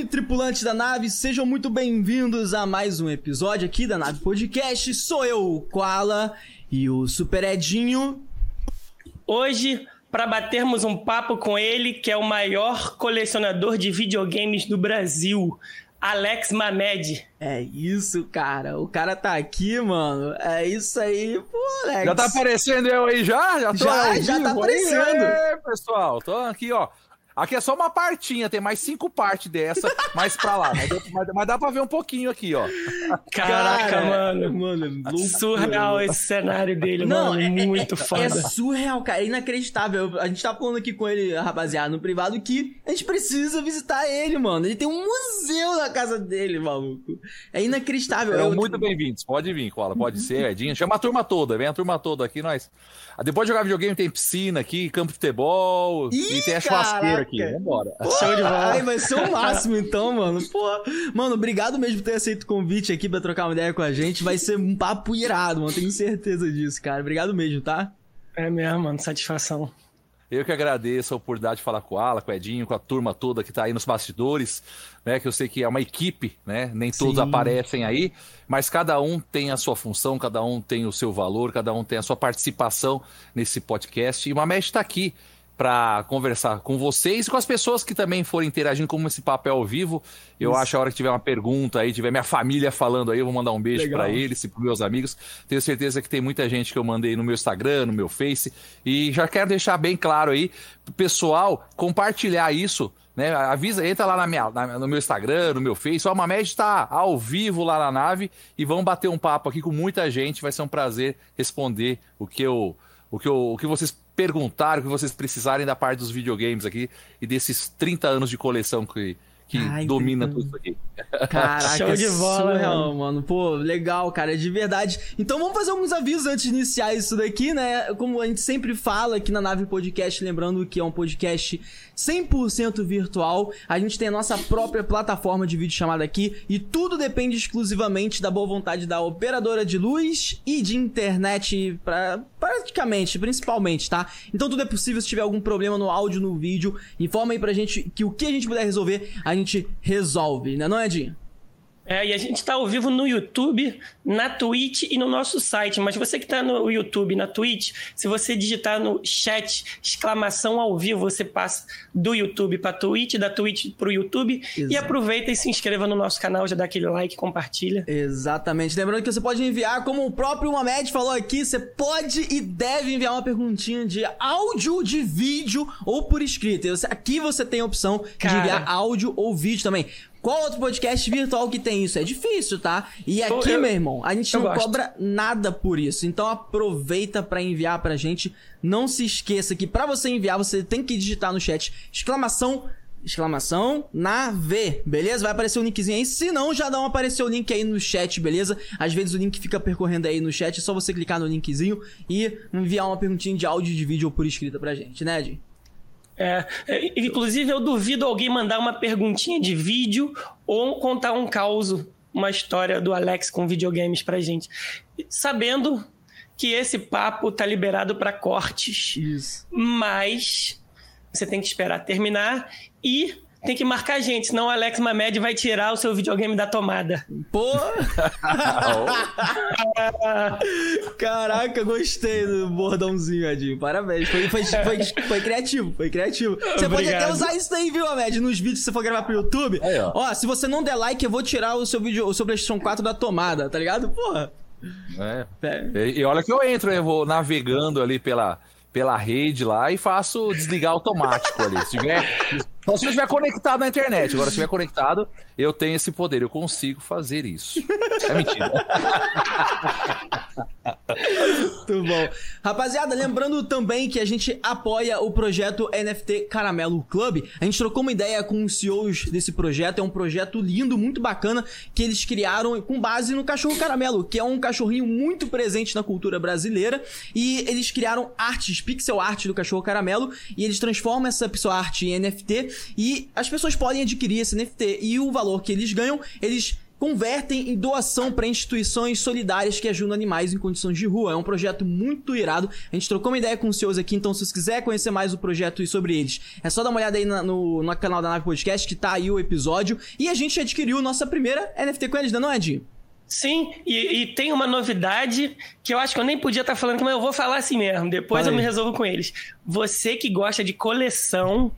Salve, tripulantes da nave, sejam muito bem-vindos a mais um episódio aqui da Nave Podcast. Sou eu, o Koala e o Super Edinho. Hoje, para batermos um papo com ele, que é o maior colecionador de videogames do Brasil, Alex Mamed. É isso, cara. O cara tá aqui, mano. É isso aí, pô, Alex. Já tá aparecendo eu aí já? Já, tô Já, aí já tá aparecendo. Pessoal, tô aqui, ó. Aqui é só uma partinha, tem mais cinco partes dessa, mais pra lá. Mas, dá- mas- mas dá pra ver um pouquinho aqui, ó. Caraca, Cara, mano. Mano, loucura, Surreal mano. esse cenário dele, Não, mano. é, muito é, foda. é surreal, cara. É inacreditável. A gente tá falando aqui com ele, rapaziada, no privado, que a gente precisa visitar ele, mano. Ele tem um museu na casa dele, maluco. É inacreditável. Eu- muito bem-vindos. Pode vir, Cola. Pode ser, Edinho. Chama a turma toda. Vem a turma toda aqui, nós. Ah, Depois de jogar videogame, tem piscina aqui, campo de futebol. Ih, e tem a churrasqueira aqui. Vambora. Show de bola. Ai, vai ser o máximo então, mano. Pô, mano, obrigado mesmo por ter aceito o convite aqui pra trocar uma ideia com a gente. Vai ser um papo irado, mano. Tenho certeza disso, cara. Obrigado mesmo, tá? É mesmo, mano. Satisfação. Eu que agradeço a oportunidade de falar com o Ala, com o Edinho, com a turma toda que tá aí nos bastidores, né? Que eu sei que é uma equipe, né? Nem todos Sim. aparecem aí, mas cada um tem a sua função, cada um tem o seu valor, cada um tem a sua participação nesse podcast. E o Mamed está aqui para conversar com vocês e com as pessoas que também forem interagindo como esse papel ao vivo. Eu acho a hora que tiver uma pergunta aí, tiver minha família falando aí, eu vou mandar um beijo para eles e para meus amigos. Tenho certeza que tem muita gente que eu mandei no meu Instagram, no meu Face. E já quero deixar bem claro aí pessoal compartilhar isso. Né, avisa, entra lá na minha, na- no meu Instagram, no meu Face. A Mamed está ao vivo lá na nave e vamos bater um papo aqui com muita gente. Vai ser um prazer responder o que eu, o que, eu, o que vocês perguntaram, o que vocês precisarem da parte dos videogames aqui e desses 30 anos de coleção que, que Ai, domina tudo isso aqui. Caraca, Show de bola, surreal, mano. Pô, legal, cara, de verdade. Então vamos fazer alguns avisos antes de iniciar isso daqui, né? Como a gente sempre fala aqui na Nave Podcast, lembrando que é um podcast 100% virtual. A gente tem a nossa própria plataforma de vídeo chamada aqui e tudo depende exclusivamente da boa vontade da operadora de luz e de internet, pra, praticamente, principalmente, tá? Então tudo é possível se tiver algum problema no áudio, no vídeo, informa aí pra gente que o que a gente puder resolver, a gente resolve, né, não é, Edinho? É, e a gente tá ao vivo no YouTube, na Twitch e no nosso site. Mas você que tá no YouTube, na Twitch, se você digitar no chat exclamação ao vivo, você passa do YouTube pra Twitch, da Twitch pro YouTube. E Exato. aproveita e se inscreva no nosso canal, já dá aquele like, compartilha. Exatamente. Lembrando que você pode enviar, como o próprio Mamed falou aqui, você pode e deve enviar uma perguntinha de áudio, de vídeo ou por escrito. E Aqui você tem a opção de Cara. enviar áudio ou vídeo também. Qual outro podcast virtual que tem isso? É difícil, tá? E Pô, aqui, eu- meu irmão, a gente não gosto. cobra nada por isso. Então aproveita pra enviar pra gente. Não se esqueça que pra você enviar, você tem que digitar no chat exclamação exclamação na V, beleza? Vai aparecer o linkzinho aí. Se não, já dá um aparecer o link aí no chat, beleza? Às vezes o link fica percorrendo aí no chat, é só você clicar no linkzinho e enviar uma perguntinha de áudio, de vídeo ou por escrita pra gente, né, Ed? É, é, inclusive, eu duvido alguém mandar uma perguntinha de vídeo ou contar um caos, uma história do Alex com videogames pra gente. Sabendo que esse papo tá liberado pra cortes, Isso. mas você tem que esperar terminar e tem que marcar a gente, senão o Alex Mamed vai tirar o seu videogame da tomada. Pô! Caraca, gostei do bordãozinho, Edinho. Parabéns. Foi, foi, foi, foi criativo, foi criativo. Você pode até Obrigado. usar isso daí, viu, Ahmed? Nos vídeos que você for gravar pro YouTube. Aí, ó. ó, se você não der like, eu vou tirar o seu vídeo, o seu PlayStation 4 da tomada, tá ligado? Porra. É. É. E, e olha que eu entro, eu vou navegando ali pela, pela rede lá e faço desligar automático ali. Se tiver, só se eu estiver conectado na internet. Agora, se estiver conectado, eu tenho esse poder, eu consigo fazer isso. É mentira. Muito bom. Rapaziada, lembrando também que a gente apoia o projeto NFT Caramelo Club. A gente trocou uma ideia com os CEOs desse projeto. É um projeto lindo, muito bacana, que eles criaram com base no cachorro caramelo, que é um cachorrinho muito presente na cultura brasileira. E eles criaram artes, pixel art do cachorro caramelo, e eles transformam essa pixel art em NFT. E as pessoas podem adquirir esse NFT. E o valor que eles ganham, eles convertem em doação para instituições solidárias que ajudam animais em condições de rua. É um projeto muito irado. A gente trocou uma ideia com os seus aqui, então se você quiser conhecer mais o projeto e sobre eles, é só dar uma olhada aí na- no, no canal da Nave Podcast, que tá aí o episódio. E a gente adquiriu nossa primeira NFT com eles, não é, Edinho? Sim, e, e tem uma novidade que eu acho que eu nem podia estar falando, mas eu vou falar assim mesmo. Depois Fala eu me resolvo com eles. Você que gosta de coleção,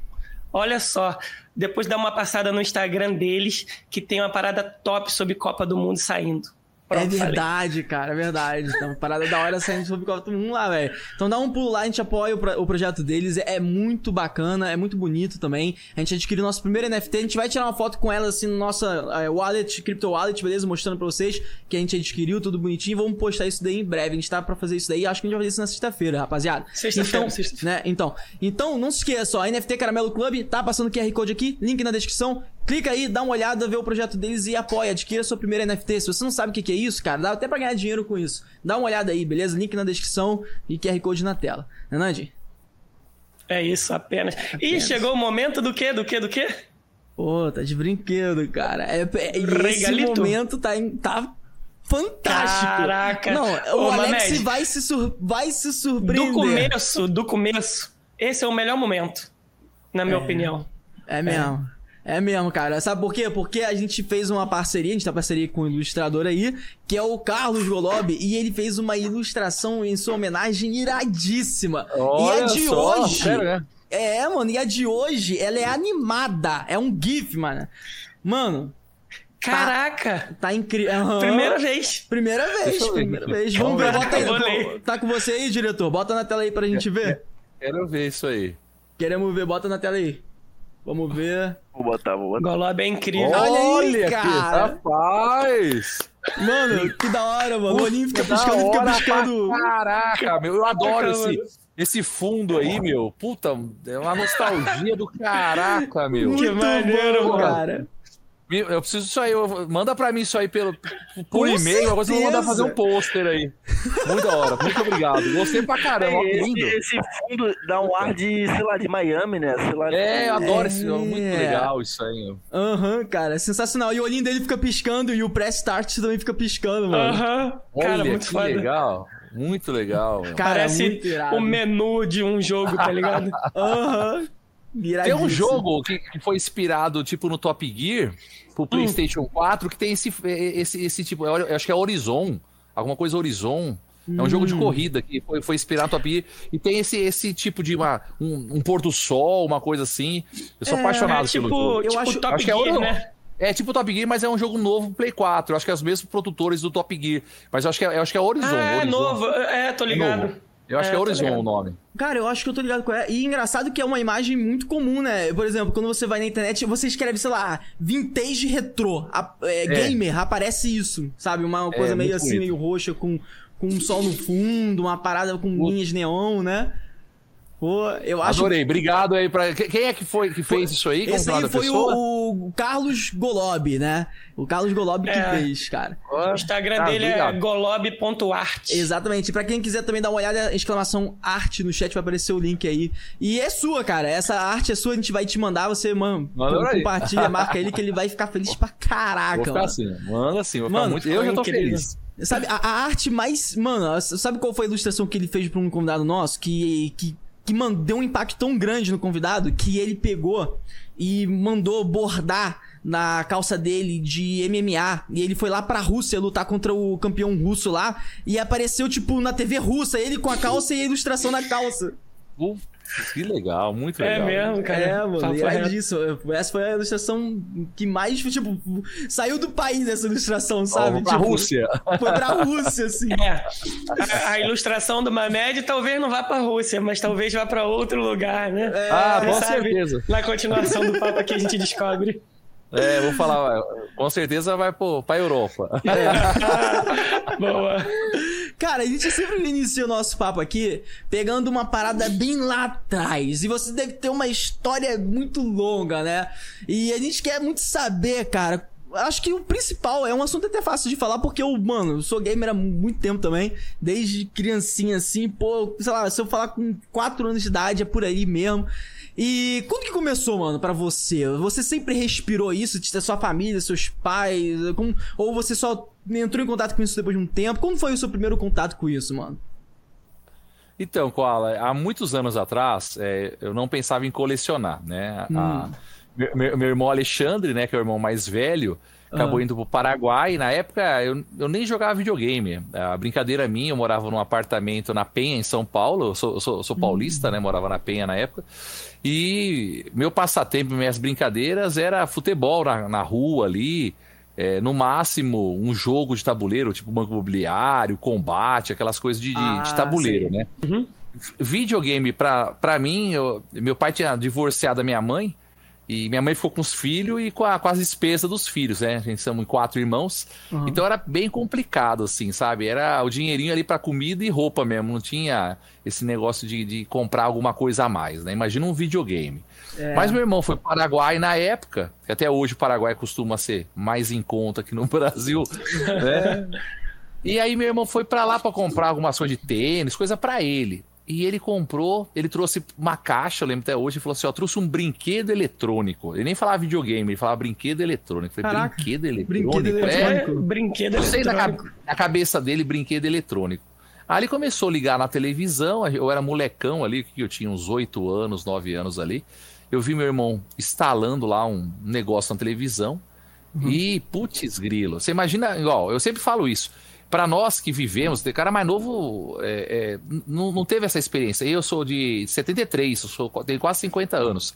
olha só. Depois dá uma passada no Instagram deles, que tem uma parada top sobre Copa do Mundo saindo. É Pronto, falei. verdade, cara, é verdade. Então, parada da hora saindo sobre Copa do Mundo lá, velho. Então dá um pulo lá, a gente apoia o, pro- o projeto deles. É, é muito bacana, é muito bonito também. A gente adquiriu nosso primeiro NFT. A gente vai tirar uma foto com ela assim no nossa é, wallet, crypto wallet, beleza? Mostrando pra vocês que a gente adquiriu, tudo bonitinho. Vamos postar isso daí em breve. A gente tá pra fazer isso daí. Acho que a gente vai fazer isso na sexta-feira, rapaziada. Sexta-feira, Então, sexta-feira. né? Então, então não se esqueça, ó, NFT Caramelo Club, tá passando QR Code aqui, link na descrição. Clica aí, dá uma olhada, vê o projeto deles e apoia, adquira sua primeira NFT. Se você não sabe o que é isso, cara, dá até pra ganhar dinheiro com isso. Dá uma olhada aí, beleza? Link na descrição e QR Code na tela. Né, Nandi? É isso, apenas. E Apenas. chegou o momento do quê? Do quê? Do quê? Pô, tá de brinquedo, cara. É, é, e esse Regalito? momento tá, em- tá fantástico. Caraca. Não, o Ô, Alex Mamed. vai se, sur- vai se surpreender. Do começo, do começo. Esse é o melhor momento, na minha opinião. É mesmo. É. mesmo, cara. Sabe por quê? Porque a gente fez uma parceria, a gente tá parceria com um ilustrador aí, que é o Carlos Golob, e ele fez uma ilustração em sua homenagem iradíssima. e a Olha de só, hoje. sério, né? É, mano, e a de hoje, ela é animada. É um GIF, mano. Mano, Caraca! tá incrível. Primeira vez. Primeira vez, primeira vez. Vamos ver, bota aí. Tá com você aí, diretor? Bota na tela aí pra gente ver. Quero ver isso aí. Queremos ver, bota na tela aí. Vamos ver. Vou botar, vou botar. Golob é incrível. Olha aí, aqui, cara. rapaz! Mano, que da hora, mano. O olhinho fica piscando, fica piscando. Caraca, meu, eu adoro Caraca, esse, mano. esse fundo aí, meu. Puta, é uma nostalgia do caraca, meu. Muito Que maneiro, bom, mano. cara. Eu preciso disso aí, eu- manda pra mim isso aí pelo, por Com e-mail, agora você vai mandar fazer um pôster aí. Muito da hora, muito obrigado. Gostei pra caramba, que esse, lindo. esse fundo dá um ar de, sei lá, de Miami, né? Sei lá, É, eu adoro esse, É. muito legal isso aí. Aham, cara, sensacional. E o olhinho dele fica piscando e o press start também fica piscando, mano. Aham. Cara, Olha, muito que foda. legal, muito legal. Cara, Parece o menu de um jogo, tá ligado? Aham. Tem um jogo que, que foi inspirado, tipo, no Top Gear, pro PlayStation 4, que tem esse, esse, esse tipo, eu acho que é Horizon, alguma coisa Horizon. É um jogo Hum. de corrida que foi, foi inspirado Top Gear. E tem esse, esse tipo de uma, um, um pôr do sol, uma coisa assim. Eu sou É, apaixonado É pelo tipo, jogo. Eu tipo acho- Top acho que é Gear, né? É tipo Top Gear, mas é um jogo novo pro Play 4. Eu acho que é os mesmos produtores do Top Gear. Mas eu acho que é, eu acho que é Horizon. Ah, é Horizon. novo. É, tô É ligado. novo. Eu acho É, que é tô Horizon ligado. o nome. Cara, eu acho que eu tô ligado com ela. E engraçado que é uma imagem muito comum, né? Por exemplo, quando você vai na internet, você escreve, sei lá, vintage retrô, a- é, gamer, aparece isso, sabe? Uma coisa É, meio muito assim, bonito. meio roxa, com, com um sol no fundo, uma parada com linhas neon, né? Pô, eu acho Adorei. Obrigado aí pra. que- Quem é que foi que fez isso aí? Esse que é o aí foi o, o Carlos Golob, né? O Carlos Golob que É. fez, cara. O Instagram Ah, dele obrigado. é golob.art. Exatamente. Pra quem quiser também dar uma olhada, exclamação arte no chat vai aparecer o link aí. E é sua, cara. Essa arte é sua, a gente vai te mandar, você, mano, Manda pra aí. compartilha, marca ele que ele vai ficar feliz pra caraca, Vou ficar mano. assim, manda assim, vou Mano, ficar muito. Eu já tô feliz. Sabe, a, a arte mais. Mano, sabe qual foi a ilustração que ele fez pra um convidado nosso? Que. que que deu um impacto tão grande no convidado que ele pegou e mandou bordar na calça dele de MMA. E ele foi lá pra Rússia lutar contra o campeão russo lá. E apareceu, tipo, na TV russa, ele com a calça e a ilustração na calça. Que legal, muito É legal. mesmo, cara. É, mano, Papo e é disso. Essa foi a ilustração que mais, tipo, saiu do país essa ilustração, sabe? vou pra Tipo, Rússia. Foi pra Rússia, assim. É. A, a ilustração do Mamed talvez não vá pra Rússia, mas talvez vá pra outro lugar, né? ah, Você com sabe, certeza. Na continuação do papo aqui a gente descobre. É, vou falar, com certeza vai pô, pra Europa. Boa. Cara, a gente sempre inicia o nosso papo aqui pegando uma parada bem lá atrás. E você deve ter uma história muito longa, né? E a gente quer muito saber, cara. Acho que o principal é um assunto até fácil de falar, porque eu, mano, eu sou gamer há muito tempo também. Desde criancinha, assim, pô, sei lá, se eu falar com 4 anos de idade, é por aí mesmo. E quando que começou, mano, pra você? Você sempre respirou isso? A sua família, seus pais? Como... Ou você só entrou em contato com isso depois de um tempo? Como foi o seu primeiro contato com isso, mano? Então, Koala, há muitos anos atrás, é, eu não pensava em colecionar, né? Hum. A, meu, meu, irmão Alexandre, né, que é o irmão mais velho, acabou uhum. indo pro Paraguai. Na época, eu, eu nem jogava videogame. A brincadeira minha, eu morava num apartamento na Penha, em São Paulo. Eu sou, sou, sou paulista, uhum. né? Morava na Penha na época. E meu passatempo, minhas brincadeiras era futebol na, na rua ali. É, no máximo, um jogo de tabuleiro, tipo banco imobiliário, combate, aquelas coisas de, ah, de tabuleiro, sim. né? Uhum. Videogame, pra, pra mim, eu, meu pai tinha divorciado da minha mãe. E minha mãe ficou com os filhos e com, a, com as despesas dos filhos, né? A gente somos quatro irmãos. Uhum. Então era bem complicado, assim, sabe? Era o dinheirinho ali para comida e roupa mesmo. Não tinha esse negócio de, de comprar alguma coisa a mais, né? Imagina um videogame. É. Mas meu irmão foi para o Paraguai na época, que até hoje o Paraguai costuma ser mais em conta que no Brasil, né? E aí meu irmão foi para lá para comprar algumas coisas de tênis, coisa para ele. E ele comprou, ele trouxe uma caixa, eu lembro até hoje, ele falou assim: ó, trouxe um brinquedo eletrônico. Ele nem falava videogame, ele falava brinquedo eletrônico. Eu falei, Caraca, brinquedo eletrônico? Brinquedo eletrônico. É, brinquedo eu sei eletrônico. Na, na cabeça dele, brinquedo eletrônico. Aí ele começou a ligar na televisão, eu era molecão ali, que eu tinha uns 8 anos, 9 anos ali. Eu vi meu irmão instalando lá um negócio na televisão. Uhum. E, putz, grilo. Você imagina, igual, eu sempre falo isso para nós que vivemos, o cara mais novo é, é, não, não, teve essa experiência. Eu sou de 73, eu sou, tenho quase 50 anos.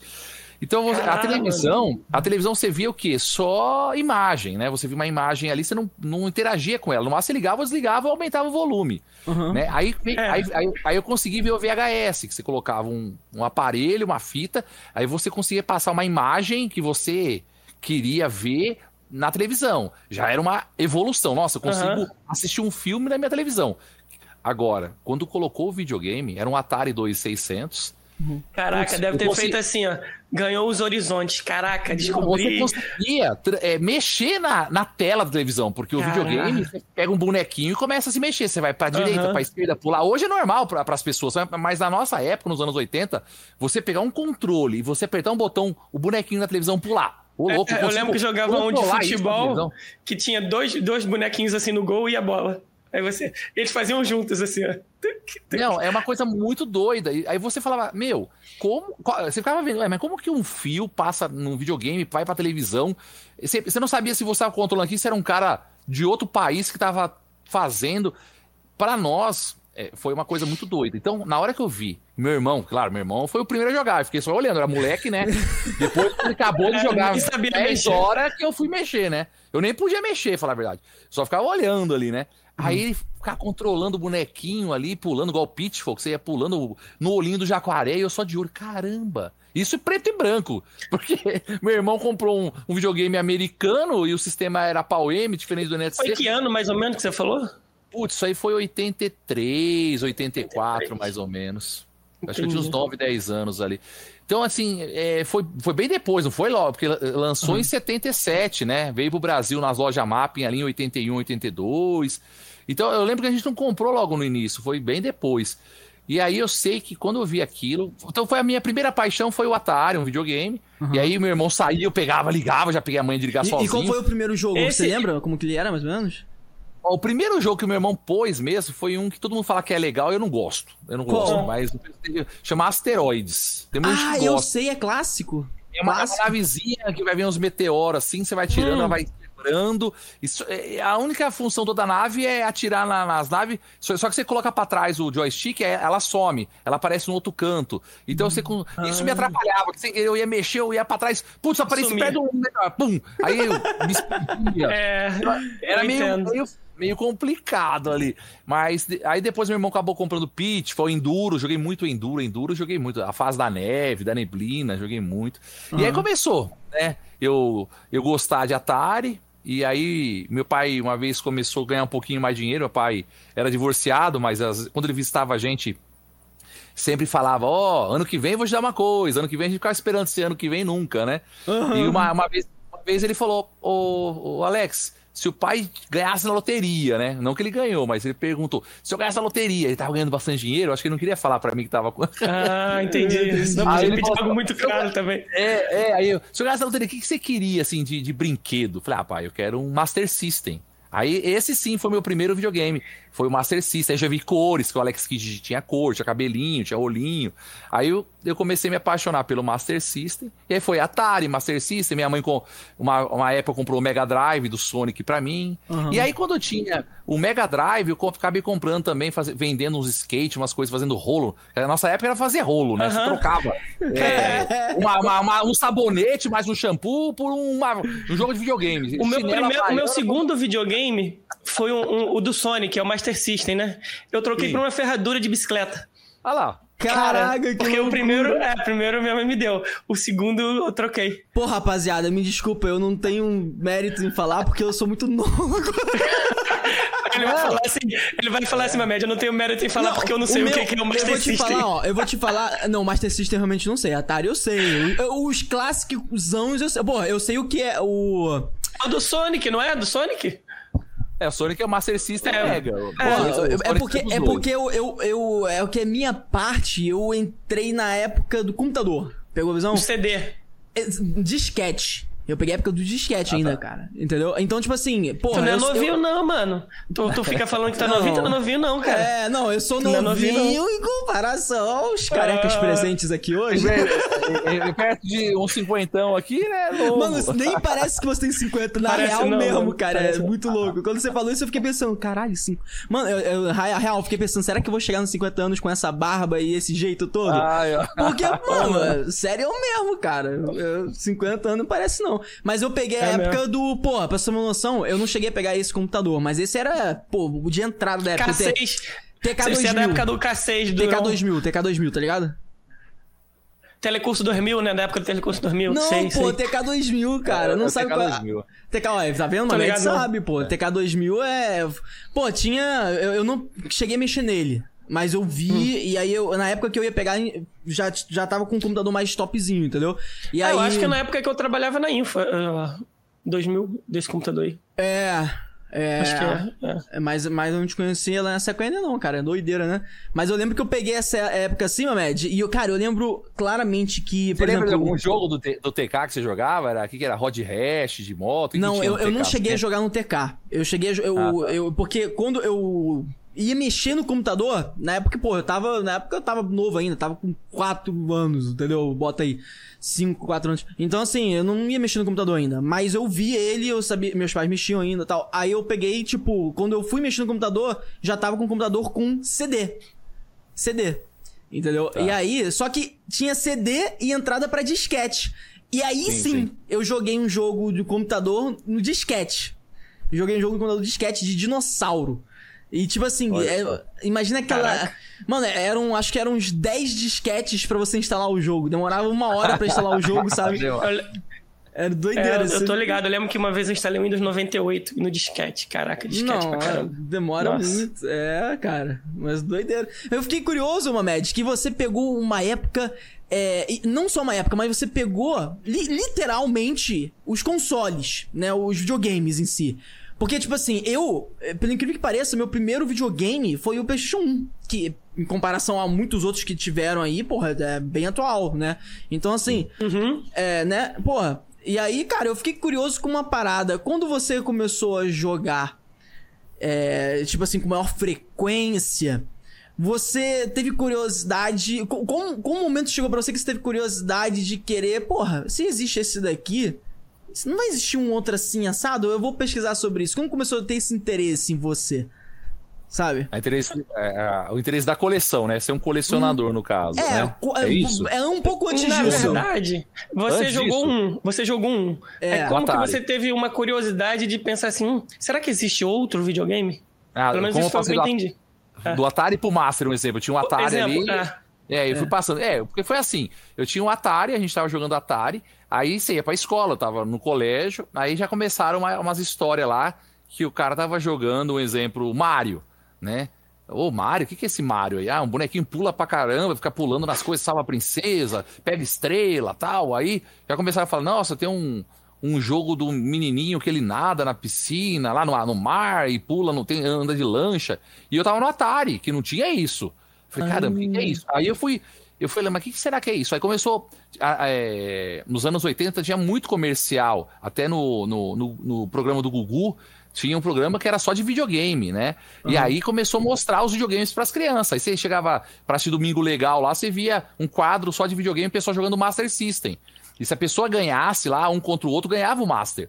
Então Caramba. a televisão, a televisão você via o quê? Só imagem, né? Você via uma imagem ali, você não, não interagia com ela. No máximo você ligava, desligava aumentava o volume. Uhum. Né? Aí, é. aí, aí, aí, eu consegui ver o VHS, que você colocava um, um aparelho, uma fita, aí você conseguia passar uma imagem que você queria ver na televisão. Já era uma evolução. Nossa, eu consigo uhum. assistir um filme na minha televisão. Agora, quando colocou o videogame, era um Atari 2600. Uhum. Caraca, Putz, deve ter consegui... feito assim, ó. Ganhou os horizontes. Caraca, descobri. Você conseguia é, mexer na, na tela da televisão, porque o Caraca. videogame, você pega um bonequinho e começa a se mexer. Você vai pra direita, uhum. pra esquerda, pular. Hoje é normal para as pessoas, mas na nossa época, nos anos 80, você pegar um controle e você apertar um botão, o bonequinho na televisão pular. Ô, louco, é, eu lembro que jogava um de futebol que tinha dois, dois bonequinhos assim no gol e a bola. Aí você. Eles faziam juntos, assim, ó. Não, é uma coisa muito doida. Aí você falava, meu, como. Você ficava vendo, mas como que um fio passa num videogame, vai pra televisão? Você, você não sabia se você estava controlando aqui, se era um cara de outro país que estava fazendo. Para nós, é, foi uma coisa muito doida. Então, na hora que eu vi meu irmão, claro, meu irmão foi o primeiro a jogar. Eu fiquei só olhando, era moleque, né? Depois ele acabou de jogar é, sabia 10 mexer. horas que eu fui mexer, né? Eu nem podia mexer, falar a verdade. Só ficava olhando ali, né? Aí ele ficar controlando o bonequinho ali, pulando igual o que você ia pulando no olhinho do jacaré e eu só de olho. Caramba! Isso preto e branco. Porque meu irmão comprou um, um videogame americano e o sistema era pau-M, diferente do NetC. Foi que ano mais ou menos que você falou? Putz, isso aí foi 83, 84 83. mais ou menos. Entendi. Acho que eu tinha uns 9, 10 anos ali. Então, assim, é, foi, foi bem depois, não foi logo, porque lançou uhum. em 77, né? Veio pro Brasil nas lojas Mapping ali em 81, 82. Então, eu lembro que a gente não comprou logo no início, foi bem depois. E aí eu sei que quando eu vi aquilo. Então foi a minha primeira paixão, foi o Atari, um videogame. Uhum. E aí meu irmão saía, eu pegava, ligava, já peguei a mãe de ligar e, sozinho. E qual foi o primeiro jogo? Esse... Você lembra como que ele era, mais ou menos? O primeiro jogo que o meu irmão pôs mesmo foi um que todo mundo fala que é legal e eu não gosto. Eu não Qual? gosto, mas chama Asteroides. Tem muita ah, gente que eu sei, é clássico. É uma, uma navezinha que vai vir uns meteoros assim, você vai tirando, hum. ela vai quebrando. Isso, é, a única função toda da nave é atirar na, nas naves. Só, só, que você coloca para trás o joystick, é, ela some, ela aparece no outro canto. Então você isso me atrapalhava. Eu ia mexer, eu ia para trás, putz, aparecia perto um, pum. Aí eu me. É, era meio, meio meio complicado ali. Mas aí depois meu irmão acabou comprando Pitch, foi Enduro, joguei muito Enduro, Enduro, joguei muito. A fase da neve, da neblina, joguei muito. Uhum. E aí começou, né? Eu, eu gostar de Atari. E aí, meu pai uma vez começou a ganhar um pouquinho mais de dinheiro. Meu pai era divorciado, mas as, quando ele visitava a gente, sempre falava: Ó, oh, ano que vem vou te dar uma coisa, ano que vem a gente ficava esperando esse ano que vem nunca, né? Uhum. E uma, uma, vez, uma vez ele falou: Ô, oh, Alex, se o pai ganhasse na loteria, né? Não que ele ganhou, mas ele perguntou: se eu ganhasse na loteria, ele tava ganhando bastante dinheiro, acho que ele não queria falar para mim que tava com. Ah, entendi. Não, Aí ele pediu algo muito caro também. É, é, aí eu, se eu ganhasse na loteria, o que, que você queria, assim, de, de brinquedo? Falei, ah, pai, eu quero um Master System. Aí esse sim foi meu primeiro videogame. Foi o Master System. Aí já vi cores, que o Alex Kidd tinha cor, tinha cabelinho, tinha rolinho. Aí eu, eu comecei a me apaixonar pelo Master System. E aí foi Atari, Master System. Minha mãe, com uma, uma época, comprou o Mega Drive do Sonic pra mim. Uhum. E aí quando eu tinha o Mega Drive, eu acabei comprando também, faz- vendendo uns skate, umas coisas, fazendo rolo. Na nossa época era fazer rolo, né? Você Aham. trocava é, uma- uma- uma- um sabonete mais um shampoo por uma- um jogo de videogame. O meu, primeiro, o meu segundo videogame foi um- um- o do Sonic, é o Master System, né? Eu troquei Sim. por uma ferradura de bicicleta. Olha lá. Caraca, que Porque o loucura. primeiro, é, o primeiro minha mãe me deu. O segundo eu troquei. Pô, rapaziada, me desculpa, eu não tenho mérito em falar porque eu sou muito novo. Ele vai falar assim, ele vai falar assim, média, eu não tenho mérito em falar porque eu não sei o, meu- que que é o Eu Master vou te System. falar, ó, eu vou te falar. Não, Master System eu realmente não sei. Atari eu sei. Eu- Os clássicos eu sei. Pô, eu sei o que é o. O do Sonic, não é? Do Sonic? É, o Sonic é o Master System É. Mega. Pô, O Sonic é porque, é porque eu, eu, eu- É o que é minha parte, eu entrei na época do computador. Pegou a visão? O CD. É, Disquete. Eu peguei a época do disquete ainda, cara. Entendeu? Então, tipo assim, Tu porra. não é eu- novinho, eu- não, mano. Tu, tu fica falando que tá Não. novinho, tu não é novinho, não, cara. É, não, eu sou Não é novinho, novinho, em comparação aos carecas Ah. presentes aqui hoje. É, é, é perto de um cinquentão aqui, né? novo. Mano, isso nem parece que você tem 50. Na Parece real não, mesmo, mano. cara. Parece é muito louco. Quando você falou isso, eu fiquei pensando, caralho, cinco. Mano, eu, eu, real, real, eu fiquei pensando, será que eu vou chegar nos 50 anos com essa barba e esse jeito todo? Ai, ó. Porque, mano, sério eu mesmo, cara. Eu, 50 anos não parece não. Mas eu peguei a É época do. Pô, pra você ter uma noção, eu não cheguei a pegar esse computador, mas esse era, pô, o de entrada da época. K6. TK Você é da 2000. época do K6, do TK2000, TK2000, tá ligado? Telecurso 2000, né? Da época do Telecurso 2000. Não, sei, pô, sei. TK2000, cara. É, não é sabe qual é. TK2000. TK, ó, tá vendo? Mas ligado, não. sabe, pô. TK2000 é. Pô, tinha. Eu, eu não cheguei a mexer nele. Mas eu vi, Hum. e aí eu, na época que eu ia pegar, já, já tava com um computador mais topzinho, entendeu? E Ah, aí. Eu acho que na época que eu trabalhava na Info, uh, 2000, desse computador aí. É. É. Acho que é. é. É, mas, mas eu não te conhecia lá nessa época ainda não, cara. É doideira, né? Mas eu lembro que eu peguei essa época assim, Mamed, e eu, cara, eu lembro claramente que, Você por lembra de exemplo... algum jogo do, T- do TK que você jogava? Era, o que, que era? Rod Hash, de moto? Que que Não, tinha eu, no eu não TK? cheguei a jogar no TK. Eu cheguei a. Eu, Ah, tá. eu, porque quando eu ia mexer no computador, na época, pô, eu tava. Na época eu tava novo ainda, tava com 4 anos, entendeu? Bota aí. 5, 4 anos. Então, assim, eu não ia mexer no computador ainda. Mas eu vi ele, eu sabia. Meus pais mexiam ainda e tal. Aí eu peguei, tipo, quando eu fui mexer no computador, já tava com o computador com CD. CD. Entendeu? Tá. E aí, só que tinha CD e entrada pra disquete. E aí sim, Sim, sim. eu joguei um jogo de computador no disquete. Joguei um jogo de computador disquete de dinossauro. E tipo assim, é- imagina aquela. Caraca. Mano, eram, acho que eram uns 10 disquetes pra você instalar o jogo. Demorava uma hora pra instalar o jogo, sabe? Eu, Era é, doideira. eu você- tô ligado, eu lembro que uma vez eu instalei o Windows 98 no disquete. Caraca, disquete Não, pra caramba. demora Nossa. muito. É, cara. Mas doideira. Eu fiquei curioso, Mamed, que você pegou uma época. é, não só uma época, mas você pegou li- literalmente os consoles, né? Os videogames em si. Porque, tipo assim, eu, é, pelo incrível que pareça, meu primeiro videogame foi o PlayStation 1. Que, em comparação a muitos outros que tiveram aí, porra, é bem atual, né? Então, assim, Uhum. é, né? Porra. E aí, cara, eu fiquei curioso com uma parada. Quando você começou a jogar, é, tipo assim, com maior frequência, você teve curiosidade. co- Como, momento chegou pra você que você teve curiosidade de querer, porra, se existe esse daqui, não vai existir um outro assim assado? Eu vou pesquisar sobre isso. Como começou a ter esse interesse em você? Sabe? A interesse- é, é, o interesse da coleção, né? Ser um colecionador, no caso. É, né? co- é isso. é um pouco antes Na disso. verdade, você Antes jogou disso. um. Você jogou um. É. É, como que Atari. você teve uma curiosidade de pensar assim: hum, será que existe outro videogame? Ah, Pelo menos isso foi o que eu entendi. do, do Atari pro Master, um exemplo. Eu tinha um Atari Exemplo, ali. é. É, eu fui passando. É, porque foi assim. Eu tinha um Atari, a gente tava jogando Atari. Aí você ia pra escola, eu tava no colégio. Aí já começaram uma- umas histórias lá que o cara tava jogando, um exemplo, Mario, né? Ô, Mario, o que, que é esse Mario aí? Ah, um bonequinho pula pra caramba, fica pulando nas coisas, salva a princesa, pega estrela tal. Aí já começaram a falar: nossa, tem um, um jogo do menininho que ele nada na piscina, lá no, no mar e pula, no, tem, anda de lancha. E eu tava no Atari, que não tinha isso. Falei, caramba, o que, que é isso? Aí eu fui, eu falei, mas o que, que será que é isso? Aí começou. a- é, nos anos 80 tinha muito comercial. Até no, no, no, no programa do Gugu tinha um programa que era só de videogame, né? E aí começou a mostrar os videogames pras crianças. Aí você chegava pra assistir Domingo Legal lá, você via um quadro só de videogame, o pessoal jogando Master System. E se a pessoa ganhasse lá, um contra o outro, ganhava o Master.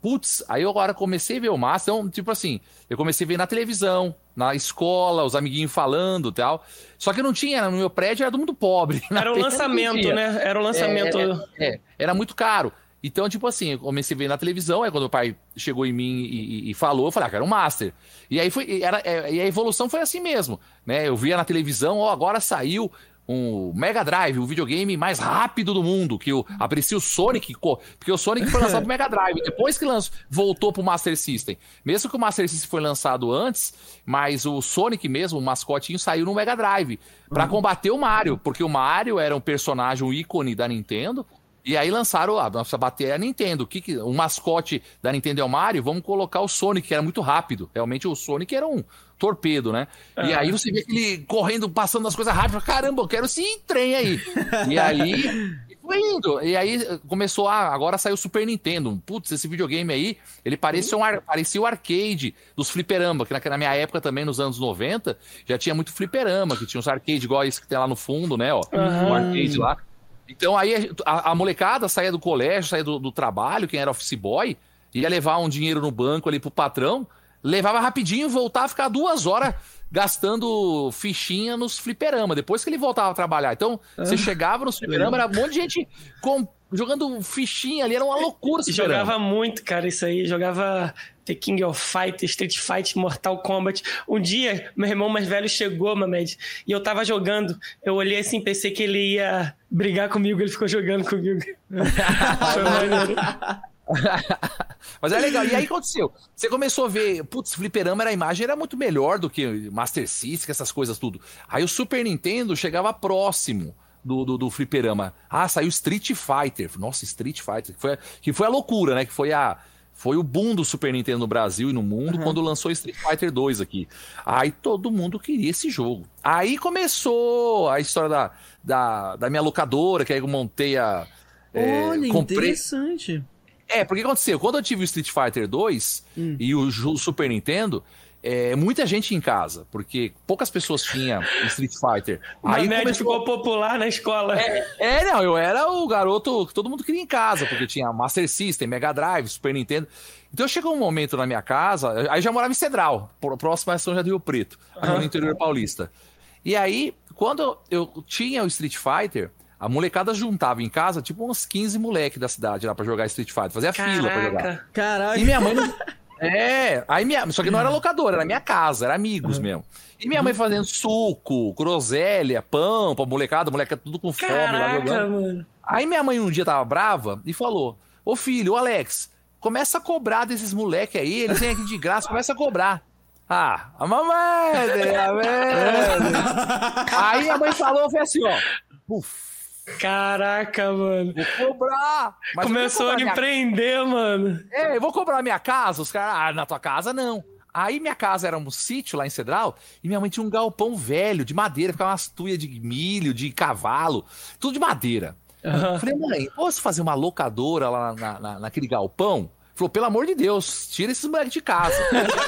Putz, aí eu agora comecei a ver o Master, então, tipo assim, eu comecei a ver na televisão, na escola, os amiguinhos falando e tal. Só que não tinha, no meu prédio era todo mundo pobre. Era o lançamento, né? Era o lançamento. É, é, era muito caro. Então, tipo assim, eu comecei a ver na televisão, aí quando o pai chegou em mim e, e- e falou, eu falei, ah, quero um Master. E aí foi, era, é, e a evolução foi assim mesmo, né? Eu via na televisão, ó, agora saiu um Mega Drive, o videogame mais rápido do mundo, que eu aprecio o Sonic, porque o Sonic foi lançado pro Mega Drive, depois que lançou, voltou pro Master System. Mesmo que o Master System foi lançado antes, mas o Sonic mesmo, o mascotinho, saiu no Mega Drive pra combater o Mario, porque o Mario era um personagem, um ícone da Nintendo, e aí lançaram, ah, nossa, bater a Nintendo. O que que, o mascote da Nintendo é o Mario, vamos colocar o Sonic, que era muito rápido. Realmente o Sonic era um torpedo, né? E aí você vê aquele correndo, passando as coisas rápido, caramba, eu quero esse trem aí. E aí foi indo. E aí eh, começou a. Agora saiu o Super Nintendo. Putz, esse videogame aí, ele parecia, um, ar- parecia o arcade dos fliperama, que na, na minha época também, nos anos 90, já tinha muito fliperama, que tinha uns arcade igual esse que tem lá no fundo, né? Ó, Aham. um arcade lá. Então aí a, a molecada saía do colégio, saía do, do trabalho, quem era office boy, ia levar um dinheiro no banco ali pro patrão, levava rapidinho, voltava, ficava duas horas gastando fichinha nos fliperama, depois que ele voltava a trabalhar. Então, você chegava nos fliperama, era um monte de gente com- jogando fichinha ali, era uma loucura jogava muito, cara, isso aí. Jogava The King of Fight, Street Fight, Mortal Kombat. Um dia, meu irmão mais velho chegou, Mamed, e eu tava jogando. Eu olhei assim, pensei que ele ia brigar comigo, ele ficou jogando comigo. Foi maneiro. Mas é legal. E aí aconteceu? Você começou a ver, putz, fliperama era a imagem era muito melhor do que Master System, essas coisas tudo. Aí o Super Nintendo chegava próximo do, do, do fliperama. Ah, saiu Street Fighter. Nossa, Street Fighter. Que foi, que foi a loucura, né? Que foi a. Foi o boom do Super Nintendo no Brasil e no mundo quando lançou Street Fighter 2 aqui. Aí todo mundo queria esse jogo. Aí começou a história da, da, da minha locadora, que aí eu montei a. é, Olha, comprei, interessante. É, porque aconteceu, quando eu tive o Street Fighter 2 Hum. e o Super Nintendo, é, muita gente em casa, porque poucas pessoas tinham Street Fighter. Aí Mamed começou... ficou popular na escola. É, não, eu era o garoto que todo mundo queria em casa, porque tinha Master System, Mega Drive, Super Nintendo. Então chegou um momento na minha casa, aí já morava em Cedral, próximo a São José do Rio Preto, aqui no interior paulista. E aí, quando eu tinha o Street Fighter, a molecada juntava em casa, tipo uns 15 moleques da cidade lá pra jogar Street Fighter, fazia fila pra jogar. Caraca. Caraca. E minha mãe não. É, aí minha. Só que não era locadora, era minha casa, era amigos mesmo. E minha mãe fazendo suco, groselha, pão pra molecada, molecada tudo com fome lá Caraca, jogando. mano. Aí minha mãe um dia tava brava e falou: Ô filho, ô Alex, começa a cobrar desses moleques aí, eles vêm aqui de graça, começa a cobrar. Ah, a mamãe, a merda. Aí a mãe falou, foi assim, ó. Puf, Caraca, mano. vou cobrar. Começou a cobrar minha empreender, mano. É, eu vou cobrar minha casa. Os caras, ah, na tua casa não. Aí minha casa era um sítio lá em Cedral e minha mãe tinha um galpão velho de madeira, ficava umas tuias de milho, de cavalo, tudo de madeira. Eu Falei, mãe, posso fazer uma locadora lá na, na- naquele galpão? Falou, pelo amor de Deus, tira esses moleques de casa.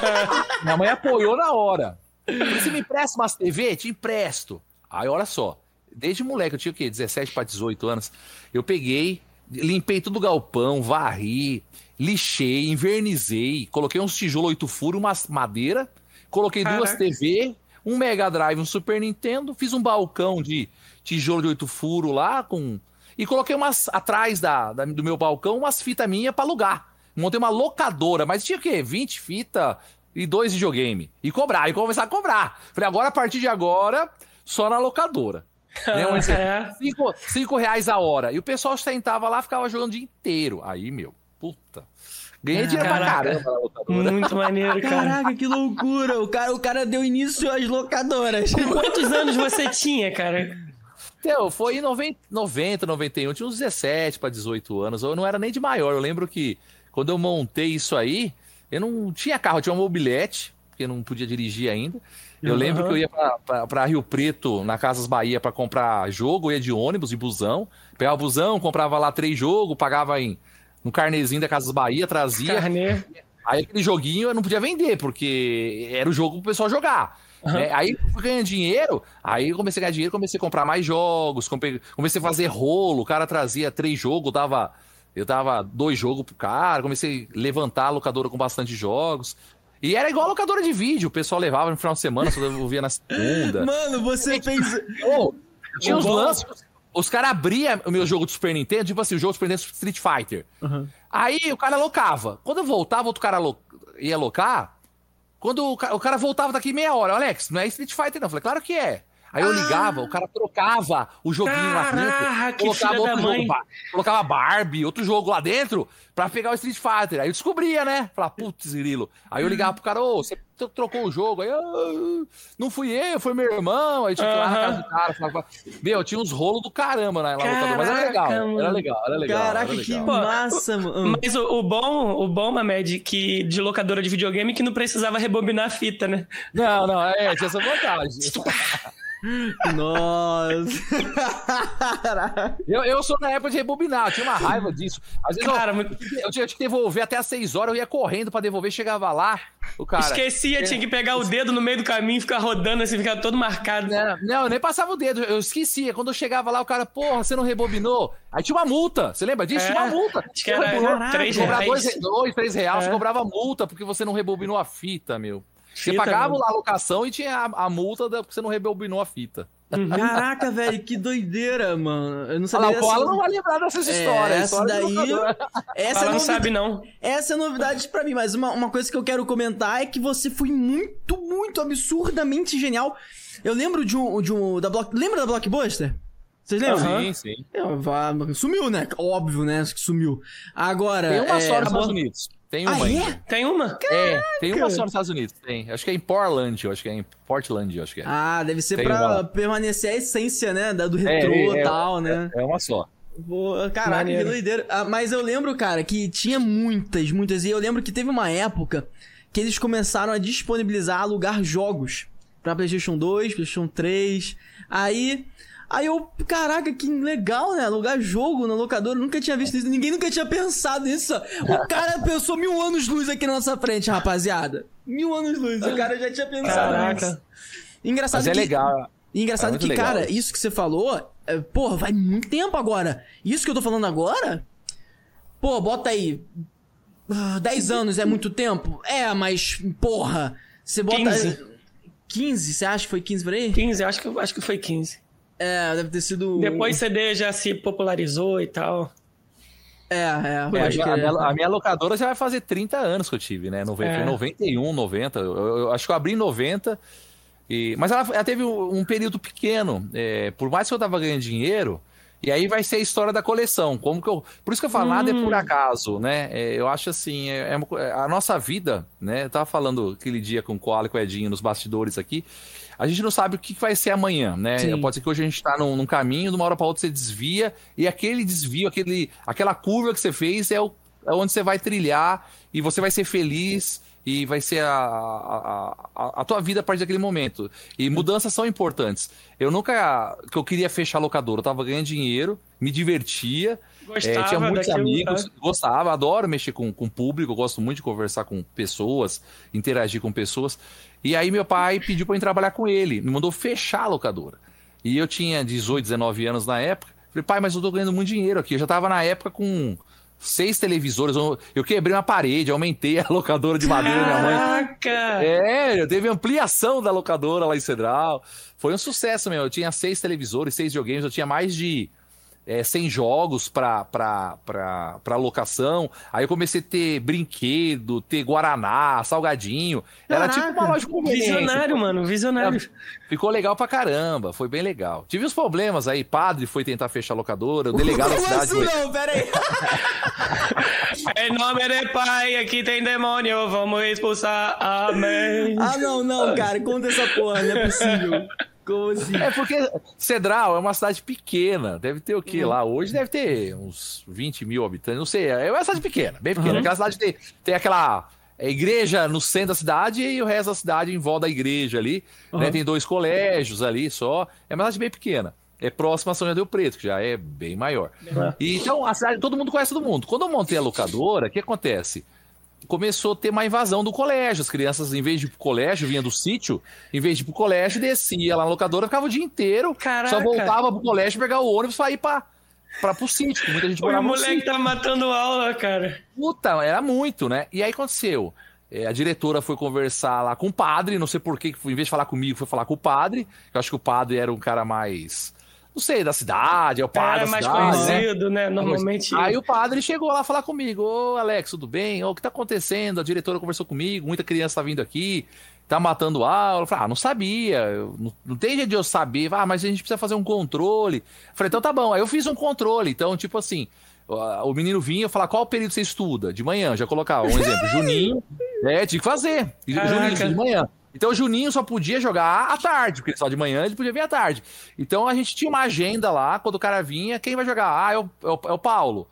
minha mãe apoiou na hora. Você me empresta umas TV? Te empresto. Aí, olha só, desde moleque, eu tinha o quê? 17 para 18 anos. Eu peguei, limpei todo o galpão, varri, lixei, invernizei, coloquei uns tijolos 8 furos, umas madeira, coloquei duas Caraca. TV, um Mega Drive, um Super Nintendo, fiz um balcão de tijolo de 8 furos lá com. E coloquei umas atrás da, da- do meu balcão umas fitas minhas pra alugar. Montei uma locadora, mas tinha o quê? 20 fitas e dois videogame. E cobrar, e começar a cobrar. Falei, agora, a partir de agora, só na locadora. Né? Vamos dizer, É. cinco, cinco reais a hora. E o pessoal sentava lá, ficava jogando o dia inteiro. Aí, meu, puta. Ganhei dinheiro pra Caraca. caramba na locadora. Muito maneiro, cara. Caraca, que loucura. O cara, o cara deu início às locadoras. Quantos anos você tinha, cara? Então, foi em 90, 90 91, tinha uns 17 para 18 anos. Eu não era nem de maior. Eu lembro que quando eu montei isso aí, eu não tinha carro, eu tinha um mobilete, porque eu não podia dirigir ainda. Eu Uhum. lembro que eu ia pra Rio Preto, na Casas Bahia, pra comprar jogo, eu ia de ônibus, de busão. Pegava o busão, comprava lá três jogos, pagava em no carnezinho da Casas Bahia, trazia. Carnê. Aí aquele joguinho eu não podia vender, porque era o jogo pro pessoal jogar. né? Aí eu fui ganhando dinheiro, aí eu comecei a ganhar dinheiro, comecei a comprar mais jogos, comecei a fazer rolo, o cara trazia três jogos, dava, eu dava dois jogos pro cara, comecei a levantar a locadora com bastante jogos. E era igual a locadora de vídeo, o pessoal levava no final de semana, só devolvia na segunda. Mano, você fez. Tinha os lances, os caras abriam o meu jogo do Super Nintendo, tipo assim, o jogo do Super Nintendo Street Fighter. Aí o cara locava. Quando eu voltava, outro cara lo- ia locar. Quando o ca- o cara voltava daqui meia hora, Alex, não é Street Fighter, não. Eu falei, claro que é. Aí eu ligava, o cara trocava o joguinho lá Caraca, dentro, que colocava outro mãe. jogo, colocava Barbie, outro jogo lá dentro, pra pegar o Street Fighter. Aí eu descobria, né? Falava, putz, grilo. Aí eu ligava pro cara, ô, você tro- trocou o jogo. Aí eu, "Ah, não fui eu, foi meu irmão. Aí tinha que ir lá na casa do cara. Falava, meu, tinha uns rolos do caramba na locadora, mas era Caraca, legal, era legal, era legal. Caraca, era que legal. massa, mano. Mas o, o bom, o bom, Mamed, que de locadora de videogame que não precisava rebobinar a fita, né? Não, não, é, tinha essa vantagem. Nossa. Eu, eu sou na época de rebobinar, eu tinha uma raiva disso. Às vezes Cara, eu, eu tinha que devolver até às 6 horas, eu ia correndo pra devolver, chegava lá, o cara. Esquecia, tinha que pegar o dedo no meio do caminho e ficar rodando assim, ficar todo marcado. Não, não, eu nem passava o dedo, eu esquecia. Quando eu chegava lá, o cara, porra, você não rebobinou? Aí tinha uma multa, você lembra disso? É, tinha uma multa. acho que era Caraca, três cobrava reais. Dois, dois, três reais, É. você cobrava multa porque você não rebobinou a fita, meu. Você Fita, pagava mano. lá a locação e tinha a, a multa da- porque você não rebobinou a fita. Caraca, velho, que doideira, mano. Eu não sabia lá, o dessa- Koala não vai lembrar dessas É, histórias. essa história de daí. Essa Ela é não novi- sabe, não. Essa é novidade pra mim, mas uma, uma coisa que eu quero comentar é que você foi muito, muito absurdamente genial. Eu lembro de um. De um da Block... Lembra da Blockbuster? Vocês lembram? Sim, sim. É, Sumiu, né? Óbvio, né? que Sumiu. Agora. Tem uma é... só nos. Estados Unidos. Tem uma Ah, é? Tem uma? É, tem uma só nos Estados Unidos. Tem. Acho que é em Portland, eu acho que é em Portland, eu acho que é. Ah, deve ser Tem pra uma. permanecer a essência, né? Da, do retrô e é, tal, né? É uma só. Pô, caraca, Maneiro. que doideira. Ah, mas eu lembro, cara, que tinha muitas, muitas. E eu lembro que teve uma época que eles começaram a disponibilizar, alugar jogos pra PlayStation 2, PlayStation 3. Aí. Aí eu, caraca, que legal, né? Alugar jogo na locadora. Nunca tinha visto isso. Ninguém nunca tinha pensado nisso. O cara pensou mil anos luz aqui na nossa frente, rapaziada. Mil anos luz. O cara já tinha pensado nisso. Caraca. Engraçado Mas é que... legal. Engraçado É que, legal. cara, isso que você falou, é, porra, vai muito tempo agora. Isso que eu tô falando agora, pô, bota aí. ah, 10 anos é muito tempo? É, mas, porra, você bota. 15. 15, você acha que foi 15 por aí? 15, acho que, acho que foi 15. É, deve ter sido. Depois CD já se popularizou e tal. É, é, É, pode a, crer. minha, a minha locadora já vai fazer 30 anos que eu tive, né? Nove- É. Foi 91, 90. Eu, eu- eu acho que eu abri em 90. E, mas ela, ela teve um, um período pequeno. é, por mais que eu tava ganhando dinheiro, e aí vai ser a história da coleção. Como que eu, por isso que eu falo, nada é por acaso, né? É, eu acho assim, é, é uma co- a nossa vida, né? Eu tava falando aquele dia com o Koala e com o Edinho nos bastidores aqui. A gente não sabe o que vai ser amanhã, né? Sim. Pode ser que hoje a gente tá num, num caminho, de uma hora para outra você desvia, e aquele desvio, aquele, aquela curva que você fez é, o, é onde você vai trilhar e você vai ser feliz e vai ser a, a, a, a tua vida a partir daquele momento. E mudanças são importantes. Eu nunca. que eu queria fechar a locadora, eu tava ganhando dinheiro, me divertia. Gostava É, tinha muitos amigos, tá? gostava, adoro mexer com, com público, gosto muito de conversar com pessoas, interagir com pessoas. E aí meu pai pediu pra eu trabalhar com ele, me mandou fechar a locadora. E eu tinha 18, 19 anos na época. Falei, pai, mas eu tô ganhando muito dinheiro aqui. Eu já tava na época com seis televisores, eu, quebrei uma parede, aumentei a locadora de madeira da minha mãe. Caraca! É, teve ampliação da locadora lá em Cedral. Foi um sucesso, meu. Eu tinha seis televisores, seis videogames, eu tinha mais de é, 100 jogos pra, pra, pra, pra locação. Aí eu comecei a ter brinquedo, ter Guaraná, salgadinho. Era Caraca, tipo uma loja de conveniência. Visionário, mano, visionário. Ficou legal pra caramba, foi bem legal. Tive uns problemas aí, padre foi tentar fechar a locadora, o delegado da cidade. assim foi- não? Pera aí. Em nome de pai, aqui tem demônio, vamos expulsar. Amém. Ah, não, não, cara, conta essa porra, não é possível. Como assim? É porque Cedral é uma cidade pequena. Deve ter o quê lá? Hoje deve ter uns 20 mil habitantes. Não sei. É uma cidade pequena, bem pequena. Uhum. Aquela cidade tem, tem aquela igreja no centro da cidade e o resto da cidade em volta da igreja ali. Né? Uhum. Tem dois colégios ali só. É uma cidade bem pequena. É próxima a São José do Preto, que já é bem maior. E, então, a cidade, todo mundo conhece todo mundo. Quando eu montei a locadora, o que acontece? Começou a ter uma invasão do colégio. As crianças, em vez de ir pro colégio, vinha do sítio, em vez de ir pro colégio, descia lá na locadora, ficava o dia inteiro, Caraca. só voltava pro colégio, pegar o ônibus pra ir pra, pra, pro sítio. Muita gente O moleque tá matando aula, cara. Puta, era muito, né? E aí aconteceu. é, a diretora foi conversar lá com o padre, não sei por que, em vez de falar comigo, foi falar com o padre. Eu acho que o padre era um cara mais. Não sei, da cidade, é o padre Cara da mais cidade, né? conhecido, né? Normalmente. Aí o padre chegou lá falar comigo: Ô Alex, tudo bem? Ô, o que tá acontecendo? A diretora conversou comigo, muita criança tá vindo aqui, tá matando aula. Eu falei: Ah, não sabia, não, não tem jeito de eu saber. Ah, mas a gente precisa fazer um controle. Eu falei: Então tá bom. Aí eu fiz um controle. Então, tipo assim, o menino vinha falar qual período você estuda? De manhã, já colocava um exemplo: Juninho. É, tinha que fazer. Caraca. Juninho, de manhã. Então o Juninho só podia jogar à tarde, porque só de manhã ele podia vir à tarde. Então a gente tinha uma agenda lá, quando o cara vinha, quem vai jogar? Ah, é o, é o, é o Paulo.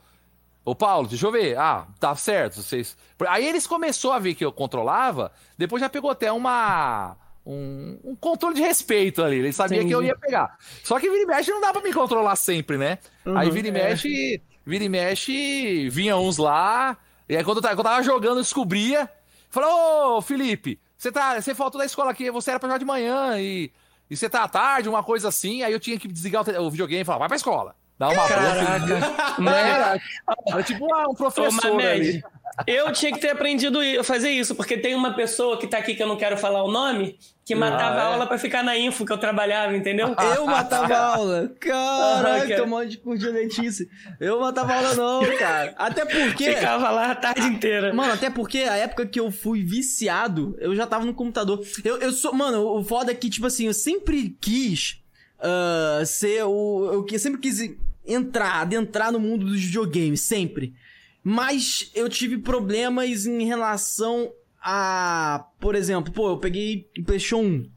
Ô Paulo, deixa eu ver. Ah, tá certo. Vocês... Aí eles começou a ver que eu controlava, depois já pegou até uma. Um, um controle de respeito ali. Ele sabia que eu ia pegar. Só que vira e mexe não dá pra me controlar sempre, né? aí vira e mexe, vira e mexe, vinha uns lá. E aí quando eu tava, quando eu tava jogando, eu descobria. Falou, ô Felipe, você, tá, você faltou da escola aqui, você era pra jogar de manhã e, e você tá à tarde, uma coisa assim. Aí eu tinha que desligar o, o videogame e falar, vai pra escola. Dá uma boa. Caraca. Né? Era, era tipo ah, um Ô, professor Mamed, ali. eu tinha que ter aprendido a fazer isso, porque tem uma pessoa que tá aqui que eu não quero falar o nome, que matava é? a aula pra ficar na info que eu trabalhava, entendeu? Eu matava aula. Caraca, cara. um monte de curtir letice. Eu matava aula não, cara. Até porque... Ficava lá a tarde inteira. Mano, até porque a época que eu fui viciado, eu já tava no computador. Eu, eu sou. Mano, o foda é que, tipo assim, eu sempre quis ah, ser o. Eu que- sempre quis entrar, adentrar no mundo dos videogames, sempre. Mas eu tive problemas em relação a. Por exemplo, pô, eu peguei o PlayStation 1.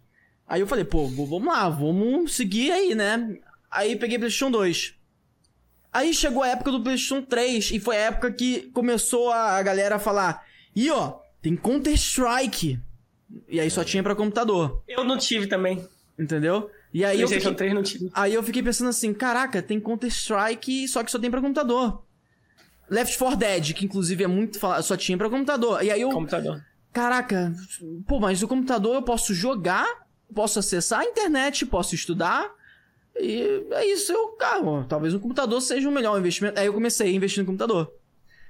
Aí eu falei, pô, vamos lá, vamos seguir aí, né? Aí peguei PlayStation 2. Aí chegou a época do PlayStation 3 e foi a época que começou a, a galera a falar: "E ó, tem Counter-Strike". E aí só tinha pra computador, Eu não tive também. entendeu? E aí eu fiquei, 3 não tive. aí eu fiquei pensando assim: "Caraca, tem Counter-Strike, só que só tem pra computador". Left 4 Dead, que inclusive é muito falado, só tinha pra computador. E aí eu, Computador. caraca, pô, mas o computador eu posso jogar, posso acessar a internet, posso estudar. E é isso, eu, cara, ó, talvez o computador seja o melhor investimento. Aí eu comecei a investir no computador.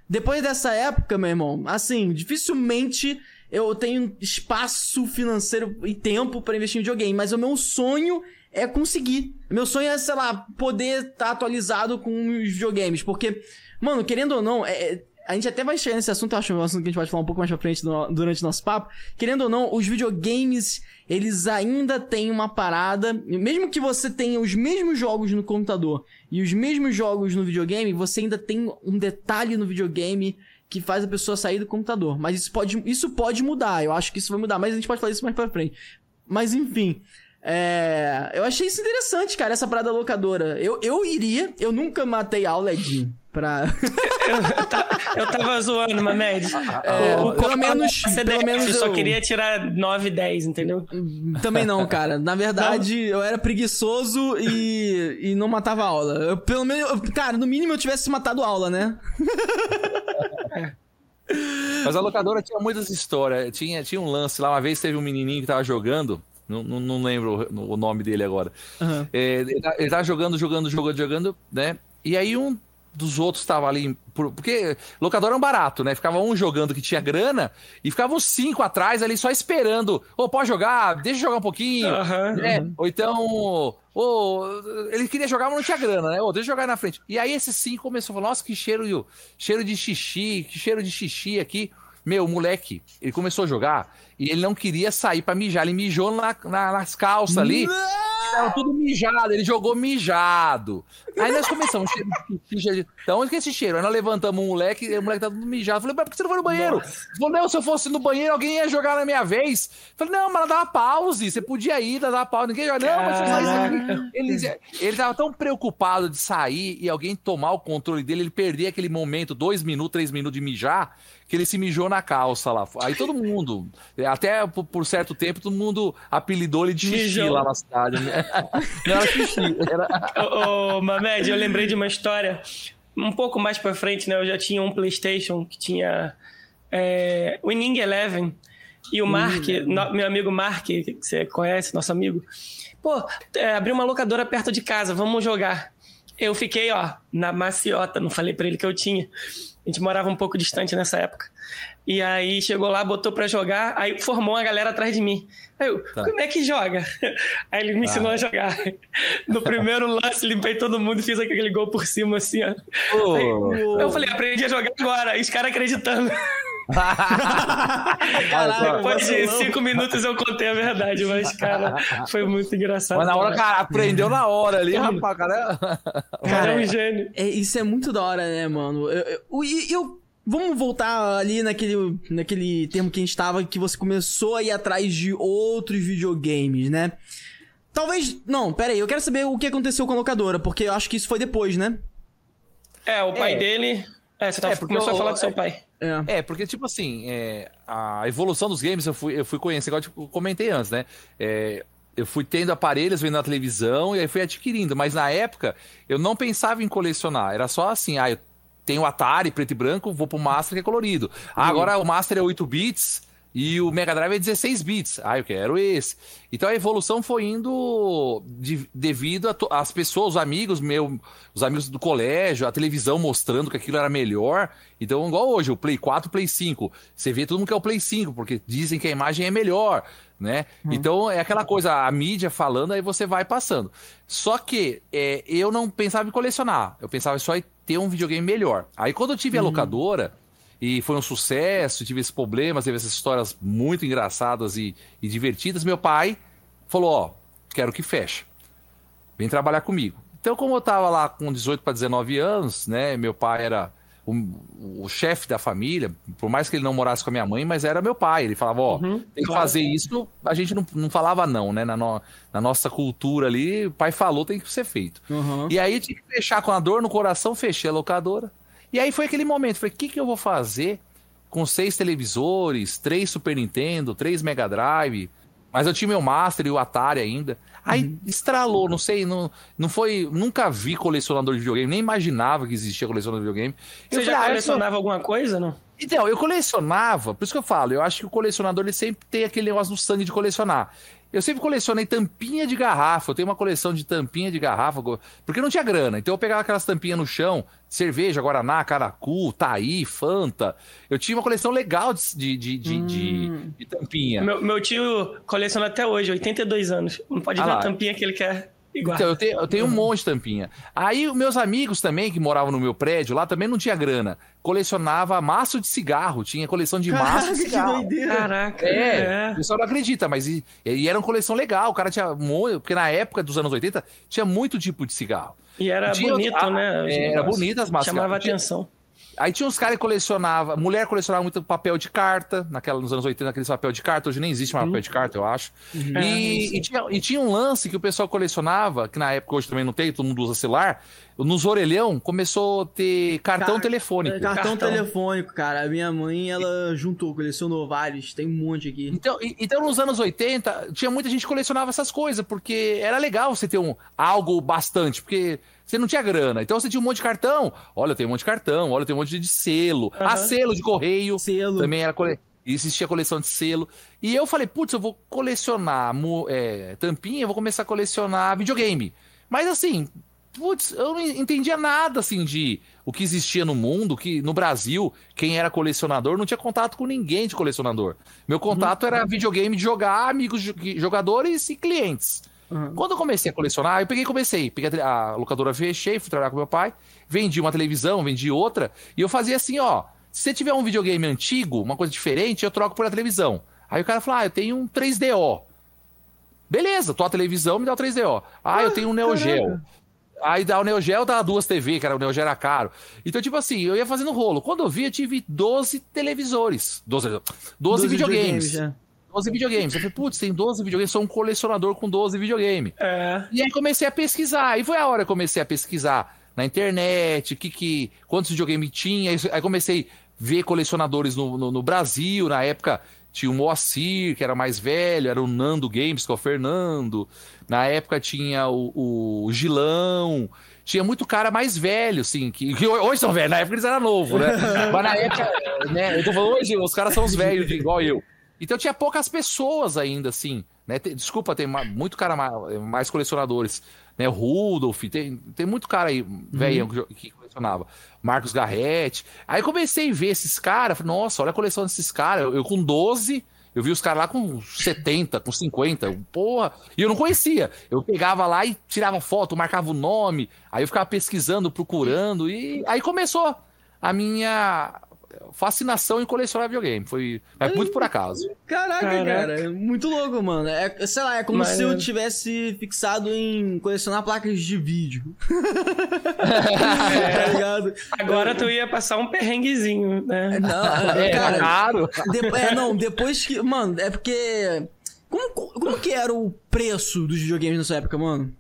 Depois dessa época, meu irmão, assim, dificilmente eu tenho espaço financeiro e tempo pra investir em videogame, mas o meu sonho é conseguir. Meu sonho é, sei lá, poder estar atualizado com os videogames, porque, mano, querendo ou não, é- é- a gente até vai chegar nesse assunto, eu acho um assunto que a gente pode falar um pouco mais pra frente no- durante o nosso papo. Querendo ou não, os videogames, eles ainda têm uma parada, mesmo que você tenha os mesmos jogos no computador e os mesmos jogos no videogame, você ainda tem um detalhe no videogame que faz a pessoa sair do computador. Mas isso pode, isso pode mudar, eu acho que isso vai mudar, mas a gente pode falar isso mais pra frente. Mas enfim, é, eu achei isso interessante, cara, essa parada locadora. Eu, eu iria, eu nunca matei aula, Edinho, pra... Eu, ta- eu tava zoando, Mamed. É, O- o pelo menos- CDF, pelo menos eu só queria tirar 9, 10, entendeu? Também não, cara. Na verdade, eu era preguiçoso e, e não matava aula. Eu, pelo menos, eu- cara, no mínimo eu tivesse matado aula, né? Mas a locadora tinha muitas histórias. Tinha, tinha um lance lá. Uma vez teve um menininho que tava jogando. Não, não, não lembro o, nome dele agora. Aham. É, ele, tá- ele tava jogando, jogando, jogando, jogando, né? E aí um dos outros tava ali. por- porque locadora é um barato, né? Ficava um jogando que tinha grana e ficavam os cinco atrás ali só esperando. Ô, pode jogar? Deixa eu jogar um pouquinho. Aham. né? Ou então. Ô, ele queria jogar, mas não tinha grana, né? Ô, deixa eu jogar aí na frente. E aí esses cinco começou a falar: nossa, que cheiro, cheiro de xixi, que cheiro de xixi aqui. Meu, moleque, ele começou a jogar e ele não queria sair pra mijar. Ele mijou na- na- nas calças ali. Tava tudo mijado, ele jogou mijado. Aí nós começamos, onde que é esse cheiro? Aí nós levantamos um moleque, e o moleque tava tudo mijado. Eu falei, mas por que você não foi no banheiro? Ele falou, não, se eu fosse no banheiro, alguém ia jogar na minha vez. Eu falei, não, mas dava pause, você podia ir, dava pause. Ninguém joga. Não, mas você. Ele, ele tava tão preocupado de sair e alguém tomar o controle dele, ele perder aquele momento, dois minutos, três minutos de mijar, que ele se mijou na calça lá. Aí todo mundo, até por, certo tempo, todo mundo apelidou ele de xixi Mijou. lá na cidade. né? Não era xixi, era... Ô, ô, Mamed, eu lembrei de uma história. Um pouco mais pra frente, né? Eu já tinha um PlayStation que tinha é, Winning Eleven. E o Mark, no- meu amigo Mark, que você conhece, nosso amigo, pô, é, abriu uma locadora perto de casa, vamos jogar. Eu fiquei, ó, na maciota, não falei pra ele que eu tinha. A gente morava um pouco distante nessa época. E aí chegou lá, botou pra jogar, aí formou uma galera atrás de mim. Aí eu, Tá. como é que joga? Aí ele me ensinou a jogar. No primeiro lance, limpei todo mundo e fiz aquele gol por cima, assim, ó. Pô. Eu falei, aprendi a jogar agora. E os caras acreditando. Caralho, Depois de cinco minutos eu contei a verdade, mas, cara, foi muito engraçado. Mas na hora, cara, aprendeu na hora ali, rapaz, cara. O cara é um gênio. É, isso é muito da hora, né, mano? Eu, eu, e eu- vamos voltar ali naquele, naquele termo que a gente tava, que você começou a ir atrás de outros videogames, né? Talvez. Não, pera aí, eu quero saber o que aconteceu com a locadora, porque eu acho que isso foi depois, né? É, o pai É. dele. É, você tava, É, porque começou a o- falar com seu pai. É. É, porque, tipo assim, é, a evolução dos games eu fui, eu fui conhecer, igual eu comentei antes, né? É, eu fui tendo aparelhos, vendo na televisão, e aí fui adquirindo. Mas na época, eu não pensava em colecionar. Era só assim, ah, eu tenho o Atari preto e branco, vou pro Master que é colorido. Ah, agora o Master é 8 bits e o Mega Drive é 16 bits. Ah, eu quero esse. Então a evolução foi indo de- devido às pessoas, os amigos meu, os amigos do colégio, a televisão mostrando que aquilo era melhor. Então, igual hoje, o Play 4, o Play 5. Você vê todo mundo que é o Play 5, porque dizem que a imagem é melhor, né? Então é aquela coisa, a mídia falando, aí você vai passando. Só que é, eu não pensava em colecionar, eu pensava só em ter um videogame melhor. Aí quando eu tive a locadora, e foi um sucesso, tive esses problemas, teve essas histórias muito engraçadas e, e divertidas. Meu pai falou: Ó, quero que feche. Vem trabalhar comigo. Então, como eu tava lá com 18 para 19 anos, né? Meu pai era o, o chefe da família, por mais que ele não morasse com a minha mãe, mas era meu pai. Ele falava: Ó, tem que claro. fazer isso. A gente não, não falava não, né? Na, no- na nossa cultura ali, o pai falou, tem que ser feito. Uhum. E aí tinha que fechar com a dor no coração, fechei a locadora. E aí foi aquele momento, falei, o que, que eu vou fazer com seis televisores, três Super Nintendo, três Mega Drive, mas eu tinha meu Master e o Atari ainda. Aí Uhum. estralou, não sei, não, não foi, nunca vi colecionador de videogame, nem imaginava que existia colecionador de videogame. Você Eu já falei, ah, eu colecionava alguma coisa, não? então, eu colecionava, por isso que eu falo, eu acho que o colecionador ele sempre tem aquele negócio no sangue de colecionar. Eu sempre colecionei tampinha de garrafa, eu tenho uma coleção de tampinha de garrafa, porque não tinha grana. Então eu pegava aquelas tampinhas no chão, cerveja, Guaraná, Caracu, Taí, Fanta. Eu tinha uma coleção legal de, de, de, de- de- de tampinha. Meu, meu tio coleciona até hoje, 82 anos. Não pode Ah ver a tampinha que ele quer. Então, eu tenho, eu tenho um monte de tampinha. Aí, os meus amigos também, que moravam no meu prédio, lá também não tinha grana. Colecionava maço de cigarro, tinha coleção de maço Caraca, de que cigarro. Caraca, É, o pessoal não acredita, mas e, e era uma coleção legal. O cara tinha muito. Porque na época dos anos 80 tinha muito tipo de cigarro. E era Tinha- bonito, ah, né? os era negócios. bonito as máscaras. Chamava Tinha- atenção. Aí tinha uns caras que colecionavam. Mulher colecionava muito papel de carta, naquela, nos anos 80, aqueles papel de carta. Hoje nem existe mais papel de carta, eu acho. É, E, e tinha, e tinha um lance que o pessoal colecionava, que na época hoje também não tem, todo mundo usa celular. Nos orelhão começou a ter cartão Car- telefônico. É, Cartão, Cartão. telefônico, cara. A minha mãe, ela juntou, colecionou vários. Tem um monte aqui. Então, e- então, nos anos 80, tinha muita gente que colecionava essas coisas, porque era legal você ter um, algo bastante, porque você não tinha grana. Então você tinha um monte de cartão. Olha, eu tenho um monte de cartão, olha, eu tenho um monte de selo. Aham. Ah, selo de correio. Selo. Também era cole... Existia coleção de selo. E eu falei, putz, eu vou colecionar é, tampinha, eu vou começar a colecionar videogame. Mas assim, putz, eu não entendia nada assim de o que existia no mundo, que no Brasil, quem era colecionador não tinha contato com ninguém de colecionador. Meu contato era videogame de jogar, amigos jo- jogadores e clientes. Uhum. Quando eu comecei a colecionar, eu peguei e comecei. Peguei a a locadora fechei, fui trabalhar com meu pai, vendi uma televisão, vendi outra, e eu fazia assim, ó. Se você tiver um videogame antigo, uma coisa diferente, eu troco por a televisão. Aí o cara falou, ah, eu tenho um 3DO. Beleza, tua televisão me dá o 3DO. Ah, eu tenho um Neo Geo. Aí dá o Neo Geo, dá duas TV, era o Neo Geo era caro. Então, tipo assim, eu ia fazendo rolo. Quando eu vi, eu tive 12 televisores. 12, 12, 12 videogames. videogames, 12 videogames. Eu falei, putz, tem 12 videogames, sou um colecionador com 12 videogames. É. E aí comecei a pesquisar. E foi a hora que eu comecei a pesquisar na internet, que, que, quantos videogames tinha. Aí comecei a ver colecionadores no, no, no Brasil. Na época tinha o Moacir, que era mais velho, era o Nando Games, que é o Fernando. Na época tinha o, o Gilão. Tinha muito cara mais velho, assim, que, que hoje são velhos, na época eles eram novos, né? Mas na época, né? Eu tô falando hoje, os caras são os velhos, igual eu. Então tinha poucas pessoas ainda, assim, né? Tem- desculpa, tem muito cara mais, mais colecionadores, né? Rudolf, tem, tem muito cara aí, velho, que jo- que colecionava. Marcos Garrett. Aí comecei a ver esses caras, nossa, olha a coleção desses caras. Eu, eu com 12, eu vi os caras lá com 70, com 50, porra. E eu não conhecia. Eu pegava lá e tirava foto, marcava o nome, aí eu ficava pesquisando, procurando, e aí começou a minha fascinação em colecionar videogame. Foi mas muito por acaso. Caraca, Caraca. cara, é muito louco, mano. É, sei lá, é como se eu Maneiro. tivesse fixado em colecionar placas de vídeo. tá ligado? Agora tu ia passar um perrenguezinho, né? Não, É, cara, caro. de- é, não, depois que. Mano, é porque. Como, como que era o preço dos videogames nessa época, mano?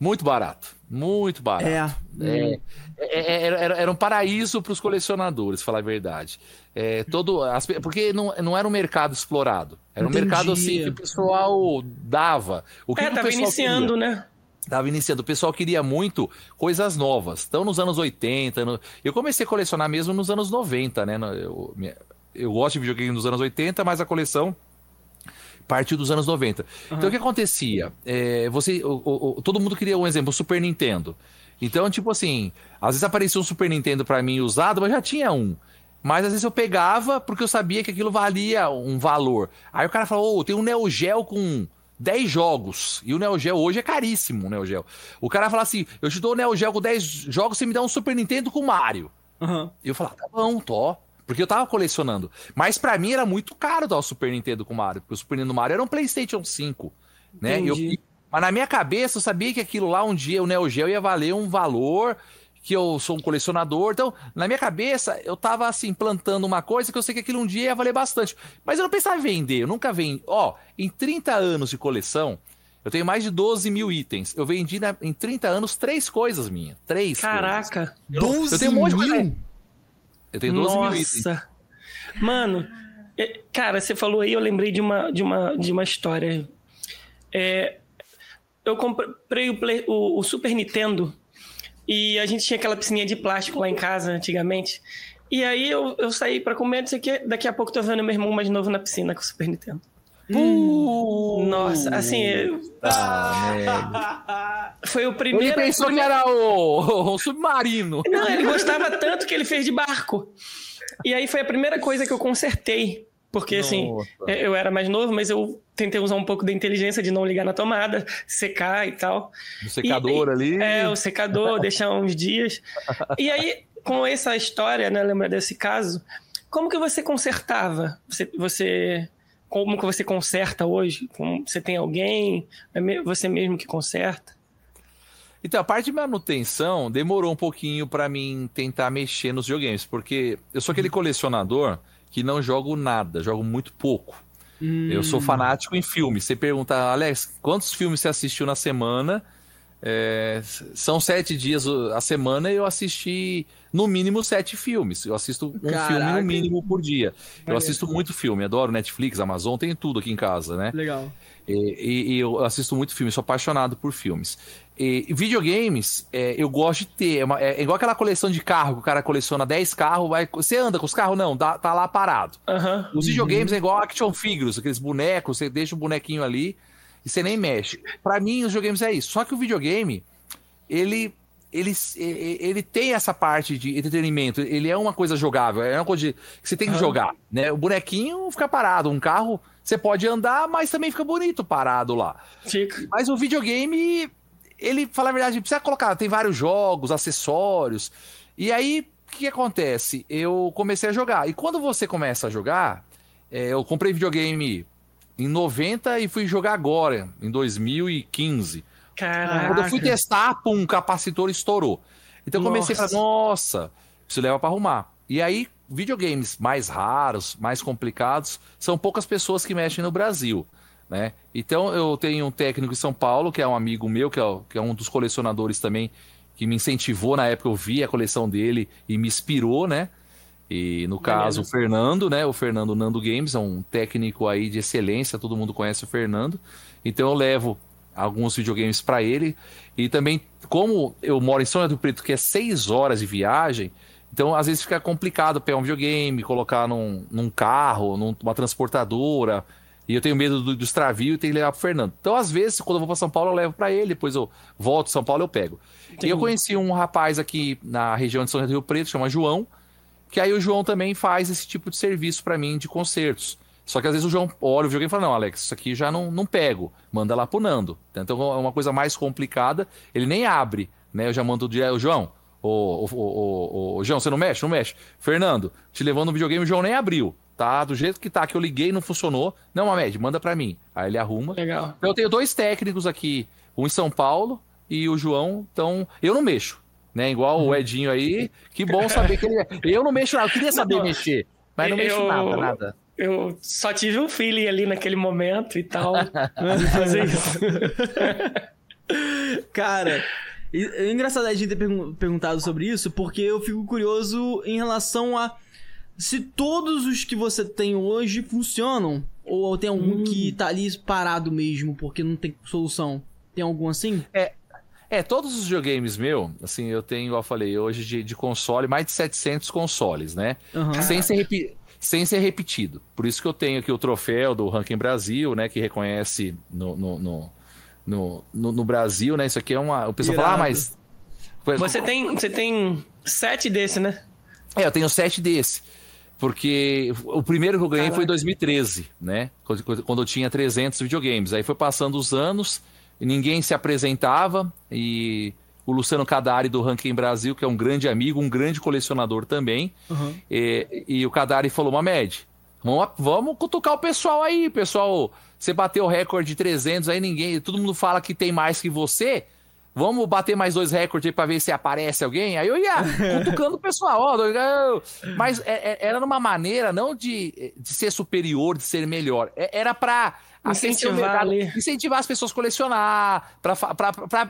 Muito barato. Muito barato. É. É, é, é, era, era- era um paraíso para os colecionadores, falar a verdade. É, todo, as porque não, não era um mercado explorado. Era um Entendi. mercado assim que o pessoal dava. O que, É, que o tava pessoal iniciando, queria? né? Tava iniciando. O pessoal queria muito coisas novas. Então, nos anos 80. no- Eu comecei a colecionar mesmo nos anos 90, né? Eu, eu gosto de videogame nos anos 80, mas a coleção partiu dos anos 90. Então, o que acontecia? É, você, o- o- todo mundo queria um exemplo, o Super Nintendo. Então, tipo assim, às vezes aparecia um Super Nintendo pra mim usado, mas já tinha um. Mas às vezes eu pegava porque eu sabia que aquilo valia um valor. Aí o cara falou: Ô, tem um Neo Geo com 10 jogos. E o Neo Geo hoje é caríssimo, o Neo Geo. O cara fala assim: eu te dou o Neo Geo com 10 jogos, você me dá um Super Nintendo com Mario. Aham. E eu falava, tá bom, tô. Porque eu tava colecionando. Mas pra mim era muito caro dar o Super Nintendo com Mario. Porque o Super Nintendo Mario era um PlayStation 5. Né? Eu- mas na minha cabeça eu sabia que aquilo lá um dia o Neo Geo ia valer um valor. Que eu sou um colecionador. Então, na minha cabeça, eu tava assim, plantando uma coisa que eu sei que aquilo um dia ia valer bastante. Mas eu não pensava em vender, eu nunca vendi. Ó, em 30 anos de coleção, eu tenho mais de 12 mil itens. Eu vendi na- em 30 anos três coisas minhas. Três. coisas. Caraca. Eu, eu 12 tenho um monte de coisa. Eu tenho 12 mil itens. Nossa. Mano, é, cara, você falou aí, eu lembrei de uma, de uma, de uma história. É, eu comprei o, o- o Super Nintendo e a gente tinha aquela piscininha de plástico lá em casa antigamente. E aí eu, eu saí pra comer, não sei o quê. Daqui a pouco tô vendo meu irmão mais novo na piscina com o Super Nintendo. Nossa, assim, Tá, foi o Ele primeiro. pensou que era o, o submarino. Não, ele gostava tanto que ele fez de barco. E aí foi a primeira coisa que eu consertei. Porque, assim, Nossa. é, eu era mais novo, mas eu tentei usar um pouco da inteligência de não ligar na tomada, secar e tal. O secador E- ali. É, o secador, deixar uns dias. E aí, com essa história, né, lembra desse caso, como que você consertava? Você, você como que você conserta hoje? Como, você tem alguém? É você mesmo que conserta? Então, a parte de manutenção demorou um pouquinho pra mim tentar mexer nos videogames, porque eu sou aquele colecionador que não jogo nada, jogo muito pouco. Eu sou fanático em filmes. Você pergunta, Alex, quantos filmes você assistiu na semana? É, são sete dias a semana e eu assisti no mínimo sete filmes. Eu assisto um Caraca. filme no mínimo por dia. Eu assisto muito filme, adoro Netflix, Amazon, tem tudo aqui em casa, né? Legal. E, e- eu assisto muito filme, sou apaixonado por filmes. E, videogames, é, eu gosto de ter. É, uma- é igual aquela coleção de carro, que o cara coleciona 10 carros, vai, você anda com os carros? Não, dá- tá lá parado. Aham. Os videogames é igual action figures, aqueles bonecos, você deixa o bonequinho ali e você nem mexe. Pra mim, os videogames é isso. Só que o videogame, ele. Ele, ele tem essa parte de entretenimento, ele é uma coisa jogável, é uma coisa de- que você tem que Ah. jogar, né? O bonequinho fica parado, um carro você pode andar, mas também fica bonito parado lá. Fica. Mas o videogame, ele, fala a verdade, precisa colocar, tem vários jogos, acessórios. E aí, o que, que acontece? Eu comecei a jogar. E quando você começa a jogar, é, eu comprei videogame em 90 e fui jogar agora, em 2015. Caraca. Quando eu fui testar, pum, um capacitor estourou. Então eu comecei a Nossa. falar, nossa, isso leva para arrumar. E aí, videogames mais raros, mais complicados, são poucas pessoas que mexem no Brasil, né? Então eu tenho um técnico em São Paulo, que é um amigo meu, que é, que é um dos colecionadores também, que me incentivou na época, eu vi a coleção dele e me inspirou, né? E no caso, o Fernando, né? O Fernando Nando Games é um técnico aí de excelência, todo mundo conhece o Fernando. Então eu levo alguns videogames para ele. E também, como eu moro em São José do Preto, que é seis horas de viagem, então às vezes fica complicado pegar um videogame, colocar num, num carro, num- numa transportadora. E eu tenho medo do, do extravio e tenho que levar pro Fernando. Então, às vezes, quando eu vou para São Paulo, eu levo para ele, depois eu volto São Paulo eu pego. E eu conheci um rapaz aqui na região de São Rio Preto, chama João, que aí o João também faz esse tipo de serviço para mim de concertos. Só que às vezes o João olha o videogame e fala: Não, Alex, isso aqui já não, não pego. Manda lá pro Nando. Então é uma coisa mais complicada. Ele nem abre, né? Eu já mando o dia, o João. Ô, ô, ô, ô, ô, João, você não mexe? Não mexe. Fernando, te levando no videogame, o João nem abriu. Tá? Do jeito que tá, que eu liguei não funcionou. Não, Ahmed, manda pra mim. Aí ele arruma. Legal. Então, Eu tenho dois técnicos aqui, um em São Paulo e o João. Então, eu não mexo, né? Igual o Edinho aí. Que bom saber que ele. é. Eu não mexo nada, eu queria saber Não, mexer, mas não mexo eu- nada, nada. Eu só tive um feeling ali naquele momento e tal. de fazer isso. Cara, é engraçado a gente ter pergun- perguntado sobre isso, porque eu fico curioso em relação a se todos os que você tem hoje funcionam, ou tem algum que tá ali parado mesmo, porque não tem solução. Tem algum assim? É, todos os videogames meu, assim, eu tenho, igual eu falei, hoje de, de console, mais de 700 consoles, né? Aham. Sem ser, sem ser repetido. Por isso que eu tenho aqui o troféu do Ranking Brasil, né? Que reconhece no, no, no, no, no- no Brasil, né? Isso aqui é uma. O pessoal fala, ah, mas. Você tem, você tem sete desse, né? É, eu tenho sete desse. Porque o primeiro que eu ganhei foi em Caraca. 2013, né? Quando, eu tinha 300 videogames. Aí foi passando os anos, e ninguém se apresentava. E o Luciano Cadari do Ranking Brasil, que é um grande amigo, um grande colecionador também. Aham. E, e o Kadari falou, Mamed, vamos, vamos cutucar o pessoal aí, pessoal. Você bateu o recorde de 300, aí ninguém, todo mundo fala que tem mais que você. Vamos bater mais dois recordes aí pra ver se aparece alguém? Aí eu ia cutucando o pessoal, ó, mas é- é- era numa maneira não de, de ser superior, de ser melhor. É- Era pra Incentivar incentivar as pessoas a colecionar,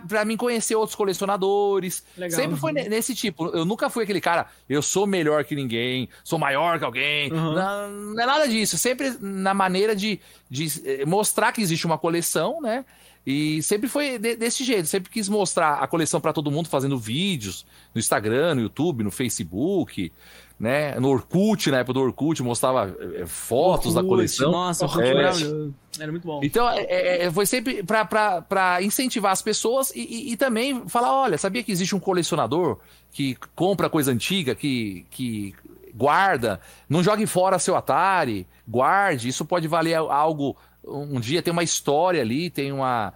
pra mim conhecer outros colecionadores. Legal. Sempre foi ne- nesse tipo. Eu nunca fui aquele cara, eu sou melhor que ninguém, sou maior que alguém. Uhum. Não, não é nada disso. Sempre na maneira de, de eh, mostrar que existe uma coleção, né? E sempre foi de- desse jeito. Sempre quis mostrar a coleção pra todo mundo, fazendo vídeos no Instagram, no YouTube, no Facebook, né? No Orkut, na época do Orkut, mostrava eh, fotos da Orkut, coleção. Nossa, Orkut É. maravilhoso. Era muito bom. Então, é- é- é- foi sempre pra incentivar as pessoas e, e- e também falar: olha, sabia que existe um colecionador que compra coisa antiga, que, que guarda, não jogue fora seu Atari, guarde, isso pode valer algo um dia, tem uma história ali, tem uma.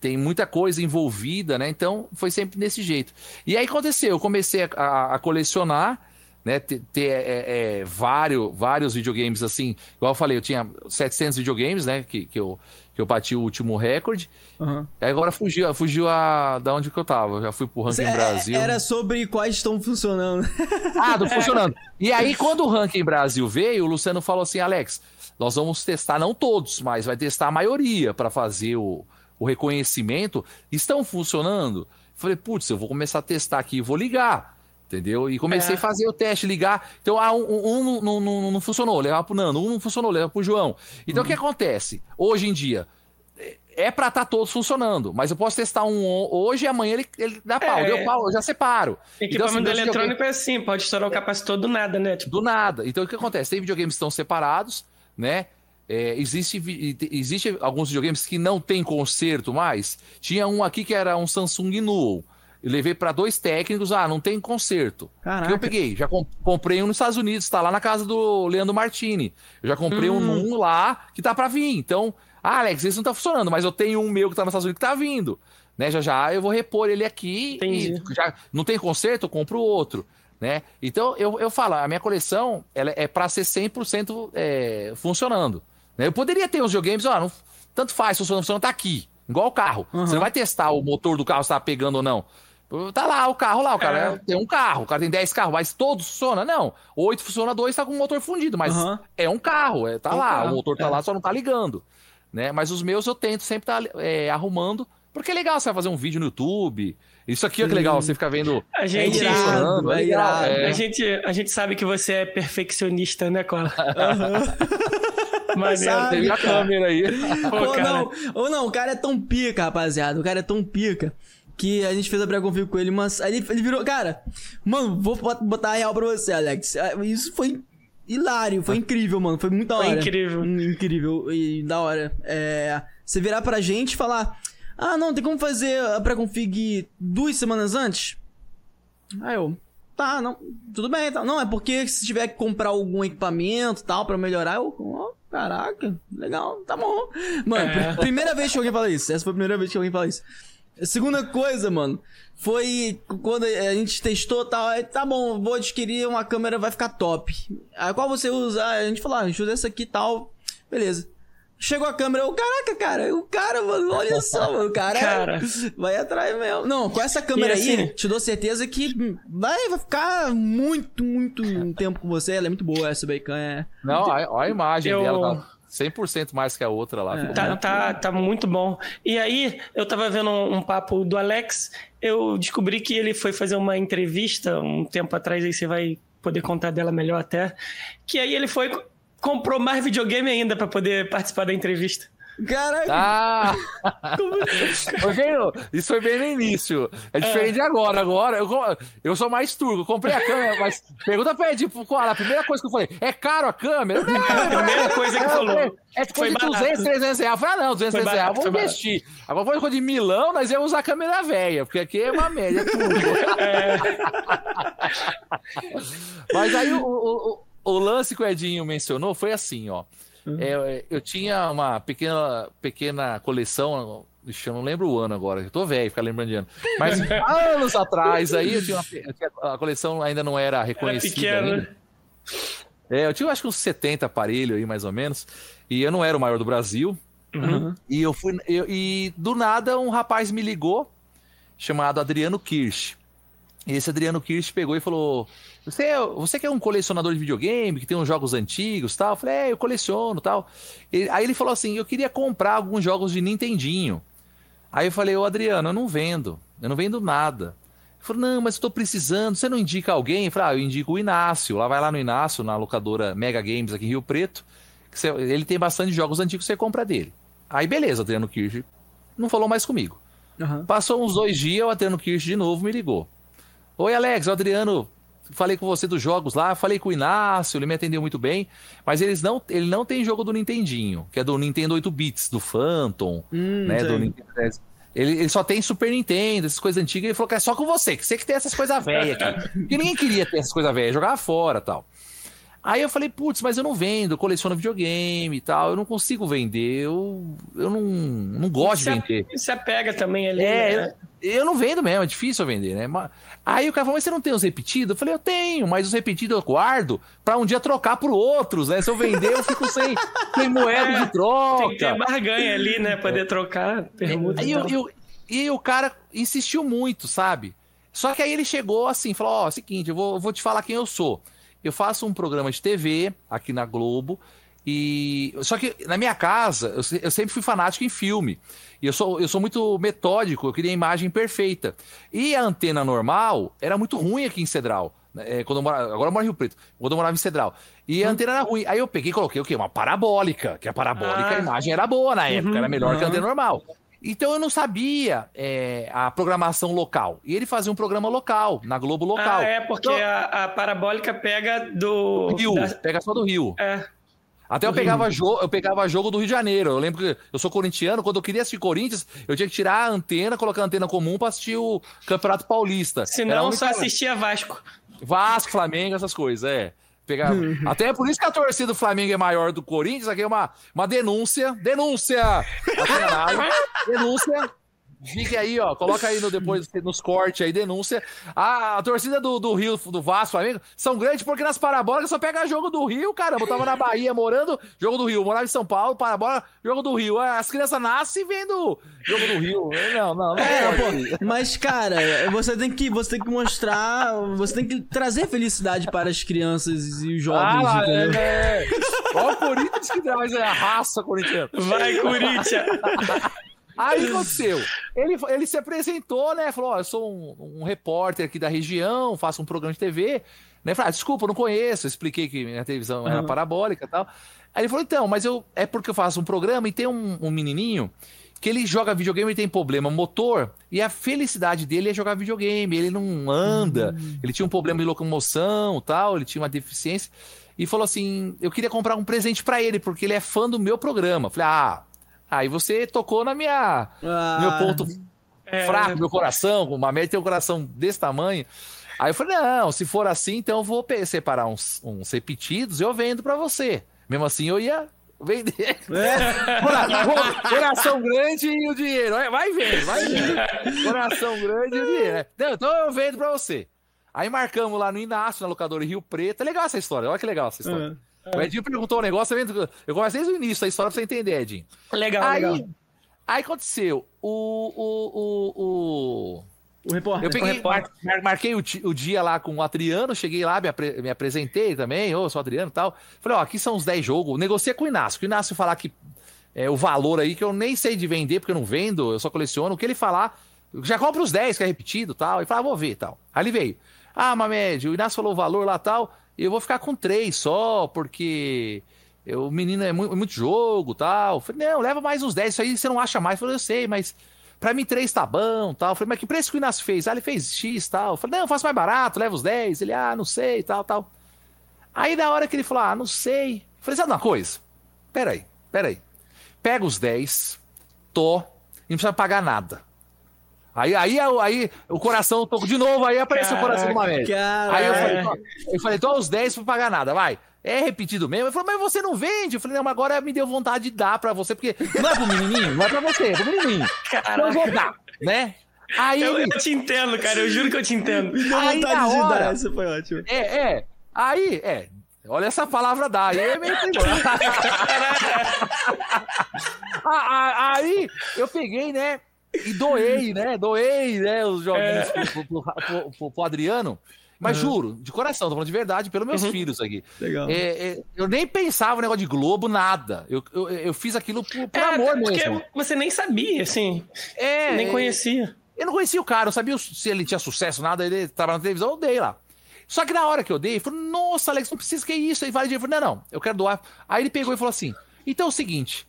Tem muita coisa envolvida, né? Então foi sempre desse jeito. E aí aconteceu, eu comecei a, a- a colecionar, né? Ter, ter, é, é, vários, vários videogames assim. Igual eu falei, eu tinha 700 videogames, né? Que, que, eu, que eu bati o último recorde. Aí agora fugiu, fugiu a, da onde que eu tava. Eu já fui pro Ranking É, Brasil. Era sobre quais estão funcionando. Ah, do funcionando. E aí, quando o Ranking Brasil veio, o Luciano falou assim: Alex, nós vamos testar, não todos, mas vai testar a maioria para fazer o, o reconhecimento. Estão funcionando? Falei, putz, eu vou começar a testar aqui, vou ligar. Entendeu? E comecei É. a fazer o teste, ligar. Então, ah, um, um- um não, não- não funcionou, levar pro Nando. Um não funcionou, levar pro João. Então, o que acontece? Hoje em dia, é pra estar todos funcionando. Mas eu posso testar um ho- hoje e amanhã ele, ele dá pau. É. Deu pau, eu já separo. Então, assim, Equipamento meus videogames- eletrônico é assim, pode estourar o capacitor do nada, né? Tipo, do nada. Então o que acontece? Tem videogames que estão separados, né? É, existe, existe alguns videogames que não tem conserto mais. Tinha um aqui que era um Samsung Nuo. Eu levei para dois técnicos, ah, não tem conserto. Caraca. Que eu peguei, já com- comprei um nos Estados Unidos, tá lá na casa do Leandro Martini. Eu já comprei um num lá que tá para vir. Então, ah, Alex, esse não tá funcionando, mas eu tenho um meu que tá nos Estados Unidos que tá vindo. Né? Já já eu vou repor ele aqui Entendi. e já não tem conserto, eu compro outro. Né? Então eu, eu falo, a minha coleção ela é para ser 100% é, funcionando. Né? Eu poderia ter uns videogames, ó, não, tanto faz, se funciona, tá aqui. Igual o carro. Uhum. Você não vai testar o motor do carro se tá pegando ou não. Tá lá o carro lá, o cara é. tem um carro, o cara tem 10 carros, mas todos funcionam? Não. Oito funciona, dois tá com o motor fundido, mas uhum. é um carro, é, tá lá, carro, o motor tá é. lá, só não tá ligando. Né? Mas os meus eu tento sempre tá, é, arrumando, porque é legal você vai fazer um vídeo no YouTube. Isso aqui é que legal, você fica vendo. A gente, é irado, é irado. É. A, gente, a gente sabe que você é perfeccionista, né, Cola? Uhum. Mas tem a câmera aí. Pô, ou, não, ou não, o cara é tão pica, rapaziada. O cara é tão pica que a gente fez a pré-config com ele, mas aí ele, ele virou, cara, mano, vou botar a real pra você, Alex. Ah, isso foi hilário, foi incrível, mano, foi muito da hora. Foi incrível. Hum, incrível e da hora. É, você virar pra gente e falar, ah, não, tem como fazer a pré-config duas semanas antes? Aí eu, tá, não, tudo bem, tá. Não, é porque se tiver que comprar algum equipamento tal pra melhorar, eu, oh, caraca, legal, tá bom. Mano, é. primeira vez que alguém fala isso, essa foi a primeira vez que alguém fala isso. A segunda coisa, mano, foi quando a gente testou tal, aí, tá bom, vou adquirir uma câmera, vai ficar top. Aí qual você usa? A gente falou, ah, a gente usa essa aqui e tal. Beleza. Chegou a câmera, eu, caraca, cara, o cara, mano, olha só, mano, o cara, cara. vai atrás mesmo. Não, com essa câmera assim, aí, te dou certeza que vai, vai ficar muito, muito tempo com você. Ela é muito boa, essa Bacon é. Não, olha a imagem eu... dela, tá 100% mais que a outra lá. É. Tá, tá, tá muito bom. E aí, eu tava vendo um, um, papo do Alex, eu descobri que ele foi fazer uma entrevista um tempo atrás, aí você vai poder contar dela melhor até. Que aí ele foi, comprou mais videogame ainda para poder participar da entrevista. Caraca! Ah! Rogério, isso foi bem no início. É diferente é. agora. Agora, eu, eu sou mais turco. Eu comprei a câmera, mas pergunta pra tipo, qual a primeira coisa que eu falei? É caro a câmera? Não, a primeira coisa que falou. É tipo foi de 200, 300 reais. Eu falei, ah, não, 200, 300 reais, vou investir. Agora foi coisa de Milão, nós íamos usar a câmera velha, porque aqui é uma média, é tudo. É. Mas aí o, o, o, o lance que o Edinho mencionou foi assim, ó. É, eu tinha uma pequena, pequena coleção, eu não lembro o ano agora, eu tô velho, ficar lembrando de ano. Mas anos atrás aí, eu tinha, uma, eu tinha, a coleção ainda não era reconhecida era ainda. É, eu tinha acho que uns 70 aparelhos aí, mais ou menos. E eu não era o maior do Brasil. Uhum. E eu fui. Eu, e do nada um rapaz me ligou, chamado Adriano Kirsch. E esse Adriano Kirsch pegou e falou: você, é, você que é um colecionador de videogame, que tem uns jogos antigos tal? Eu falei, é, eu coleciono tal. E, aí ele falou assim: eu queria comprar alguns jogos de Nintendinho. Aí eu falei, ô Adriano, eu não vendo, eu não vendo nada. Ele falou, não, mas eu tô precisando, você não indica alguém? Eu falei, ah, eu indico o Inácio. Lá vai lá no Inácio, na locadora Mega Games aqui em Rio Preto. Você, ele tem bastante jogos antigos, você compra dele. Aí beleza, Adriano Kirsch não falou mais comigo. Uhum. Passou uns dois dias, o Adriano Kirsch de novo me ligou. Oi, Alex, o Adriano falei com você dos jogos lá, falei com o Inácio, ele me atendeu muito bem, mas eles não, ele não tem jogo do Nintendinho, que é do Nintendo 8 bits, do Phantom, hum, né, do Nintendo 10. Ele, ele, só tem Super Nintendo, essas coisas antigas, ele falou que é só com você, que você que tem essas coisas velhas aqui. Porque ninguém queria ter essas coisas velhas, jogava fora tal. Aí eu falei, putz, mas eu não vendo, eu coleciono videogame e tal, eu não consigo vender, eu, eu não, não gosto de vender. Você apega também ali, é, né? eu, eu não vendo mesmo, é difícil vender, né? Aí o cara falou, mas você não tem os repetidos? Eu falei, eu tenho, mas os repetidos eu guardo pra um dia trocar por outros, né? Se eu vender, eu fico sem, sem moeda é, de troca. Tem que ter barganha ali, né? Poder é. trocar permuta. Aí eu, eu, e o cara insistiu muito, sabe? Só que aí ele chegou assim, falou, ó, oh, seguinte, eu vou, eu vou te falar quem eu sou. Eu faço um programa de TV aqui na Globo. E só que na minha casa eu, eu, sempre fui fanático em filme. E eu sou, eu sou muito metódico, eu queria a imagem perfeita. E a antena normal era muito ruim aqui em Cedral. Né, é, quando eu morava, agora eu moro em Rio Preto, quando eu morava em Cedral. E a hum. antena era ruim. Aí eu peguei e coloquei o quê? Uma parabólica. Que a parabólica, ah. a imagem era boa na época, uhum, era melhor uhum. que a antena normal. Então eu não sabia é, a programação local. E ele fazia um programa local, na Globo local. Ah, é, porque então, a, a, parabólica pega do. Rio, da... pega só do Rio. É. Até eu pegava, jogo, eu pegava jogo do Rio de Janeiro. Eu lembro que eu sou corintiano, quando eu queria assistir Corinthians, eu tinha que tirar a antena, colocar a antena comum pra assistir o Campeonato Paulista. Senão só assistia Vasco. Vasco, Flamengo, essas coisas, é. Pegar... Até é por isso que a torcida do Flamengo é maior do Corinthians. Aqui é uma, uma denúncia. Denúncia! denúncia Fique aí, ó. Coloca aí no, depois nos cortes aí, denúncia. A, a torcida do, do Rio, do Vasco, Flamengo, são grandes porque nas parabólicas só pega jogo do Rio, caramba. Eu tava na Bahia morando, jogo do Rio. Morava em São Paulo, parabólica, jogo do Rio. As crianças nascem vendo jogo do Rio. Não, não, não. É, pô, mas, cara, você tem que, você tem que mostrar, você tem que trazer felicidade para as crianças e os jovens, Ah, entendeu? é. Olha o Corinthians que traz a raça corintiana. Vai, Corinthians! Aí aconteceu. Ele, ele se apresentou, né? Falou: Ó, eu sou um, um repórter aqui da região, faço um programa de TV. Né? Falei, ah, desculpa, não conheço. Eu expliquei que minha televisão era Uhum. parabólica e tal. Aí ele falou: então, mas eu é porque eu faço um programa e tem um, um menininho que ele joga videogame e tem problema motor, e a felicidade dele é jogar videogame, ele não anda, ele tinha um problema de locomoção tal, ele tinha uma deficiência, e falou assim, eu queria comprar um presente pra ele, porque ele é fã do meu programa. Falei, ah, aí você tocou na minha, Ah, meu ponto É, fraco, meu coração, uma média tem um coração desse tamanho. Aí eu falei, não, se for assim, então eu vou separar uns, uns repetidos e eu vendo pra você. Mesmo assim, eu ia vender. É. Cora- coração grande e o dinheiro. Vai- vendo, vai vendo. Coração grande e o dinheiro. né? Não, então eu vendo pra você. Aí marcamos lá no Inácio, na locadora Rio Preto. É legal essa história, olha que legal essa história. O Edinho perguntou um negócio, tá eu começo desde o início da história pra você entender, Edinho. Legal, Aí, legal. aí aconteceu. O, o, o, o... O repórter. Eu peguei, repórter. mar- marquei o, o dia lá com o Adriano, cheguei lá, me, apre- me apresentei também, ô, sou Adriano e tal. Falei, ó, aqui são os 10 jogos. Negociei com o Inácio. Que o Inácio falar que é, o valor aí, que eu nem sei de vender, porque eu não vendo, eu só coleciono. O que ele falar, já compro os 10, que é repetido e tal. E fala, ah, vou ver e tal. Aí ele veio. Ah, Mamed, o Inácio falou o valor lá e tal, eu vou ficar com três só, porque eu- o menino é muito, muito jogo tal. Eu Falei, não, leva mais uns 10, isso aí você não acha mais. Eu falei, eu sei, mas pra mim três tá bom tal. Eu Falei, mas que preço que o Inácio fez? Ah, ele fez X tal. Eu Falei, não, eu faço mais barato, leva os 10. Ele, ah, não sei, tal, tal. Aí na hora que ele falou, ah, não sei. Eu Falei, sabe uma coisa? Peraí, peraí. Pega os 10, tô, e não precisa pagar nada. Aí, aí, aí, o coração tocou de novo, aí apareceu o coração do. Cara, Aí eu falei, "Tó", eu falei, tô aos 10 pra pagar nada, vai. É repetido mesmo? Ele falou, mas você não vende? Eu falei, não, mas agora me deu vontade de dar pra você, porque não é pro menininho, não é pra você, é pro menininho. Então eu vou dar, né? Aí Eu, eu te entendo, cara. Eu juro que eu te entendo. Me deu Aí, vontade de hora- dar, essa foi ótima. é, é, aí, é, olha essa palavra dá, aí é meio Aí eu peguei, né, e doei, né, doei, né, os joguinhos pro, pro- pro- pro- pro Adriano, mas juro, de coração, tô falando de verdade, pelos meus filhos aqui. Legal. É, é, eu nem pensava no negócio de Globo, nada. Eu, eu, eu fiz aquilo por, por É, amor mesmo. você nem sabia, assim. É, nem é, conhecia. eu não conhecia o cara, eu sabia se ele tinha sucesso, nada, ele tava na televisão, eu dei lá. Só que na hora que eu dei, ele falou, nossa, Alex, não precisa que é isso, aí vale dinheiro. Eu falei, não, não, eu quero doar. Aí ele pegou e falou assim, então é o seguinte,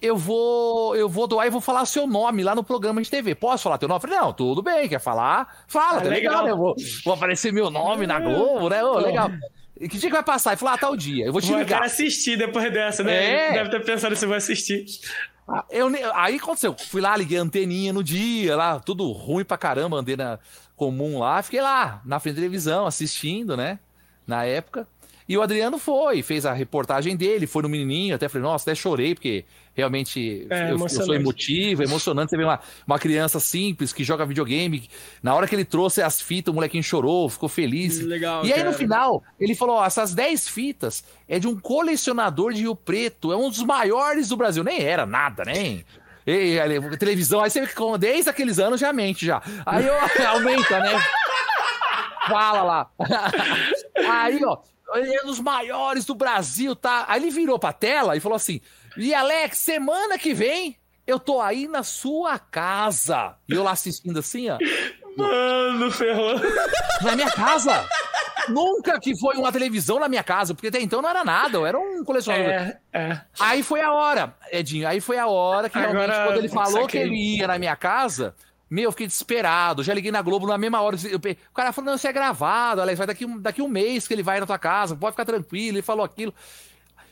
eu vou eu vou doar e vou falar seu nome lá no programa de TV. Posso falar teu nome? Falei, não, tudo bem, quer falar? Fala, Ah, tá legal, legal. né? Vou, vou aparecer meu nome na Globo, né? Ô, legal. E que dia que vai passar? Ele falou, ah, tal dia, eu vou te Vou ligar. até assistir depois dessa, né? É. Deve ter pensado se eu vou assistir. Ah, Eu, aí aconteceu, fui lá, liguei a anteninha no dia, lá, tudo ruim pra caramba, antena comum lá, fiquei lá, na frente da televisão, assistindo, né, na época. E o Adriano foi, fez a reportagem dele, foi no menininho, até falei, nossa, até chorei, porque realmente É, eu, eu sou emotivo, é emocionante. Você vê uma, uma criança simples que joga videogame, na hora que ele trouxe as fitas, o molequinho chorou, ficou feliz. Legal, E aí no cara. final, ele falou: ó, essas 10 fitas é de um colecionador de Rio Preto, é um dos maiores do Brasil. Nem era nada, nem. E, aí, televisão, aí você vê que com- desde aqueles anos já mente já. Aí eu, aumenta, né? Fala lá. Aí, ó, ele é um dos maiores do Brasil, tá? Aí ele virou pra tela e falou assim: E Alex, semana que vem eu tô aí na sua casa. E eu lá assistindo assim, ó. Mano, ferrou. Na minha casa. Nunca que foi uma televisão na minha casa, porque até então não era nada, eu era um colecionador. É, é. Aí foi a hora, Edinho, aí foi a hora que realmente, Agora, quando ele falou que ele ia na minha casa, meu, eu fiquei desesperado. Já liguei na Globo na mesma hora. eu O cara falou: não, isso é gravado, Alex, vai daqui, daqui um mês que ele vai na tua casa, pode ficar tranquilo. Ele falou aquilo.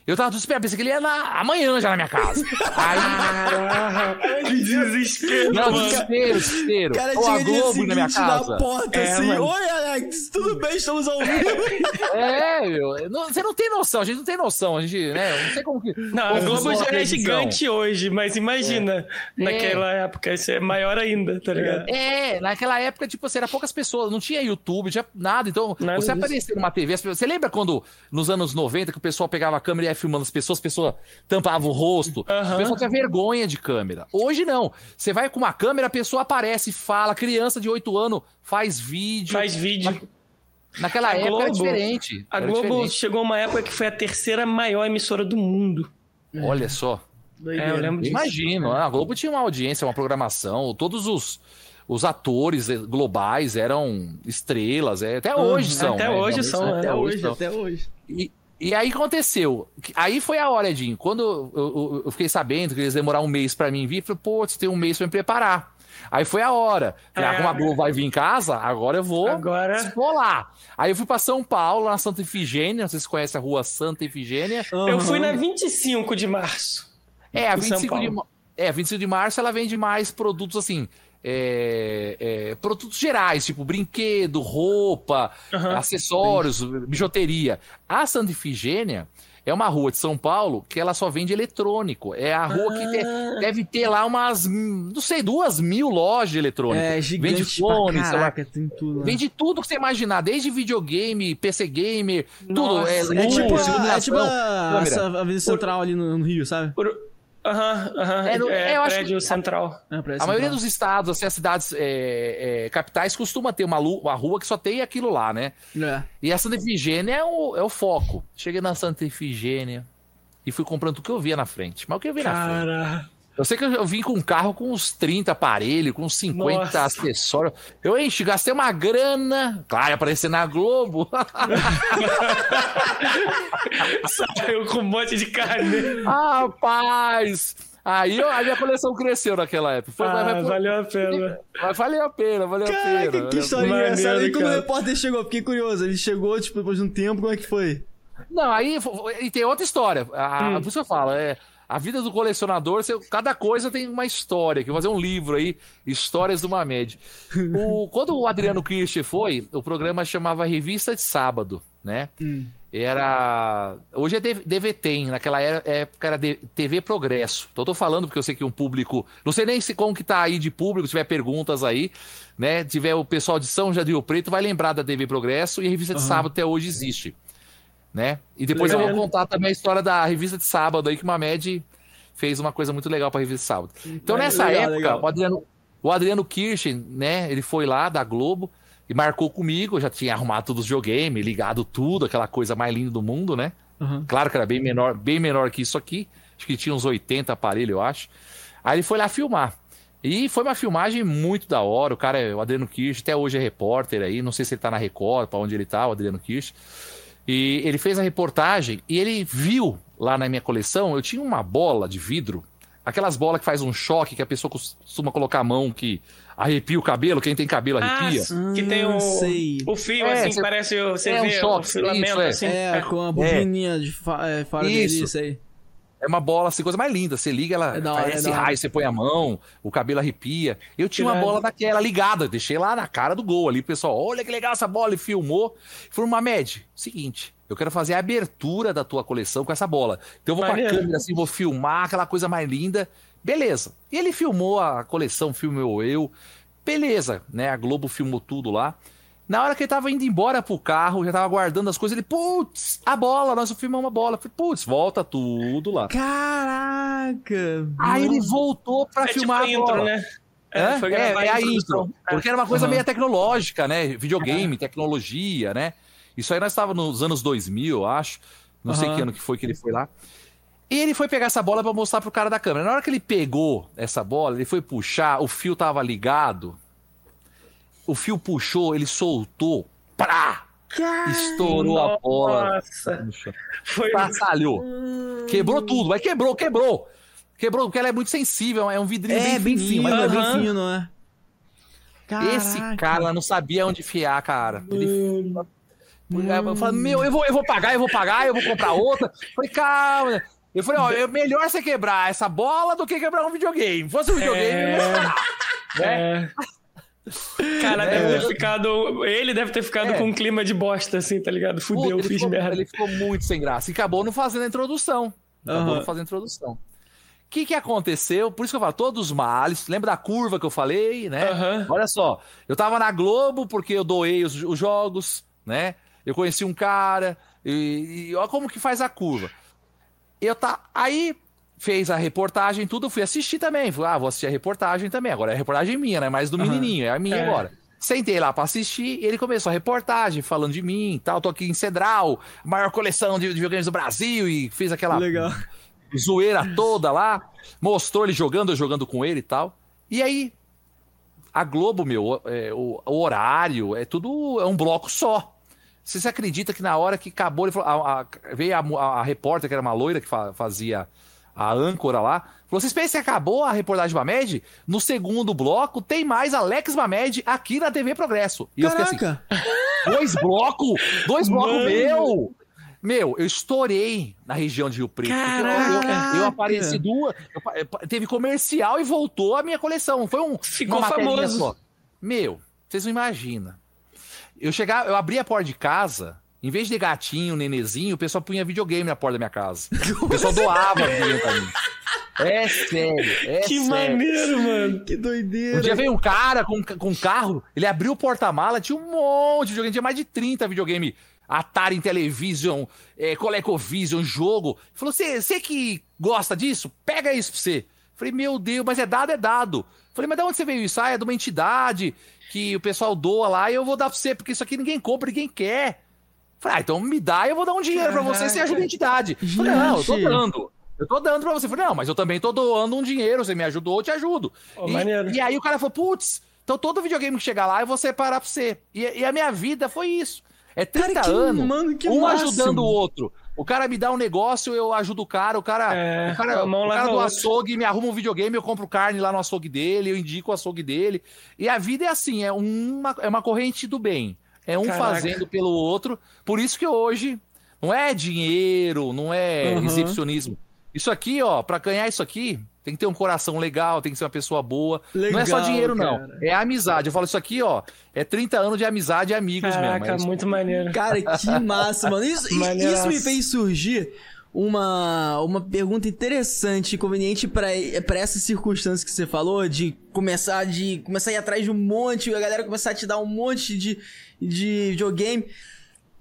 Eu tava desesperado, pensei que ele ia na... amanhã já na minha casa. Aí. Que desespero, Não, mano. desespero, desespero. O cara Ou a Globo na minha seguinte na casa. porta É, assim, mano. oi Alex! Tudo bem, estamos ao vivo. É, meu. não- você não tem noção, a gente não tem noção. A gente, né? Não sei como que. Não, a como Globo já é gigante hoje, mas imagina, naquela época, isso é maior ainda, tá ligado? É, naquela época, tipo, assim, era poucas pessoas, não tinha YouTube, não tinha nada. Então, Nada você disso. aparecer numa TV, você lembra quando, nos anos 90, que o pessoal pegava a câmera e ia filmando as pessoas, as pessoas tampavam o rosto, Aham. o pessoal tinha vergonha de câmera. Hoje não. Você vai com uma câmera, a pessoa aparece, fala, criança de 8 anos faz vídeo. Faz vídeo. Naquela A época era Globo- diferente. A era Globo diferente. chegou uma época que foi a terceira maior emissora do mundo. Olha só. É, eu lembro disso. Imagino, a Globo tinha uma audiência, uma programação, todos os, os atores eh, globais eram estrelas, é, até hoje são. até né? hoje são, Até, né? Até hoje, são. até hoje. E, e aí aconteceu. Aí foi a hora, Edinho. Quando eu, eu- eu fiquei sabendo que eles demorar um mês pra mim vir, eu falei, pô, você tem um mês pra me preparar. Aí foi a hora. Falei, É. ah, como a Globo vai vir em casa, agora eu vou. Agora- Vou lá. Aí eu fui pra São Paulo, na Santa Ifigênia. Não sei se você conhece a rua Santa Ifigênia. Eu fui na 25 de março. É, a Em São 25 de, é, 25 de março ela vende mais produtos assim. É, é, produtos gerais, tipo brinquedo, roupa, Aham. acessórios, bijuteria. A Santa Ifigênia é uma rua de São Paulo que ela só vende eletrônico. É a rua que te- Ah. deve ter lá umas, não sei, duas mil lojas de eletrônico. É, gigante vende fone, lá, caraca, tem tudo lá. Vende tudo que você imaginar, desde videogame, PC gamer, tudo. Nossa, É, É luz, tipo, a, é tipo a, essa Avenida Central ali no, no Rio, sabe? Por- Aham, aham. É, no- É, eu acho prédio que- central. É, parece A maioria Central. dos estados, assim, as cidades é, é, capitais, costuma ter uma, uma rua que só tem aquilo lá, né? É. E a Santa Efigênia é o, é o foco. Cheguei na Santa Efigênia e fui comprando tudo que eu via na frente. Mas o que eu vi na frente? Eu sei que eu, eu vim com um carro com uns 30 aparelhos, com uns 50 Nossa. acessórios. Eu enchi, gastei uma grana. Claro, ia aparecer na Globo. saiu com um monte de carne. Rapaz! Aí eu- a minha coleção cresceu naquela época. Foi, Ah, mas, mas- valeu a pena. mas valeu a pena, valeu a pena. Caraca, que história engraçada. E quando o repórter chegou, fiquei curioso. Ele chegou, tipo, depois de um tempo, como é que foi? Não, aí e tem outra história. A, Hum. Por isso que eu falo, é, a vida do colecionador, você- cada coisa tem uma história. Que eu vou fazer um livro aí, Histórias do Mamed. O, quando o Adriano Kirsch foi, o programa chamava Revista de Sábado, né? Era. Hoje é DVT, naquela época era TV Progresso. Então eu tô falando porque eu sei que um público. Não sei nem se como que tá aí de público, se tiver perguntas aí, né? Tiver o pessoal de São Jardim Preto, vai lembrar da TV Progresso e a revista de sábado até hoje existe. Né? E depois eu Legal. vou contar também a história da revista de sábado aí, que o Mamed fez uma coisa muito legal pra revista de sábado. Então, nessa legal, época, legal. o Adriano, o Adriano Kirchen, né? Ele foi lá da Globo e marcou comigo. Eu já tinha arrumado todos os videogames, ligado tudo, aquela coisa mais linda do mundo, né? Aham. Claro que era bem menor, bem menor que isso aqui. Acho que tinha uns 80 aparelhos, eu acho. Aí ele foi lá filmar. E foi uma filmagem muito da hora. O cara, é o Adriano Kirsch, até hoje é repórter aí. Não sei se ele tá na Record, pra onde ele tá, o Adriano Kirsch. E ele fez a reportagem e ele viu lá na minha coleção, eu tinha uma bola de vidro, aquelas bolas que faz um choque, que a pessoa costuma colocar a mão, que arrepia o cabelo, quem tem cabelo arrepia. Ah, que tem o, Ah, sei. o fio, É, assim, cê- que parece o. Você é um vê choque, o filamento, isso, é. assim. É, com a bobininha de fa é, fora Isso. dele, isso aí. É uma bola, assim, coisa mais linda. Você liga, ela É hora, é raio, você põe a mão, o cabelo arrepia. Eu tinha uma bola daquela ligada, deixei lá na cara do gol ali. O pessoal, olha que legal essa bola, e filmou. Falou, Mamed, seguinte, eu quero fazer a abertura da tua coleção com essa bola. Então eu vou com a Maneiro. câmera assim, vou filmar aquela coisa mais linda. Beleza. E ele filmou a coleção, filmou eu. Beleza, né? A Globo filmou tudo lá. Na hora que ele tava indo embora pro carro, já tava guardando as coisas, ele, putz, a bola, nós filmamos uma bola. Falei, putz, volta tudo lá. Caraca! Aí ele voltou pra É tipo filmar a a intro, bola. né? É, foi é, é a intro. Porque era uma coisa Aham. meio tecnológica, né? Videogame, tecnologia, né? Isso aí nós estávamos nos anos 2000, eu acho. Não sei Aham. que ano que foi que ele foi lá. E ele foi pegar essa bola pra mostrar pro cara da câmera. Na hora que ele pegou essa bola, ele foi puxar, o fio tava ligado. O fio puxou, ele soltou. Prá! Estourou a bola Nossa, foi. Passalhou. Quebrou tudo, mas quebrou, quebrou. Quebrou, porque ela é muito sensível, é um vidrinho É, bem fino, mas- é bem Aham. fino, não é? Esse Caraca. cara não sabia onde enfiar, cara. Ele eu falei, meu, eu vou, eu vou pagar, eu vou pagar, eu vou comprar outra. Eu falei, calma. Eu falei, ó, é melhor você quebrar essa bola do que quebrar um videogame. Se fosse um videogame, eu ia chorar. É, Cara, deve ter ficado. Ele deve ter ficado É. com um clima de bosta, assim, tá ligado? Fudeu, Puta, fiz ficou, merda. ele ficou muito sem graça. E acabou não fazendo a introdução. Acabou Aham. não fazendo a introdução. O que, que aconteceu? Por isso que eu falo, todos os males. Lembra da curva que eu falei, né? Aham. Olha só, eu tava na Globo porque eu doei os, os jogos, né? Eu conheci um cara, e, e olha como que faz a curva. Eu tá. Aí fez a reportagem, tudo, eu fui assistir também. Falei, ah, vou assistir a reportagem também. Agora é a reportagem minha, né? Mais do Aham. menininho, é a minha É. agora. Sentei lá pra assistir e ele começou a reportagem falando de mim e tal. Tô aqui em Cedral, maior coleção de, de videogames do Brasil e fez aquela Legal. zoeira toda lá. Mostrou ele jogando, eu jogando com ele e tal. E aí, a Globo, meu, é, o, o horário, é tudo. É um bloco só. Você se acredita que na hora que acabou, ele falou, a- a- veio a- a repórter, que era uma loira que fa- fazia a âncora lá, falou: vocês pensam que acabou a reportagem Mamed? No segundo bloco tem mais Alex Mamed aqui na TV Progresso. E eu fiquei assim, Caraca. Dois blocos? Dois blocos meu! Meu, eu estourei na região de Rio Preto. eu- Eu, eu apareci duas. eu eu- teve comercial e voltou a minha coleção. Foi um. Ficou famoso. só. Meu, vocês não imaginam. Eu chegava, eu abria a porta de casa, em vez de gatinho, nenezinho, o pessoal punha videogame na porta da minha casa. O pessoal doava videogame pra mim. É sério, é Que sério. maneiro, mano. Que doideira. Um dia veio um cara com, com um carro, ele abriu o porta-mala, tinha um monte de videogame, tinha mais de 30 videogame. Atari Intellivision, é, ColecoVision, jogo. Falou, você que gosta disso? Pega isso pra você. Falei, meu Deus, mas é dado, é dado. Falei, mas de onde você veio isso? Ah, é de uma entidade que o pessoal doa lá e eu vou dar pra você, porque isso aqui ninguém compra, ninguém quer. Falei, ah, então me dá e eu vou dar um dinheiro pra você, você Caraca. ajuda a entidade. Falei, não, eu tô dando. Eu tô dando pra você. Falei, não, mas eu também tô doando um dinheiro. Você me ajudou, eu te ajudo. Ô, e, e aí o cara falou, putz, então todo videogame que chegar lá eu vou separar pra você. E, e a minha vida foi isso. É 30 Cara, anos, mano, um máximo. ajudando o outro. O cara me dá um negócio, eu ajudo o cara. O cara, É, o cara, o cara do outra. açougue me arruma um videogame, eu compro carne lá no açougue dele, eu indico o açougue dele. E a vida é assim, é uma, é uma corrente do bem. É um Caraca. fazendo pelo outro. Por isso que hoje não é dinheiro, não é Uhum. exibicionismo. Isso aqui, ó, pra ganhar isso aqui, tem que ter um coração legal, tem que ser uma pessoa boa. não é só Legal, dinheiro, não. cara. É amizade. Eu falo isso aqui, ó, é 30 anos de amizade e amigos Caraca, mesmo. É muito maneiro. Cara, que massa, mano. Isso, isso me fez surgir uma, uma pergunta interessante e conveniente pra pra essa circunstância que você falou, de começar, de começar a ir atrás de um monte, a galera começar a te dar um monte de, de videogame.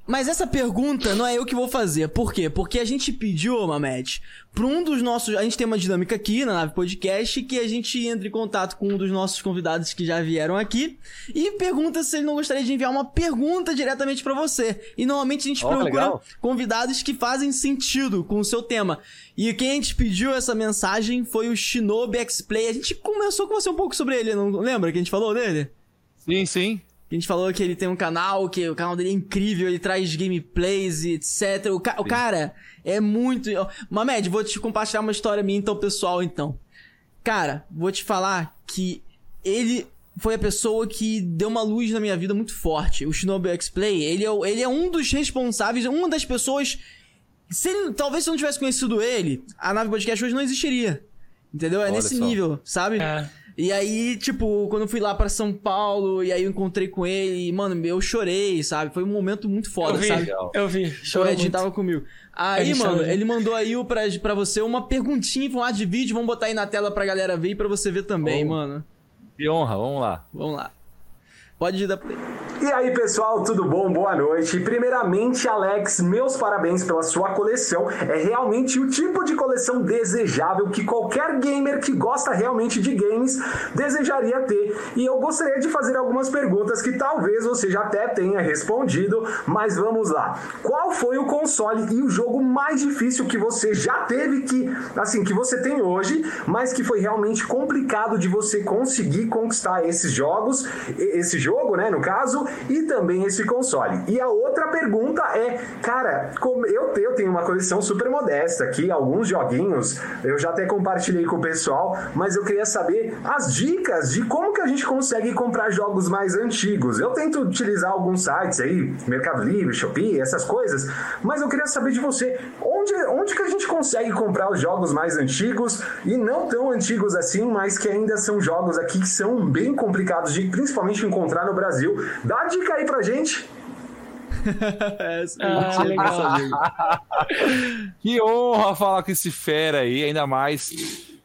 Mas essa pergunta não é eu que vou fazer. Por quê? Porque a gente pediu, Mamed, pra um dos nossos. A gente tem uma dinâmica aqui na Nave Podcast que a gente entra em contato com um dos nossos convidados que já vieram aqui e pergunta se ele não gostaria de enviar uma pergunta diretamente pra você. E normalmente a gente que procura legal. convidados que fazem sentido com o seu tema. E quem a gente pediu essa mensagem foi o Shinobi X-Play. A gente começou com você um pouco sobre ele, não lembra que a gente falou dele? Sim, sim. A gente falou que ele tem um canal, que o canal dele é incrível, ele traz gameplays e etc. O, ca- o cara é muito. Mamed, vou te compartilhar uma história minha, então, pessoal, então. Cara, vou te falar que ele foi a pessoa que deu uma luz na minha vida muito forte. O Shinobi X-Play, ele é, ele é um dos responsáveis, uma das pessoas. Se ele- talvez se eu não tivesse conhecido ele, a nave podcast hoje não existiria. Entendeu? É Olha nesse só. nível, sabe? É. E aí, tipo, quando eu fui lá pra São Paulo, e aí eu encontrei com ele, e, mano, eu chorei, sabe? Foi um momento muito Eu foda, vi, sabe? Legal. eu vi. O Chorou Edinho muito. tava comigo. Aí, mano, chorou. ele mandou aí o pra, pra você uma perguntinha em formato de vídeo. Vamos botar aí na tela pra galera ver e pra você ver também, Oh. mano. Que honra, vamos lá. Vamos lá. Pode ir da play. E aí pessoal, tudo bom? Boa noite. Primeiramente, Alex, meus parabéns pela sua coleção. É realmente o tipo de coleção desejável que qualquer gamer que gosta realmente de games desejaria ter. E eu gostaria de fazer algumas perguntas que talvez você já até tenha respondido, mas vamos lá. Qual foi o console e o jogo mais difícil que você já teve que, assim, que você tem hoje, mas que foi realmente complicado de você conseguir conquistar esses jogos, e- esse jogo, né, no caso, e também esse console. E a outra pergunta é, cara, como eu, eu tenho uma coleção super modesta aqui, alguns joguinhos, eu já até compartilhei com o pessoal, mas eu queria saber as dicas de como que a gente consegue comprar jogos mais antigos. Eu tento utilizar alguns sites aí, Mercado Livre, Shopee, essas coisas, mas eu queria saber de você, onde onde, onde que a gente consegue comprar os jogos mais antigos e não tão antigos assim, mas que ainda são jogos aqui que são bem complicados de principalmente encontrar no Brasil. Dá a dica aí pra gente. É, Ah, legal. Que honra falar com esse fera aí, ainda mais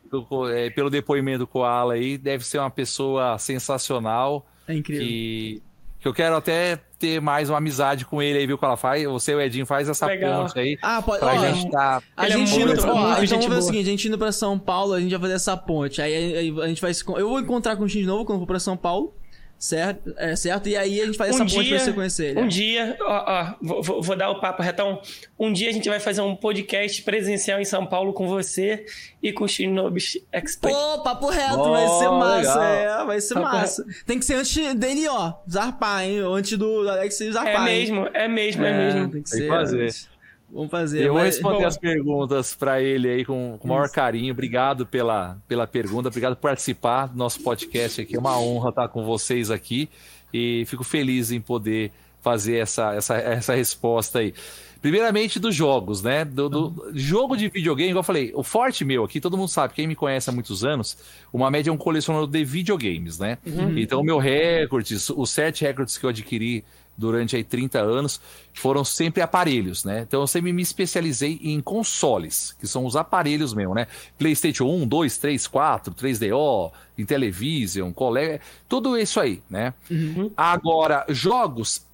do- é, pelo depoimento do Koala aí. Deve ser uma pessoa sensacional. É incrível. Que, que eu quero até ter mais uma amizade com ele aí, viu, Koala? Faz, você e o Edinho faz essa Legal. ponte aí. Ah, pode. Pra ó, gente tá. A é gente indo, muito- ó, então gente vamos ver o seguinte, a gente indo pra São Paulo, a gente vai fazer essa ponte. Aí, aí- a gente vai se. Eu vou encontrar com o X de novo quando eu for pra São Paulo. Certo? É, certo? E aí a gente faz essa Um ponte dia, pra você conhecer ele. um dia, ó, ó, vou, vou- dar o papo retão. Um dia a gente vai fazer um podcast presencial em São Paulo com você e com o Shinobis Expert. Pô, papo reto, Ó, vai ser massa. É, vai ser Papo massa. Tem que ser antes dele, ó, zarpar, hein? Antes do Alex zarpar. é hein? mesmo, é mesmo, é, É, mesmo. Tem que Tem ser. que fazer. antes. Vamos fazer. Eu vou vai- responder as perguntas pra ele aí com, com o maior carinho. Obrigado pela, pela pergunta, obrigado por participar do nosso podcast aqui. É uma honra estar com vocês aqui e fico feliz em poder fazer essa, essa, essa resposta aí. Primeiramente dos jogos, né? Do, do- jogo de videogame, igual eu falei, o forte meu aqui, todo mundo sabe, quem me conhece há muitos anos, uma média é um colecionador de videogames, né? Então, o meu recorde, os sete recordes que eu adquiri durante aí 30 anos foram sempre aparelhos, né? Então eu sempre me especializei em consoles, que são os aparelhos mesmo, né? PlayStation 1, 2, 3, 4, 3DO, Intellivision, colega, tudo isso aí, né? Agora, jogos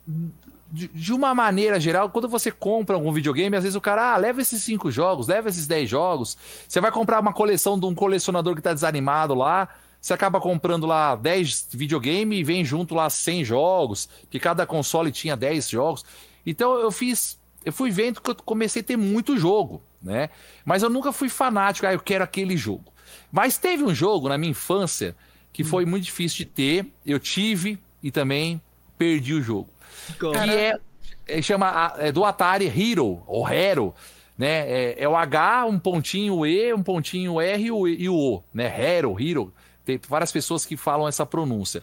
de, de uma maneira geral, quando você compra algum videogame, às vezes o cara, ah, leva esses cinco jogos, leva esses 10 jogos. Você vai comprar uma coleção de um colecionador que tá desanimado lá, você acaba comprando lá 10 videogame e vem junto lá 100 jogos, que cada console tinha 10 jogos. Então eu fiz, eu fui vendo que eu comecei a ter muito jogo, né? Mas eu nunca fui fanático, ah, eu quero aquele jogo. Mas teve um jogo na minha infância que foi muito difícil de ter, eu tive e também perdi o jogo que é, é, chama é do Atari Hero, ou Hero, né? É, é o H, um pontinho E, um pontinho R e o, e o O, né? Hero, Hero. Tem várias pessoas que falam essa pronúncia.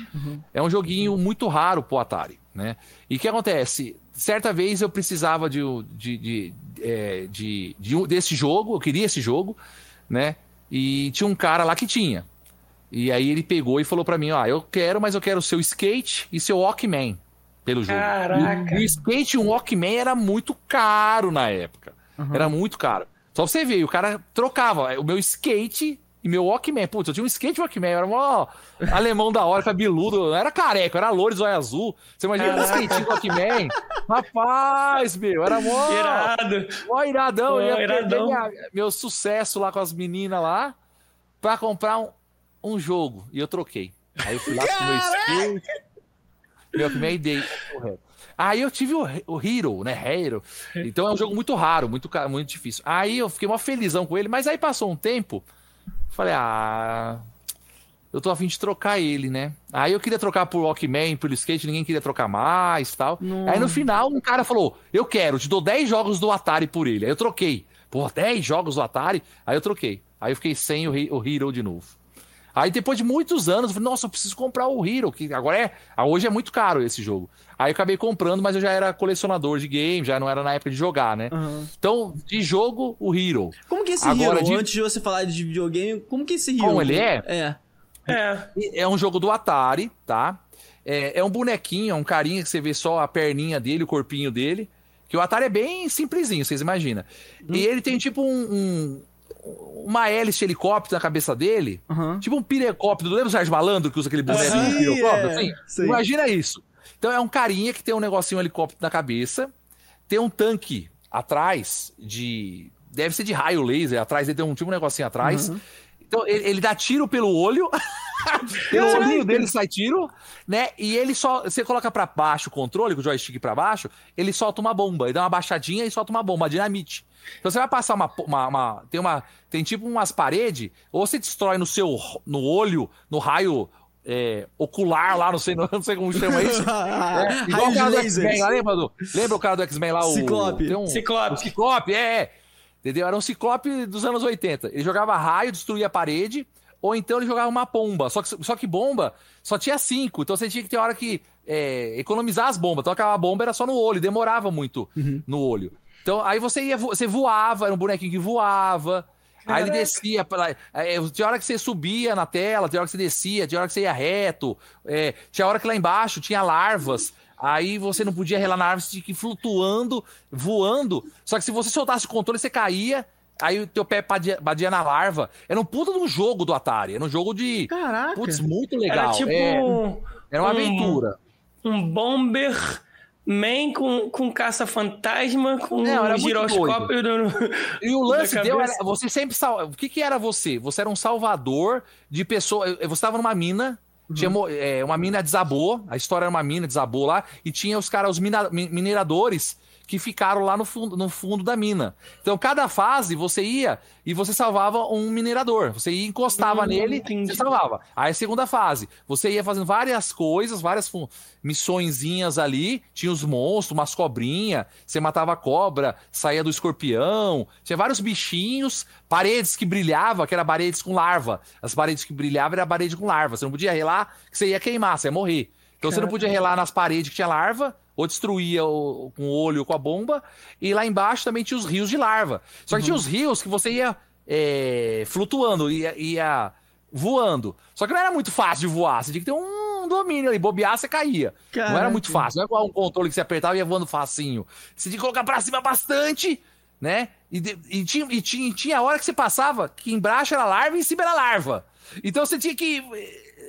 É um joguinho muito raro pro Atari, né? E o que acontece? Certa vez eu precisava de, de, de, é, de- de desse jogo, eu queria esse jogo, né? E tinha um cara lá que tinha. E aí ele pegou e falou pra mim, ó, eu quero, mas eu quero o seu skate e seu Walkman pelo jogo. Caraca. E o skate e um Walkman era muito caro na época. Era muito caro. Só pra você ver, o cara trocava o meu skate e meu Walkman. Putz, eu tinha um skate Walkman, eu era mó alemão da hora, cabeludo, era careca, era loiro, zóio azul. Você imagina um skate Walkman? Rapaz, meu, era mó... Irado. Mó iradão, Pô, eu ia iradão. minha- meu sucesso lá com as meninas lá pra comprar um, um jogo. E eu troquei. Aí eu fui lá com meu skate, meu Walkman e dei. correto. Aí eu tive o, o Hero, né? Hero. Então é um jogo muito raro, muito, muito difícil. Aí eu fiquei uma felizão com ele, mas aí passou um tempo, falei, ah. Eu tô afim de trocar ele, né? Aí eu queria trocar por Walkman, pelo skate, ninguém queria trocar mais tal. Aí no final, um cara falou: Eu quero, te dou 10 jogos do Atari por ele. Aí eu troquei. Pô, 10 jogos do Atari? Aí eu troquei. Aí eu fiquei sem o, He- o Hero de novo. Aí depois de muitos anos, eu falei, nossa, eu preciso comprar o Hero, que agora é. ah, Hoje é muito caro esse jogo. Aí eu acabei comprando, mas eu já era colecionador de game, já não era na época de jogar, né? Aham. Então, de jogo, o Hero. Como que é esse Agora, Hero? de- Antes de você falar de videogame, como que é esse Hero? Como ele é? É. É. É um jogo do Atari, tá? É, é um bonequinho, é um carinha que você vê só a perninha dele, o corpinho dele. Que o Atari é bem simplesinho, vocês imaginam. E ele tem tipo um, um- uma hélice de helicóptero na cabeça dele. Aham. Tipo um pirecóptero. Lembra o Sérgio Malandro que usa aquele boneco Sim, de pirecóptero? é. Assim? Sim. Imagina isso. Então é um carinha que tem um negocinho um helicóptero na cabeça, tem um tanque atrás de. Deve ser de raio laser, atrás ele tem um tipo um negocinho atrás. Uhum. Então ele, ele dá tiro pelo olho. pelo Caraca. olhinho dele sai tiro, né? E ele só. Você coloca pra baixo o controle, com o joystick pra baixo, ele solta uma bomba. Ele dá uma baixadinha e solta uma bomba, uma dinamite. Então você vai passar uma. uma, uma- tem uma. Tem tipo umas paredes, ou você destrói no seu. no olho, no raio. é, ocular lá, não sei, não sei como chama isso. É, igual o cara do. X-Men lá, lembra, do, lembra o cara do X-Men lá? O, Ciclope. tem um- Ciclope. o Ciclope, é, é. Entendeu? Era um Ciclope dos anos 80. Ele jogava raio, destruía a parede, ou então ele jogava uma bomba. Só que, só que bomba só tinha cinco, então você tinha que ter hora que é, economizar as bombas. Então aquela bomba era só no olho, demorava muito no olho. Então, aí você ia, vo- você voava, era um bonequinho que voava. Aí ele Caraca. descia, pela, é, tinha hora que você subia na tela, tinha hora que você descia, tinha hora que você ia reto, é, tinha hora que lá embaixo tinha larvas, aí você não podia relar na árvore, você tinha que ir flutuando, voando, só que se você soltasse o controle, você caía, aí o teu pé batia, batia na larva. Era um puta de um jogo do Atari, era um jogo de... Caraca. Putz, muito legal. Era tipo é, era uma um- aventura. um bomber man com, com caça-fantasma, com Não, era um muito giroscópio. no- E o lance deu era, você sempre sal... O que que era você? Você era um salvador de pessoas. Você estava numa mina, tinha mo- é, uma mina desabou, a história era uma mina desabou lá e tinha os caras, os mina- mi- mineradores que ficaram lá no fundo, no fundo da mina. Então, cada fase você ia e você salvava um minerador. Você ia, encostava Hum, nele, você salvava. Aí, a segunda fase, você ia fazendo várias coisas, várias missõezinhas ali. Tinha os monstros, umas cobrinhas, você matava a cobra, saía do escorpião. Tinha vários bichinhos, paredes que brilhava, que era paredes com larva. As paredes que brilhavam era parede com larva. Você não podia relar, que você ia queimar, você ia morrer. Então você não podia relar nas paredes que tinha larva, ou destruía o- com o olho ou com a bomba. E lá embaixo também tinha os rios de larva. Só que tinha os rios que você ia é, flutuando, ia, ia voando. Só que não era muito fácil de voar. Você tinha que ter um domínio ali. Bobear, você caía. Não era Caraca. muito fácil. Não é igual um controle que você apertava e ia voando facinho. Você tinha que colocar pra cima bastante, né? E, e tinha, e tinha, tinha hora que você passava que embaixo era larva e em cima era larva. Então você tinha que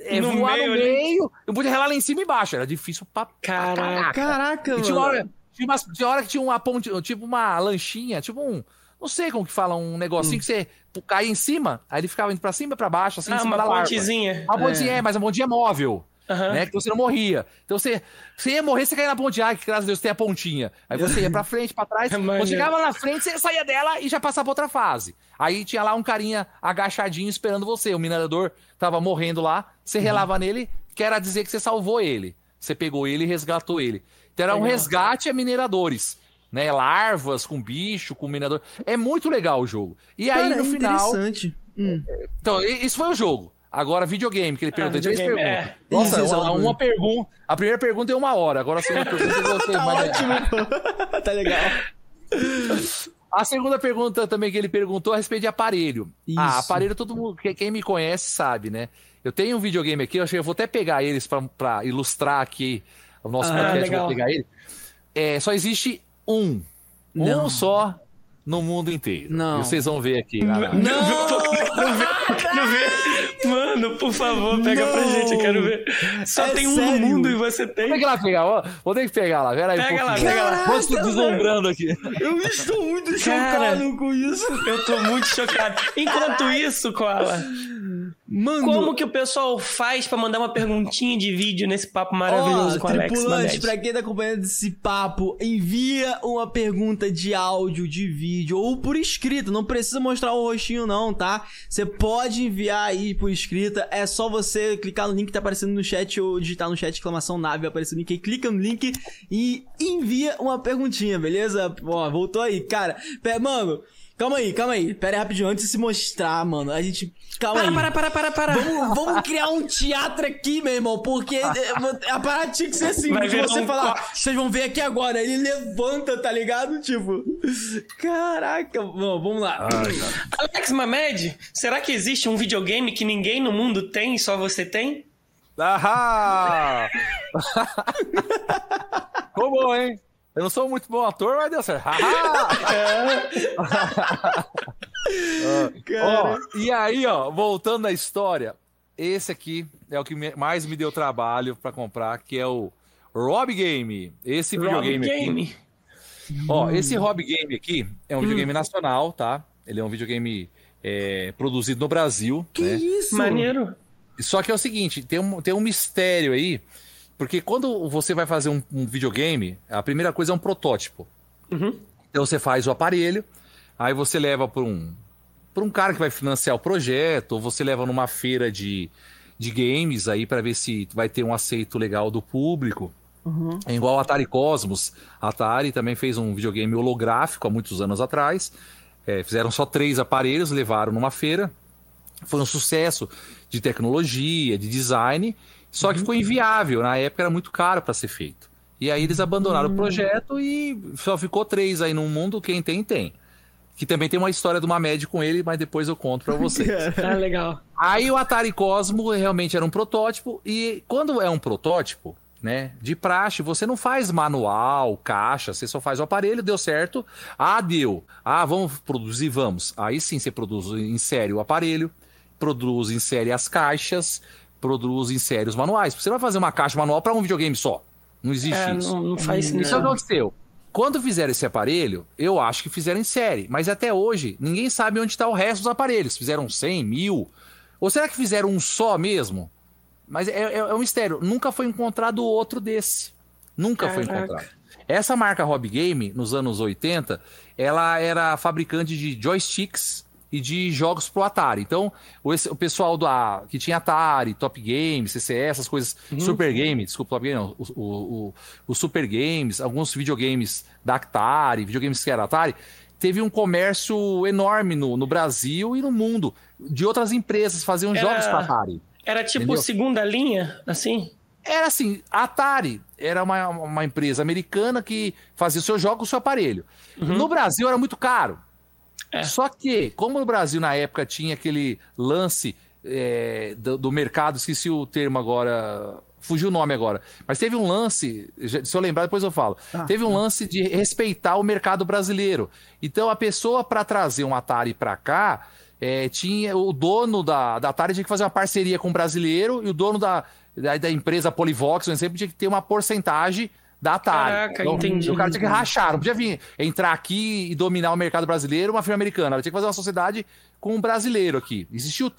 é, No voar meio no ali. meio. Eu podia relar lá em cima e embaixo. Era difícil pra, Caraca. Caraca, e mano. tinha, uma hora, tinha, umas- tinha hora que tinha uma ponte, tipo uma lanchinha, tipo um. Não sei como que fala, um negocinho que você caía em cima, aí ele ficava indo pra cima e pra baixo, assim, em Ah, cima uma da larva. pontezinha. Uma pontinha, é. mas a pontinha é móvel. Aham. Né, que você não morria. Então você, você ia morrer, você caía na pontinha. Ai, que graças a Deus tem a pontinha. Aí você ia pra frente, pra trás. Quando chegava na frente, você saía dela e já passava pra outra fase. Aí tinha lá um carinha agachadinho esperando você. O minerador tava morrendo lá. Você relava nele, que era dizer que você salvou ele. Você pegou ele e resgatou ele. Então era um resgate a mineradores. Né, larvas com bicho, com minerador. É muito legal o jogo. E aí, Cara, no é final. interessante. Hum. Então, isso foi o jogo. Agora, videogame, que ele perguntou. três videogame, perguntas. é. Nossa, Isso, uma, uma pergunta. A primeira pergunta é uma hora. Agora a segunda pergunta eu gostei Tá mais. ótimo, tá legal. A segunda pergunta também que ele perguntou é a respeito de aparelho. Isso. Ah, aparelho todo mundo, que- quem me conhece sabe, né? Eu tenho um videogame aqui, eu acho que eu vou até pegar eles pra, pra ilustrar aqui o nosso Ah, podcast, legal. vou pegar ele. É, só existe um. Não. Um só no mundo inteiro. Não. E vocês vão ver aqui. na- Não vê, não vê. Mano, por favor, pega pra Não. gente, eu quero ver. Só É tem um sério? no mundo e você tem. ir lá pegar, ó. Vou ter que pegar lá. Pera aí um Pega lá, pega lá. Se deslumbrando aqui. Eu estou muito Cara. chocado com isso. Eu tô muito chocado. Enquanto isso, Koala, Mano, como que o pessoal faz pra mandar uma perguntinha de vídeo nesse papo maravilhoso Ó, com o Alex tripulante, pra quem tá acompanhando esse papo, envia uma pergunta de áudio, de vídeo ou por escrito. Não precisa mostrar o rostinho, não, tá? Você pode enviar aí por É só você clicar no link que tá aparecendo no chat ou digitar no chat exclamação nave, aparecer o link aí. Clica no link e envia uma perguntinha, beleza? Ó, voltou aí, cara. Mano, calma aí, calma aí. Pera aí rapidinho, antes de se mostrar, mano. A gente. Calma Para, aí. para, para, para, para. Vamos, vamos criar um teatro aqui, meu irmão, porque é, a parada tinha que ser assim, Vai de você um falar, corte. vocês vão ver aqui agora, ele levanta, tá ligado? Tipo, caraca, bom, vamos lá. Alex Mamed, será que existe um videogame que ninguém no mundo tem e só você tem? Ahá! Ficou bom, hein? Eu não sou muito bom ator, mas deu certo. E aí, ó, voltando à história, esse aqui é o que mais me deu trabalho pra comprar, que é o Rob Game. Esse Rob videogame aqui. Game. Ó, esse Rob Game aqui é um videogame nacional, tá? Ele é um videogame é, produzido no Brasil. Que né? isso? Maneiro. Só que é o seguinte, tem um, tem um mistério aí, porque quando você vai fazer um, um videogame, a primeira coisa é um protótipo. Uhum. Então você faz o aparelho, aí você leva para um, pra um cara que vai financiar o projeto, ou você leva numa feira de, de games aí para ver se vai ter um aceito legal do público. É igual o Atari Cosmos. A Atari também fez um videogame holográfico há muitos anos atrás. É, fizeram só três aparelhos, levaram numa feira. Foi um sucesso de tecnologia, de design, só que ficou inviável. Na época era muito caro para ser feito. E aí eles abandonaram o projeto e só ficou três aí no mundo. Quem tem, tem. Que também tem uma história de uma média com ele, mas depois eu conto pra vocês. Ah, legal. Aí o Atari Cosmo realmente era um protótipo, e quando é um protótipo, né, de praxe, você não faz manual, caixa, você só faz o aparelho, deu certo, ah, deu, ah, vamos produzir, vamos. Aí sim você produz em série o aparelho, produz em série as caixas, produz em série os manuais. Você vai fazer uma caixa manual para um videogame só. Não existe É, isso. não, não faz Isso é o que sentido. aconteceu. Quando fizeram esse aparelho, eu acho que fizeram em série. Mas até hoje, ninguém sabe onde está o resto dos aparelhos. Fizeram 100, mil. Ou será que fizeram um só mesmo? Mas é, é- é um mistério. Nunca foi encontrado outro desse. Nunca foi Caraca. encontrado. Essa marca Hobby Game, nos anos 80, ela era fabricante de joysticks e de jogos pro Atari. Então, o, o pessoal da, que tinha Atari, Top Games, CCS, essas coisas, Super Game, desculpa, Top Game, não, o, o, o- Super Games, alguns videogames da Atari, videogames que era Atari, teve um comércio enorme no, no Brasil e no mundo, de outras empresas faziam Era- jogos para Atari. Era tipo Entendeu? segunda linha, assim? Era assim, a Atari era uma, uma empresa americana que fazia o seu jogo com o seu aparelho. No Brasil era muito caro. É. Só que, como no Brasil na época tinha aquele lance é, do, do mercado, esqueci o termo agora, fugiu o nome agora, mas teve um lance, se eu lembrar depois eu falo, teve um lance de respeitar o mercado brasileiro. Então a pessoa para trazer um Atari para cá, é, tinha o dono da, da Atari tinha que fazer uma parceria com o brasileiro e o dono da, da, da empresa Polivox, por exemplo, tinha que ter uma porcentagem da Atari. Caraca, entendi. O cara tinha que rachar, não podia vir entrar aqui e dominar o mercado brasileiro uma firma americana. Ela tinha que fazer uma sociedade com um brasileiro aqui. Existiu,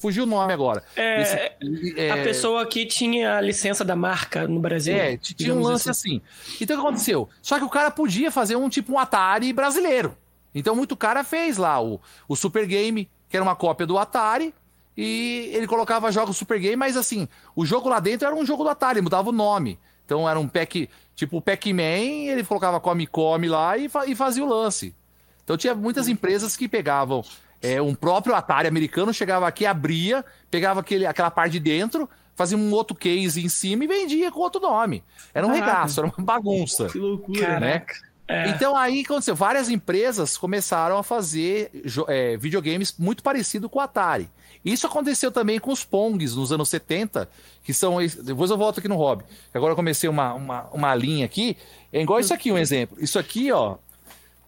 fugiu o nome agora. É, Esse- é, A pessoa aqui tinha a licença da marca no Brasil. é, tinha um lance assim. Então o que aconteceu? Só que o cara podia fazer um tipo um Atari brasileiro. Então muito cara fez lá o, o Super Game, que era uma cópia do Atari, e ele colocava jogos Super Game, mas assim, o jogo lá dentro era um jogo do Atari, mudava o nome. Então era um pack, tipo o Pac-Man, ele colocava Come Come lá e, fa- e fazia o lance. Então tinha muitas empresas que pegavam é, um próprio Atari americano, chegava aqui, abria, pegava aquele, aquela parte de dentro, fazia um outro case em cima e vendia com outro nome. Era um Caraca. regaço, era uma bagunça. Que loucura, né? É. Então aí aconteceu? Várias empresas começaram a fazer é, videogames muito parecido com o Atari. Isso aconteceu também com os Pongs nos anos 70, que são. Depois eu volto aqui no hobby. Agora eu comecei uma, uma, uma linha aqui. É igual isso aqui, um exemplo. Isso aqui, ó,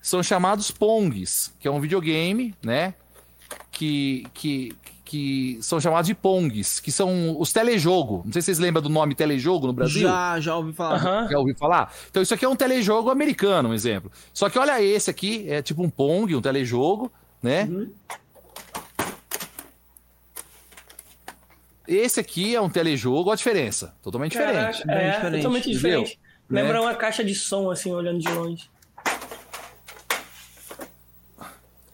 são chamados Pongs, que é um videogame, né? Que, que, que são chamados de Pongs, que são os telejogo. Não sei se vocês lembram do nome telejogo no Brasil. Já, já ouvi falar. Aham. Já ouviu falar? Então, isso aqui é um telejogo americano, um exemplo. Só que olha esse aqui, é tipo um Pong, um telejogo, né? Esse aqui é um telejogo, olha a diferença. Totalmente Caraca, diferente. bem é, diferente, totalmente entendeu? diferente. Né? Lembra uma caixa de som, assim, olhando de longe.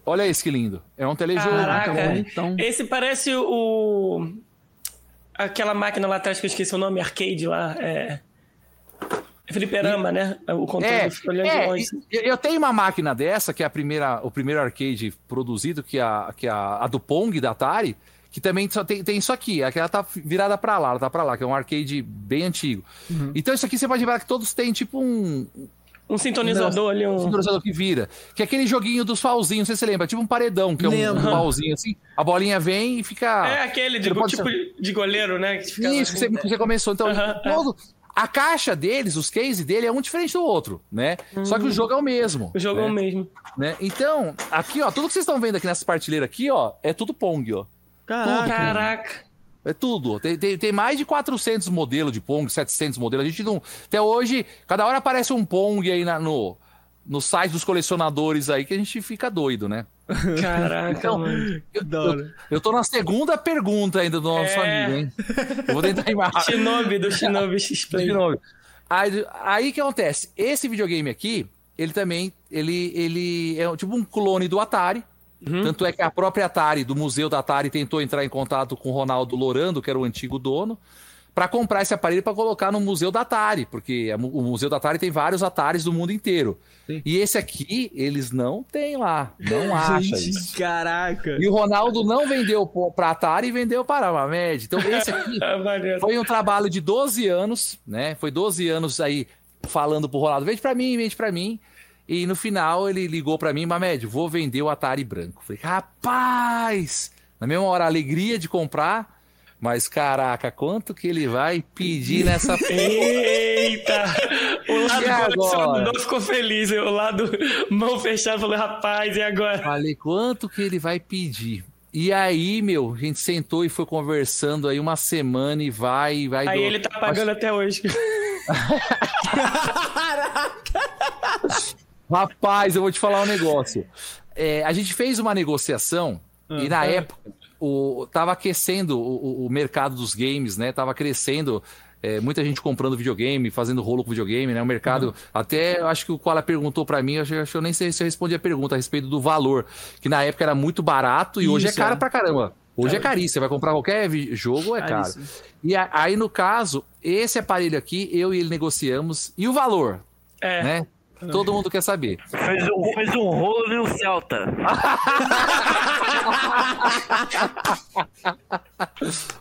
Olha esse que lindo. É um telejogo. Caraca, Caraca, bonitão. esse parece o... Aquela máquina lá atrás que eu esqueci o nome, arcade lá, é... é Fliperama, né? O controle É, fica olhando é, de longe. e- eu tenho uma máquina dessa, que é a primeira, o primeiro arcade produzido, que é a, que é a, a do Pong da Atari, que também só tem, tem isso aqui, aquela tá virada pra lá, ela tá pra lá, que é um arcade bem antigo. Então isso aqui você pode ver que todos têm tipo um, Um sintonizador ali, um um... sintonizador que vira, que é aquele joguinho dos pauzinhos, não sei se você lembra, tipo um paredão, que é um, um pauzinho assim, a bolinha vem e fica... É aquele de, tipo de goleiro, né? Que ficava Isso, que você, assim. que você começou. Então, é. todo- a caixa deles, os cases dele, é um diferente do outro, né? Só que o jogo é o mesmo. O jogo é né? o mesmo. né? Então, aqui, ó, tudo que vocês estão vendo aqui nessa partilheira aqui, ó, é tudo Pong, ó. Caraca. Caraca. É tudo. Tem, tem, tem mais de 400 modelos de Pong, 700 modelos. A gente não. Até hoje, cada hora aparece um Pong aí na- no, no site dos colecionadores aí que a gente fica doido, né? Caraca, Então, mano. Eu, Da eu, hora. eu tô na segunda pergunta ainda do nosso É. amigo, hein? Eu vou tentar rápido. Shinobi do Shinobi X-Play. Aí, aí que acontece? Esse videogame aqui, ele também, ele, ele é tipo um clone do Atari. Tanto é que a própria Atari, do museu da Atari, tentou entrar em contato com o Ronaldo Lorando, que era o antigo dono, para comprar esse aparelho para colocar no museu da Atari, porque mu- o museu da Atari tem vários Ataris do mundo inteiro. Sim. E esse aqui, eles não têm lá, não acha Gente, isso. caraca. E o Ronaldo não vendeu para Atari e vendeu para a Mamed. Então esse aqui maneiro. foi um trabalho de 12 anos, né? Foi 12 anos aí falando pro Ronaldo, vende pra mim, vende pra mim. E no final ele ligou pra mim, Mamed, vou vender o Atari branco. Falei, rapaz! Na mesma hora, a alegria de comprar, mas caraca, quanto que ele vai pedir nessa Eita! O lado E agora? colecionador ficou feliz. O lado mão fechada falou, rapaz, e agora? Falei, quanto que ele vai pedir? E aí, meu, a gente sentou e foi conversando aí uma semana e vai, e vai. Aí do- ele tá pagando até hoje. Rapaz, eu vou te falar um negócio. É, a gente fez uma negociação e na época o, tava aquecendo o, o- mercado dos games, né? Tava crescendo. é, muita gente comprando videogame, fazendo rolo com videogame, né? O mercado. Até eu acho que o Koala perguntou pra mim, eu acho, que eu nem sei se eu respondi a pergunta a respeito do valor, que na época era muito barato e hoje é Isso, caro é. pra caramba. Hoje é caríssimo. Você vai comprar qualquer jogo, é caro. Caríssimo. E a- aí, no caso, esse aparelho aqui, eu e ele negociamos. E o valor, É. né? Todo mundo quer saber. Fez um, fez um rolo no Celta.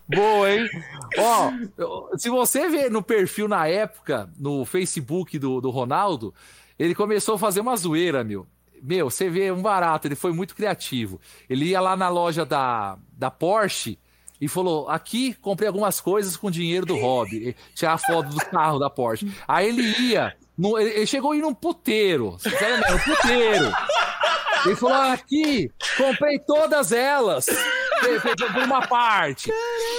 Boa, hein? Ó, se você ver no perfil na época, no Facebook do, do Ronaldo, ele começou a fazer uma zoeira, meu. Meu, você vê um barato, ele foi muito criativo. Ele ia lá na loja da, da Porsche e falou: aqui comprei algumas coisas com dinheiro do hobby. Tirar a foto do carro da Porsche. Aí ele ia. No- ele chegou a ir num puteiro. Sério mesmo, puteiro. Ele falou: aqui, comprei todas elas. Por- uma parte.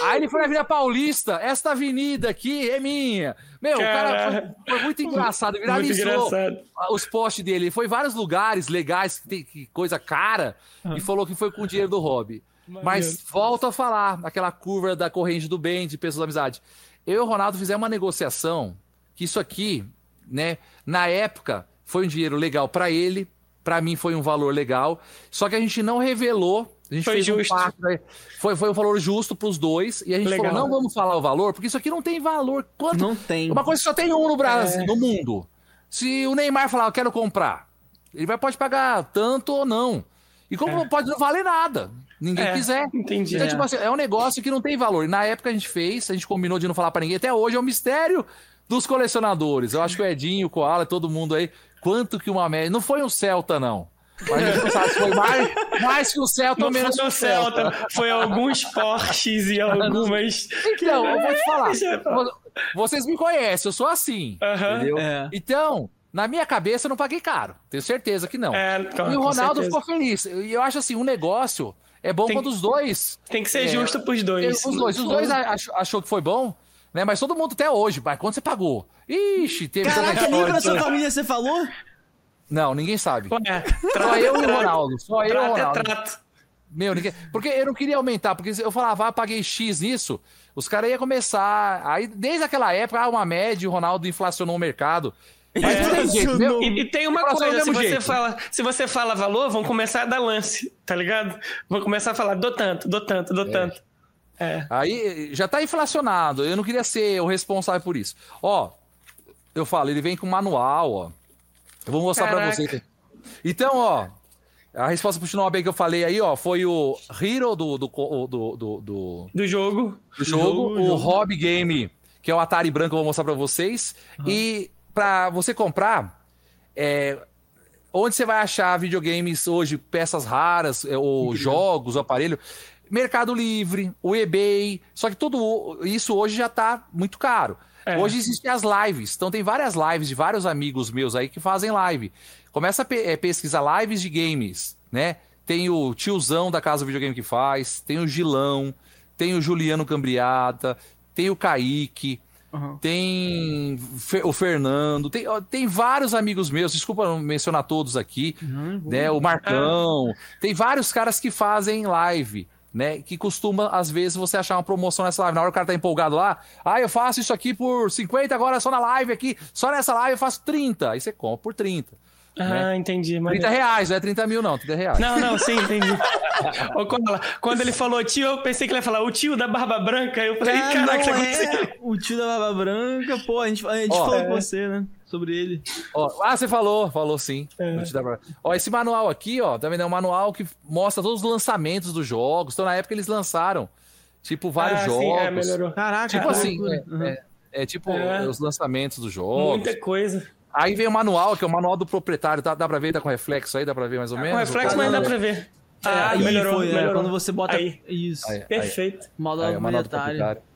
Aí ele foi na Avenida Paulista. Esta avenida aqui é minha. Meu, o cara foi, foi muito engraçado. Muito Viralizou engraçado. os posts dele. Ele foi em vários lugares legais, que tem que coisa cara, e falou que foi com o dinheiro do hobby. Mas volto a falar, aquela curva da corrente do bem, de pessoas da amizade. Eu e o Ronaldo fizemos uma negociação que isso aqui, né, na época, foi um dinheiro legal pra ele, pra mim foi um valor legal, só que a gente não revelou. A gente Foi fez justo. um pacto, né? foi, foi um valor justo pros dois, e a gente Legal. falou: não vamos falar o valor, porque isso aqui não tem valor. Quanto? Não tem. Uma coisa que só tem um no Brasil, É. no mundo. Se o Neymar falar, eu quero comprar, ele vai pode pagar tanto ou não. E como não pode não valer nada, ninguém É, quiser. entendi. Então, É. tipo assim, é um negócio que não tem valor. E na época a gente fez, a gente combinou de não falar pra ninguém. Até hoje é um mistério dos colecionadores. Eu acho que o Edinho, o Koala, todo mundo aí, quanto que uma média. Não foi um Celta, não. Mas a gente não sabe se foi mais, mais que o Celta Não ou menos foi que o Celta, foi alguns Porsches e algumas. Então, eu vou te falar. Vocês me conhecem, eu sou assim. Aham. Entendeu? É. Então, na minha cabeça, eu não paguei caro. Tenho certeza que não. É, e o Ronaldo ficou feliz. E eu acho assim, um negócio é bom Tem- quando os dois. Tem que ser É, justo pros dois. Os dois, os dois ach- achou que foi bom, né? Mas todo mundo até hoje. Mas quanto você pagou? Ixi, teve Caraca, nem pra sua família você falou? Não, ninguém sabe. Ué, Só trata, eu e o. Ronaldo. Só eu e o Trato é Ronaldo. trato. Meu, ninguém... Porque eu não queria aumentar, porque se eu falava, ah, paguei X nisso, os caras iam começar. Aí, desde aquela época, ah, uma média, o Ronaldo inflacionou o mercado. Mas não tem jeito, meu. E, e tem uma coisa, se você, jeito. fala, se você fala valor, vão começar a dar lance, tá ligado? Vão começar a falar, dou tanto, dou tanto, dou tanto. É. Aí já tá inflacionado. Eu não queria ser o responsável por isso. Ó, eu falo, ele vem com manual, ó. Eu vou mostrar pra Caraca. você. Então, ó, a resposta pro Shinobi que eu falei aí, ó, foi o Hero do, do, do, do, do- Do jogo. do jogo, o Hobby Game, que é o Atari branco, eu vou mostrar pra vocês. E pra você comprar, é, onde você vai achar videogames hoje, peças raras, é, ou jogos, o aparelho? Mercado Livre, o eBay. Só que tudo isso hoje já tá muito caro. É. Hoje existem as lives. Então tem várias lives de vários amigos meus aí que fazem live. Começa a pe- é, pesquisar lives de games, né? Tem o tiozão da Casa do Videogame que faz, tem o Gilão, tem o Juliano Cambriata, tem o Kaique, tem Fe- o Fernando, tem, tem vários amigos meus, desculpa não mencionar todos aqui, né? O Marcão, tem vários caras que fazem live. Né, que costuma, às vezes, você achar uma promoção nessa live. Na hora que o cara tá empolgado lá, ah, eu faço isso aqui por 50 agora só na live aqui, só nessa live eu faço 30. Aí você compra por 30. Ah, Né? entendi. 30 maneiro. reais, não é 30 mil, não, 30 reais. Não, não, sim, entendi. Quando ele falou tio, eu pensei que ele ia falar o tio da barba branca. Eu falei, Ah, caraca, é o tio da Barba Branca, pô, a gente, a gente Ó, falou é. com você, né? Sobre ele. Ó, ah, você falou, falou sim. É. Pra- Ó, esse manual aqui, ó, também é um manual que mostra todos os lançamentos dos jogos. Então, na época, eles lançaram, tipo, vários ah, jogos. sim, é, melhorou. Caraca, Tipo que assim, é, Uhum. é. É tipo É. os lançamentos dos jogos. Muita coisa. Aí vem o manual, que é o manual do proprietário. Tá, dá pra ver? Tá com reflexo aí? Dá pra ver mais ou menos? Com reflexo, mas dá pra ver. Ah, aí melhorou, foi, é, melhorou. quando você bota Aí. isso. Aí, aí. Perfeito. Modo Aí, é o manual do proprietário. proprietário.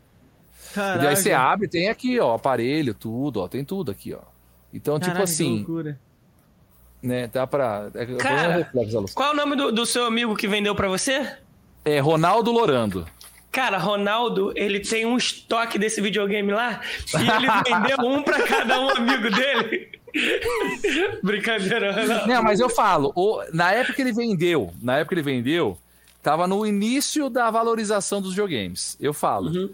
Caraca. E aí você abre, tem aqui, ó, aparelho, tudo, ó, tem tudo aqui, ó. Então, Caraca, tipo que assim, loucura. né, dá pra... É, Cara, um reflexo. Qual é o nome do, do seu amigo que vendeu pra você? é Ronaldo Lorando. Cara, Ronaldo, ele tem um estoque desse videogame lá e ele vendeu um pra cada um amigo dele. Brincadeira, Ronaldo. Não, mas eu falo, o- na época que ele vendeu, na época que ele vendeu, tava no início da valorização dos videogames. Eu falo. Uhum.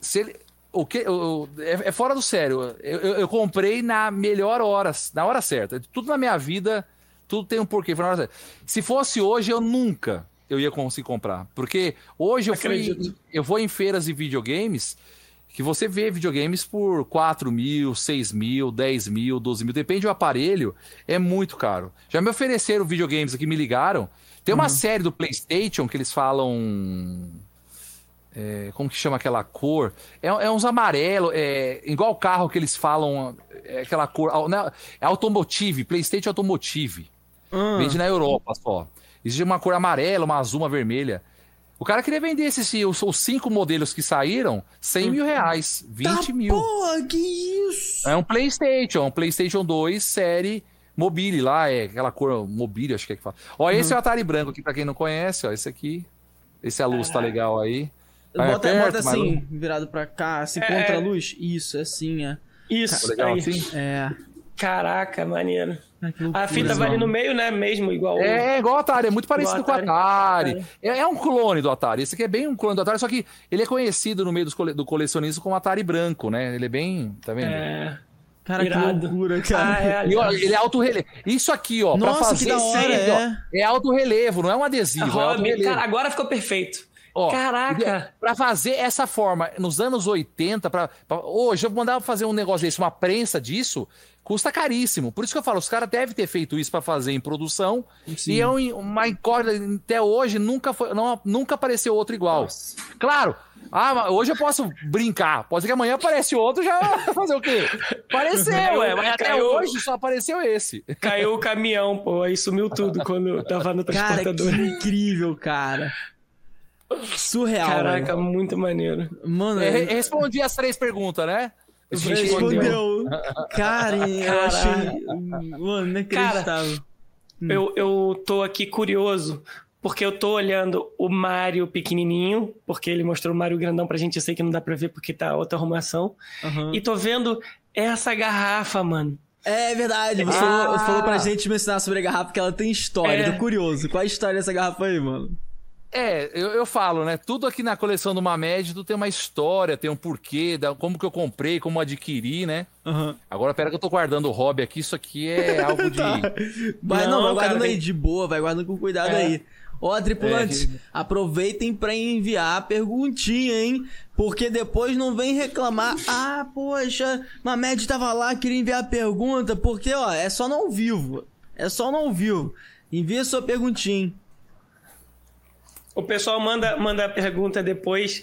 Se ele, o que, o- é, é fora do sério. Eu, eu- eu comprei na melhor hora, na hora certa. Tudo na minha vida, tudo tem um porquê. Foi na hora certa. Se fosse hoje, eu nunca eu ia conseguir comprar. Porque hoje eu fui, eu vou em feiras de videogames que você vê videogames por 4 mil, 6 mil, 10 mil, 12 mil, depende do aparelho, é muito caro. Já me ofereceram videogames aqui, me ligaram. Tem uma série do PlayStation que eles falam. É, como que chama aquela cor? É, é uns amarelos, é, igual o carro que eles falam, é aquela cor. não, É automotive, PlayStation Automotive. Ah, Vende na Europa só. Existe uma cor amarela, uma azul, uma vermelha. O cara queria vender esses, os, os cinco modelos que saíram, 100 mil reais, 20 tá, mil. Porra, que isso? É um PlayStation, um PlayStation 2 série Mobile lá, é aquela cor Mobile, acho que é que fala. Ó, esse é o Atari branco aqui, pra quem não conhece, ó, esse aqui. Esse a luz tá legal aí. Bota, perto, bota mas- assim, virado pra cá, assim, É, contra a é. luz. Isso, assim, é. Isso, Legal aí. assim? É. Caraca, maneiro. Que loucura, A fita vai ali no meio, né? Mesmo, igual. É, é igual o Atari, é muito parecido com o Atari. Atari. É, é um clone do Atari. Esse aqui é bem um clone do Atari, só que ele é conhecido no meio dos cole- do colecionismo como Atari branco, né? Ele é bem. Tá vendo? É. Cara, que Irado. loucura, cara. Ah, é, E, ó, ele é alto relevo. Isso aqui, ó, pra Nossa, fazer que da hora, isso aí, ó, é. é alto relevo, não é um adesivo, é alto Robin, relevo. cara, agora ficou perfeito. Ó, Caraca. Pra fazer essa forma, nos anos 80, pra, pra- hoje eu mandava fazer um negócio desse, uma prensa disso, custa caríssimo. Por isso que eu falo, os caras devem ter feito isso pra fazer em produção. Sim. E é um- uma incógnita, até hoje nunca, foi, não, nunca apareceu outro igual. Claro, ah, hoje eu posso brincar. Pode ser que amanhã aparece outro, já fazer o quê? Apareceu, ué, mas até Caiu. hoje só apareceu esse. Caiu o caminhão, pô. Aí sumiu tudo quando eu tava no Cara, que transportador. incrível, cara. Surreal, Caraca, velho. muito maneiro. Mano, É, é, re- respondi as três perguntas, né? respondeu. Cara, eu achei. Mano, inacreditável. Hum. Eu, eu tô aqui curioso, porque eu tô olhando o Mario pequenininho, porque ele mostrou o Mario grandão pra gente. Eu sei que não dá pra ver porque tá outra arrumação. Aham. E tô vendo essa garrafa, mano. É verdade, você, Ah. falou, pra gente mencionar sobre a garrafa que ela tem história. É. Tô curioso. Qual a história dessa garrafa aí, mano? É, eu, eu falo, né? Tudo aqui na coleção do Mamed tudo tem uma história, tem um porquê, da- como que eu comprei, como adquiri, né? Aham. Agora, pera que eu tô guardando o hobby aqui, isso aqui é algo de... Vai, não, Não, vai guardando aí de boa, vai guardando com cuidado É. aí. Ó, tripulantes, É, que- aproveitem pra enviar a perguntinha, hein? Porque depois não vem reclamar. Ah, poxa, Mamed tava lá, queria enviar a pergunta. Porque, ó, é só no ao vivo. É só no ao vivo. Envia sua perguntinha, hein? O pessoal manda, manda a pergunta depois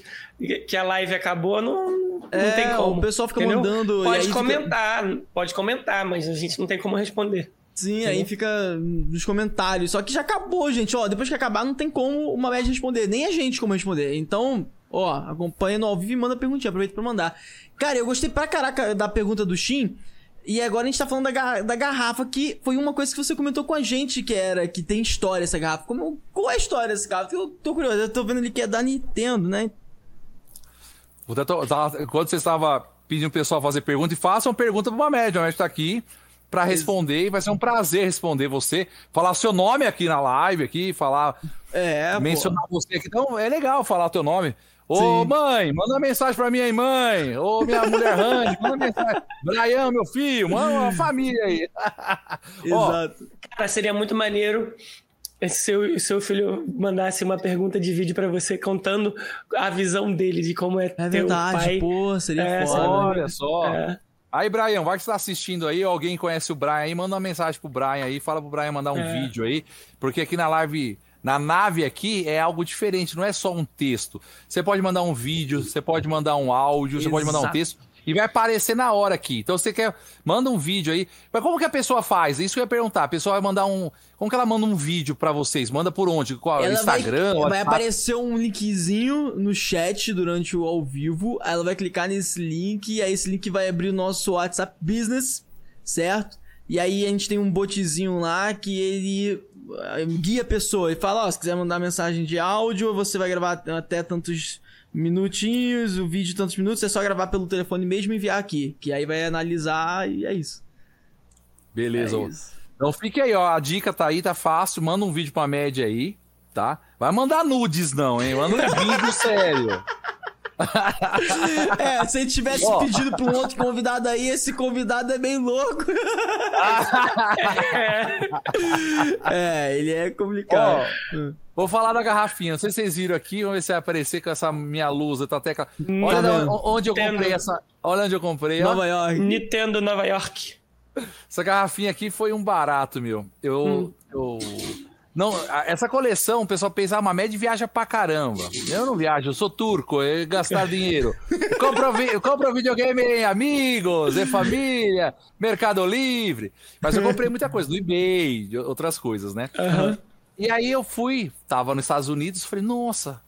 que a live acabou, não, não É, tem como. o pessoal fica entendeu? mandando, Pode aí fica- comentar, pode comentar, mas a gente não tem como responder. Sim, aí fica nos comentários. Só que já acabou, gente. Ó, depois que acabar, não tem como uma média responder. Nem a gente como responder. Então, ó, acompanha no ao vivo e manda perguntinha. Aproveita pra mandar. Cara, eu gostei pra caraca da pergunta do Shin. E agora a gente tá falando da, da garrafa, que foi uma coisa que você comentou com a gente, que era que tem história essa garrafa. Como, qual é a história dessa garrafa? Eu tô curioso. Eu tô vendo ali que é da Nintendo, né? Quando você estava pedindo o pessoal fazer pergunta, e façam pergunta pro Mamed, o Mamed tá aqui pra responder, e vai ser um prazer responder você, falar seu nome aqui na live, aqui, falar, É, pô. mencionar você aqui. Então, é legal falar teu nome. Ô, Sim. mãe, manda uma mensagem pra mim aí, mãe. Ô, minha mulher Randy, manda mensagem. Brian, meu filho, manda uma família aí. Ó, Exato. Cara, seria muito maneiro se seu, seu filho mandasse uma pergunta de vídeo pra você contando a visão dele de como é, É ter verdade, um pai. pô, seria É, foda. olha só. É, Aí, Brian, vai que você tá assistindo aí, alguém conhece o Brian aí, manda uma mensagem pro Brian aí, fala pro Brian mandar um É. vídeo aí, porque aqui na live, na nave aqui, é algo diferente, não é só um texto. Você pode mandar um vídeo, você pode mandar um áudio, você pode mandar um Exato. texto, e vai aparecer na hora aqui. Então você quer. Manda um vídeo aí. Mas como que a pessoa faz? Isso que eu ia perguntar. A pessoa vai mandar um. Como que ela manda um vídeo pra vocês? Manda por onde? Qual? Ela Instagram? vai, vai aparecer um linkzinho no chat durante o ao vivo. Aí ela vai clicar nesse link. E aí esse link vai abrir o nosso WhatsApp Business, certo? E aí a gente tem um botzinho lá que ele guia a pessoa e fala: Ó, se quiser mandar mensagem de áudio, você vai gravar até tantos minutinhos, o vídeo tantos minutos, é só gravar pelo telefone mesmo e enviar aqui. Que aí vai analisar e é isso. Beleza. É isso. Então fique aí, ó. A dica tá aí, tá fácil. Manda um vídeo pra média aí, tá? Vai mandar nudes, não, hein? Manda um vídeo sério. É, se a gente tivesse Ó. pedido pra um outro convidado aí, esse convidado é bem louco. é, ele é complicado. Vou falar da garrafinha. Não sei se vocês viram aqui. Vamos ver se vai aparecer com essa minha luz. Tá até... com- Olha Tá vendo? onde eu comprei essa. Olha onde eu comprei. ó. Nova York. Nintendo Nova York. Essa garrafinha aqui foi um barato, meu. Eu. Hum. eu... Não, essa coleção, o pessoal pensa, ah, uma média viaja pra caramba. Eu não viajo, eu sou turco, eu gastar dinheiro. Vi- eu compro videogame em amigos, em família, Mercado Livre. Mas eu comprei muita coisa, no eBay, outras coisas, né? Aham. E aí eu fui, tava nos Estados Unidos, falei, nossa,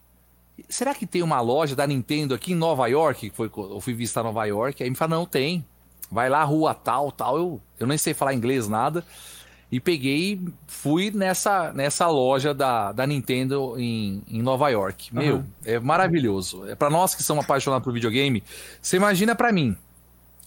será que tem uma loja da Nintendo aqui em Nova York? Foi, eu fui visitar Nova York, aí me falaram, não, tem. Vai lá, rua tal, tal. Eu, eu nem sei falar inglês, nada. E peguei fui nessa, nessa loja da, da Nintendo em, em Nova York. Meu, é maravilhoso. É para nós que somos apaixonados por videogame, você imagina pra mim.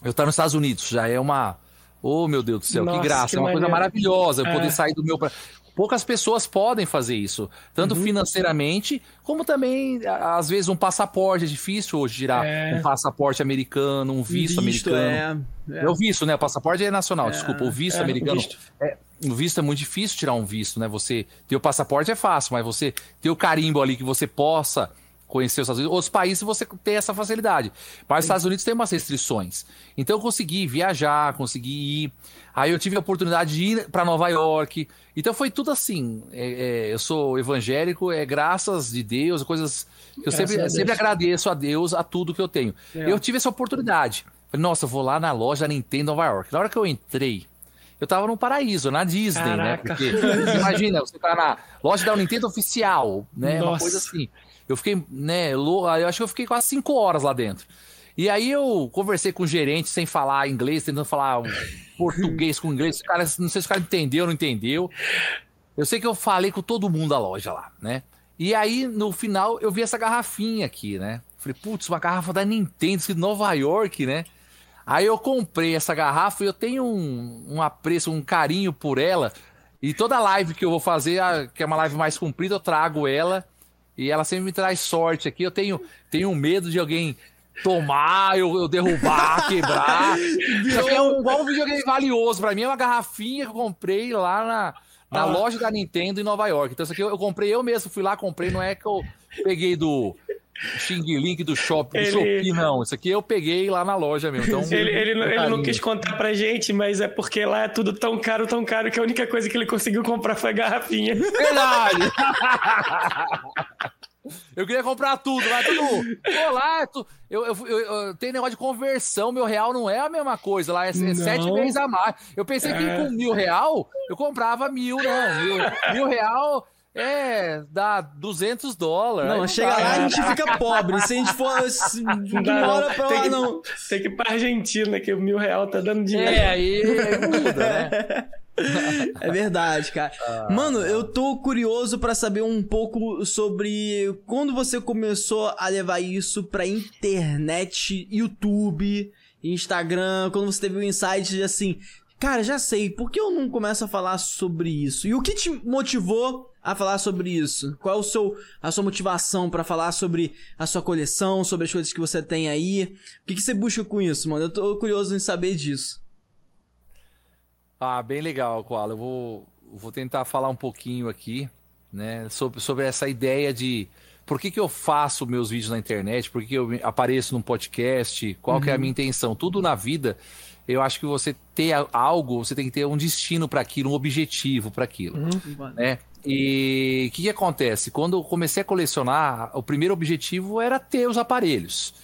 Eu estar nos Estados Unidos, já é uma. Oh, meu Deus do céu, Nossa, que graça. que é uma coisa maneiro. maravilhosa eu É. poder sair do meu. pra- Poucas pessoas podem fazer isso, tanto Uhum. financeiramente, como também, às vezes, um passaporte. É difícil hoje tirar É. um passaporte americano, um visto, americano. É, É. o visto, né? O passaporte é nacional, desculpa. O visto é, o americano. visto. É, o visto é muito difícil tirar um visto, né? Você ter o passaporte é fácil, mas você ter o carimbo ali que você possa conhecer os Estados Unidos. Outros países você tem essa facilidade. Mas os Estados Unidos tem umas restrições. Então eu consegui viajar, consegui ir. Aí eu tive a oportunidade de ir para Nova York. Então foi tudo assim. É, é, eu sou evangélico, é graças de Deus, coisas eu Graças sempre, sempre agradeço a Deus a tudo que eu tenho. É. Eu tive essa oportunidade. Falei, nossa, eu vou lá na loja da Nintendo Nova York. Na hora que eu entrei, eu tava no paraíso, na Disney, Caraca. né? Porque você imagina, você tá na loja da Nintendo oficial, né? Uma Nossa. coisa assim. Eu fiquei, né, lou- eu acho que eu fiquei quase cinco horas lá dentro. E aí eu conversei com o gerente sem falar inglês, tentando falar português com inglês. O cara, não sei se o cara entendeu ou não entendeu. Eu sei que eu falei com todo mundo da loja lá, né? E aí, no final, eu vi essa garrafinha aqui, né? Falei, putz, uma garrafa da Nintendo, de Nova York, né? Aí eu comprei essa garrafa e eu tenho um, um apreço, um carinho por ela. E toda live que eu vou fazer, que é uma live mais comprida, eu trago ela. E ela sempre me traz sorte aqui. Eu tenho, tenho medo de alguém tomar, eu, eu derrubar, quebrar. Isso aqui é um, igual um videogame valioso. Pra mim é uma garrafinha que eu comprei lá na, na Ah. loja da Nintendo em Nova York. Então isso aqui eu, eu comprei eu mesmo, fui lá, comprei. Não é que eu peguei do Xing Link do Shopping, do Ele- não. Isso aqui eu peguei lá na loja mesmo. Então, Ele, ele, não- ele não quis contar pra gente, mas é porque lá é tudo tão caro, tão caro, que a única coisa que ele conseguiu comprar foi a garrafinha. Verdade! Eu queria comprar tudo, lá tudo. Pô, lá, tu, eu, eu, eu, eu- tem negócio de conversão, meu real não é a mesma coisa, lá é, é Não. sete vezes a mais. Eu pensei que É. com mil real eu comprava mil, não. Mil, mil real é, dá 200 dólares. Não, Aí chega dá. lá a gente fica pobre. Se a gente for. Se, Não dá, não. pra Tem lá, que- não. Tem que ir pra Argentina, que o mil real tá dando dinheiro. É, aí, aí muda, né? É verdade, cara. Mano, eu tô curioso pra saber um pouco sobre quando você começou a levar isso pra internet, YouTube, Instagram, quando você teve o insight de assim, cara, já sei, por que eu não começo a falar sobre isso? E o que te motivou a falar sobre isso? Qual é o seu, a sua motivação pra falar sobre a sua coleção, sobre as coisas que você tem aí? O que, que você busca com isso, mano? Eu tô curioso em saber disso. Ah, bem legal, Koala. Eu vou, vou tentar falar um pouquinho aqui, né, sobre, sobre essa ideia de por que, que eu faço meus vídeos na internet, por que eu apareço num podcast, qual que é a minha intenção. Tudo na vida, eu acho que você ter algo, você tem que ter um destino para aquilo, um objetivo para aquilo, né? E o que, que acontece? Quando eu comecei a colecionar, o primeiro objetivo era ter os aparelhos,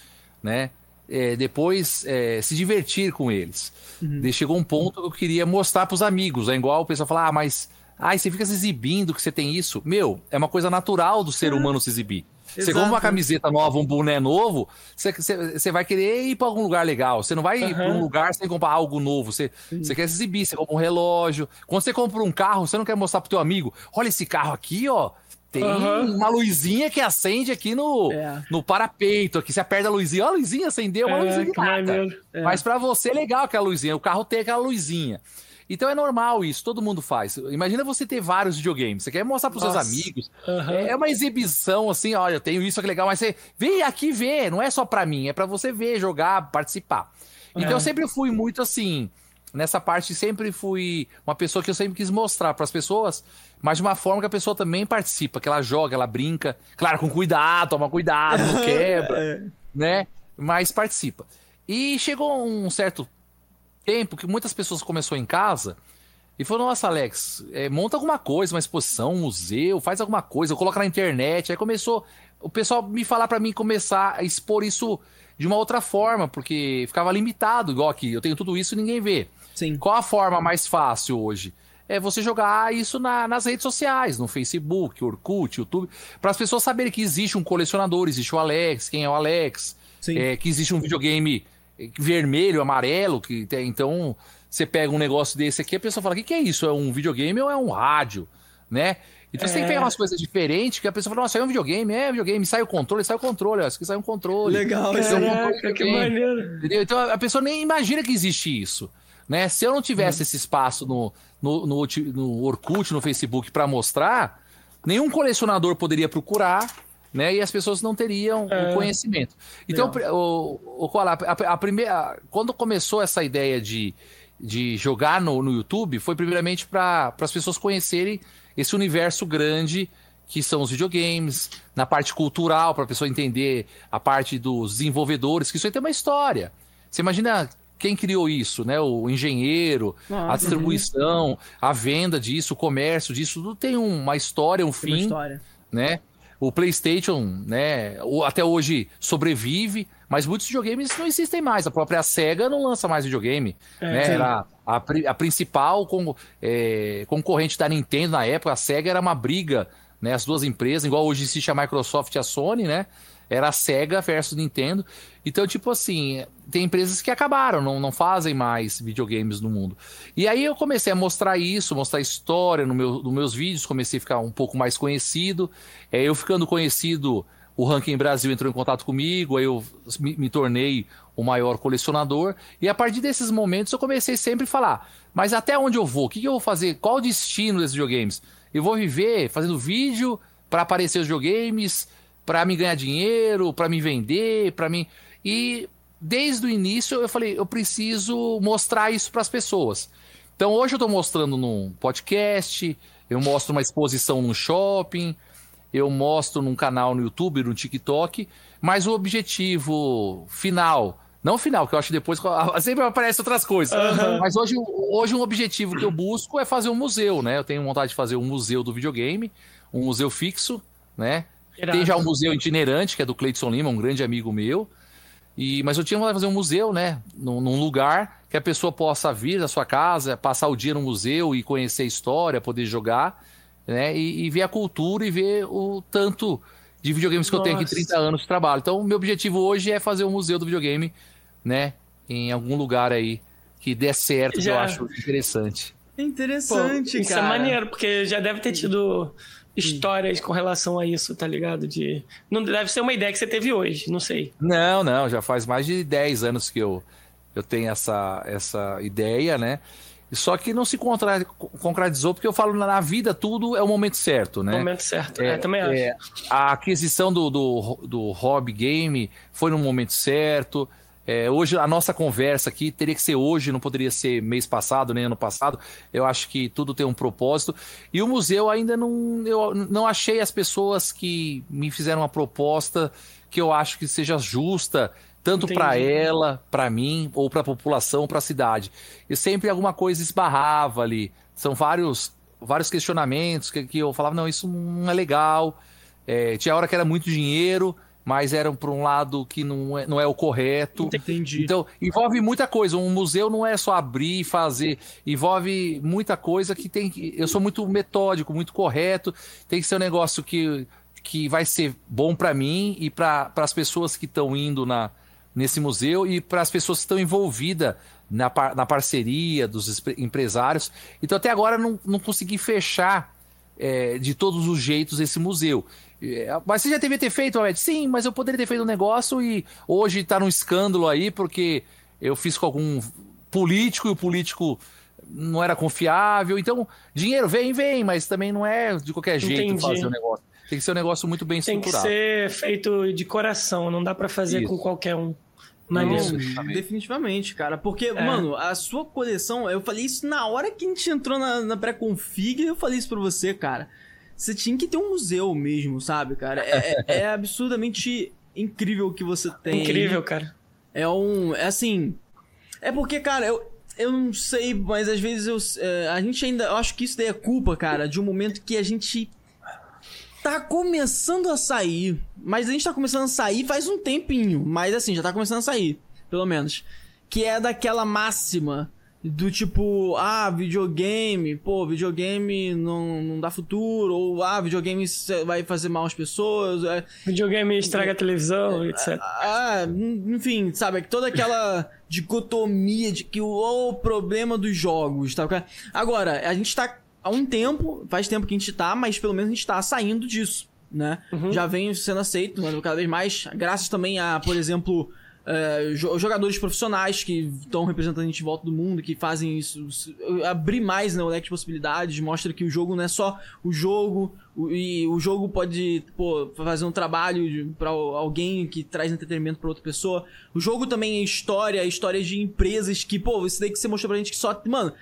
né? é, depois é, se divertir com eles. Uhum. Chegou um ponto que eu queria mostrar para os amigos. É igual o pessoal falar, ah, mas ai, você fica se exibindo que você tem isso. Meu, é uma coisa natural do ser humano se exibir. Você compra uma camiseta nova, um boné novo, você, você, você vai querer ir para algum lugar legal. Você não vai uhum. ir para um lugar sem comprar algo novo. Você, você quer se exibir, você compra um relógio. Quando você compra um carro, você não quer mostrar pro teu amigo, olha esse carro aqui, ó. Tem uhum. uma luzinha que acende aqui no, é. no parapeito. Aqui você aperta a luzinha. Ó, a luzinha acendeu, uma é, luzinha nada. É. Mas para você é legal aquela luzinha. O carro tem aquela luzinha. Então é normal isso, todo mundo faz. Imagina você ter vários videogames. Você quer mostrar para seus amigos. Uhum. É uma exibição assim, olha, eu tenho isso que legal, mas você vem aqui ver, não é só para mim, é para você ver, jogar, participar. Então eu sempre fui muito assim, nessa parte sempre fui uma pessoa que eu sempre quis mostrar para as pessoas mas de uma forma que a pessoa também participa, que ela joga, ela brinca, claro, com cuidado, toma cuidado, não quebra, é. né? Mas participa. E chegou um certo tempo que muitas pessoas começou em casa e falou: Nossa, Alex, é, monta alguma coisa, uma exposição, um museu, faz alguma coisa, coloca na internet. Aí começou o pessoal me falar para mim começar a expor isso de uma outra forma, porque ficava limitado, igual aqui. Eu tenho tudo isso e ninguém vê. Sim. Qual a forma mais fácil hoje? é você jogar isso na, nas redes sociais, no Facebook, Orkut, YouTube, para as pessoas saberem que existe um colecionador, existe o Alex, quem é o Alex, é, que existe um videogame vermelho, amarelo, que tem, então você pega um negócio desse aqui, a pessoa fala: o que, que é isso? É um videogame ou é um rádio? Né? Então é. você tem que pegar é. umas coisas diferentes, que a pessoa fala, nossa, é um videogame, é um videogame, sai o controle, sai o controle, acho que sai um controle. Legal, é um controle que maneiro. Entendeu? Então a pessoa nem imagina que existe isso. Né? Se eu não tivesse uhum. esse espaço no, no, no, no Orkut, no Facebook para mostrar, nenhum colecionador poderia procurar, né? E as pessoas não teriam é. o conhecimento. Então, o, o, a, a, a, primeira, quando começou essa ideia de, de jogar no, no YouTube, foi primeiramente para as pessoas conhecerem esse universo grande que são os videogames, na parte cultural, para a pessoa entender a parte dos desenvolvedores, que isso aí tem uma história. Você imagina quem criou isso, né? O engenheiro, Nossa, a distribuição, uhum. a venda disso, o comércio disso, tudo tem uma história, um tem fim, história. né? O PlayStation, né, até hoje sobrevive, mas muitos videogames não existem mais. A própria Sega não lança mais videogame, é, né? Era a, a principal con, é, concorrente da Nintendo na época, a Sega era uma briga, né? As duas empresas, igual hoje existe a Microsoft e a Sony, né? Era a Sega versus Nintendo. Então, tipo assim, tem empresas que acabaram, não, não fazem mais videogames no mundo. E aí eu comecei a mostrar isso, mostrar história no meu, nos meus vídeos, comecei a ficar um pouco mais conhecido. É, eu ficando conhecido, o Ranking Brasil entrou em contato comigo, aí eu me, me tornei o maior colecionador. E a partir desses momentos eu comecei sempre a falar: mas até onde eu vou? O que, que eu vou fazer? Qual o destino desses videogames? Eu vou viver fazendo vídeo para aparecer os videogames? Para me ganhar dinheiro, para me vender, para mim. E desde o início eu falei, eu preciso mostrar isso para as pessoas. Então hoje eu estou mostrando num podcast, eu mostro uma exposição no shopping, eu mostro num canal no YouTube, no TikTok, mas o objetivo final, não final, que eu acho depois sempre aparecem outras coisas. Uhum. Mas hoje, hoje um objetivo que eu busco é fazer um museu, né? Eu tenho vontade de fazer um museu do videogame, um museu fixo, né? Irado. Tem já um museu itinerante, que é do Cleiton Lima, um grande amigo meu. E, mas eu tinha vontade de fazer um museu, né? Num, num, lugar que a pessoa possa vir da sua casa, passar o dia no museu e conhecer a história, poder jogar, né? E, e ver a cultura e ver o tanto de videogames que Nossa. eu tenho aqui 30 anos de trabalho. Então, o meu objetivo hoje é fazer um museu do videogame, né? Em algum lugar aí que dê certo, já... que eu acho interessante. Interessante, Pô, isso é cara. Isso é maneiro, porque já deve ter tido histórias com relação a isso, tá ligado? De não deve ser uma ideia que você teve hoje, não sei. Não, não, já faz mais de 10 anos que eu eu tenho essa essa ideia, né? Só que não se contra, concretizou porque eu falo na vida tudo é o momento certo, né? Momento certo, é, é também acho. É, a aquisição do, do, do hobby game foi no momento certo. É, hoje, a nossa conversa aqui teria que ser hoje, não poderia ser mês passado, nem ano passado. Eu acho que tudo tem um propósito. E o museu ainda não. Eu não achei as pessoas que me fizeram uma proposta que eu acho que seja justa, tanto para ela, para mim, ou para a população, para a cidade. E sempre alguma coisa esbarrava ali. São vários, vários questionamentos que, que eu falava: não, isso não é legal. É, tinha hora que era muito dinheiro mas eram para um lado que não é, não é o correto. Entendi. Então, envolve muita coisa. Um museu não é só abrir e fazer, envolve muita coisa que tem que. Eu sou muito metódico, muito correto. Tem que ser um negócio que, que vai ser bom para mim e para as pessoas que estão indo na, nesse museu e para as pessoas que estão envolvidas na, na parceria dos empresários. Então, até agora, não, não consegui fechar é, de todos os jeitos esse museu. É, mas você já devia ter feito, Ahmed? Sim, mas eu poderia ter feito um negócio e hoje está num escândalo aí porque eu fiz com algum político e o político não era confiável. Então, dinheiro vem, vem, mas também não é de qualquer jeito Entendi. fazer o negócio. Tem que ser um negócio muito bem estruturado. Tem que ser feito de coração, não dá para fazer Isso. com qualquer um. Maneiro. definitivamente, cara. Porque, é. mano, a sua coleção, eu falei isso na hora que a gente entrou na, na pré-config, eu falei isso pra você, cara. Você tinha que ter um museu mesmo, sabe, cara? É, é, é absurdamente incrível o que você tem. Incrível, cara. É um. É assim. É porque, cara, eu, eu não sei, mas às vezes eu, é, a gente ainda. Eu acho que isso daí é culpa, cara, de um momento que a gente tá começando a sair. Mas a gente tá começando a sair faz um tempinho. Mas assim, já tá começando a sair. Pelo menos. Que é daquela máxima do tipo, ah, videogame, pô, videogame não, não dá futuro, ou ah, videogame vai fazer mal às pessoas. É... Videogame estraga a televisão, é, etc. Ah, enfim, sabe, toda aquela dicotomia de que o, o problema dos jogos, tá? Agora, a gente tá há um tempo, faz tempo que a gente tá, mas pelo menos a gente tá saindo disso, né? Uhum. Já vem sendo aceito cada vez mais, graças também a, por exemplo, uh, jogadores profissionais que estão representando a gente em volta do mundo, que fazem isso, abrir mais né, o leque de possibilidades, mostra que o jogo não é só o jogo, o, e o jogo pode pô, fazer um trabalho para alguém que traz entretenimento para outra pessoa. O jogo também é história, história de empresas que, pô, isso daí que você mostrou pra gente que só. Mano,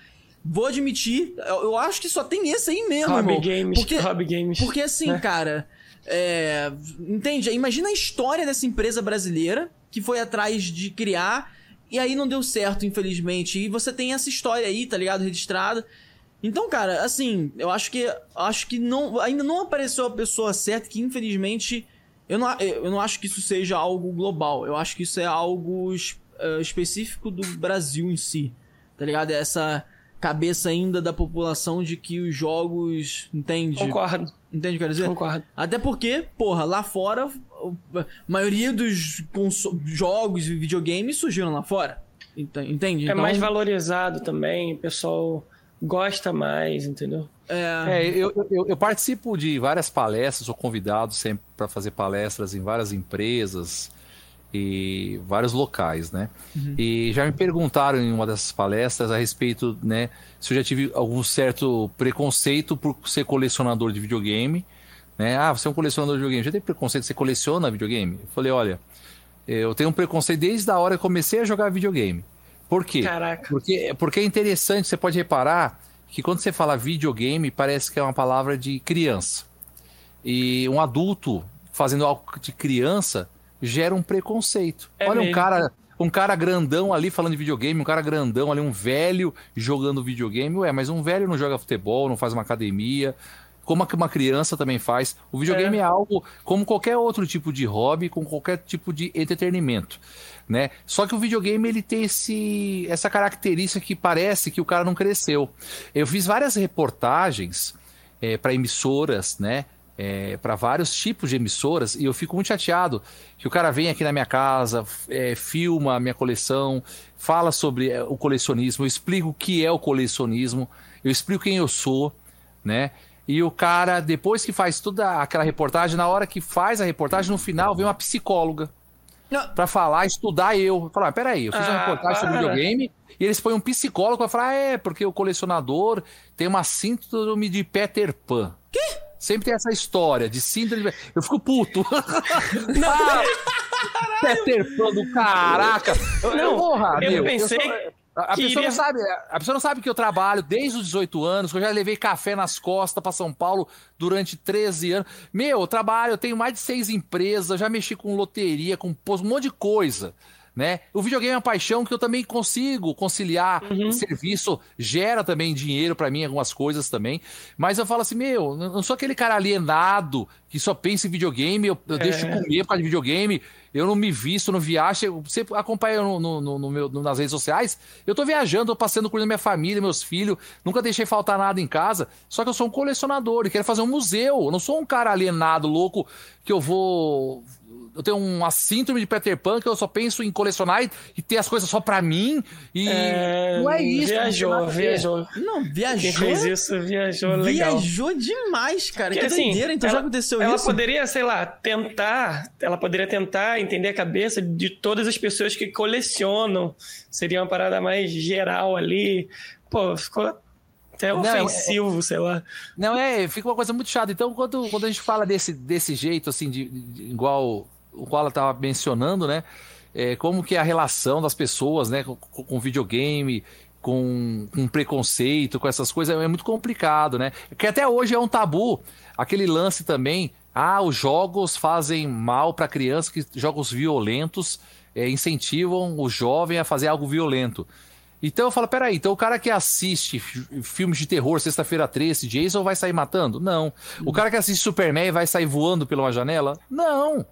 Vou admitir, eu, acho que só tem esse aí mesmo. Hobby irmão. Games. Porque, hobby Games. Porque assim, né? cara. É, entende? Imagina a história dessa empresa brasileira que foi atrás de criar e aí não deu certo, infelizmente. E você tem essa história aí, tá ligado? Registrada. Então, cara, assim, eu acho que acho que não, ainda não apareceu a pessoa certa que infelizmente eu não, eu não acho que isso seja algo global. Eu acho que isso é algo uh, específico do Brasil em si. Tá ligado? Essa cabeça ainda da população de que os jogos. Entende? Concordo. Entende o que eu quero dizer? Concordo. Até porque, porra, lá fora, a maioria dos jogos e videogames surgiram lá fora. Entende? É então... mais valorizado também, o pessoal gosta mais, entendeu? É, é eu, eu, eu, participo de várias palestras, sou convidado sempre para fazer palestras em várias empresas e vários locais, né? Uhum. E já me perguntaram em uma dessas palestras a respeito, né, se eu já tive algum certo preconceito por ser colecionador de videogame, né? Ah, você é um colecionador de videogame, já tem preconceito, você coleciona videogame? Eu falei, olha, eu tenho um preconceito desde a hora que comecei a jogar videogame. Por quê? Caraca. Porque, porque é interessante, você pode reparar que quando você fala videogame, parece que é uma palavra de criança. E um adulto fazendo algo de criança gera um preconceito. É Olha mesmo. um cara, um cara grandão ali falando de videogame, um cara grandão ali, um velho jogando videogame. Ué, mas um velho não joga futebol, não faz uma academia, como uma criança também faz. O videogame é. é, algo como qualquer outro tipo de hobby, com qualquer tipo de entretenimento, né? Só que o videogame ele tem esse, essa característica que parece que o cara não cresceu. Eu fiz várias reportagens é, para emissoras, né? É, para vários tipos de emissoras e eu fico muito chateado que o cara vem aqui na minha casa, é, filma a minha coleção, fala sobre é, o colecionismo, eu explico o que é o colecionismo, eu explico quem eu sou, né? E o cara, depois que faz toda aquela reportagem, na hora que faz a reportagem, no final vem uma psicóloga para falar, estudar eu. Falar, ah, peraí, eu fiz uma ah, reportagem sobre videogame e eles põem um psicólogo para falar, ah, é, porque o colecionador tem uma síndrome de Peter Pan. Quê? Sempre tem essa história de síndrome de... Eu fico puto. Não, ah, Peter Pan do caraca. Não, porra, eu meu, pensei... Eu sou... A, pessoa iria... não sabe, a pessoa não sabe que eu trabalho desde os 18 anos, que eu já levei café nas costas para São Paulo durante 13 anos. Meu, eu trabalho, eu tenho mais de seis empresas, já mexi com loteria, com um monte de coisa né? O videogame é uma paixão que eu também consigo conciliar. Uhum. O serviço gera também dinheiro para mim, algumas coisas também. Mas eu falo assim, meu, eu não sou aquele cara alienado que só pensa em videogame, eu, eu deixo É. comer por causa de videogame, eu não me visto, não viajo. Você acompanha no, no- no- meu- nas redes sociais, eu tô viajando, tô passeando com minha família, meus filhos, nunca deixei faltar nada em casa. Só que eu sou um colecionador e quero fazer um museu. Eu não sou um cara alienado, louco, que eu vou. Eu tenho uma síndrome de Peter Pan que eu só penso em colecionar e, ter as coisas só pra mim. E É, não é isso. não Viajou, ver. viajou. Não, Quem viajou. fez isso viajou legal. Viajou demais, cara. Porque, que assim, doideira. Então ela- já aconteceu ela isso? poderia, sei lá, tentar. Ela poderia tentar entender a cabeça de todas as pessoas que colecionam. Seria uma parada mais geral ali. Pô, ficou até Não, é- ofensivo, sei lá. Não, é, fica uma coisa muito chata. Então, quando, quando a gente fala desse, desse jeito, assim, de, de- igual o qual ela estava mencionando, né? É, como que é a relação das pessoas, né, com, com videogame, com, com preconceito, com essas coisas, é muito complicado, né? Que até hoje é um tabu. Aquele lance também, ah, os jogos fazem mal para criança, que jogos violentos é, incentivam o jovem a fazer algo violento. Então eu falo, peraí, então o cara que assiste fi- filmes de terror, sexta-feira 13, Jason vai sair matando? Não. O cara que assiste Superman vai sair voando pela uma janela? Não.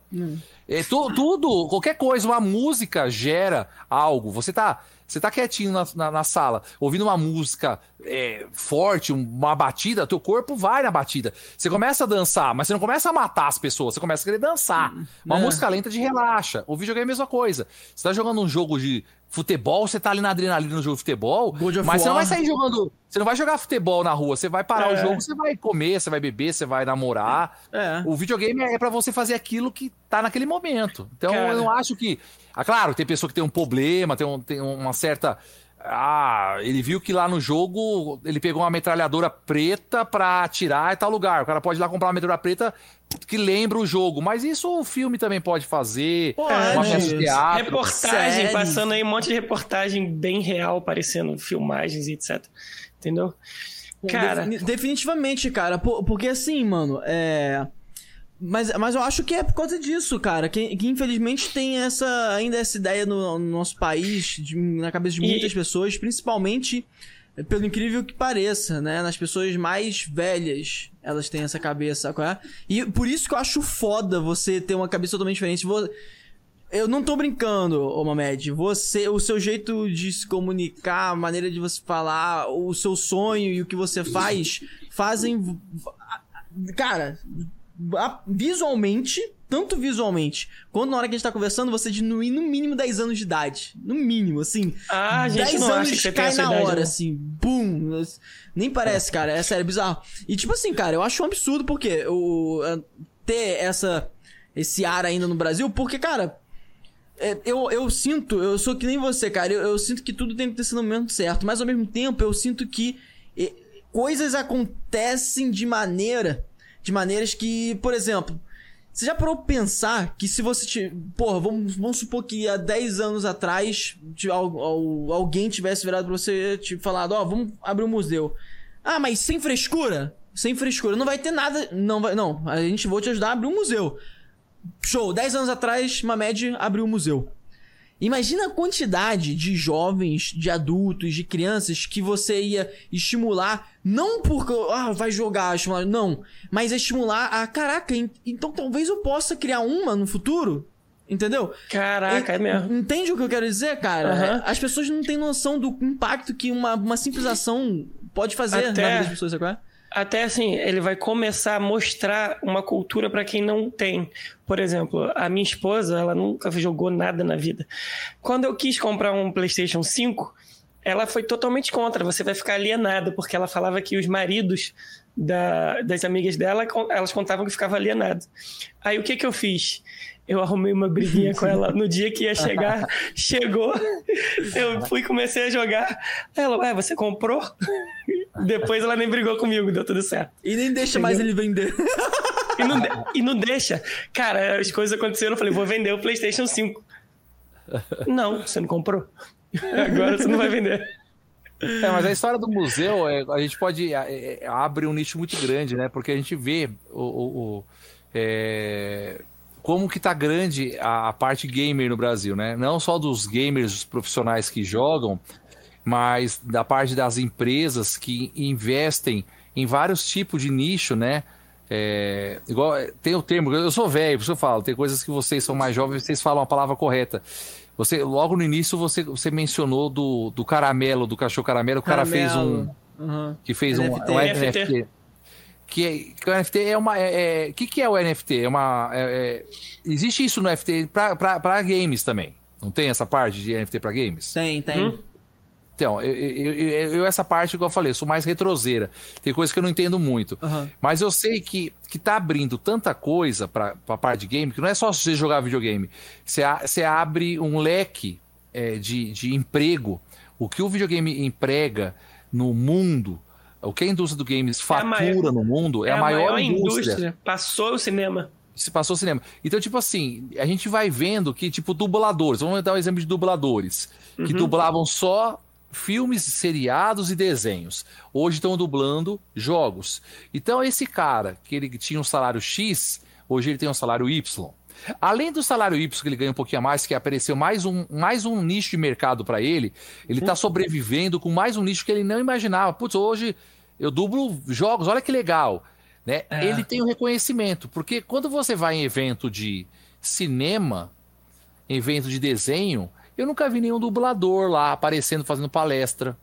É, tu- tudo, qualquer coisa, uma música gera algo. Você tá, você tá quietinho na, na- na sala, ouvindo uma música é, forte, uma batida, teu corpo vai na batida. Você começa a dançar, mas você não começa a matar as pessoas, você começa a querer dançar. Uma É. música lenta de relaxa. O videogame é a mesma coisa. Você tá jogando um jogo de futebol, você tá ali na adrenalina no jogo de futebol, mas você não vai sair jogando. Você não vai jogar futebol na rua, você vai parar o É. jogo, você vai comer, você vai beber, você vai namorar. É. O videogame é pra você fazer aquilo que tá naquele momento. Então Cara. eu não acho que. Ah, claro, tem pessoa que tem um problema, tem, um- tem uma certa. Ah, ele viu que lá no jogo ele pegou uma metralhadora preta pra atirar em tal lugar. O cara pode ir lá comprar uma metralhadora preta que lembra o jogo. Mas isso o filme também pode fazer. Pode. uma peça de teatro. reportagem, passando aí um monte de reportagem bem real, aparecendo filmagens e etc. Entendeu? Cara, Defini- definitivamente, cara. Por- porque assim, mano, é. Mas, mas eu acho que é por causa disso, cara. Que, que infelizmente tem essa ainda essa ideia no, no nosso país, de- na cabeça de E- muitas pessoas, principalmente, pelo incrível que pareça, né? Nas pessoas mais velhas, elas têm essa cabeça, qual é? E por isso que eu acho foda você ter uma cabeça totalmente diferente. Vo- Eu não tô brincando, ô Mamed. Você, o seu jeito de se comunicar, a maneira de você falar, o seu sonho e o que você faz, fazem. Cara, visualmente, tanto visualmente, quanto na hora que a gente tá conversando, você diminui no mínimo 10 anos de idade. No mínimo, assim. Ah, gente 10 não acha anos que você cai na idade, hora, não. assim, bum. Nem parece, cara. É sério, é bizarro. E tipo assim, cara, eu acho um absurdo porque o, ter essa, esse ar ainda no Brasil, porque, cara, é, eu, eu sinto, eu sou que nem você, cara. Eu, eu sinto que tudo tem que ter sido no momento certo, mas ao mesmo tempo eu sinto que coisas acontecem de maneira. De maneiras que, por exemplo, você já parou pensar que se você. Te, porra, vamos, vamos supor que há 10 anos atrás te- al- al- alguém tivesse virado pra você e te falado: Ó, vamos abrir um museu. Ah, mas sem frescura? Sem frescura. Não vai ter nada. Não vai. Não, a gente vou te ajudar a abrir um museu. Show, 10 anos atrás, Mamed abriu um museu. Imagina a quantidade de jovens, de adultos, de crianças que você ia estimular, não porque ah, vai jogar, estimular, não, mas estimular a caraca, en- então talvez eu possa criar uma no futuro, entendeu? caraca, é mesmo. Entende o que eu quero dizer, cara? Aham. As pessoas não têm noção do impacto que uma, uma simples ação pode fazer Até- na vida das pessoas, sabe é? Até assim, ele vai começar a mostrar uma cultura para quem não tem. Por exemplo, a minha esposa, ela nunca jogou nada na vida. Quando eu quis comprar um PlayStation 5, ela foi totalmente contra. Você vai ficar alienado, porque ela falava que os maridos da- das amigas dela, elas contavam que ficava alienado. Aí o que que eu fiz? Eu arrumei uma briguinha com ela no dia que ia chegar. Chegou, eu fui e comecei a jogar. Ela, ué, você comprou? Depois ela nem brigou comigo, deu tudo certo. E nem deixa mais ele vender. E não, de- e não deixa. Cara, as coisas aconteceram, eu falei, vou vender o PlayStation 5. Não, você não comprou. Agora você não vai vender. É, mas a história do museu, é, a gente pode. é, é, abre um nicho muito grande, né? Porque a gente vê o. o- o, é, como que tá grande a, a parte gamer no Brasil, né? Não só dos gamers profissionais que jogam, mas da parte das empresas que investem em vários tipos de nicho, né? É, igual tem o termo, eu sou velho, por isso eu falo, tem coisas que vocês são mais jovens, vocês falam a palavra correta. Você logo no início você, você mencionou do, do caramelo, do cachorro caramelo, o cara fez um Uhum. que fez um, NFT. um NFT. NFT. Que, é- que o NFT é uma. É, é- que, que é o NFT? É uma. é- é- existe isso no NFT para games também. Não tem essa parte de NFT para games? Tem, tem. Hum? Então, eu, eu- eu- eu- essa parte que eu falei, eu sou mais retroseira. Tem coisa que eu não entendo muito. Aham. Mas eu sei que, que tá abrindo tanta coisa pra, pra parte de game, que não é só você jogar videogame. Você, a- você abre um leque é, de, de emprego. O que o videogame emprega no mundo, o que a indústria do games a fatura maior- no mundo, é, a maior, indústria Passou o cinema. se passou o cinema. Então, tipo assim, a gente vai vendo que, tipo, dubladores, vamos dar um exemplo de dubladores, que dublavam só filmes, seriados e desenhos. Hoje estão dublando jogos. Então, esse cara, que ele tinha um salário X, hoje ele tem um salário Y. Além do salário Y que ele ganha um pouquinho a mais, que apareceu mais um, mais um nicho de mercado para ele, ele tá sobrevivendo com mais um nicho que ele não imaginava. Putz, hoje eu dublo jogos, olha que legal. Né? É. Ele tem o reconhecimento, porque quando você vai em evento de cinema, evento de desenho, eu nunca vi nenhum dublador lá aparecendo, fazendo palestra.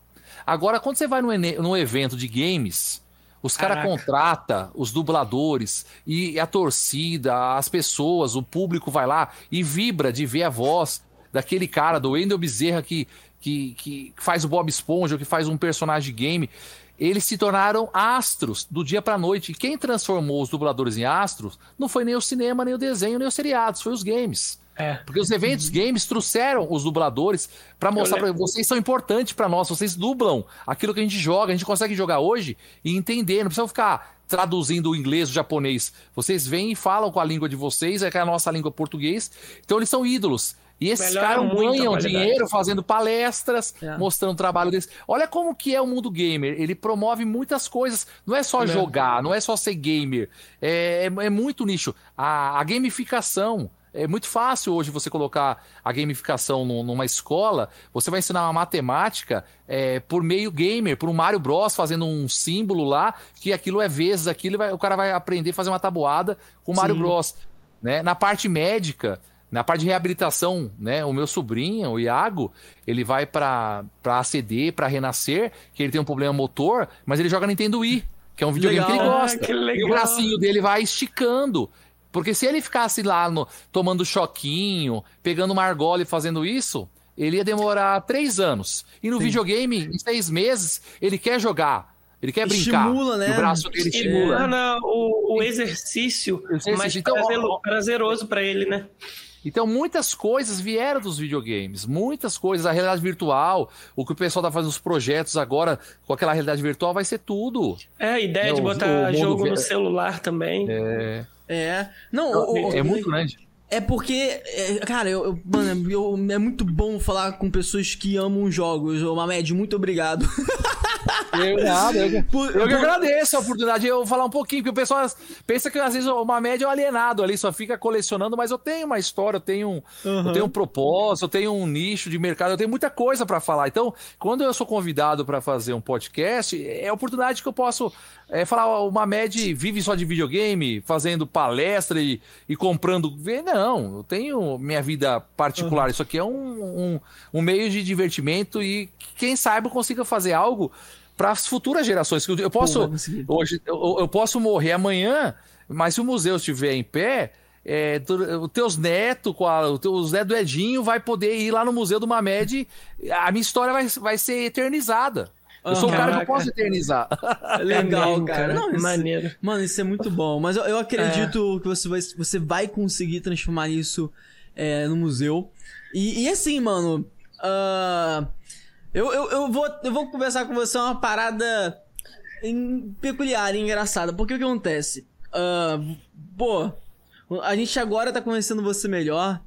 Agora, quando você vai num, num evento de games, os caras Caraca. contratam os dubladores e a torcida, as pessoas, o público vai lá e vibra de ver a voz daquele cara, do Wendel Bezerra, que, que, que faz o Bob Esponja, que faz um personagem de game. Eles se tornaram astros do dia pra noite. E quem transformou os dubladores em astros não foi nem o cinema, nem o desenho, nem os seriados, foi os games. É. Porque os eventos games trouxeram os dubladores pra mostrar pra vocês são importantes pra nós, vocês dublam aquilo que a gente joga, a gente consegue jogar hoje e entender, não precisa ficar traduzindo o inglês, o japonês. Vocês vêm e falam com a língua de vocês, é que é a nossa língua português. Então eles são ídolos. E esses caras ganham dinheiro fazendo palestras, É. mostrando o trabalho deles. Olha como que é o mundo gamer. Ele promove muitas coisas. Não é só É. jogar, não é só ser gamer. É, é- é muito nicho. A, a gamificação. É muito fácil hoje você colocar a gamificação nu- numa escola. Você vai ensinar uma matemática é, por meio gamer, por um Mario Bros. fazendo um símbolo lá, que aquilo é vezes aquilo, vai- o cara vai aprender a fazer uma tabuada com o Mario Sim. Bros. Né? Na parte médica, na parte de reabilitação, né? O meu sobrinho, o Iago, ele vai pra ACD, pra Renascer, que ele tem um problema motor, mas ele joga Nintendo Wii, que é um videogame que ele Legal. gosta. Ah, que E o legal. bracinho dele vai esticando. Porque se ele ficasse lá no- tomando choquinho, pegando uma argola e fazendo isso, ele ia demorar três anos. E no Sim. videogame, em seis meses, ele quer jogar. Ele quer brincar. Estimula, né? O braço dele estimula. o, o exercício Exercício. mais Então, prazeroso pra ele, né? Então, muitas coisas vieram dos videogames. Muitas coisas. A realidade virtual, o que o pessoal tá fazendo os projetos agora com aquela realidade virtual, vai ser tudo. É, a ideia Não, de botar jogo no celular também. É, É. Não, o- o- é muito grande. É porque, é, cara, eu, eu- mano, eu- é muito bom falar com pessoas que amam jogos. Ô, Mamed, muito obrigado. Eu, nada, eu, Por- eu que agradeço a oportunidade de eu falar um pouquinho, porque o pessoal pensa que às vezes uma média é um alienado ali, só fica colecionando, mas eu tenho uma história, eu tenho, um- eu tenho um propósito, eu tenho um nicho de mercado, eu tenho muita coisa pra falar. Então, quando eu sou convidado pra fazer um podcast, é a oportunidade que eu posso é, falar, uma média vive só de videogame, fazendo palestra e, e comprando. Não, eu tenho minha vida particular. Isso aqui é um, um, um meio de divertimento e quem sabe eu consiga fazer algo para as futuras gerações. Eu- posso conseguir. hoje eu, eu posso morrer amanhã, mas se o museu estiver em pé, é, tu- os teus netos, os teus netos do Edinho, vai poder ir lá no museu do Mamed. A minha história vai, vai ser eternizada. Eu sou um cara que eu posso eternizar. Legal, Amém, cara. Não, isso- Maneiro. Mano, isso é muito bom. Mas eu, eu acredito que você vai, você vai conseguir transformar isso é, no museu. E, e assim, mano. ah, eu, eu, eu, vou, eu vou conversar com você uma parada em- peculiar e engraçada. Porque o que acontece? Ah, pô, a gente agora tá conhecendo você melhor.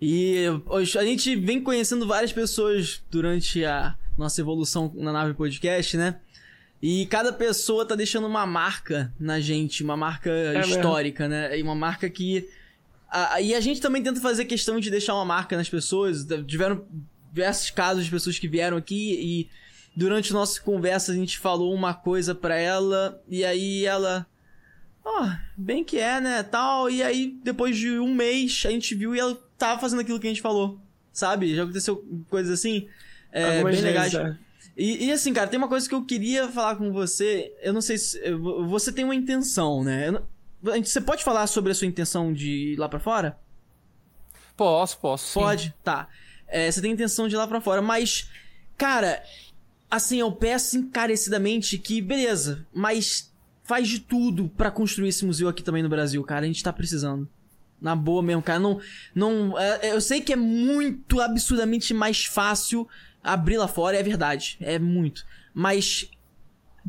E hoje a gente vem conhecendo várias pessoas durante a nossa evolução na nave podcast, né? E cada pessoa tá deixando uma marca na gente, uma marca mesmo. histórica, né? E uma marca que a- e a gente também tenta fazer questão de deixar uma marca nas pessoas. Tiveram diversos casos de pessoas que vieram aqui e durante nossa conversa a gente falou uma coisa pra ela e aí ela. Ó, bem que é, né? Tal. E aí, depois de um mês, a gente viu e ela tava fazendo aquilo que a gente falou. Sabe? Já aconteceu coisas assim. É, Algumas bem legais. é. E, e assim, cara, tem uma coisa que eu queria falar com você. Eu não sei se. Você tem uma intenção, né? Não- Você pode falar sobre a sua intenção de ir lá pra fora? Posso, posso. sim. Pode? Tá. É, você tem intenção de ir lá pra fora, mas. Cara, assim, eu peço encarecidamente que, beleza, mas faz de tudo pra construir esse museu aqui também no Brasil, cara. A gente tá precisando. Na boa mesmo, cara. Não. não é- eu sei que é muito absurdamente mais fácil abrir lá fora, é verdade. É muito. Mas.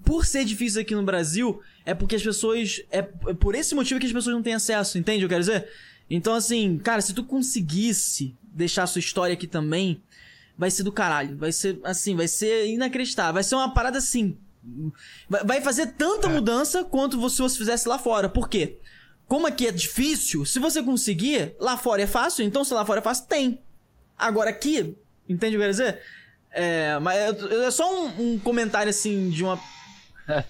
Por ser difícil aqui no Brasil, é porque as pessoas. É é por esse motivo que as pessoas não têm acesso, entende? Eu quero dizer? Então, assim, cara, se tu conseguisse deixar a sua história aqui também, vai ser do caralho. Vai ser, assim, vai ser inacreditável. Vai ser uma parada assim. Vai fazer tanta mudança quanto você- se você fizesse lá fora. Por quê? Como aqui é difícil, se você conseguir, lá fora é fácil, então se lá fora é fácil, tem. Agora aqui, entende o que eu quero dizer? É, mas é, é só um, um comentário assim de uma,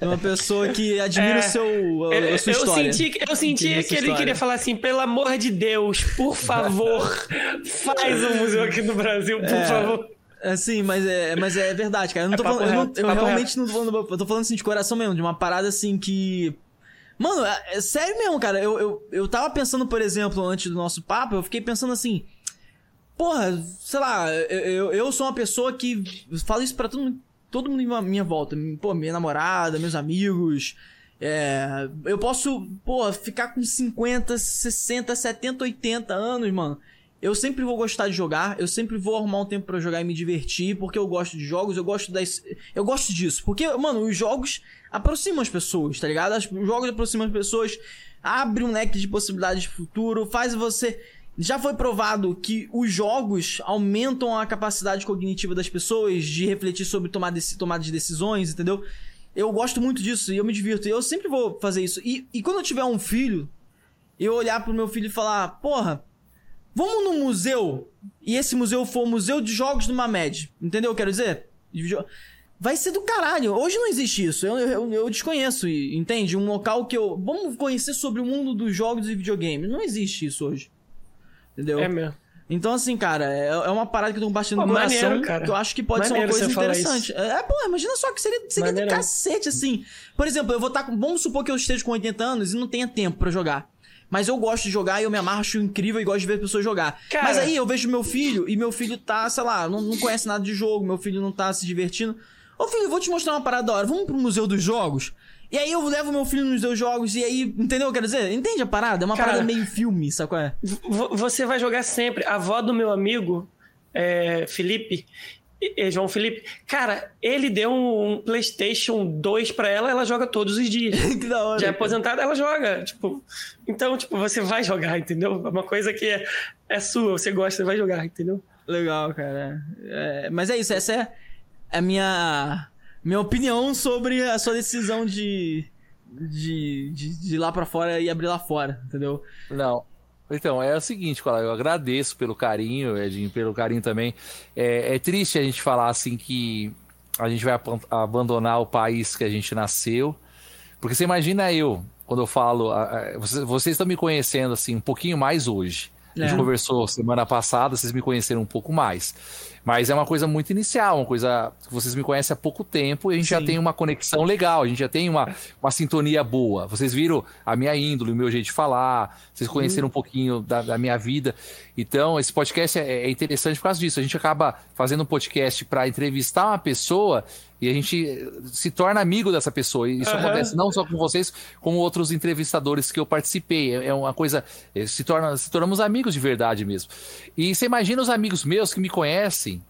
uma pessoa que admira É, o seu, a, Eu, a sua eu história. senti, que- eu senti que ele história. queria falar assim: pelo amor de Deus, por favor, faz um museu aqui no Brasil, por É. favor. Assim, mas é, mas é verdade, cara. Eu não É tô falando. Eu, não- reto, eu realmente não tô falando. Eu tô falando assim de coração mesmo, de uma parada assim que. Mano, é, é sério mesmo, cara. Eu, eu, eu tava pensando, por exemplo, antes do nosso papo, eu fiquei pensando assim. Porra, sei lá, eu, eu, eu sou uma pessoa que. Falo isso pra todo mundo, todo mundo à minha volta. Pô, minha namorada, meus amigos. É, eu posso, pô, ficar com 50, 60, 70, 80 anos, mano. Eu sempre vou gostar de jogar, eu sempre vou arrumar um tempo pra jogar e me divertir, porque eu gosto de jogos, eu gosto das. Eu gosto disso. Porque, mano, os jogos aproximam as pessoas, tá ligado? Os jogos aproximam as pessoas, abre um leque de possibilidades de futuro, faz você. Já foi provado que os jogos aumentam a capacidade cognitiva das pessoas de refletir sobre tomar de decisões, entendeu? Eu gosto muito disso e eu me divirto. E eu sempre vou fazer isso. E, e quando eu tiver um filho, eu olhar pro meu filho e falar: Porra, vamos no museu. E esse museu for o Museu de Jogos do Mamed. Entendeu o que eu quero dizer? Vai ser do caralho. Hoje não existe isso. Eu, eu, eu desconheço, entende? Um local que eu. Vamos conhecer sobre o mundo dos jogos e videogames. Não existe isso hoje. Entendeu? É mesmo. Então, assim, cara, é, é uma parada que eu tô compartilhando Pô, no coração. maneiro, cara. Que eu acho que pode Maneiro ser uma coisa interessante. É, pô, imagina só que seria, seria do cacete, assim. Por exemplo, eu vou estar com. Vamos supor que eu esteja com 80 anos e não tenha tempo pra jogar. Mas eu gosto de jogar e eu me amarro, acho incrível e gosto de ver pessoas jogar. Cara- Mas aí eu vejo meu filho e meu filho tá, sei lá, não, não conhece nada de jogo, meu filho não tá se divertindo. Ô filho, eu vou te mostrar uma parada da hora, vamos pro Museu dos Jogos? E aí eu levo meu filho nos meus jogos e aí, entendeu o que eu quero dizer? Entende a parada? É uma Cara- parada meio filme, sabe qual é? Você vai jogar sempre. A avó do meu amigo, é, Felipe, é, João Felipe, cara, ele deu um PlayStation 2 pra ela, ela joga todos os dias. que da hora. Já é aposentada, ela joga. Tipo, então, tipo, você vai jogar, entendeu? É uma coisa que é, é sua, você gosta, você vai jogar, entendeu? Legal, cara. É, mas é isso, essa é a minha, minha opinião sobre a sua decisão de, de, de, de ir lá pra fora e abrir lá fora, entendeu? Não. Então, é o seguinte, eu agradeço pelo carinho, Edinho, pelo carinho também. É, é triste a gente falar assim que a gente vai abandonar o país que a gente nasceu. Porque você imagina eu, quando eu falo. vocês estão me conhecendo assim um pouquinho mais hoje. A gente É. conversou semana passada, vocês me conheceram um pouco mais. Mas é uma coisa muito inicial, uma coisa que vocês me conhecem há pouco tempo e a gente já Sim. tem uma conexão legal, a gente já tem uma, uma sintonia boa. Vocês viram a minha índole, o meu jeito de falar, vocês conheceram um pouquinho da, da minha vida. Então, esse podcast é, é interessante por causa disso. A gente acaba fazendo um podcast para entrevistar uma pessoa e a gente eh, se torna amigo dessa pessoa. E isso Aham. acontece não só com vocês, como outros entrevistadores que eu participei. É é uma coisa. eh, Se, torna, se tornamos amigos de verdade mesmo. E você imagina os amigos meus que me conhecem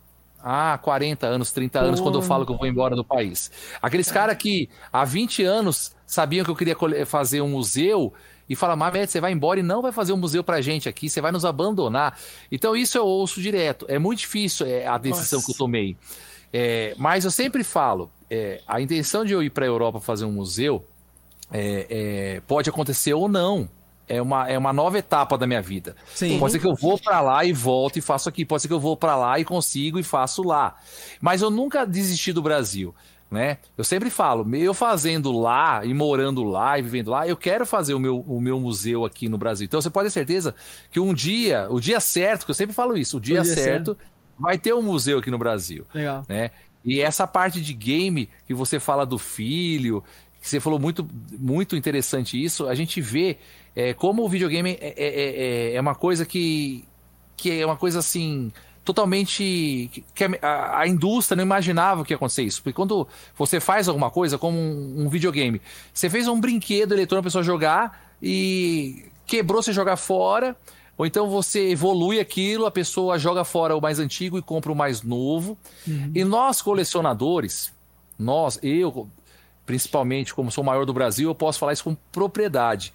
há 40 anos, 30 anos, quando eu falo que eu vou embora do país. Aqueles caras que há 20 anos sabiam que eu queria fazer um museu. E fala, Mamed, você vai embora e não vai fazer um museu pra gente aqui, você vai nos abandonar. Então, isso eu ouço direto. É muito difícil é, a decisão Nossa. que eu tomei. É, mas eu sempre falo, é, a intenção de eu ir para a Europa fazer um museu é, é, pode acontecer ou não. é uma, é uma nova etapa da minha vida. Sim. Pode ser que eu vou para lá e volto e faço aqui. Pode ser que eu vou para lá e consigo e faço lá. Mas eu nunca desisti do Brasil. Né? Eu sempre falo, eu fazendo lá e morando lá e vivendo lá, eu quero fazer o meu, o meu museu aqui no Brasil. Então você pode ter certeza que um dia, o dia certo, que eu sempre falo isso, o dia, O dia certo, vai ter um museu aqui no Brasil. Legal. Né? E essa parte de game que você fala do filho, que você falou muito, muito interessante isso, a gente vê é, como o videogame é, é, é, é uma coisa que, que é uma coisa assim totalmente que a, a, indústria não imaginava que ia acontecer isso. Porque quando você faz alguma coisa, como um, um videogame, você fez um brinquedo eletrônico para pessoa jogar e quebrou, você jogar fora. Ou então você evolui aquilo, a pessoa joga fora o mais antigo e compra o mais novo. Uhum. E nós, colecionadores, nós, eu, principalmente como sou o maior do Brasil, eu posso falar isso com propriedade.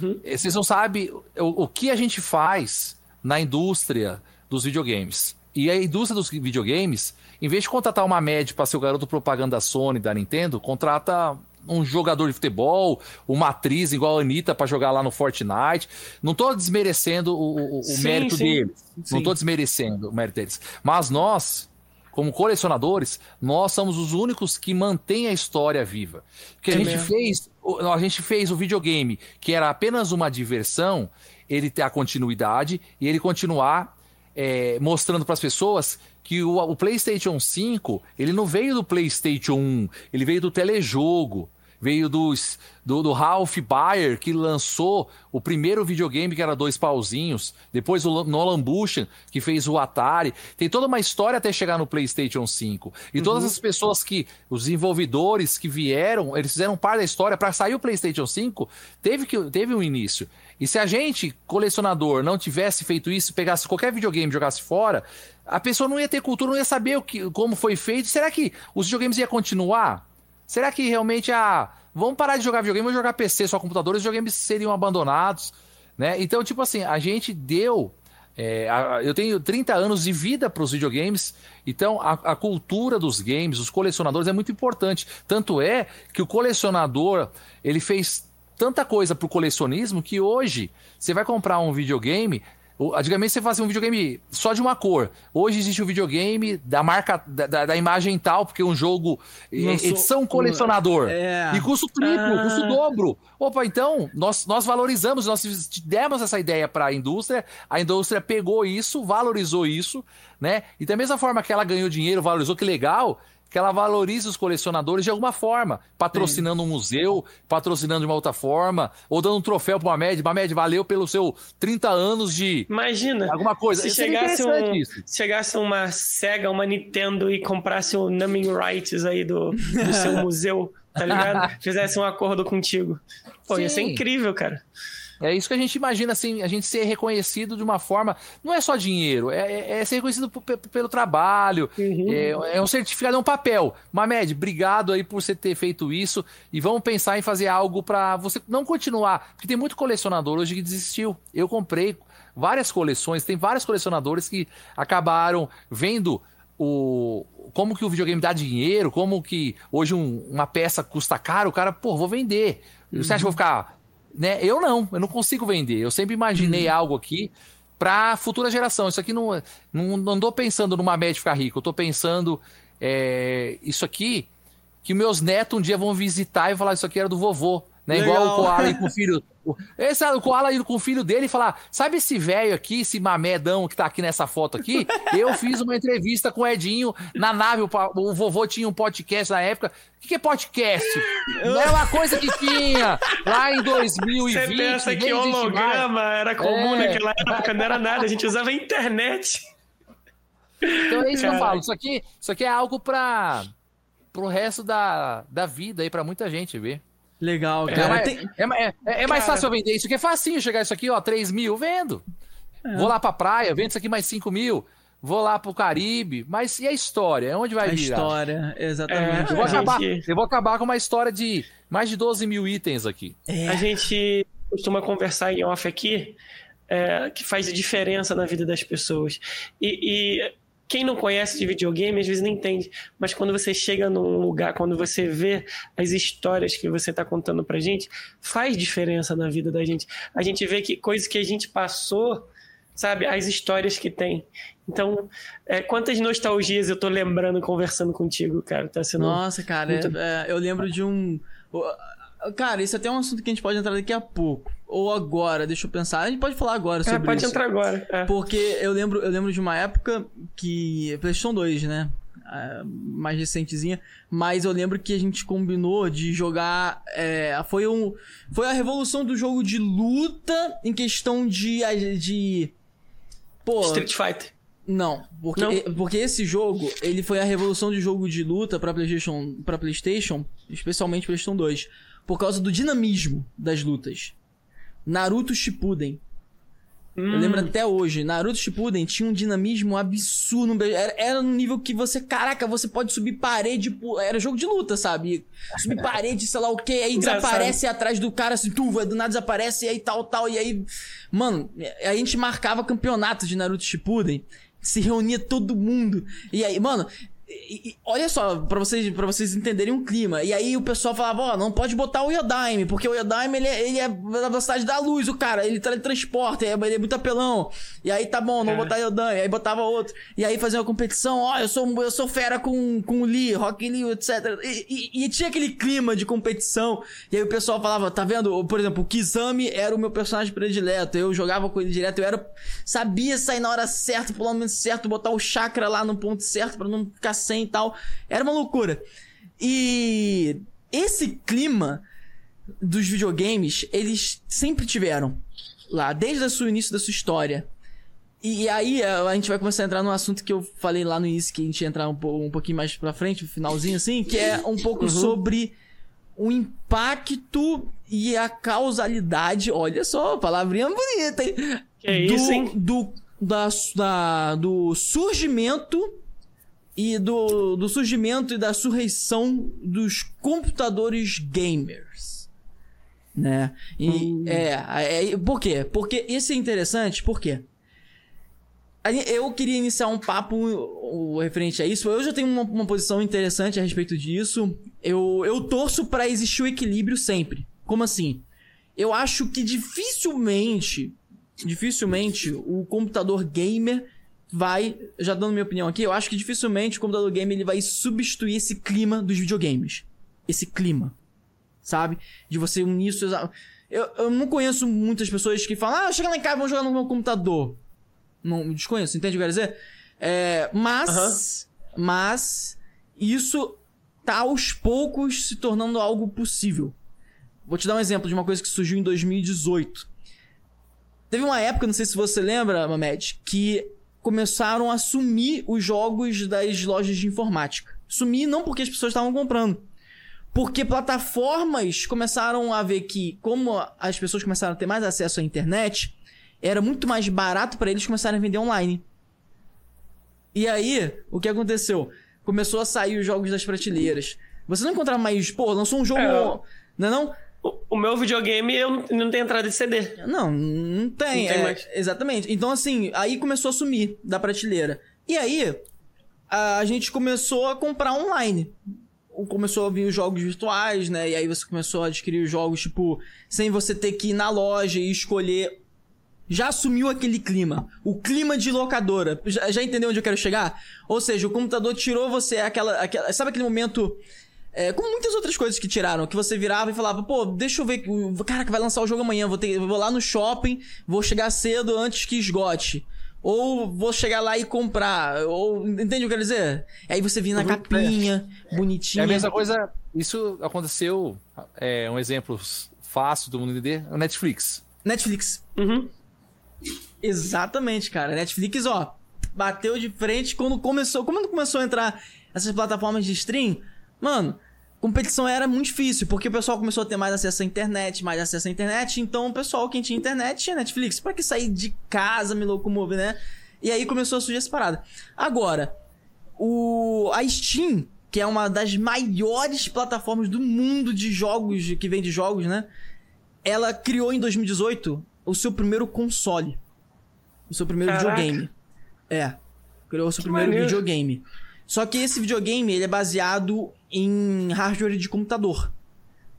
Uhum. Vocês não sabem o, o que a gente faz na indústria dos videogames. E a indústria dos videogames, em vez de contratar uma média para ser o garoto propaganda da Sony, da Nintendo, contrata um jogador de futebol, uma atriz igual a Anitta para jogar lá no Fortnite. Não tô desmerecendo o, o, o sim, mérito sim. deles. Sim. Não tô desmerecendo o mérito deles. Mas nós, como colecionadores, nós somos os únicos que mantêm a história viva. Porque a gente fez, a gente fez o videogame, que era apenas uma diversão, ele ter a continuidade e ele continuar é, mostrando para as pessoas que o, o, PlayStation 5 ele não veio do PlayStation 1, ele veio do telejogo veio dos, do, do Ralph Baer, que lançou o primeiro videogame que era dois pauzinhos, depois o Nolan Bushnell, que fez o Atari. Tem toda uma história até chegar no PlayStation 5. E uhum. todas as pessoas que, os desenvolvedores que vieram, eles fizeram parte da história para sair o PlayStation 5, teve, que, teve um início. E se a gente, colecionador, não tivesse feito isso, pegasse qualquer videogame e jogasse fora, a pessoa não ia ter cultura, não ia saber o que, como foi feito. Será que os videogames iam continuar? Será que realmente ah, vamos parar de jogar videogame, vamos jogar PC, só computadores, videogames seriam abandonados, né? Então, tipo assim, a gente deu é, a, eu tenho 30 anos de vida para os videogames, então a, a, cultura dos games, os colecionadores é muito importante. Tanto é que o colecionador ele fez tanta coisa para o colecionismo que hoje você vai comprar um videogame, Antigamente você fazia um videogame só de uma cor. Hoje existe um videogame da marca, da, da, imagem tal, porque é um jogo Nossa, edição colecionador. É. E custa o triplo, ah. custa o dobro. Opa, então, nós, nós valorizamos, nós demos essa ideia para a indústria, a indústria pegou isso, valorizou isso, né? E da mesma forma que ela ganhou dinheiro, valorizou, que legal, que ela valorize os colecionadores de alguma forma, patrocinando Sim. um museu, patrocinando de uma outra forma, ou dando um troféu para uma Mamed, Mamed, valeu pelo seu 30 anos de Imagina, alguma coisa. Se chegasse, um, chegasse uma Sega, uma Nintendo e comprasse o naming rights aí do, do seu museu, tá ligado? Fizesse um acordo contigo. Pô, Sim. ia ser incrível, cara. É isso que a gente imagina, assim, a gente ser reconhecido de uma forma. Não é só dinheiro, é, é, é ser reconhecido pelo trabalho, uhum. é, é, um certificado, é um papel. Mamed, obrigado aí por você ter feito isso e vamos pensar em fazer algo para você não continuar. Porque tem muito colecionador hoje que desistiu. Eu comprei várias coleções, tem vários colecionadores que acabaram vendo o como que o videogame dá dinheiro, como que hoje um, uma peça custa caro, o cara, pô, vou vender. Uhum. Você acha que eu vou ficar né? Eu não, eu não consigo vender. Eu sempre imaginei uhum. algo aqui para futura geração. Isso aqui não, não, não tô pensando numa média ficar rico. Eu tô pensando é, isso aqui que meus netos um dia vão visitar e falar isso aqui era do vovô. Né? Igual o Koala com o filho. Esse o Koala indo com o filho dele e falar: sabe esse velho aqui, esse mamedão que tá aqui nessa foto aqui? Eu fiz uma entrevista com o Edinho na nave. O, o vovô tinha um podcast na época. O que, que é podcast? Não é uma coisa que tinha lá em 2020. Você pensa que holograma era comum é. naquela época, não era nada, a gente usava a internet. Então é isso que eu falo. Isso aqui, isso aqui é algo para pro resto da, da vida aí, para muita gente ver. Legal, é, cara. É, tem... é, é, é mais cara... fácil eu vender isso, que é facinho chegar isso aqui, ó, 3 mil, vendo. É. Vou lá pra praia, vendo isso aqui mais 5 mil. Vou lá pro Caribe, mas e a história? Onde vai a virar? A história, exatamente. eu, vou acabar, gente... eu vou acabar com uma história de mais de 12 mil itens aqui. A gente costuma conversar em off aqui, que faz diferença na vida das pessoas. E, e quem não conhece de videogame às vezes não entende, mas quando você chega num lugar, quando você vê as histórias que você está contando pra gente, faz diferença na vida da gente. A gente vê que coisas que a gente passou, sabe, as histórias que tem. Então, é, quantas nostalgias eu tô lembrando conversando contigo, cara, tá sendo Nossa, cara, muito- é- é, eu lembro de um. Cara, isso até é um assunto que a gente pode entrar daqui a pouco. Ou agora, deixa eu pensar. A gente pode falar agora É, sobre pode isso. entrar agora. é. Porque eu lembro, eu lembro de uma época que. PlayStation 2, né? Mais recentezinha. Mas eu lembro que a gente combinou de jogar. é, foi um. Foi a revolução do jogo de luta em questão de. de pô. Street Fighter. Não, porque, Não? porque esse jogo, ele foi a revolução de jogo de luta pra PlayStation, pra PlayStation, especialmente PlayStation 2, por causa do dinamismo das lutas. Naruto Shippuden. Eu Hum. lembro até hoje, Naruto Shippuden tinha um dinamismo absurdo, era, era no nível que você, caraca, você pode subir parede, era jogo de luta, sabe? Subir parede, sei lá o que, aí Engraçado. desaparece atrás do cara, assim, tu, do nada desaparece, e aí tal, tal, e aí, mano, a gente marcava campeonato de Naruto Shippuden, se reunia todo mundo, e aí, mano, e- e- olha só, pra vocês, pra vocês entenderem o clima. E aí o pessoal falava, ó, não pode botar o Yodaime, porque o Yodaime, ele é, ele é da velocidade da luz, o cara, ele teletransporta, ele é muito apelão. E aí tá bom, não É. vou botar Yodaime, aí botava outro. E aí fazia uma competição, ó, eu sou, eu sou fera com, com o Lee, Rock Lee, etc. E, e- e tinha aquele clima de competição. E aí o pessoal falava, tá vendo? Por exemplo, o Kizami era o meu personagem predileto, eu jogava com ele direto, eu era, sabia sair na hora certa, pular no momento certo, botar o chakra lá no ponto certo pra não ficar sem e tal. Era uma loucura. E esse clima dos videogames, eles sempre tiveram lá, desde o início da sua história. E aí eh, a gente vai começar a entrar num assunto que eu falei lá no início, que a gente ia entrar um, po- um pouquinho mais pra frente, no finalzinho assim, que é um pouco sobre o impacto e a causalidade. Olha só, palavrinha bonita, hein? Que é isso, hein? Do, da, da- do surgimento e do, do surgimento e da surreição dos computadores gamers. Né? E, Hum. é, é, por quê? Porque isso é interessante, por quê? Eu queria iniciar um papo referente a isso. Eu já tenho uma, uma posição interessante a respeito disso. Eu, eu torço pra existir o equilíbrio sempre. Como assim? Eu acho que dificilmente, dificilmente o computador gamer vai, já dando minha opinião aqui, eu acho que dificilmente o computador gamer ele vai substituir esse clima dos videogames. Esse clima. Sabe? De você unir seus. Eu, eu não conheço muitas pessoas que falam, ah, chega lá em casa, vamos jogar no meu computador. Não desconheço, entende o que eu quero dizer? É, mas. Mas. Isso tá aos poucos se tornando algo possível. Vou te dar um exemplo de uma coisa que surgiu em 2018. Teve uma época, não sei se você lembra, Mamed, que começaram a sumir os jogos das lojas de informática. Sumir não porque as pessoas estavam comprando. Porque plataformas começaram a ver que, como as pessoas começaram a ter mais acesso à internet, era muito mais barato para eles começarem a vender online. E aí, o que aconteceu? Começou a sair os jogos das prateleiras. Você não encontrava mais, pô, lançou um jogo. É. Não é não? O, meu videogame eu não, não tenho entrada de CD. Não, não tem. Não tem é, mais. Exatamente. Então, assim, aí começou a sumir da prateleira. E aí, a gente começou a comprar online. Começou a vir os jogos virtuais, né? E aí você começou a adquirir os jogos, tipo, sem você ter que ir na loja e escolher. Já assumiu aquele clima. O clima de locadora. Já, já entendeu onde eu quero chegar? Ou seja, o computador tirou você aquela. aquela sabe aquele momento. É, como muitas outras coisas que tiraram, que você virava e falava, pô, deixa eu ver, caraca, vai lançar o jogo amanhã, vou, ter, vou lá no shopping, vou chegar cedo antes que esgote. Ou vou chegar lá e comprar, ou, entende o que eu quero dizer? Aí você vinha na capinha, É bonitinha. a mesma coisa, isso aconteceu, é um exemplo fácil do mundo entender, o Netflix. Netflix. Uhum. Exatamente, cara. Netflix, ó, bateu de frente quando começou. Quando começou a entrar essas plataformas de stream, mano, competição era muito difícil, porque o pessoal começou a ter mais acesso à internet, mais acesso à internet, então o pessoal, quem tinha internet, tinha Netflix. Pra que sair de casa, me locomover, né? E aí começou a surgir essa parada. Agora, o a Steam, que é uma das maiores plataformas do mundo de jogos, que vende jogos, né? Ela criou em 2018 o seu primeiro console. O seu primeiro Caraca. videogame. É. Criou seu primeiro maneiro. videogame. Só que esse videogame, ele é baseado em hardware de computador.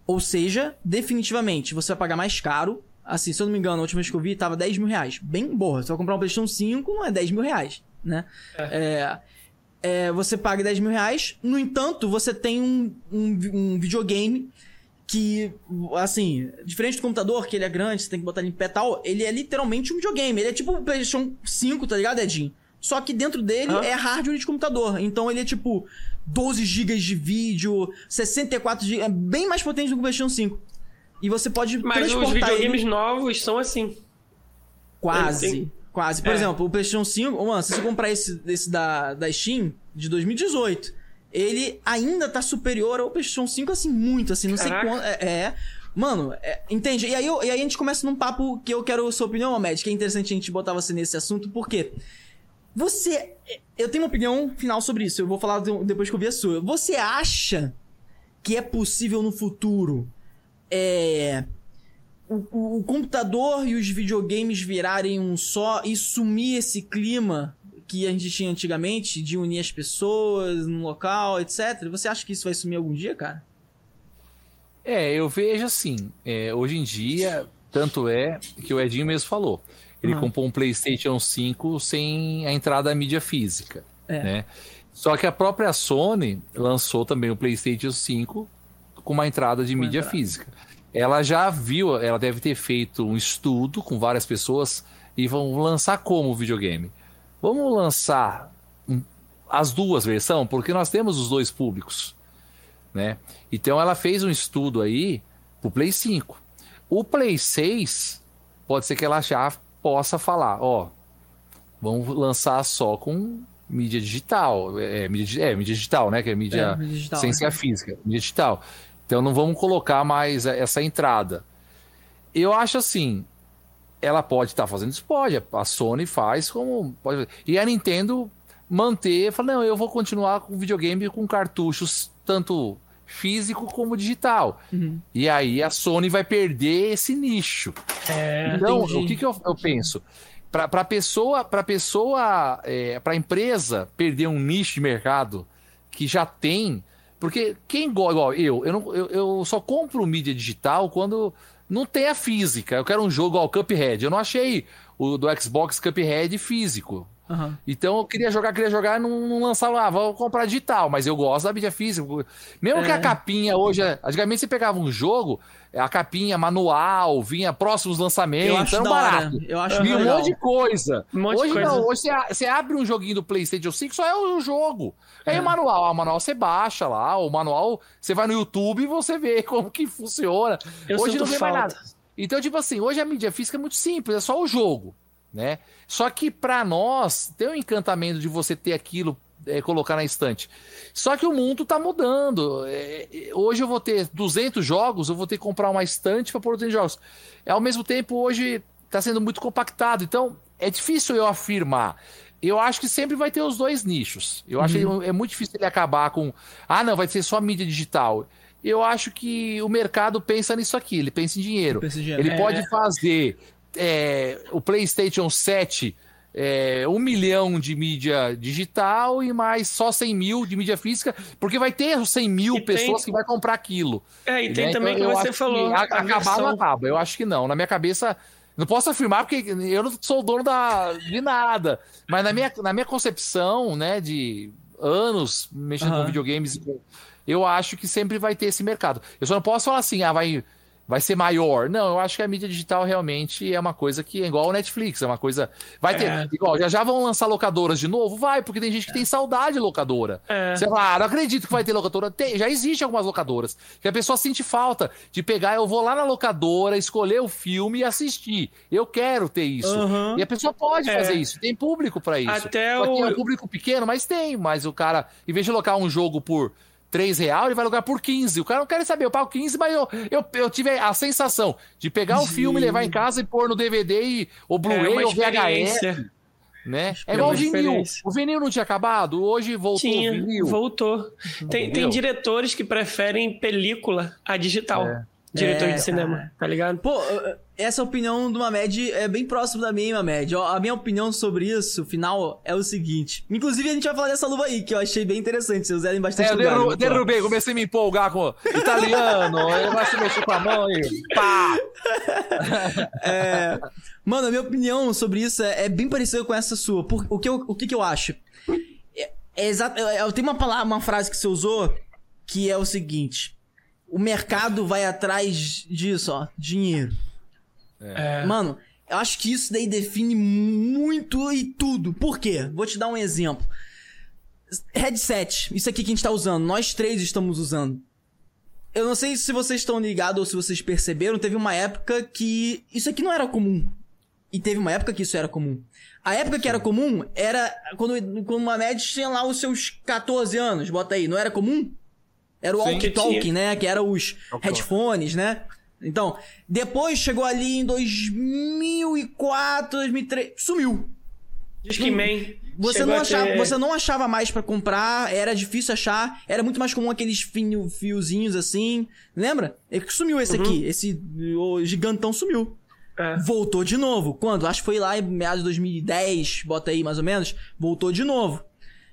Ou seja, definitivamente, você vai pagar mais caro. Assim, se eu não me engano, a última vez que eu vi, tava 10 mil reais. Bem boa. Você vai comprar um PlayStation 5, não é 10 mil reais, né? É, é, você paga 10 mil reais. No entanto, você tem um, um, um videogame que, assim, diferente do computador, que ele é grande, você tem que botar ele em pé e tal, ele é literalmente um videogame. Ele é tipo o PlayStation 5, tá ligado, Edinho? Só que dentro dele Hã? é hardware de computador. Então ele é tipo 12 GB de vídeo, 64 GB, é bem mais potente do que o PlayStation 5. E você pode Mas os transportar videogames ele novos são assim. quase, tem- quase. Por É. exemplo, o PlayStation 5, mano, se você comprar esse, esse da, da Steam de 2018, ele ainda tá superior ao PlayStation 5 assim muito, assim, não sei Caraca. quanto, é, é. Mano, é, entende? E aí, eu- e aí a gente começa num papo que eu quero a sua opinião, Ahmed, que é interessante a gente botar você nesse assunto, porque você. Eu tenho uma opinião final sobre isso, eu vou falar de- depois que eu vi a sua. Você acha que é possível no futuro é, o, o- o computador e os videogames virarem um só e sumir esse clima que a gente tinha antigamente de unir as pessoas num local, etc. Você acha que isso vai sumir algum dia, cara? É, eu vejo assim, é, hoje em dia, tanto é que o Edinho mesmo falou. Ele Uhum. comprou um PlayStation 5 sem a entrada da mídia física, É. né? Só que a própria Sony lançou também o PlayStation 5 com uma entrada de Com mídia entrada. física. Ela já viu, ela deve ter feito um estudo com várias pessoas e vão lançar como o videogame. Vamos lançar as duas versões, porque nós temos os dois públicos né? Então ela fez um estudo aí pro Play 5. O Play 6 pode ser que ela já possa falar, ó, vamos lançar só com mídia digital, é, mídia, di- é, mídia digital, né? Que é mídia, É, mídia digital, sem né? física, mídia digital. Então não vamos colocar mais essa entrada. Eu acho assim, ela pode estar fazendo isso, pode. A Sony faz como pode. E a Nintendo manter, fala, não, eu vou continuar com videogame com cartuchos tanto físico como digital. Uhum. E aí a Sony vai perder esse nicho. É. Então, entendi. o que, que eu, eu penso? Para a pessoa, para pessoa, é, para a empresa perder um nicho de mercado que já tem, porque quem gosta, igual eu, eu, não, eu, eu só compro mídia digital quando não tem a física. Eu quero um jogo ao Cuphead. Eu não achei o do Xbox Cuphead físico. Aham. Então eu queria jogar, queria jogar, não, não lançava, ah, vou comprar digital, mas eu gosto da mídia física. Mesmo que É. a capinha hoje, antigamente você pegava um jogo, a capinha manual, vinha próximos lançamentos, era barato. Eu acho Vinha um monte de coisa. Um monte de hoje coisa. não, hoje você, você abre um joguinho do PlayStation 5, só é o jogo. Aí o manual, ah, o manual você baixa lá, o manual você vai no YouTube e você vê como que funciona. Eu hoje não vem mais nada. Então, tipo assim, hoje a mídia física é muito simples, é só o jogo, né? Só que pra nós, tem um encantamento de você ter aquilo, é, colocar na estante. Só que o mundo tá mudando. É, é, hoje eu vou ter 200 jogos, eu vou ter que comprar uma estante para pôr 200 jogos. É, ao mesmo tempo, hoje tá sendo muito compactado. Então, é difícil eu afirmar. Eu acho que sempre vai ter os dois nichos. Eu acho que é muito difícil ele acabar com. Ah, não, vai ser só mídia digital. Eu acho que o mercado pensa nisso aqui, ele pensa em dinheiro. Pensa em dinheiro. Ele É. pode fazer é, o PlayStation 7 é, um milhão de mídia digital e mais só 100 mil de mídia física, porque vai ter 100 mil E tem- pessoas que vai comprar aquilo. É, e tem né? também Então, que você falou. a- a acabar versão- não acaba. Eu acho que não. Na minha cabeça. Não posso afirmar porque eu não sou o dono da, de nada. Mas na minha, na minha concepção, né, de anos mexendo Aham. com videogames, eu acho que sempre vai ter esse mercado. Eu só não posso falar assim, ah, vai, vai ser maior. Não, eu acho que a mídia digital realmente é uma coisa que é igual ao Netflix, é uma coisa. Vai ter. É. Igual, já já vão lançar locadoras de novo? Vai, porque tem gente que tem saudade de locadora. É. Você fala, ah, não acredito que vai ter locadora. Tem, já existe algumas locadoras. Que a pessoa sente falta de pegar, eu vou lá na locadora, escolher o filme e assistir. Eu quero ter isso. Aham. E a pessoa pode É. fazer isso. Tem público pra isso. Até o- é um público pequeno, mas tem. Mas o cara, em vez de locar um jogo por 3 real, ele vai logar por 15. O cara não quer saber, eu pago 15, mas eu, eu, eu tive a sensação de pegar o filme, levar em casa e pôr no DVD e, ou É Blu-ray uma ou VHS né? É É igual o vinil. O vinil não tinha acabado, hoje voltou Tinha, o vinil. voltou. Tem, tem diretores que preferem película a digital. É. diretor É, de cinema, cara. tá ligado? Pô, essa opinião do Mamed é bem próximo da minha, Mamed. A minha opinião sobre isso, final, é o seguinte. Inclusive, a gente vai falar dessa luva aí, que eu achei bem interessante. Vocês usarem bastante É, eu lugar, derru- falar. derrubei, comecei a me empolgar com italiano, eu gosto de mexer com a mão e pá! É, mano, a minha opinião sobre isso é, é bem parecida com essa sua. Por, o, que eu, o que, que eu acho? É, é exato. Eu, eu tenho uma palavra, uma frase que você usou que é o seguinte: o mercado vai atrás disso, ó, dinheiro. É. Mano, eu acho que isso daí define muito e tudo. Por quê? Vou te dar um exemplo. Headset, isso aqui que a gente tá usando, nós três estamos usando. Eu não sei se vocês estão ligados ou se vocês perceberam, teve uma época que isso aqui não era comum. E teve uma época que isso era comum. A época que era comum era quando, quando uma média tinha lá os seus 14 anos, bota aí, não era comum? Era o que tinha. né? Que era os headphones, né? Então, depois chegou ali em 2004, 2003, sumiu. Discman. Você chegou não, a achava, ter- você não achava mais pra comprar, era difícil achar, era muito mais comum aqueles fio, fiozinhos assim. Lembra? É que sumiu esse aqui, esse o gigantão sumiu. É. Voltou de novo. Quando? Acho que foi lá em meados de 2010, bota aí mais ou menos. Voltou de novo.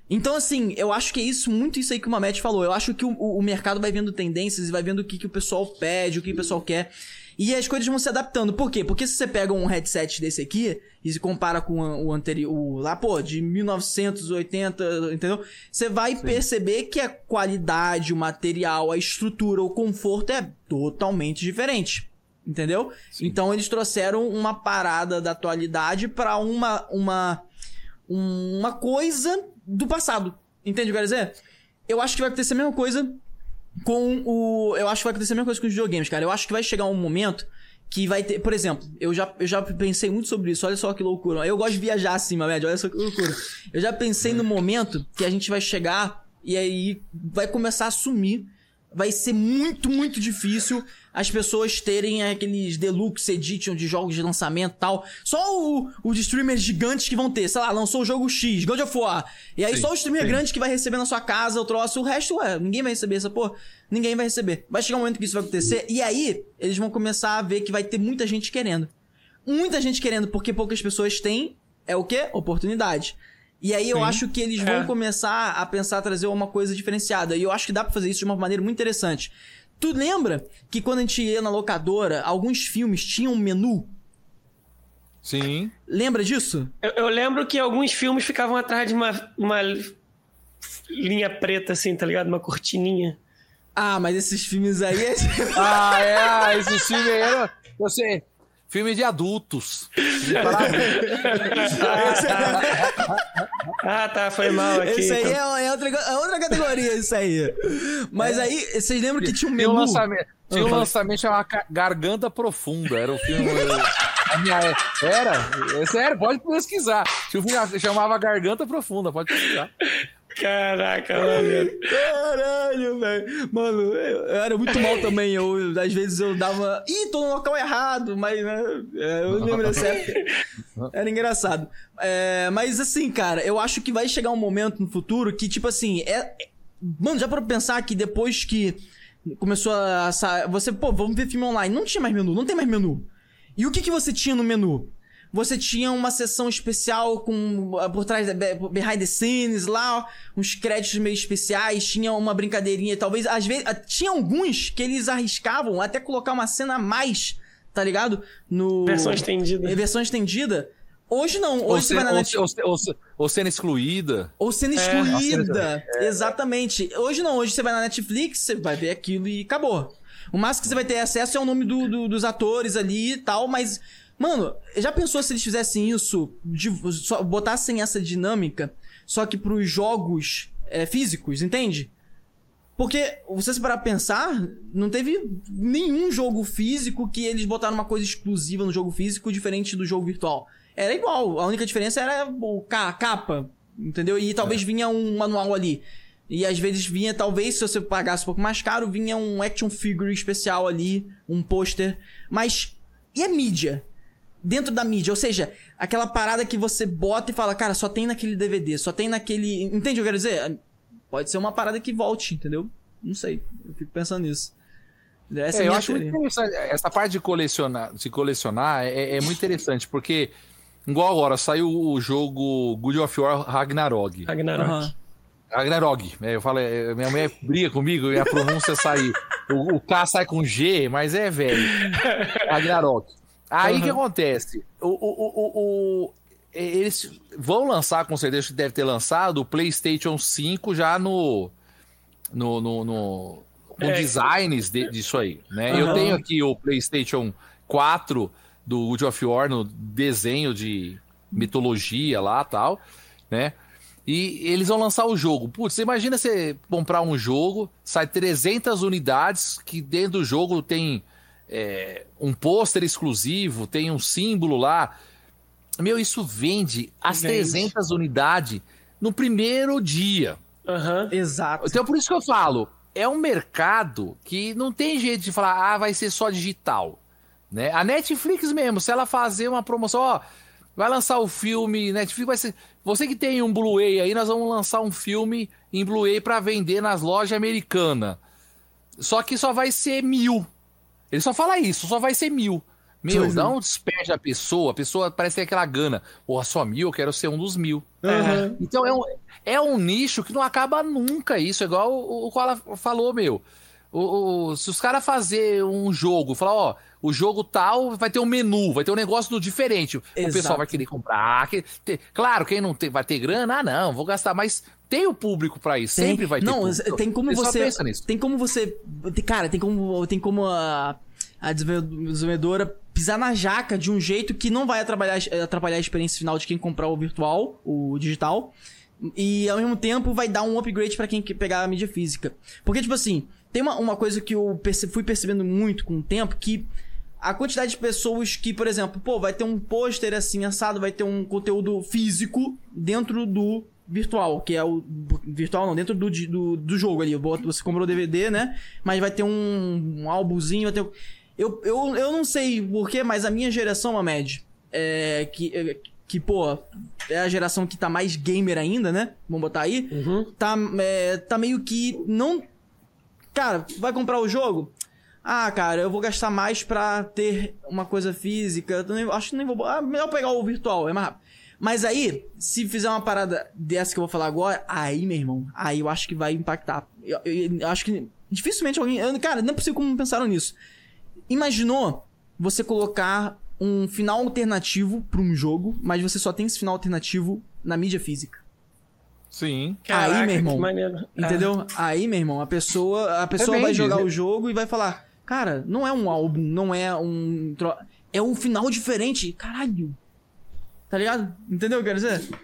Então, assim, eu acho que é isso, muito isso aí que o Mamet falou. Eu acho que o, o- mercado vai vendo tendências e vai vendo o que, que o pessoal pede, o que o pessoal quer. E as coisas vão se adaptando. Por quê? Porque se você pega um headset desse aqui e se compara com o anterior, o lá, pô, de 1980, entendeu? Você vai perceber que a qualidade, o material, a estrutura, o conforto é totalmente diferente. Entendeu? Então eles trouxeram uma parada da atualidade pra uma uma uma coisa do passado. Entende o que eu quero dizer? Eu acho que vai acontecer a mesma coisa com o. Eu acho que vai acontecer a mesma coisa com os videogames, cara. Eu acho que vai chegar um momento que vai ter. Por exemplo, eu já, eu já pensei muito sobre isso. Olha só que loucura. Eu gosto de viajar assim, média. Olha só que loucura. Eu já pensei no momento que a gente vai chegar e aí vai começar a sumir. Vai ser muito, muito difícil as pessoas terem aqueles deluxe edition de jogos de lançamento e tal. Só o, os streamers gigantes que vão ter. Sei lá, lançou o jogo X, God of War. E aí Sim, só o streamer sim. grande que vai receber na sua casa o troço. O resto, ué, ninguém vai receber essa porra. Ninguém vai receber. Vai chegar um momento que isso vai acontecer. E aí, eles vão começar a ver que vai ter muita gente querendo. Muita gente querendo, porque poucas pessoas têm. É o quê? Oportunidade. E aí eu Sim. acho que eles vão É. começar a pensar trazer uma coisa diferenciada. E eu acho que dá pra fazer isso de uma maneira muito interessante. Tu lembra que quando a gente ia na locadora, alguns filmes tinham um menu? Sim. Lembra disso? Eu, eu lembro que alguns filmes ficavam atrás de uma, uma linha preta, assim, tá ligado? Uma cortininha. Ah, mas esses filmes aí. é- Ah, é, ah, esse filme aí era. Você. Filme de adultos. Ah, tá, foi mal aqui. Esse aí então. é, é outra, é outra categoria, isso aí. Mas aí, vocês lembram que tinha um Tinha um menu? lançamento, tinha um fala. lançamento chamado Garganta Profunda. Era o filme. é- Era? É sério, pode pesquisar. Tinha um filme chamava Garganta Profunda, pode pesquisar. Caraca, mano. Caralho, velho. Mano, eu, eu era muito mal também. Eu, às vezes eu dava. Ih, tô no local errado, mas né, é, eu lembro dessa época. Era engraçado. É, mas assim, cara, eu acho que vai chegar um momento no futuro que, tipo assim, é. é- Mano, já para pensar que depois que começou a. sa- Você, pô, vamos ver filme online. Não tinha mais menu, não tem mais menu. E o que, que você tinha no menu? Você tinha uma sessão especial com ah, por trás behind the scenes lá, uns créditos meio especiais, tinha uma brincadeirinha, talvez às vezes ah, tinha alguns que eles arriscavam até colocar uma cena a mais, tá ligado? No Versão estendida. É, versão estendida. Hoje não, hoje Ou, você vai na Netflix. ou, ou, ou cena excluída. Ou sendo É, excluída. Exatamente. Hoje não, hoje você vai na Netflix, você vai ver aquilo e acabou. O máximo que você vai ter acesso é o nome do- do- dos atores ali e tal, mas. Mano, já pensou se eles fizessem isso, de, só botassem essa dinâmica, só que pros jogos é, físicos, entende? Porque, você se parar pra pensar, não teve nenhum jogo físico que eles botaram uma coisa exclusiva no jogo físico diferente do jogo virtual. Era igual, a única diferença era a capa, entendeu? E talvez vinha um manual ali. E às vezes vinha, talvez, se você pagasse um pouco mais caro, vinha um action figure especial ali, um pôster. Mas, e a mídia? Dentro da mídia, ou seja, aquela parada que você bota e fala, cara, só tem naquele DVD, só tem naquele. Entende o que eu quero dizer? Pode ser uma parada que volte, entendeu? Não sei. Eu fico pensando nisso. Essa é, É, eu acho muito interessante. Essa parte de colecionar, de colecionar é, é muito interessante, porque, igual agora, saiu o jogo Good of War Ragnarok. Ragnarok. Aham. Ragnarok. É, eu falo, é, minha mãe briga comigo e a pronúncia sai. O, o K sai com G, mas é velho. Ragnarok. Aí o que acontece? O, o, o, o- eles vão lançar, com certeza, que deve ter lançado o PlayStation 5 já no. no, no, no- com É. designs de- disso aí. Né? Eu Aham. tenho aqui o PlayStation 4 do God of War no desenho de mitologia lá tal, né? E eles vão lançar o jogo. Putz, você imagina você comprar um jogo, sai 300 unidades, que dentro do jogo tem é, um pôster exclusivo, tem um símbolo lá. Meu, isso vende as Vende. 300 unidades no primeiro dia. Aham. Exato. Então, por isso que eu falo, é um mercado que não tem jeito de falar, ah, vai ser só digital. Né? A Netflix mesmo, se ela fazer uma promoção, ó, vai lançar o filme, Netflix vai ser. Você que tem um Blu-ray aí, nós vamos lançar um filme em Blu-ray para vender nas lojas americanas. Só que só vai ser mil. Ele só fala isso, só vai ser mil. Meu, Pois não despede a pessoa, a pessoa parece ter aquela gana. Porra, só mil, eu quero ser um dos mil. Aham. Então é um, é um nicho que não acaba nunca isso, é igual o, o Koala falou, meu. O, o- se os caras fazer um jogo, falar, ó, o jogo tal vai ter um menu, vai ter um negócio do diferente. O Exato. pessoal vai querer comprar. que- te- claro, quem não tem, vai ter grana, ah, não, vou gastar, mas tem o público pra isso, Tem- sempre vai ter. Não, público. tem como só você. pensa nisso. Tem como você. Cara, tem como, tem como a, a desenvol- desenvolvedora pisar na jaca de um jeito que não vai atrapalhar, atrapalhar a experiência final de quem comprar o virtual, o digital. E ao mesmo tempo vai dar um upgrade pra quem quer pegar a mídia física. Porque, tipo assim, tem uma, uma coisa que eu perce- fui percebendo muito com o tempo que. A quantidade de pessoas que, por exemplo, pô, vai ter um pôster assim assado, vai ter um conteúdo físico dentro do virtual, que é o virtual não, dentro do, do, do jogo ali. Você comprou o DVD, né? Mas vai ter um, um álbumzinho, vai ter. Eu, eu, eu não sei porquê, mas a minha geração, Ahmed, é que, é, que, pô, é a geração que tá mais gamer ainda, né? Vamos botar aí. Uhum. Tá, é, tá meio que não. Cara, vai comprar o jogo? Ah, cara, eu vou gastar mais pra ter uma coisa física. Nem- acho que nem vou. Ah, melhor pegar o virtual, é mais rápido. Mas aí, se fizer uma parada dessa que eu vou falar agora, aí, meu irmão, aí eu acho que vai impactar. Eu, eu- eu acho que dificilmente alguém. eu- cara, não é possível como pensaram nisso. Imaginou você colocar um final alternativo pra um jogo, mas você só tem esse final alternativo na mídia física. Sim. Caraca, aí, meu irmão. que maneiro. Entendeu? Aí, meu irmão, a pessoa, a pessoa vai vende, jogar o jogo e vai falar: Cara, não é um álbum, não é um. tro- É um final diferente. Caralho. Tá ligado? Entendeu o que eu quero dizer?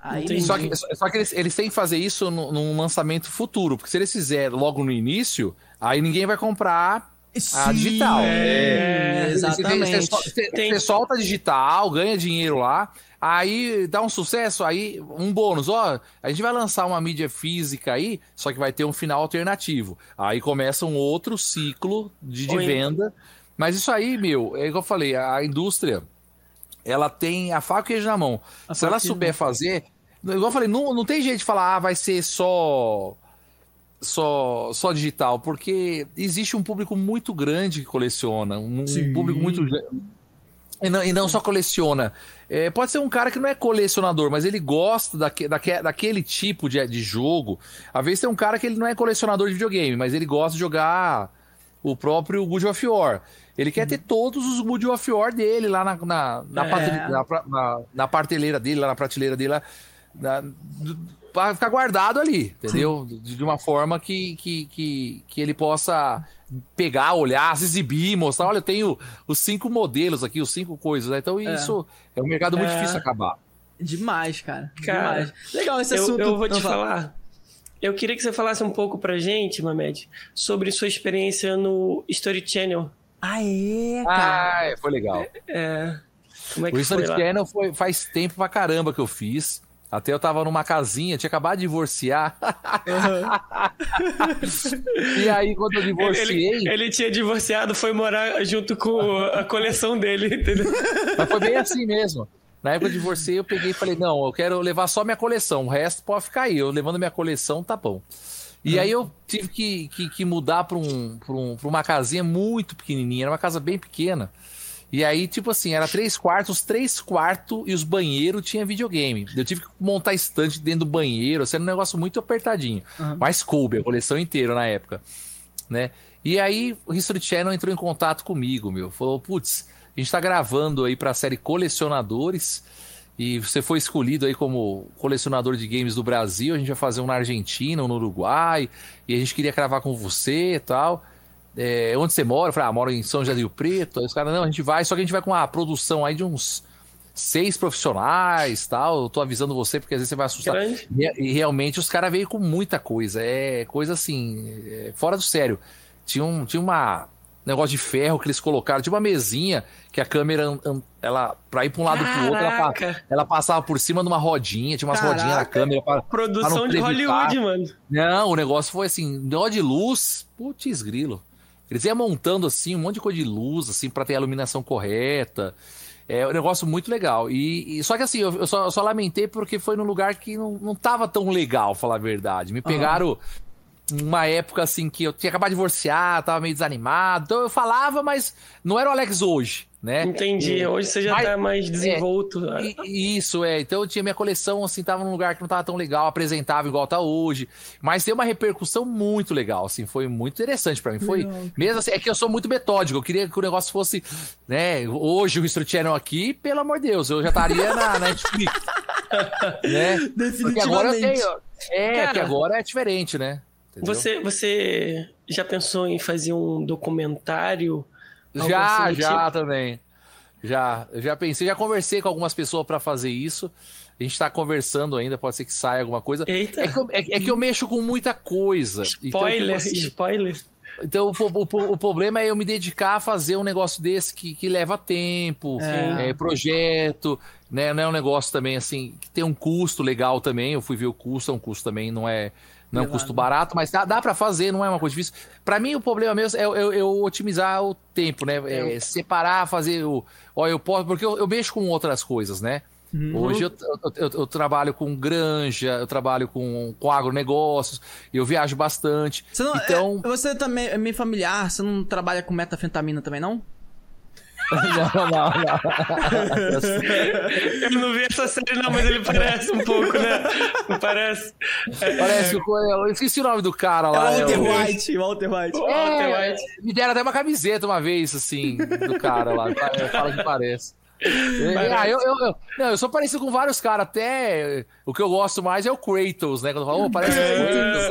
Aí. Só que, só que eles, eles têm que fazer isso no- num lançamento futuro, porque se eles fizerem logo no início, aí ninguém vai comprar a Sim, digital. É, Você- exatamente. Você, você- solta digital, ganha dinheiro lá, aí dá um sucesso, aí um bônus, ó, a gente vai lançar uma mídia física aí, só que vai ter um final alternativo. Aí começa um outro ciclo de, de venda. Mas isso aí, meu, é igual eu falei, a indústria, ela tem a faca e o queijo na mão. A Se ela souber fazer, igual eu falei, não, não tem jeito de falar, ah, vai ser só só, só digital, porque existe um público muito grande que coleciona, um, Sim. público muito. E não, e não só coleciona. É, pode ser um cara que não é colecionador, mas ele gosta daque, daque, daquele tipo de, de jogo. Às vezes tem um cara que ele não é colecionador de videogame, mas ele gosta de jogar o próprio God of War. Ele quer ter todos os God of War dele lá na, na, na, É. pratele- na, na- na prateleira dele, lá na prateleira dele, lá, na, do- pra ficar guardado ali, entendeu? De, de uma forma que, que, que, que ele possa pegar, olhar, se exibir, mostrar, olha, eu tenho os cinco modelos aqui, os cinco coisas, né? Então isso é, um mercado muito É. difícil acabar. Demais, cara. Cara, Demais. Legal esse Eu, assunto. eu vou te Não, fala. falar. Eu queria que você falasse um pouco pra gente, Mamed, sobre sua experiência no Story Channel. Ah, é, cara. Ah, é, foi legal. É, como é que O History foi? Channel foi, faz tempo pra caramba que eu fiz. Até eu tava numa casinha, tinha acabado de divorciar. e aí, quando eu divorciei, Ele, ele tinha divorciado, foi morar junto com a coleção dele, entendeu? mas foi bem assim mesmo. Na época eu divorciei, eu peguei e falei: não, eu quero levar só minha coleção, o resto pode ficar aí. Eu levando minha coleção, tá bom. E aí eu tive que, que, que mudar pra, um, pra, um, pra uma casinha muito pequenininha, era uma casa bem pequena. E aí, tipo assim, era três quartos, três quartos e os banheiros tinha videogame. Eu tive que montar estante dentro do banheiro, sendo um negócio muito apertadinho. Uhum. Mas coube, a coleção inteira na época, né? E aí o History Channel entrou em contato comigo, meu. Falou, putz, a gente tá gravando aí pra série Colecionadores e você foi escolhido aí como colecionador de games do Brasil. A gente vai fazer um na Argentina, um no Uruguai, e a gente queria gravar com você e tal. É, onde você mora? Eu falei, ah, moro em São José do Rio Preto. Aí os caras, não, a gente vai, só que a gente vai com uma produção aí de uns seis profissionais tal. Eu tô avisando você, porque às vezes você vai assustar. Grande. E, e realmente os caras veio com muita coisa. É coisa assim, é, fora do sério. Tinha, um, tinha uma negócio de ferro que eles colocaram, tinha uma mesinha que a câmera, ela, pra ir pra um lado pro outro, ela, Caraca. ela passava por cima de uma rodinha, tinha umas Caraca. rodinhas na câmera. Pra, Produção pra de Hollywood, mano. não, o negócio foi assim, negócio de luz, putz grilo. Eles iam montando assim um monte de coisa de luz, assim, pra ter a iluminação correta. É um negócio muito legal. E, e- só que assim, eu, eu só, eu só lamentei porque foi num lugar que não, não tava tão legal, falar a verdade. Me pegaram uma época assim que eu tinha acabado de divorciar, tava meio desanimado. Então eu falava, mas não era o Alex hoje, né? Entendi. Hoje você já Mas- tá mais desenvolto. E- e isso, é. Então eu tinha minha coleção, assim, tava num lugar que não tava tão legal, apresentável igual tá hoje. Mas tem uma repercussão muito legal, assim, foi muito interessante pra mim. Foi mesmo assim, é que eu sou muito metódico, eu queria que o negócio fosse, né? Hoje o History Channel aqui, pelo amor de Deus, eu já estaria na Netflix. né? Porque agora eu Definitivamente. tenho. É, Cara, que agora é diferente, né? Entendeu? Você, você já pensou em fazer um documentário? Já, assim do já tipo? também. Já, já pensei, já conversei com algumas pessoas pra fazer isso. A gente tá conversando ainda, pode ser que saia alguma coisa. Eita. É que, eu, é, é que eu mexo com muita coisa. Spoiler, Então, tipo assim, spoiler. então o, o o problema é eu me dedicar a fazer um negócio desse que, que leva tempo, É. é, projeto, né? Não é um negócio também assim, que tem um custo legal também. Eu fui ver o custo, é um custo também, não é, não é um custo barato, mas dá, dá para fazer, não é uma coisa difícil. Para mim, o problema mesmo é eu, eu- eu otimizar o tempo, né? É, separar, fazer o. Ó, eu posso, porque eu, eu mexo com outras coisas, né? Hoje eu, eu- eu- trabalho com granja, eu trabalho com, com agronegócios, eu viajo bastante. Você, não, então. é, você também é meio familiar, você não trabalha com metafetamina também, não? Não, não, não. Eu não vi essa série, não, mas ele parece um pouco, né? Parece? É, Parece que eu, eu esqueci o nome do cara É lá. Walter eu- White, Walter White. o É, Walter White. me deram até uma camiseta uma vez, assim, do cara lá. Fala que parece. É, ah, eu, eu, eu- não, eu sou parecido com vários caras, até o que eu gosto mais é o Kratos, né? Quando eu falo, oh, parece o Kratos.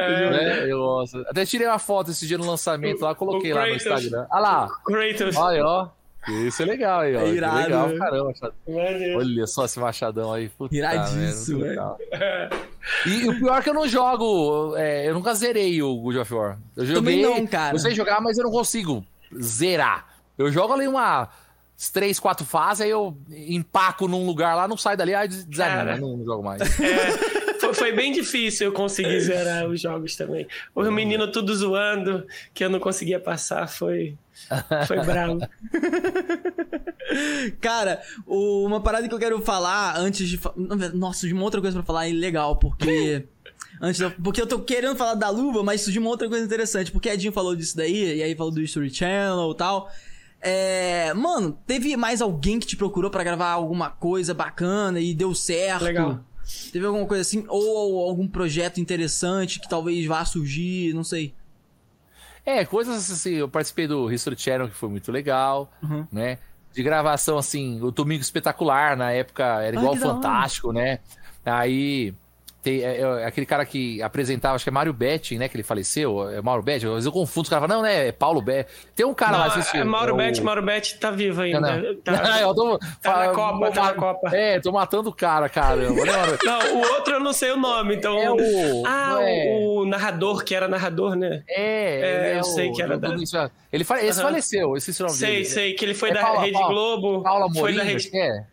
É, né? Eu gosto. Até tirei uma foto esse dia no lançamento lá, coloquei lá no. Instagram. Olha lá, Kratos. olha, ó. Isso é legal aí, ó. É irado, legal, né? caramba. Olha só esse machadão aí. Puta Iradíssimo, legal. E o pior é que eu não jogo. é, eu nunca zerei o God of War. Eu joguei. Também não, cara. Eu sei jogar, mas eu não consigo zerar. Eu jogo ali uma. Três, quatro fases, aí eu empaco num lugar lá, não saio dali, aí des- desanimo, Cara. não, não jogo mais. É, foi, foi bem difícil eu conseguir zerar os jogos também. O menino tudo zoando, que eu não conseguia passar, foi, foi bravo. Cara, o- uma parada que eu quero falar antes de. Nossa, de uma outra coisa pra falar e legal, porque. Antes da- porque eu tô querendo falar da luva, mas surgiu uma outra coisa interessante. Porque a Edinho falou disso daí, e aí falou do History Channel e tal. É. Mano, teve mais alguém que te procurou pra gravar alguma coisa bacana e deu certo? Legal. Teve alguma coisa assim? Ou algum projeto interessante que talvez vá surgir, não sei. É, coisas assim, eu participei do History Channel, que foi muito legal, Uhum. né? De gravação, assim, o Domingo Espetacular, na época, era igual hora. Fantástico, né? Aí, tem, é, é, aquele cara que apresentava, acho que é Mário Betting, né? Que ele faleceu, é Mauro Betting, às vezes eu confundo, os caras falam, não, né? É Paulo Betting. Tem um cara Não, lá, assistindo. é Mauro o- Betti, Mauro Betti tá vivo ainda. Não, não. Tá- eu tô, Tá na Copa, tá na Copa. É, tô matando o cara, caramba. Não, o outro eu não sei o nome, então. É o- Ah, é? o, o narrador, que era narrador, né? É, É, eu sei o- que era da- Ele esse Aham. faleceu, eu esqueci o nome Sei, dele. sei, que ele foi É da Paula- Rede Paula- Globo. Paula foi Morim, da acho Rede. é?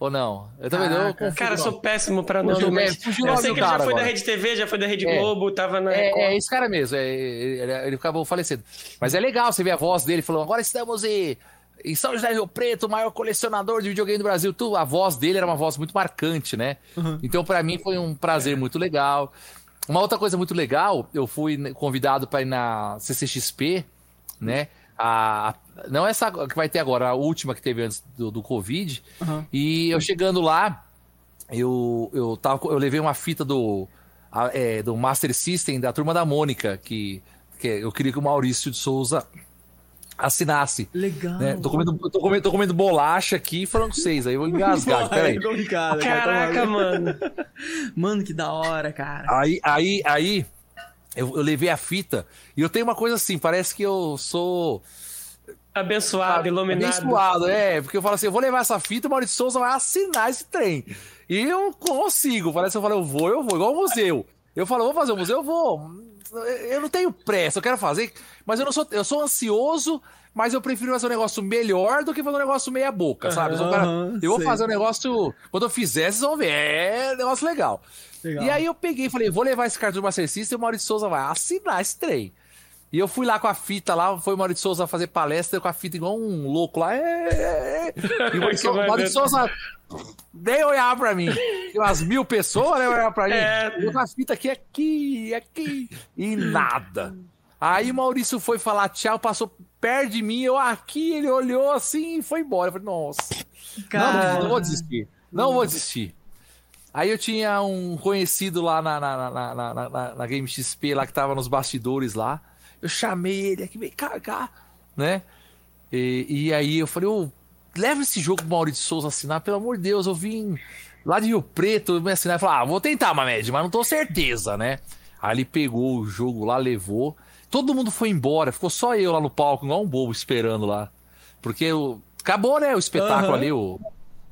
Ou não? Eu também Caraca. não Cara, sou péssimo pra nome, Fugiu- mas é, fugiu o eu sei que ele já foi da agora. Rede TV, já foi da Rede É. Globo, tava na É, é esse cara mesmo, é, ele, ele acabou falecendo. Mas é legal você ver a voz dele falando: agora estamos em, em São José do Rio Preto, o maior colecionador de videogame do Brasil. Tu, a voz dele era uma voz muito marcante, né? Então, pra mim, foi um prazer muito legal. uma outra coisa muito legal, eu fui convidado para ir na CCXP, né? A, não essa que vai ter agora, a última que teve antes do, do Covid. Uhum. E eu chegando lá, eu, eu, tava, eu levei uma fita do, a, é, do Master System da turma da Mônica, que, que eu queria que o Maurício de Souza assinasse. Legal. Né? Tô, comendo, tô, comendo, tô comendo bolacha aqui falando com vocês, aí eu vou engasgar. Peraí. É Caraca, mano. Mano, que da hora, cara. Aí, aí, aí, eu, eu levei a fita e eu tenho uma coisa assim, parece que eu sou. Abençoado, iluminado. Abençoado, é, porque eu falo assim, eu vou levar essa fita, o Maurício Souza vai assinar esse trem. E eu consigo, parece que eu falo, eu vou, eu vou, igual o museu. Eu falo, vou fazer o museu, eu vou. Eu não tenho pressa, eu quero fazer, mas eu não sou, eu sou ansioso, mas eu prefiro fazer um negócio melhor do que fazer um negócio meia boca, sabe? Eu, sou um cara- eu vou fazer um negócio, quando eu fizer, vocês vão ver, é um negócio legal. Legal. E aí eu peguei e falei, vou levar esse cartão do Master System e o Maurício Souza vai assinar esse trem. E eu fui lá com a fita lá, foi o Maurício Souza fazer palestra com a fita igual um louco lá. É, é, é. E o Maurício, Souza nem olhar pra mim. Tinha umas mil pessoas, né? Olhar pra mim. É. Eu com a fita aqui, aqui, aqui. E nada. Aí o Maurício foi falar tchau, passou perto de mim, eu aqui, ele olhou assim e foi embora. Eu falei, nossa. Cara. Não, vou desistir. Não vou desistir. Aí eu tinha um conhecido lá na, na, na, na, na- na- na Game XP, lá que tava nos bastidores lá. Eu chamei ele aqui, vem cá, cá, né? E, e aí eu falei, ô, leva esse jogo pro Maurício Souza assinar, pelo amor de Deus, eu vim lá de Rio Preto me assinar. Eu falei, ah, vou tentar, Mamed, mas não tô certeza, né? Aí ele pegou o jogo lá, levou. Todo mundo foi embora, ficou só eu lá no palco, igual um bobo esperando lá. Porque o- acabou, né, o espetáculo Aham. ali, o,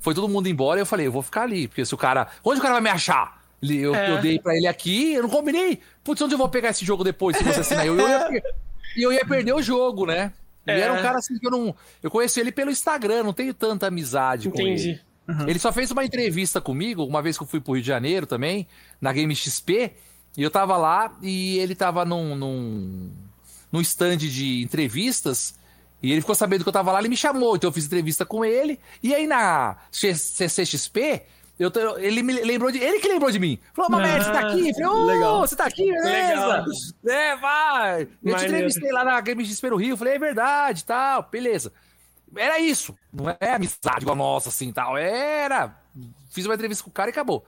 foi todo mundo embora e eu falei, eu vou ficar ali, porque se o cara. Onde o cara vai me achar? Ele- Eu, É. eu dei pra ele aqui, eu não combinei. Putz, onde eu vou pegar esse jogo depois se você assinar? Eu, eu ia, e eu ia perder o jogo, né? E É. era um cara assim que eu não. Eu conheci ele pelo Instagram, não tenho tanta amizade com ele. Entendi. Ele só fez uma entrevista comigo, uma vez que eu fui pro Rio de Janeiro também, na Game XP, e eu tava lá e ele tava num, num, num stand de entrevistas, e ele ficou sabendo que eu tava lá, ele me chamou, então eu fiz entrevista com ele, e aí na C- CCXP, eu, tô- ele me lembrou de. Ele que lembrou de mim. Falou, Mamed, você tá aqui? Eu falei, ô, Legal. você tá aqui, beleza? Legal. É, vai. Eu te entrevistei lá na Game XP no Rio, falei, é verdade, tal, beleza. Era isso. Não é amizade igual a nossa, assim, tal. Era. Fiz uma entrevista com o cara e acabou.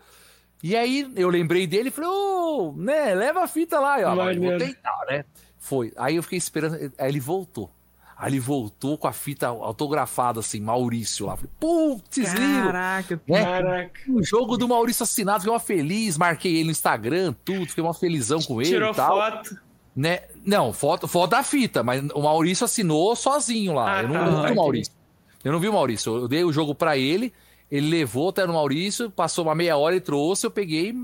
E aí eu lembrei dele e falei, ô, né, leva a fita lá. E, ó, vou tentar, né? Foi. Aí eu fiquei esperando. Aí ele voltou. Aí ele voltou com a fita autografada, assim, Maurício lá. Falei, putz, lindo. Caraca, Né? Caraca. O jogo do Maurício assinado, fiquei uma feliz, marquei ele no Instagram, tudo, fiquei uma felizão com ele Tirou e tal. foto. Né? Não, foto, foto da fita, mas o Maurício assinou sozinho lá. Ah, eu não, tá, eu não vi o Maurício. Eu não vi o Maurício. Eu dei o jogo pra ele, ele levou até no Maurício, passou uma meia hora e trouxe, eu peguei.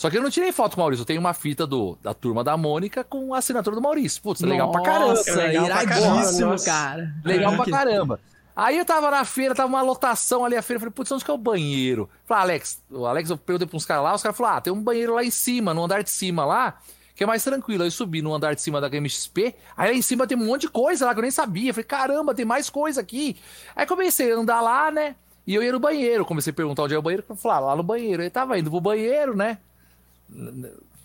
Só que eu não tirei foto com o Maurício, eu tenho uma fita do, da turma da Mônica com a assinatura do Maurício. Putz, legal pra caramba. Nossa, legal pra iradíssimo, caramba, nossa. cara. Legal pra Que- caramba. Aí eu tava na feira, tava uma lotação ali a feira. eu Falei, putz, onde que é o banheiro? Falei, Alex, o Alex, eu perguntei pra uns caras lá, os caras falaram, ah, tem um banheiro lá em cima, no andar de cima lá, que é mais tranquilo. Aí eu subi no andar de cima da Game XP, aí lá em cima tem um monte de coisa lá que eu nem sabia. Falei, caramba, tem mais coisa aqui. Aí comecei a andar lá, né? E eu ia no banheiro. Comecei a perguntar onde é o banheiro. Eu falei, ah, lá no banheiro. Aí tava indo pro banheiro, né?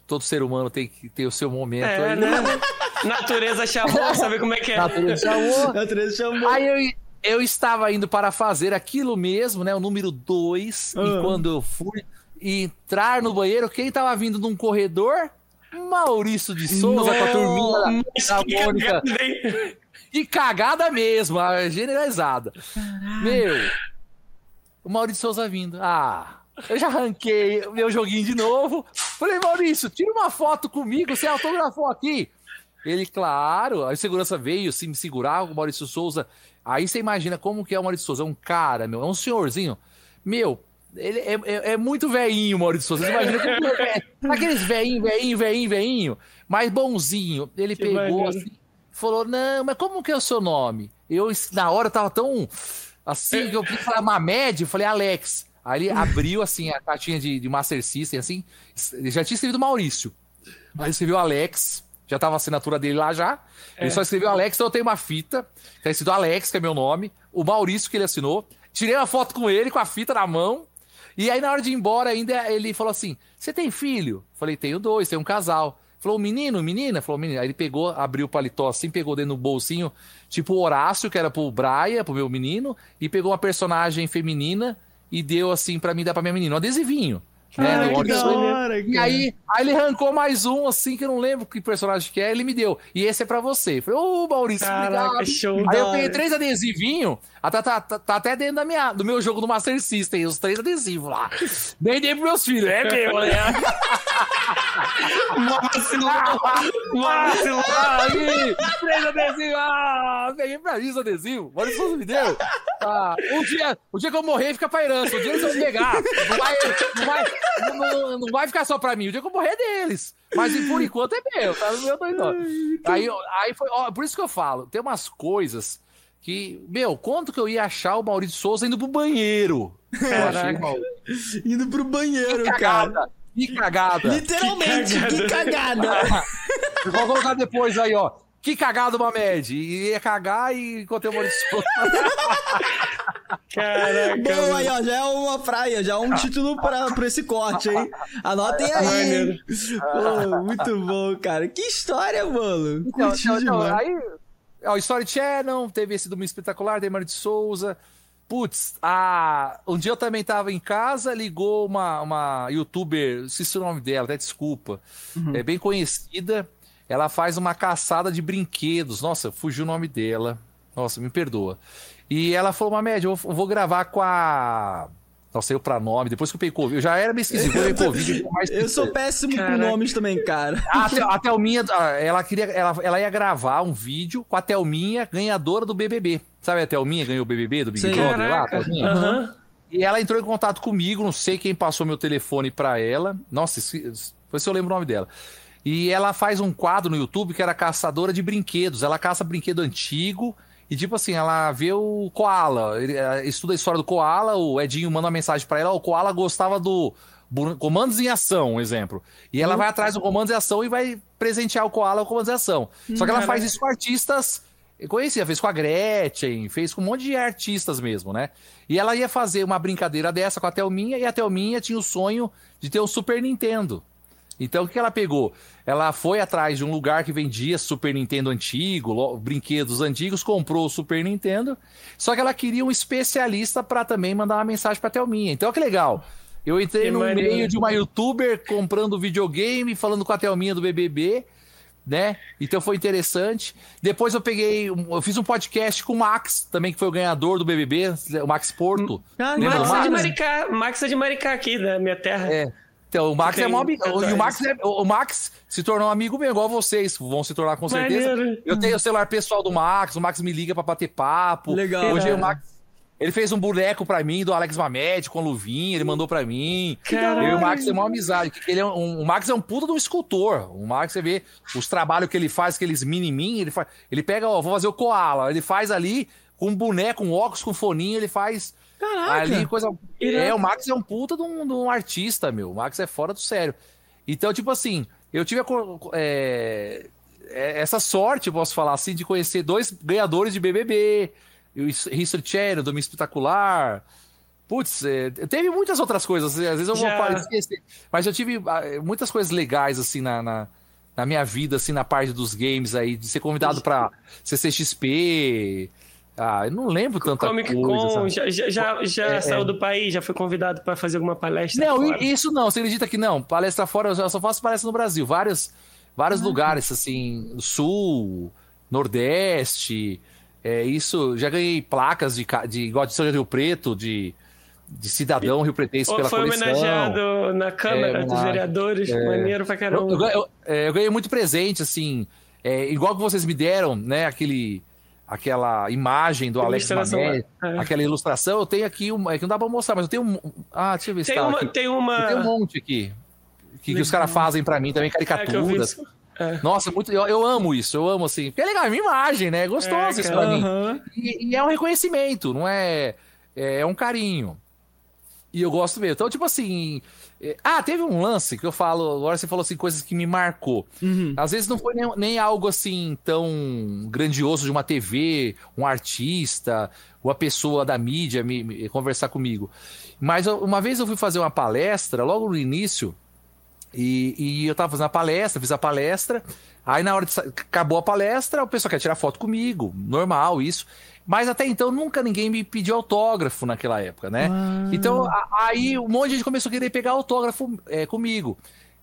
Todo ser humano tem que ter o seu momento É, aí. né? Natureza chamou, sabe como é que é? Natureza chamou. A Teresa chamou. Aí eu, eu estava indo para fazer aquilo mesmo, né? O número 2. Ah. E quando eu fui entrar no banheiro, quem estava vindo num corredor? Maurício de Souza com a turminha da, Mônica. cagada? Que cagada mesmo, generalizada. Meu, o Maurício Souza vindo. Ah, eu já arranquei meu joguinho de novo. Falei, Maurício, tira uma foto comigo, você autografou aqui. Ele, claro, aí a segurança veio assim, me segurar, o Maurício Souza. Aí você imagina como que é o Maurício Souza. É um cara, meu, é um senhorzinho. Meu, ele é, é- é muito veinho, o Maurício Souza. Você imagina como é. Aqueles veinho, veinho, veinho, veinho, mas bonzinho. Ele Que pegou assim, falou: Não, mas como que é o seu nome? Eu, na hora, tava tão assim que eu quis falar Mamed, eu falei Alex. Aí ele abriu assim a caixinha de, de Master System, assim, já tinha escrevido Maurício. Aí escreveu Alex, já tava a assinatura dele lá já. Ele só escreveu Alex, então eu tenho uma fita, tá escrito Alex, que é meu nome, o Maurício que ele assinou. Tirei uma foto com ele, com a fita na mão. E aí, na hora de ir embora, ainda ele falou assim: Você tem filho? Falei, tenho dois, tem um casal. Falou, menino, menina? Falou, menina. Aí ele pegou, abriu o paletó assim, pegou dentro do bolsinho, tipo o Horácio, que era pro Braia, pro meu menino, e pegou uma personagem feminina e deu assim para mim, dar pra minha menina, um adesivinho. Né, Ah, que da hora, e aí, aí ele arrancou mais um, assim, que eu não lembro que personagem que é, ele me deu. E esse é pra você. Falei, ô, Maurício, Caraca, obrigado. show. Aí eu peguei três adesivinhos, ah, tá, tá, tá, tá até dentro da minha, do meu jogo do Master System, os três adesivos lá. Nem dei pros meus filhos, é meu, né? Vacilão! Vacilão! Aí, três adesivos, ah, peguei pra mim os adesivos, olha só me deu. Ah, um dia, o dia que eu morrer fica pra herança, o dia que eu pegar, não vai, não vai, não, não- vai ficar só pra mim, o dia que eu morrer é deles. Mas por enquanto é meu, tá no meu doidão. Aí, aí foi, ó, por isso que eu falo, tem umas coisas que, meu, quanto que eu ia achar o Maurício Souza indo pro banheiro? Eu achei, Caraca. Indo pro banheiro, Que cara. cagada, que cagada. Literalmente, que cagada. Eu Vou colocar depois aí, ó. Que cagada uma média. E ia cagar e encontrei o Maurício Souza. Caraca. Bom, aí, ó, já é uma praia, já é um título pra, pra esse corte, hein? Anotem aí. Pô, muito bom, cara. Que história, mano. Então, Curti então, então, demais. aí, ó, Story Channel, teve esse do Domingo Espetacular, tem Mário de Souza. Putz, a... um dia eu também tava em casa, ligou uma, uma youtuber, esqueci o nome dela, até desculpa, é bem conhecida. Ela faz uma caçada de brinquedos. Nossa, fugiu o nome dela. Nossa, me perdoa. E ela falou, Mamed, eu vou- eu vou gravar com a. Nossa, eu pra nome, depois que eu peguei Covid. Eu já era meio esquisito, eu peguei Covid. eu mais Eu sou péssimo com nomes também, cara. a, Tel- a Thelminha, ah, ela queria, ela, ela ia gravar um vídeo com a Thelminha, ganhadora do BBB. Sabe a Thelminha ganhou o BBB do Big. Brother lá? a Caraca. Thelminha? Aham. E ela entrou em contato comigo, não sei quem passou meu telefone pra ela. Nossa, foi se eu lembro o nome dela. E ela faz um quadro no YouTube que era caçadora de brinquedos. Ela caça brinquedo antigo e, tipo assim, ela vê o Koala. Eh, estuda a história do Koala. O Edinho manda uma mensagem pra ela: o Koala gostava do Comandos em Ação, um exemplo. E ela vai atrás do Comandos em Ação e vai presentear o Koala com Comandos em Ação. Só que ela faz isso com artistas conhecia, fez com a Gretchen, fez com um monte de artistas mesmo, né? E ela ia fazer uma brincadeira dessa com a Thelminha, e a Thelminha tinha o sonho de ter um Super Nintendo. Então o que ela pegou? Ela foi atrás de um lugar que vendia Super Nintendo antigo, brinquedos antigos, comprou o Super Nintendo, só que ela queria um especialista para também mandar uma mensagem para Thelminha. Então que legal. Eu entrei Que no maneiro. meio de uma youtuber comprando videogame, falando com a Thelminha do BBB, né? Então foi interessante. Depois eu peguei, eu fiz um podcast com o Max, também que foi o ganhador do BBB, o Max Porto. Ah, Lembra do Max é de Max? Maricá. Max é de Maricá aqui, da minha terra. É. Então, o Max Tem é mó amigo. E o Max, é- o Max se tornou um amigo meu, igual vocês. Vão se tornar com certeza. Maneiro. Eu tenho o celular pessoal do Max, o Max me liga pra bater papo. Legal. Hoje Cara. o Max. Ele fez um boneco pra mim do Alex Mamed com a luvinha, ele mandou pra mim. Caralho. Eu e o Max temos uma amizade. Ele é um, o Max é um puta de um escultor. O Max, você vê os trabalhos que ele faz, aqueles mini-min, ele faz. Ele pega, ó, vou fazer o koala. Ele faz ali com um boneco, um óculos com foninho, ele faz. Caraca. Ali, coisa. É, o Max é um puta de um, de um artista, meu. O Max é fora do sério. Então, tipo assim, eu tive a, é, é, essa sorte, posso falar assim, de conhecer dois ganhadores de BBB, o History Channel, Domingo Espetacular. Putz, é, teve muitas outras coisas, às vezes eu vou de esquecer. Mas eu tive ah, muitas coisas legais, assim, na, na, na minha vida, assim, na parte dos games aí, de ser convidado pra CCXP. Ah, eu não lembro tanta Comic coisa. Con, sabe? já, já, já, É, saiu é. do país, já foi convidado para fazer alguma palestra. Não, fora. isso não, você acredita que não? Palestra fora, eu só faço palestra no Brasil. Vários, vários lugares, assim, Sul, Nordeste. É, isso, já ganhei placas de, de igual de São Rio Preto, de, de cidadão Rio Pretense Ou pela foi coleção. homenageado na Câmara É, dos. Vereadores, maneiro pra Eu, caramba. eu, eu- é, eu ganhei muito presente, assim, é, igual que vocês me deram, né? Aquele, aquela imagem do Alex Mamed, é. aquela ilustração. Eu tenho aqui uma, é que não dá pra mostrar, mas eu tenho um. Ah, deixa eu ver se Tem tá uma, aqui. tem uma. tenho um monte aqui. Que, que os caras fazem pra mim também, É, caricaturas. É. Nossa, muito, eu, eu amo isso, eu amo assim. Porque é legal, é minha imagem, né? É gostoso É, isso pra mim. Aham. E, e é um reconhecimento, não é. É um carinho. E eu gosto mesmo. Então, tipo assim. É- Ah, teve um lance que eu falo. Agora você falou assim, coisas que me marcou. Às vezes não foi nem, nem algo assim tão grandioso de uma TV, um artista, uma pessoa da mídia me, me- conversar comigo. Mas uma vez eu fui fazer uma palestra, logo no início, e, e eu tava fazendo a palestra, fiz a palestra. Aí na hora de acabou a palestra, o pessoal quer tirar foto comigo, normal isso. Mas até então nunca ninguém me pediu autógrafo naquela época, né? Então a- aí um monte de gente começou a querer pegar autógrafo é, comigo.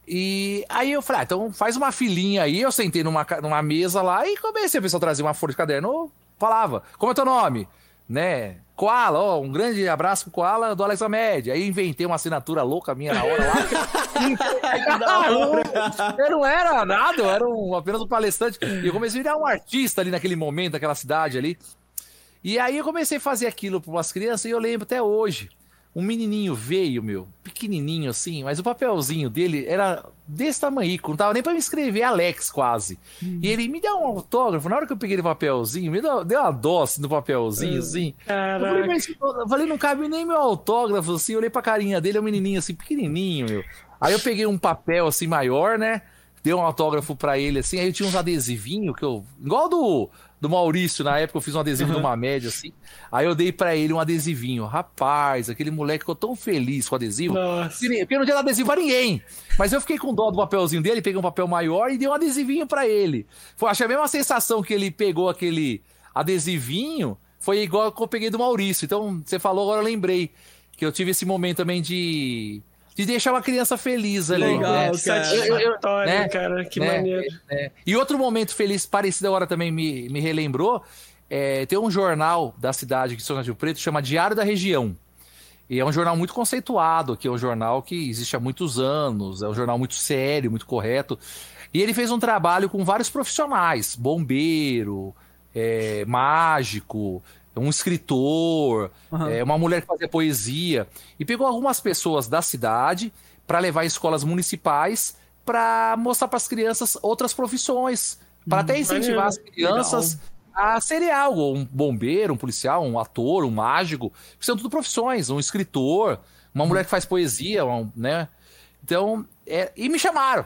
E aí eu falei, ah, então faz uma filinha aí. Eu sentei numa, numa mesa lá e comecei a pessoa trazer uma folha de caderno. Eu falava, como é teu nome? Né? Koala, ó, um grande abraço pro Koala do Alex Amed. Aí inventei uma assinatura louca minha na hora lá. eu não era nada, eu era um, apenas um palestrante. E eu comecei a virar um artista ali naquele momento, naquela cidade ali. E aí eu comecei a fazer aquilo para umas crianças e eu lembro até hoje. Um menininho veio, meu, pequenininho assim, mas o papelzinho dele era desse tamanho, não tava nem para me escrever Alex quase. E ele me deu um autógrafo, na hora que eu peguei o papelzinho, me deu, deu uma dó assim, no papelzinho, assim. Eu falei, mas, eu falei, não cabe nem meu autógrafo, assim, eu olhei pra carinha dele, é um menininho assim, pequenininho, meu. Aí eu peguei um papel assim maior, né? Dei um autógrafo pra ele, assim, aí eu tinha uns adesivinhos que eu. Igual do, do Maurício, na época eu fiz um adesivo de uma média, assim. Aí eu dei pra ele um adesivinho. Rapaz, aquele moleque ficou tão feliz com o adesivo. Nossa. Porque não tinha adesivo pra ninguém. Mas eu fiquei com dó do papelzinho dele, peguei um papel maior e dei um adesivinho pra ele. Foi, achei a mesma sensação que ele pegou aquele adesivinho, foi igual que eu peguei do Maurício. Então, você falou, agora eu lembrei. Que eu tive esse momento também de. De deixar uma criança feliz ali. Legal, né? cara. Satisfatório, né? cara. Que né? maneiro. É. E outro momento feliz, parecido agora também me, me relembrou, é, tem um jornal da cidade que São Rio Preto, chama Diário da Região. E é um jornal muito conceituado, que é um jornal que existe há muitos anos, é um jornal muito sério, muito correto. E ele fez um trabalho com vários profissionais, bombeiro, é, mágico, um escritor, Aham. é, uma mulher que fazia poesia. E pegou algumas pessoas da cidade para levar em escolas municipais para mostrar para as crianças outras profissões, para até incentivar as crianças a serem algo, um bombeiro, um policial, um ator, um mágico, são tudo profissões, um escritor, uma mulher que faz poesia, um, né? Então, é, e me chamaram.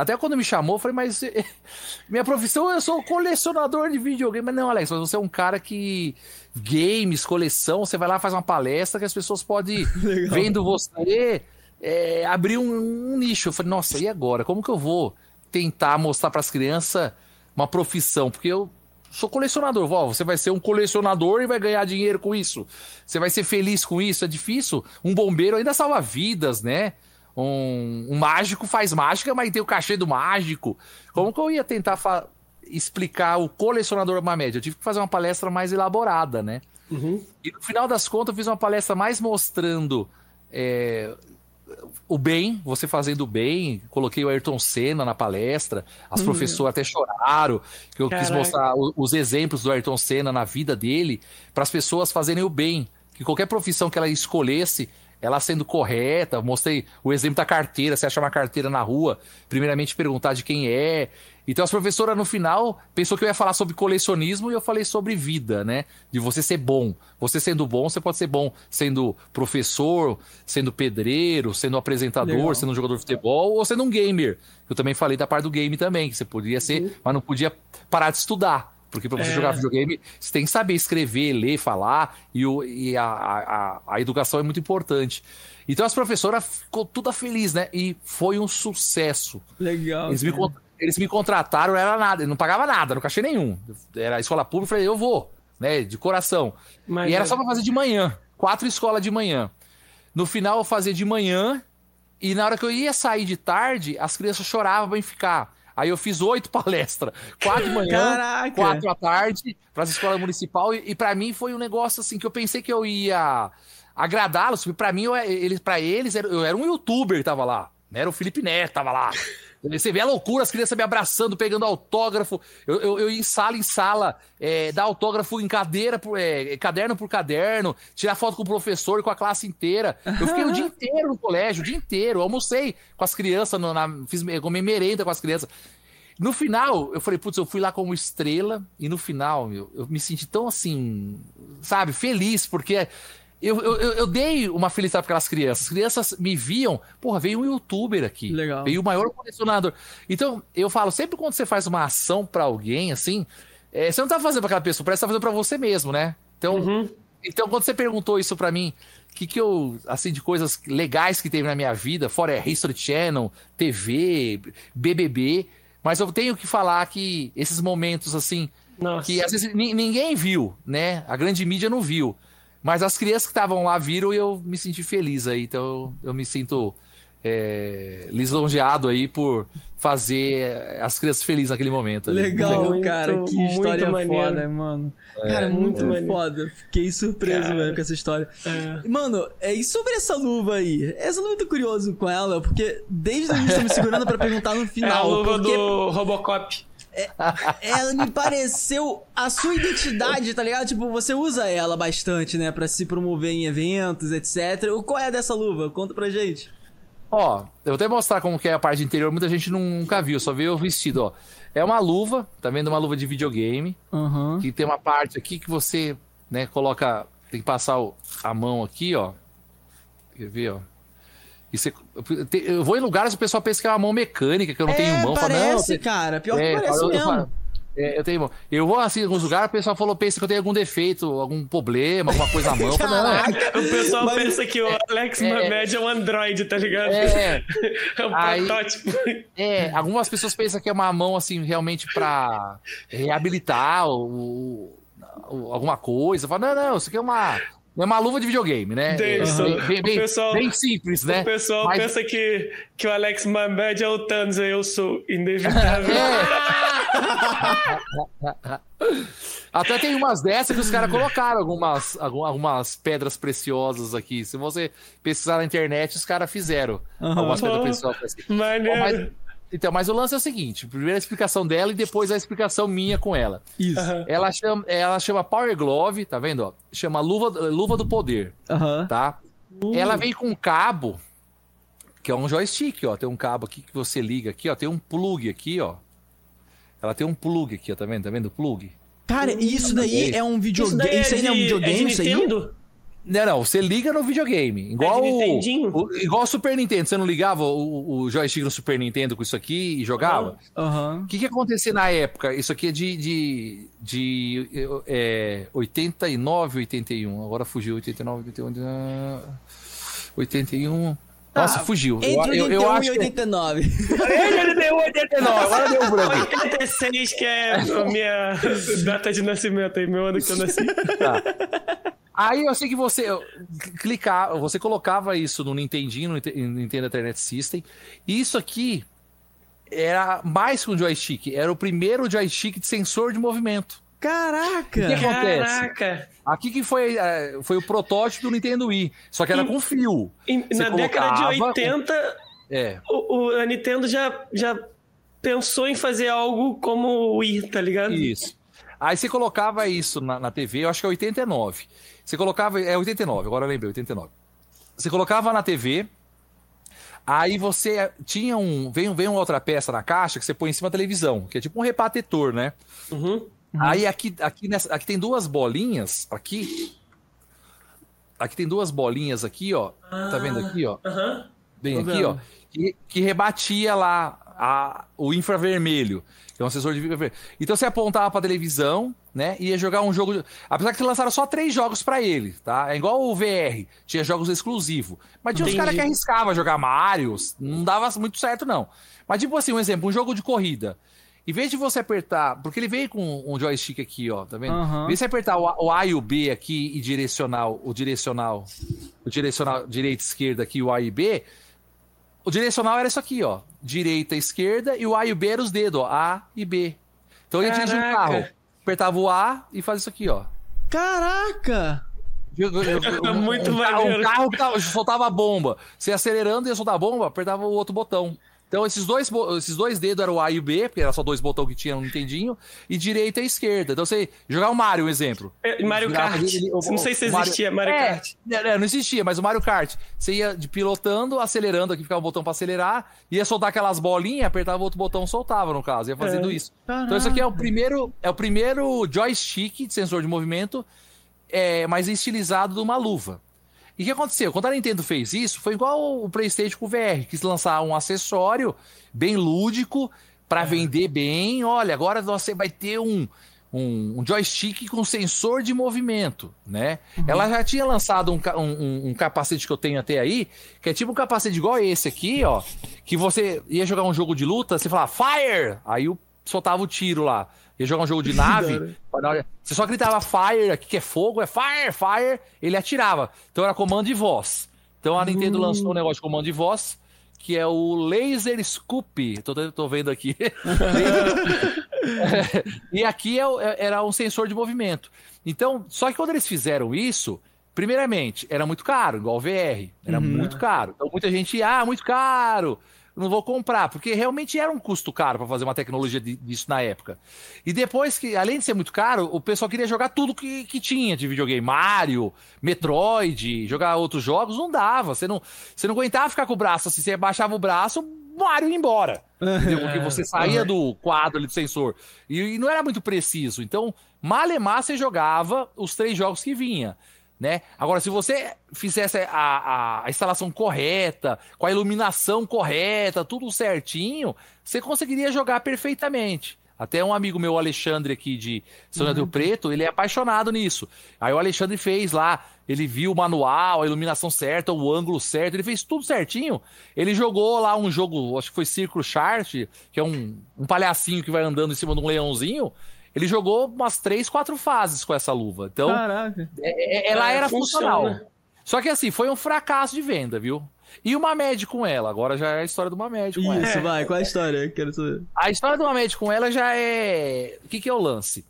Até quando me chamou, eu falei, mas eh, minha profissão, eu sou colecionador de videogame. Mas não, Alex, mas você é um cara que. Games, coleção, você vai lá, faz uma palestra que as pessoas podem, vendo você, é, abrir um, um nicho. Eu falei, nossa, e agora? Como que eu vou tentar mostrar para as crianças uma profissão? Porque eu sou colecionador. Vó, você vai ser um colecionador e vai ganhar dinheiro com isso. Você vai ser feliz com isso. É difícil. Um bombeiro ainda salva vidas, né? Um, um mágico faz mágica, mas tem o cachê do mágico. Como que eu ia tentar explicar o colecionador uma média? Eu tive que fazer uma palestra mais elaborada, né? E no final das contas, eu fiz uma palestra mais mostrando é, o bem, você fazendo o bem. Coloquei o Ayrton Senna na palestra, as professoras até choraram, que eu quis Caraca. mostrar o- os exemplos do Ayrton Senna na vida dele, para as pessoas fazerem o bem. Que qualquer profissão que ela escolhesse, ela sendo correta, mostrei o exemplo da carteira, você achar uma carteira na rua, primeiramente perguntar de quem é. Então as professoras no final pensou que eu ia falar sobre colecionismo e eu falei sobre vida, né? De você ser bom. Você sendo bom, você pode ser bom sendo professor, sendo pedreiro, sendo apresentador, Legal. sendo um jogador de futebol ou sendo um gamer. Eu também falei da parte do game também, que você podia ser, mas não podia parar de estudar. Porque pra você É. jogar videogame, você tem que saber escrever, ler, falar, e, o, e a, a, a- educação é muito importante. Então as professoras ficou toda feliz, né? E foi um sucesso. Legal. Eles me, eles me contrataram, não era nada, não pagava nada, não cachê nenhum. Era escola pública, eu falei, eu vou, né? De coração. Mas e era é- só pra fazer de manhã. Quatro escolas de manhã. No final eu fazia de manhã, e na hora que eu ia sair de tarde, as crianças choravam pra mim ficar. Aí eu fiz oito palestras. Quatro de manhã, Caraca. quatro à tarde, para as escolas municipal. E, e para mim foi um negócio assim que eu pensei que eu ia agradá-los. porque Pra mim, eu, eles, pra eles, eu era um youtuber que tava lá. Não era o Felipe Neto que tava lá. Você vê a loucura, as crianças me abraçando, pegando autógrafo. Eu, eu, eu ia em sala em sala, é, dar autógrafo em cadeira, por, é, caderno por caderno, tirar foto com o professor e com a classe inteira. Eu fiquei o dia inteiro no colégio, o dia inteiro. Eu almocei com as crianças, no, na, fiz comi merenda com as crianças. No final, eu falei, putz, eu fui lá como estrela, e no final, meu, eu me senti tão assim, sabe, feliz, porque eu, eu, eu- dei uma felicidade para aquelas crianças. As crianças me viam, porra, veio um youtuber aqui. Legal. Veio o maior colecionador. Então, eu falo, sempre quando você faz uma ação pra alguém, assim, é, você não tá fazendo pra aquela pessoa, parece que tá fazendo pra você mesmo, né? Então, Uhum. então quando você perguntou isso pra mim, o que, que eu, assim, de coisas legais que teve na minha vida, fora é History Channel, TV, BBB, mas eu tenho que falar que esses momentos, assim, Nossa. que às vezes ni- ninguém viu, né? A grande mídia não viu. Mas as crianças que estavam lá viram e eu me senti feliz aí. Então eu, me sinto é, lisonjeado aí por fazer as crianças felizes naquele momento. ali. Legal, Muito, cara. Que história maneiro. foda, mano. cara, muito, muito foda. Fiquei surpreso, Cara. velho, com essa história. É. Mano, é, e sobre essa luva aí? Essa luva eu tô curioso com ela, porque desde o início eu tô me segurando pra perguntar no É a final. luva porque do Robocop. Ela me pareceu a sua identidade, tá ligado? Tipo, você usa ela bastante, né? Pra se promover em eventos, etc. O- Qual é dessa luva? Conta pra gente. Ó, eu vou até mostrar como que é a parte interior. Muita gente nunca viu, só viu o vestido, ó. É uma luva, tá vendo? Uma luva de videogame. Aham. Que tem uma parte aqui que você, né, coloca. Tem que passar o- a mão aqui, ó. Quer ver, ó? E você, eu vou em lugares que o pessoal pensa que é uma mão mecânica, que eu não tenho mão. Fala, não, parece, eu cara. Pior É, que parece eu mesmo. falo- é, eu tenho. Eu vou assim em alguns lugares, o pessoal falou, pensa que eu tenho algum defeito, algum problema, alguma coisa na mão. Eu não, Caraca. O pessoal Mas- pensa que o Alex É. Mamed é um android, tá ligado? É, É um Aí- protótipo. é, algumas pessoas pensam que é uma mão assim, realmente pra reabilitar o, o- alguma coisa. Fala, não, não, isso aqui é uma, é uma luva de videogame, né? É, Davidson, bem, bem, pessoal- bem simples, né? O pessoal Mas- pensa que, que o Alex Mamed é o Thanos, e eu sou inevitável. Até tem umas dessas que os caras colocaram algumas, algum- algumas pedras preciosas aqui. Se você pesquisar na internet, os caras fizeram Aham. algumas pedras preciosas. Maneiro. mas- então, mas o lance é o seguinte: primeiro a explicação dela e depois a explicação minha com ela. Isso. Aham. Ela chama, ela chama Power Glove, tá vendo? ó? Chama luva, luva do poder, Aham. tá? Ela vem com um cabo, que é um joystick, ó. Tem um cabo aqui que você liga aqui, ó. Tem um plug aqui, ó. Ela tem um plug aqui, ó. Tá vendo? Tá vendo o plug? Cara, isso daí é um Isso videogame. daí é Isso aí é um é videogame, de isso aí? Não, não, você liga no videogame. Igual é o, igual Super Nintendo. Você não ligava o, o, joystick no Super Nintendo com isso aqui e jogava? O uhum. que, que acontecia na época? Isso aqui é de, de, de é, 89, 81. Agora fugiu, 89, 81. 81. Tá. Nossa, fugiu. Entre eu, 81 eu, eu acho e 89. Que... É- Entre 81 e 89, agora deu um branco. 86, que é a minha data de nascimento aí, meu ano que eu nasci. Tá. Aí eu sei que você clicar, você colocava isso no Nintendinho, no Nintendo Internet System, e isso aqui era mais que um joystick, era o primeiro joystick de sensor de movimento. Caraca! O que acontece? Caraca! Aqui que foi, eh, foi o protótipo do Nintendo Wii, só que era com fio. Em- na década de colocava- 80, É. o, o- a Nintendo já, já pensou em fazer algo como o Wii, tá ligado? Isso. Aí você colocava isso na, na TV, eu acho que é 89. Você colocava. É 89, agora eu lembrei, 89. Você colocava na TV. Aí você tinha um. Vem, vem uma outra peça na caixa que você põe em cima da televisão, que é tipo um repatetor, né? Uhum. Aí aqui, aqui, nessa, aqui tem duas bolinhas. Aqui. Aqui tem duas bolinhas aqui, ó. Tá vendo aqui, ó? Aham. Bem Tô aqui, vendo. ó. Que, que rebatia lá a- o infravermelho. Que é um sensor de infravermelho. Então você apontava pra televisão, né? E ia jogar um jogo. de- Apesar que lançaram só três jogos pra ele, tá? É igual o VR. Tinha jogos exclusivos. Mas tinha uns Entendi. caras que arriscavam jogar Mario. Não dava muito certo, não. Mas, tipo assim, um exemplo: um jogo de corrida. Em vez de você apertar. Porque ele veio com um joystick aqui, ó, tá vendo? Aham. Em vez de você apertar o A, o A e o B aqui e direcional, o direcional. O direcional direita e esquerda aqui, o A e B. O direcional era isso aqui, ó. Direita, esquerda, e o A e o B eram os dedos, ó. A e B. Então ele tinha de um carro. Apertava o A e fazia isso aqui, ó. Caraca! Muito um, maneiro. um carro que tava- soltava a bomba. Você acelerando ia soltar a bomba, apertava o outro botão. Então esses dois, esses dois dedos eram o A e o B, porque era só dois botões que tinha no Nintendinho, e direita e esquerda. Então você jogar o Mario, um exemplo. É, Mario Kart. o- não sei se o Mario- existia Mario É, Kart. é, não existia, mas o Mario Kart, você ia pilotando, acelerando aqui, ficava o botão pra acelerar, ia soltar aquelas bolinhas, apertava o outro botão, soltava no caso, ia fazendo É. isso. Então isso aqui é o primeiro, é o primeiro joystick de sensor de movimento, é, mas estilizado de uma luva. E o que aconteceu? Quando a Nintendo fez isso, foi igual o PlayStation com o VR, quis lançar um acessório bem lúdico para é. vender bem. Olha, agora você vai ter um, um, um joystick com sensor de movimento, né? Uhum. Ela já tinha lançado um, um, um, capacete que eu tenho até aí, que é tipo um capacete igual esse aqui, ó, que você ia jogar um jogo de luta, você falava fire, aí soltava o tiro lá ia jogar um jogo de nave, você só gritava fire, aqui que é fogo, é fire, fire, ele atirava. Então era comando de voz. Então a Nintendo lançou um negócio de comando de voz, que é o Laser Scoop. Tô, tô vendo aqui. e aqui é, é, era um sensor de movimento. Então, só que quando eles fizeram isso, primeiramente, era muito caro, igual o VR. Era uhum. muito caro. Então muita gente, ah, muito caro não vou comprar, porque realmente era um custo caro para fazer uma tecnologia disso na época. E depois que, além de ser muito caro, o pessoal queria jogar tudo que, que tinha de videogame, Mario, Metroid, jogar outros jogos, não dava. Você não, você não aguentava ficar com o braço assim, você baixava o braço, Mario ia embora. Entendeu? Porque você saía do quadro ali do sensor. E, e não era muito preciso. Então, malemar você jogava os três jogos que vinha né? Agora, se você fizesse a, a, a, instalação correta, com a iluminação correta, tudo certinho, você conseguiria jogar perfeitamente. Até um amigo meu, Alexandre, aqui de São uhum. do Preto, ele é apaixonado nisso. Aí o Alexandre fez lá, ele viu o manual, a iluminação certa, o ângulo certo, ele fez tudo certinho. Ele jogou lá um jogo, acho que foi Círculo Chart, que é um, um palhacinho que vai andando em cima de um leãozinho. Ele jogou umas três, quatro fases com essa luva. Então, Caraca. É, é, ela é, era funciona. funcional. Só que assim, foi um fracasso de venda, viu? E uma média com ela. Agora já é a história de uma média com Isso, ela. vai. Qual é a história? Quero saber. A história de uma média com ela já é. O que, que é o lance?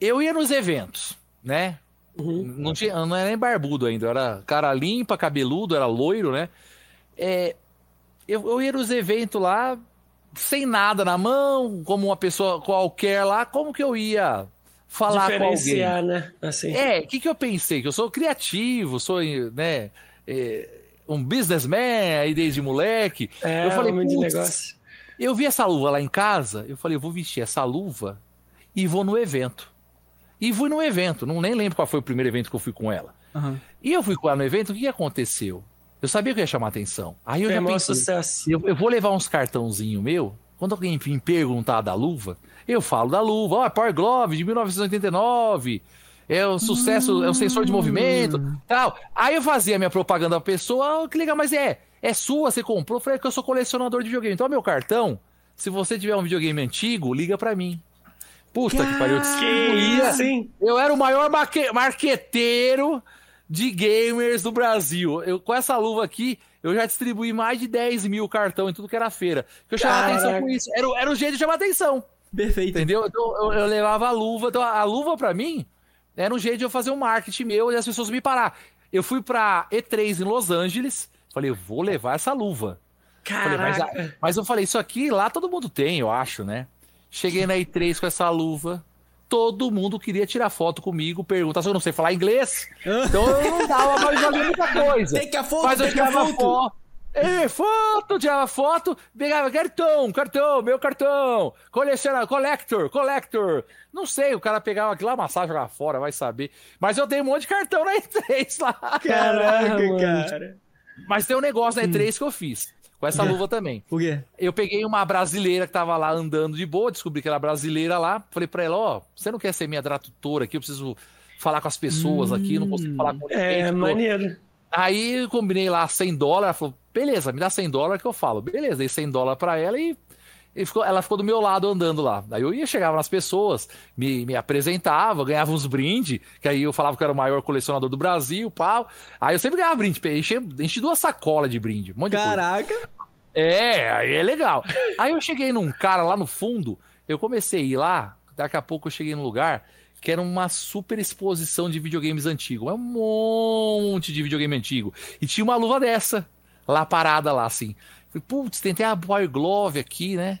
Eu ia nos eventos, né? Uhum. Não, tinha, não era nem barbudo ainda. Eu era cara limpa, cabeludo, era loiro, né? É, eu, eu ia nos eventos lá, sem nada na mão, como uma pessoa qualquer lá, como que eu ia falar com alguém? né? Assim. É, o que, que eu pensei? Que eu sou criativo, sou, né, é, um businessman aí desde moleque. É, eu falei, de negócio. Eu vi essa luva lá em casa, eu falei, eu vou vestir essa luva e vou no evento. E fui no evento, não nem lembro qual foi o primeiro evento que eu fui com ela. Uhum. E eu fui com ela no evento, o que aconteceu? Eu sabia que ia chamar atenção. Aí eu Foi já pensei, sucesso. Eu, eu, vou levar uns cartãozinho meu. Quando alguém me perguntar da luva, eu falo da luva. Ó, oh, Power Glove de 1989. É um sucesso, hum. é um sensor de movimento, hum. tal. Aí eu fazia minha propaganda pra pessoa, que liga, mas é, é sua, você comprou? Eu falei que eu sou colecionador de videogame. Então, meu cartão, se você tiver um videogame antigo, liga para mim. Puta que, que pariu, eu. Sim. Eu era o maior marqueteiro de gamers do Brasil. Eu, com essa luva aqui, eu já distribuí mais de 10 mil cartão em tudo que era feira. Que eu chamava Caraca. atenção com isso. Era, era um jeito de chamar atenção. Perfeito. Entendeu? Então, eu, eu, levava a luva. Então, a luva para mim era um jeito de eu fazer um marketing meu e as pessoas me parar. Eu fui pra E3 em Los Angeles. Falei, eu vou levar essa luva. Caraca. Falei, mas, mas eu falei, isso aqui lá todo mundo tem, eu acho, né? Cheguei na E3 com essa luva todo mundo queria tirar foto comigo, perguntar se eu não sei falar inglês. Então eu não dava mais fazer muita coisa. Tem que a foto, Mas eu tirava foto. foto. É, foto, tirava foto, pegava cartão, cartão, meu cartão, coleciona, collector, collector. Não sei, o cara pegava aquilo lá, massagem, jogava fora, vai saber. Mas eu dei um monte de cartão na E3 lá. Caraca, cara. Mas tem um negócio na E3 hum. que eu fiz. Com essa luva também. Por quê? Eu peguei uma brasileira que tava lá andando de boa, descobri que era brasileira lá. Falei pra ela: Ó, oh, você não quer ser minha tradutora aqui? Eu preciso falar com as pessoas hum, aqui, não consigo falar com ninguém. É, maneiro. Aí combinei lá 100 dólares. Ela falou: beleza, me dá 100 dólares que eu falo. Beleza, dei 100 dólares pra ela e Ficou, ela ficou do meu lado andando lá. Aí eu ia, chegava nas pessoas, me, me apresentava, ganhava uns brindes, que aí eu falava que eu era o maior colecionador do Brasil, pau. Aí eu sempre ganhava brinde, enchi, enchi duas sacolas de brinde. Um monte Caraca! De coisa. É, aí é legal. Aí eu cheguei num cara lá no fundo, eu comecei a ir lá, daqui a pouco eu cheguei num lugar que era uma super exposição de videogames antigos. É um monte de videogame antigo. E tinha uma luva dessa, lá parada lá, assim. Falei, putz, tentei a Power Glove aqui, né?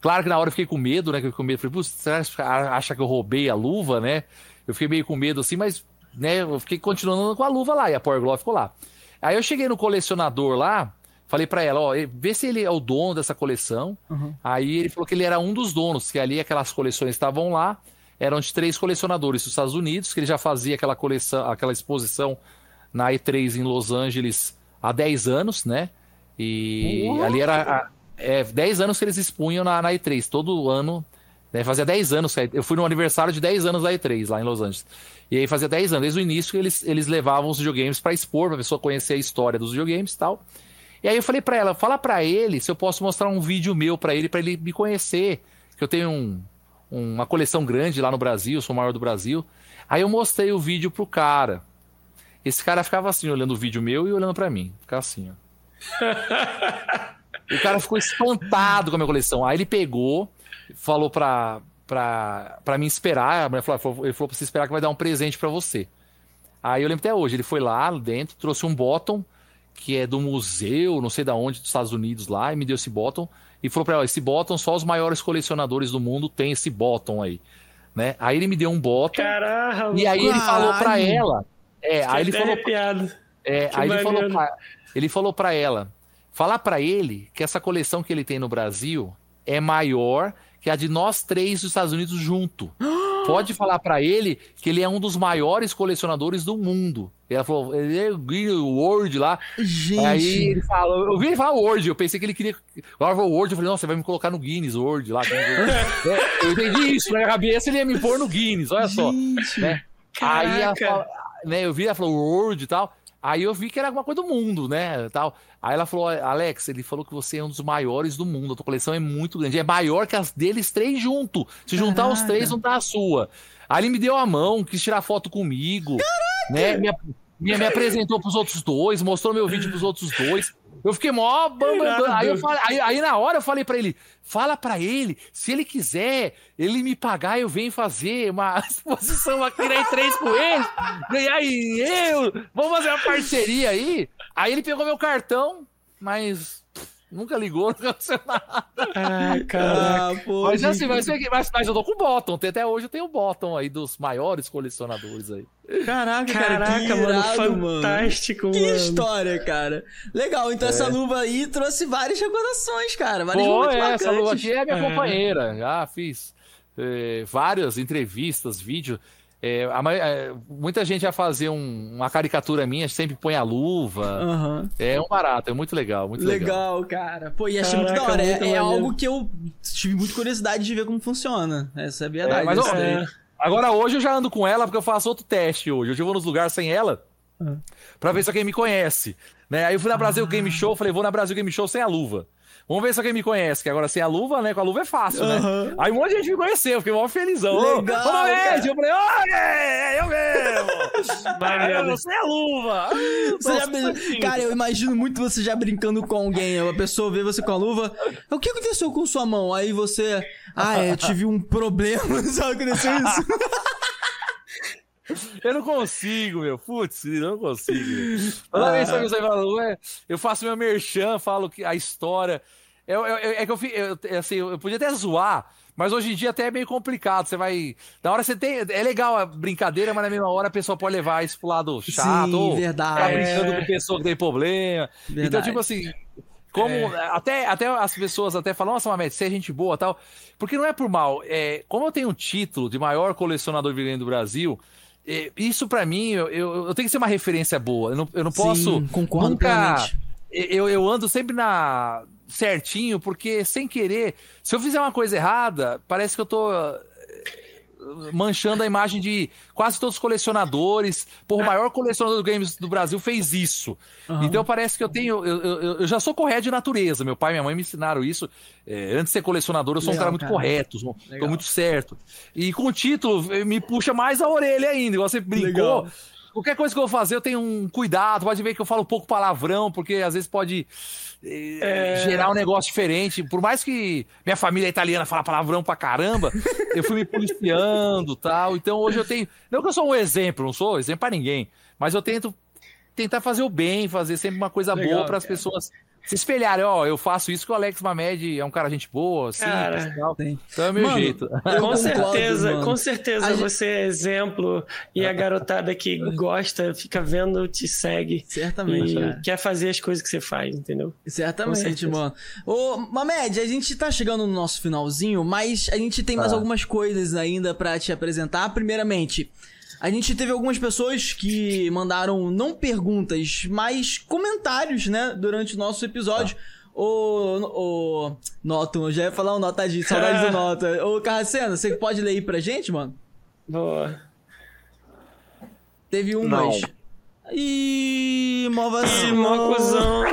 Claro que na hora eu fiquei com medo, né? Eu fiquei com medo. Falei, putz, que acha que eu roubei a luva, né? Eu fiquei meio com medo assim, mas, né? Eu fiquei continuando com a luva lá e a Power Glove ficou lá. Aí eu cheguei no colecionador lá, Falei para ela, ó, vê se ele é o dono dessa coleção. Uhum. Aí ele falou que ele era um dos donos, que ali aquelas coleções estavam lá, eram de três colecionadores dos Estados Unidos, que ele já fazia aquela coleção, aquela exposição na E3 em Los Angeles há 10 anos, né? E ali era. a- é, 10 anos que eles expunham na, na E3, todo ano. Né, fazia 10 anos, que- eu fui no aniversário de 10 anos da E3 lá em Los Angeles. E aí fazia 10 anos, desde o início eles, eles levavam os videogames pra expor, pra pessoa conhecer a história dos videogames e tal. E aí eu falei pra ela, fala pra ele se eu posso mostrar um vídeo meu pra ele, pra ele me conhecer. Que eu tenho um- uma coleção grande lá no Brasil, sou o maior do Brasil. Aí eu mostrei o vídeo pro cara. Esse cara ficava assim, olhando o vídeo meu e olhando pra mim. Ficava assim, ó. o cara ficou espantado com a minha coleção. Aí ele pegou, falou pra, pra, pra mim esperar. A mulher falou, ele falou pra você esperar que vai dar um presente pra você. Aí eu lembro até hoje, ele foi lá dentro, trouxe um bottom, que é do museu, não sei da onde, dos Estados Unidos lá, e me deu esse bottom. E falou pra ela, esse bottom, só os maiores colecionadores do mundo têm esse bottom aí. Né? Aí ele me deu um bottom, e aí ele falou pra ela. É, aí ele falou, arrepiado. É, aí ele falou, pra, ele falou pra ela, falar pra ele que essa coleção que ele tem no Brasil é maior que a de nós três dos Estados Unidos junto. Pode falar pra ele que ele é um dos maiores colecionadores do mundo. E ela falou, ele é o Word lá. Gente. Aí ele falou, eu vi ele falar Word, eu pensei que ele queria. Agora falou Word, eu falei, nossa, você vai me colocar no Guinness, Word lá. É, eu entendi isso, na minha cabeça ele ia me pôr no Guinness, olha só. Gente. né? Aí ela fala- né, eu vi, ela falou Word e tal. Aí eu vi que era alguma coisa do mundo, né? Tal. Aí ela falou, Alex, ele falou que você é um dos maiores do mundo. A tua coleção é muito grande. É maior que as deles três junto. Se juntar os Caraca. três, não tá a sua. Aí ele me deu a mão, quis tirar foto comigo. Né? Me, ap- me, me apresentou pros outros dois, mostrou meu vídeo pros outros dois. Eu fiquei mó bam, bam, bam. Aí, falei- aí, aí na hora eu falei pra ele: fala pra ele, se ele quiser, ele me pagar, eu venho fazer uma exposição aqui na E3 com ele, ganhar eu, vamos fazer uma parceria aí. Aí ele pegou meu cartão, mas nunca ligou, não aconteceu nada. Ai, caraca. Ah, pô, Mas assim, mas, mas, mas eu tô com o bottom, até- hoje eu tenho o bottom aí dos maiores colecionadores aí. Caraca, cara, Caraca, que mano, irado, mano. fantástico, Que mano. história, cara. Legal, então essa luva aí trouxe várias recordações, cara. Vários Pô, é, essa lua aqui é minha É. companheira. Já fiz é, várias entrevistas, vídeos. É, a ma- é, muita gente vai fazer um- uma caricatura minha, sempre põe a luva. Aham. É um barato, é muito legal, muito legal. Legal, cara. Pô, e achei muito da Caraca, hora. É, é algo que eu tive muita curiosidade de ver como funciona. Essa é a verdade. É, mas, ó. É. Agora hoje eu já ando com ela porque eu faço outro teste hoje. Hoje eu vou nos lugares sem ela pra ver se alguém me conhece. Né? Aí eu fui na Brasil Game Show, falei, vou na Brasil Game Show sem a luva. Vamos ver se alguém me conhece, que agora sem a luva, né? Com a luva é fácil, né? Aí um monte de gente me conheceu, fiquei mó felizão. Legal, ô, cara. Eu falei, olha, é eu mesmo! Eu sem a luva! Ah, Você já brin- Cara, eu imagino muito você já brincando com alguém. A pessoa vê você com a luva. O que aconteceu com sua mão? Aí você. Ah, é, eu tive um problema. Sabe o que aconteceu isso? Eu não consigo, meu. Putz, eu não consigo. Toda vez que você fala, eu faço meu merchan, falo que a história. Eu, eu- eu- é que eu, fi- eu, é assim, eu podia até zoar, mas hoje em dia até é meio complicado. Você vai. Na hora você tem. É legal a brincadeira, mas na mesma hora a pessoa pode levar isso pro lado chato. Sim, ou verdade. Tá brincando com pessoa que tem problema. Então, Verdade. tipo assim. Como até, até as pessoas até falam, nossa, Mamed, você é gente boa tal. Porque não é por mal. É, como eu tenho um título de maior colecionador de videogame do Brasil, é, isso pra mim, eu, eu, eu tenho que ser uma referência boa. Eu não, eu não posso. Sim, concordo nunca, plenamente. eu, eu ando sempre na certinho, porque sem querer, se eu fizer uma coisa errada, parece que eu tô manchando a imagem de quase todos os colecionadores. Por o maior colecionador de games do Brasil fez isso. Então parece que eu tenho. Eu, eu, eu já sou correto de natureza. Meu pai e minha mãe me ensinaram isso. É, antes de ser colecionador, eu sou um Legal, cara muito cara. correto, sou, tô muito certo. E com o título, me puxa mais a orelha ainda. Igual você brincou. Legal. Qualquer coisa que eu vou fazer, eu tenho um cuidado. Pode ver que eu falo um pouco palavrão, porque às vezes pode eh, gerar um negócio diferente. Por mais que minha família italiana fala palavrão pra caramba, eu fui me policiando tal. Então hoje eu tenho. Não que eu sou um exemplo, não sou exemplo pra ninguém, mas eu tento tentar fazer o bem, fazer sempre uma coisa Legal, boa para as pessoas se espelharem. Ó, eu faço isso que o Alex Mamed é um cara gente boa, simples Cara, tal. Tem. Então é o meu Mano, jeito. Com concordo, certeza, mano. com certeza A gente- você é exemplo e a garotada que gosta, fica vendo, te segue Certamente, e cara. quer fazer as coisas que você faz, entendeu? Certamente, mano. Ô, Mamed, a gente tá chegando no nosso finalzinho, mas a gente tem mais Tá. algumas coisas ainda pra te apresentar. Primeiramente, A gente teve algumas pessoas que mandaram não perguntas, mas comentários, né, durante o nosso episódio. Ô, ô, Noto, eu já ia falar o Notadinho, saudade do Nota. Ô, Carracena, você pode ler aí pra gente, mano? Boa. Teve um, Não. mas... Ih, mó Mó vacilão. cuzão.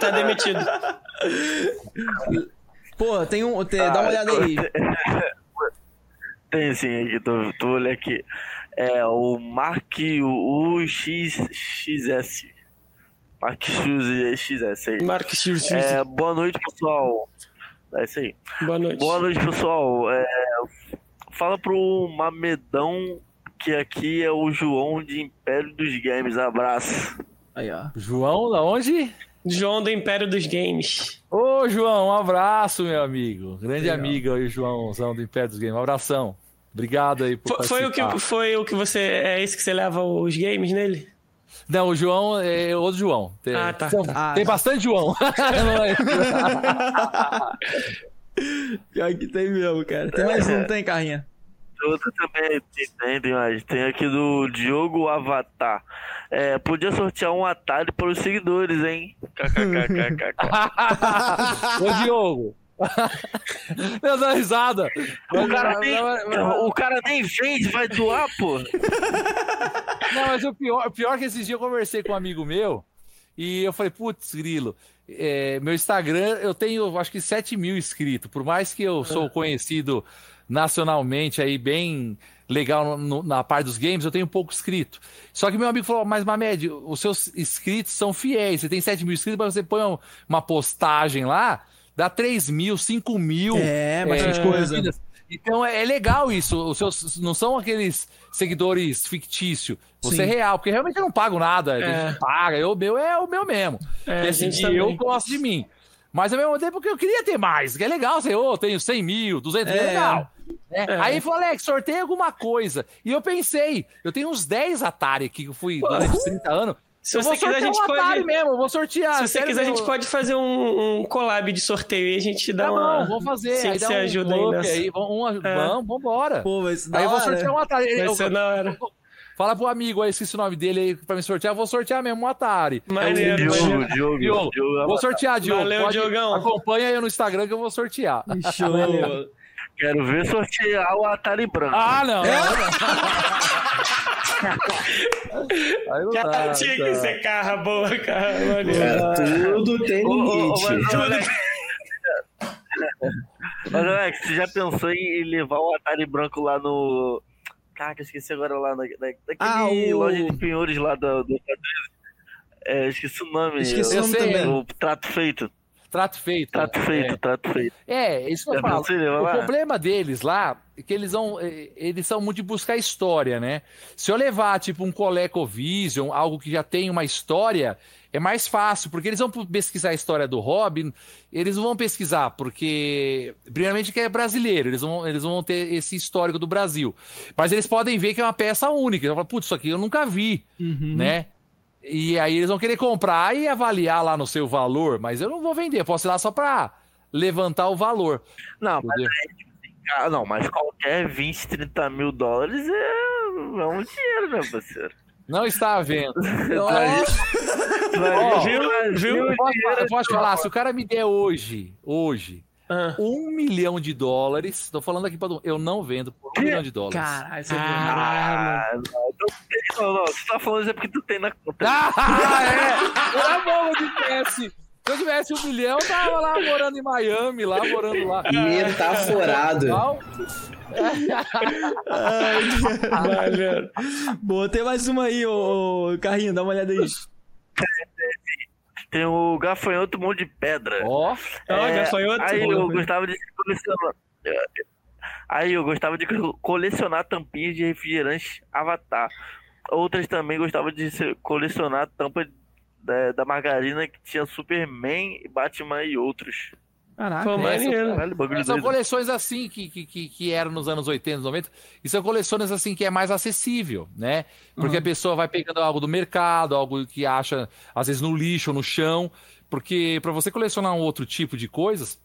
Tá demitido. Pô, tem um... Tem, dá uma olhada aí. Tem sim aqui, tô, tô olhando aqui. É o Mark UXXS. Mark UXXS aí. Mark Schultz. É, boa noite, pessoal. É isso aí. Boa noite. Boa noite, pessoal. É, fala pro Mamedão que aqui é o João de Império dos Games. Abraço. Aí, ó. João, da onde? João do Império dos Games. Ô, João, um abraço, meu amigo. Grande Legal. amigo aí, Joãozão do Império dos Games. Um abração. Obrigado aí por Foi, foi o que, foi o que você. É esse que você leva os games nele? Não, o João é outro João. Tem, Ah, tá, são- tá. tem bastante João. É- Pior que tem mesmo, cara. Tem mais um, tem, Carrinha? Outra também tem, tem, tem mais. Tem aqui do Diogo Avatar. É, podia sortear um Atari para os seguidores, hein? KKKKK. Ô, Diogo. Meu, dá risada. O cara, nem, Não, mas- o cara nem vende, vai doar, pô. Não, mas o pior, pior é que esses dias eu conversei com um amigo meu e eu falei, putz, grilo, é, meu Instagram, eu tenho acho que 7 mil inscritos, por mais que eu sou conhecido nacionalmente aí, bem legal no- na parte dos games, eu tenho pouco inscrito. Só que meu amigo falou, mas Mamed, os seus inscritos são fiéis, você tem 7 mil inscritos, mas você põe um- uma postagem lá, dá 3 mil, 5 mil. É, bastante coisa. curtidas. Então é, é legal isso. Os seus não são aqueles seguidores fictícios. Você Sim. é real, porque realmente eu não pago nada. A É. gente paga. Eu, o meu é o meu mesmo. É, E, a assim, eu gosto de mim. Mas ao mesmo tempo que eu queria ter mais. Que é legal, você, ô, tenho 100 mil, 200 mil, É. legal. né? É. Aí ele falou, Alex, sorteia alguma coisa. E eu pensei, eu tenho uns 10 Atari aqui que eu fui durante os 30 anos. Se eu você vou quiser, a gente um Atari pode. mesmo, eu vou sortear. Se você quiser, a gente pode fazer um, um collab de sorteio e a gente dá Tá uma. bom, vamos fazer. Se aí você dá um ajuda aí nessa. aí, vamos, um, É. vamos, vambora. Pô, da Aí eu vou sortear um Atari. Vai Eu- ser da hora. Fala pro amigo aí, esqueci o nome dele aí pra me sortear. Eu vou sortear mesmo um Atari. Maneiro, Diogo. Diogo, Diogo, Diogo vou sortear, Diogo. Valeu, Pode- Diogão. Acompanha eu no Instagram que eu vou sortear. Show. Quero ver sortear o Atari branco. Ah, não. É? Aí não dá, Tinha tá. que ser carra boa, cara. Maneiro. Cara, tudo tem Ô, ô, ô, limite. mas, Alex, Mas, Alex, você já pensou em levar o Atari branco lá no. Caraca, esqueci agora lá na, na, naquele Ah, o- loja de penhores lá do. do é, esqueci o nome. Esqueci o o, nome também. o Trato Feito. Trato feito. Trato É. feito, trato feito. É, isso que eu falo. O lá? problema deles lá é que eles vão. eh, Eles são muito de buscar história, né? Se eu levar, tipo, um ColecoVision, algo que já tem uma história, é mais fácil, porque eles vão pesquisar a história do Robin, eles não vão pesquisar, porque. Primeiramente que é brasileiro, eles vão, eles vão ter esse histórico do Brasil. Mas eles podem ver que é uma peça única. Eles vão falar, putz, isso aqui eu nunca vi, Uhum. né? E aí eles vão querer comprar e avaliar lá no seu valor, mas eu não vou vender, eu posso ir lá só pra levantar o valor. Não, mas, ah, não, mas qualquer 20, 30 mil dólares é, é um dinheiro, né, parceiro? Não está à venda. Ó, viu? Viu? Eu posso, eu posso falar, se o cara me der hoje, hoje, Ah. um milhão de dólares, tô falando aqui mundo, eu não vendo por um milhão de dólares. Caralho, você é. Ah, não, não, você tá falando isso é porque tu tem na conta. Ah, é! Era bom de tivesse. Se eu tivesse um milhão, eu tava lá morando em Miami, lá morando lá. Metaforado. Tal. Maneiro. Boa, tem mais uma aí, ô, ô Carrinho, dá uma olhada aí. Tem o gafanhoto mão de pedra. Ó, Ó, É, gafanhoto. Aí eu gostava de colecionar. Aí eu gostava de colecionar tampinhas de refrigerante Avatar. Outras também gostava de colecionar tampa da, da margarina que tinha Superman, Batman e outros. Caraca. Pô, maneiro. Caralho, bagulho são coleções assim que, que, que, que eram nos anos 80, 90, e são coleções assim que é mais acessível, né? Porque a pessoa vai pegando algo do mercado, algo que acha, às vezes, no lixo ou no chão, porque para você colecionar um outro tipo de coisas,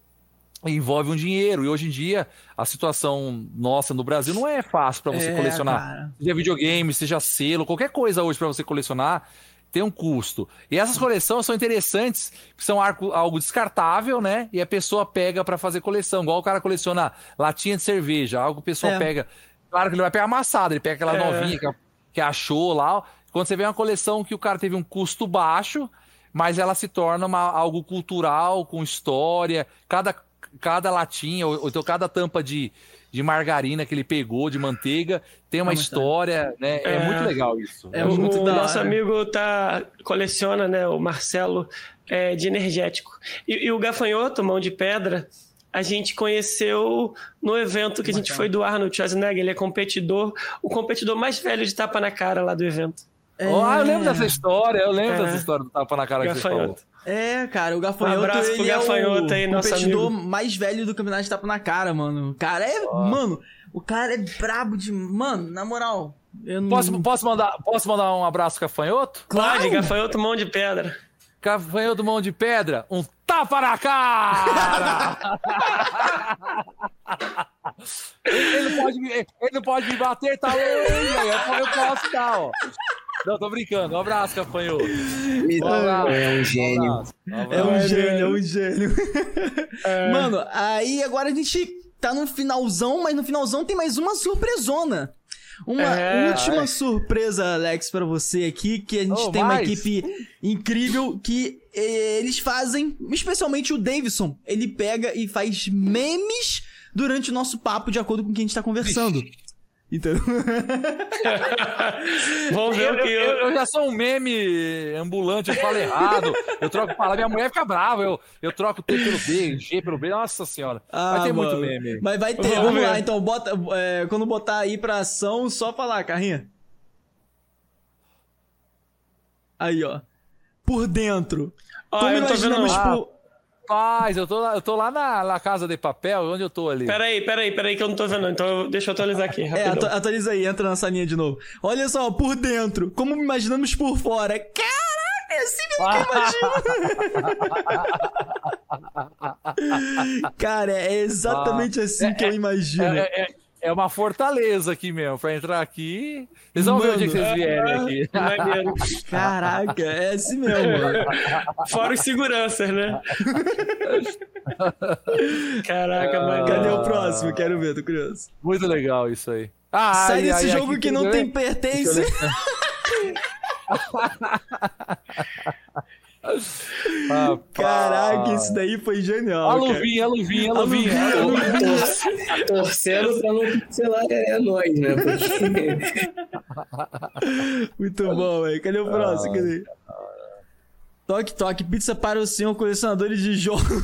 envolve um dinheiro. E hoje em dia, a situação nossa no Brasil não é fácil para você É, colecionar. cara. Seja videogame, seja selo, qualquer coisa hoje para você colecionar tem um custo. E essas coleções são interessantes, são algo descartável, né? E a pessoa pega para fazer coleção, igual o cara coleciona latinha de cerveja, algo que o pessoal É. pega. Claro que ele vai pegar amassado, ele pega aquela É. novinha que, que achou lá. Quando você vê uma coleção que o cara teve um custo baixo, mas ela se torna uma- algo cultural, com história. Cada, cada latinha, ou, ou então cada tampa de, de margarina que ele pegou, de manteiga, tem uma É história, né? É, É. muito legal isso. É o muito o da nosso hora. amigo tá coleciona, né, o Marcelo, é, de energético. E, e o Gafanhoto, Mão de Pedra, a gente conheceu no evento que a gente foi do Arnold Schwarzenegger. Ele é competidor, o competidor mais velho de tapa na cara lá do evento. Oh, ah, eu lembro dessa história, eu lembro É. dessa história do tapa na cara que você falou. Gafanhoto. É, cara, o Gafanhoto, Um abraço pro ele Gafanhoto é o aí, nosso competidor amigo. mais velho do campeonato de tapa na cara, mano. O cara é, mano, o cara é brabo de, mano, na moral. Eu não... Posso, posso, mandar, posso mandar um abraço Cafanhoto? Claro. Pode, Gafanhoto, Mão de Pedra. Cafanhoto mão de pedra, um tapa na cara! ele, não pode, me- ele não pode me bater, tá aí eu, eu posso dar, ó. Não, tô brincando. Um abraço, Cafanhoto. Um abraço. É um gênio. um É abraço. um gênio, é um gênio. Mano, aí agora a gente tá no finalzão, mas no finalzão tem mais uma surpresona. Uma É, última ai. surpresa, Alex, pra você aqui, que a gente Oh, tem uma mais? equipe incrível que eh, eles fazem, especialmente o Davidson, ele pega e faz memes durante o nosso papo de acordo com o que a gente tá conversando. Então, Vamos ver Eu, o que eu- eu... eu já sou um meme ambulante, eu falo errado, eu troco palavra, minha mulher fica brava, eu, eu troco T pelo B, G pelo B, nossa senhora. Ah, Vai ter mano. muito meme. Mas vai ter, Vamos vamos, lá. Então, bota, é, quando botar aí pra ação, só falar, carrinha. Aí, ó. Por dentro. Ó, Como eu tô vendo imaginamos não. por... Paz, eu tô, lá- eu tô lá na, na casa de papel, onde eu tô ali. Peraí, peraí, peraí, que eu não tô vendo. Então eu- deixa eu atualizar aqui, É, rapidão. atu- atualiza aí, entra na salinha de novo. Olha só, por dentro. Como imaginamos por fora. Caraca, é assim mesmo que eu imagino. Cara, é exatamente assim que eu imagino. É, é- é uma fortaleza aqui mesmo, pra entrar aqui. Vocês vão ver o Mano. dia que vocês vierem aqui. Maneiro. Caraca, é assim mesmo, mano. Fora os seguranças, né? Caraca, mano. Cadê o próximo? Quero ver, tô curioso. Muito legal isso aí. Ah, Sai ai, desse ai, jogo aqui que não tem pertence. Ah, Caraca, isso daí foi genial. A luvinha, a luvinha, a A luvinha. luvinha, a luvinha. Tor- Torcendo pra não pincelar é nós, né? Porque Muito bom, velho. Cadê o próximo? Cadê? Toque, toque, pizza para o senhor colecionador de jogos.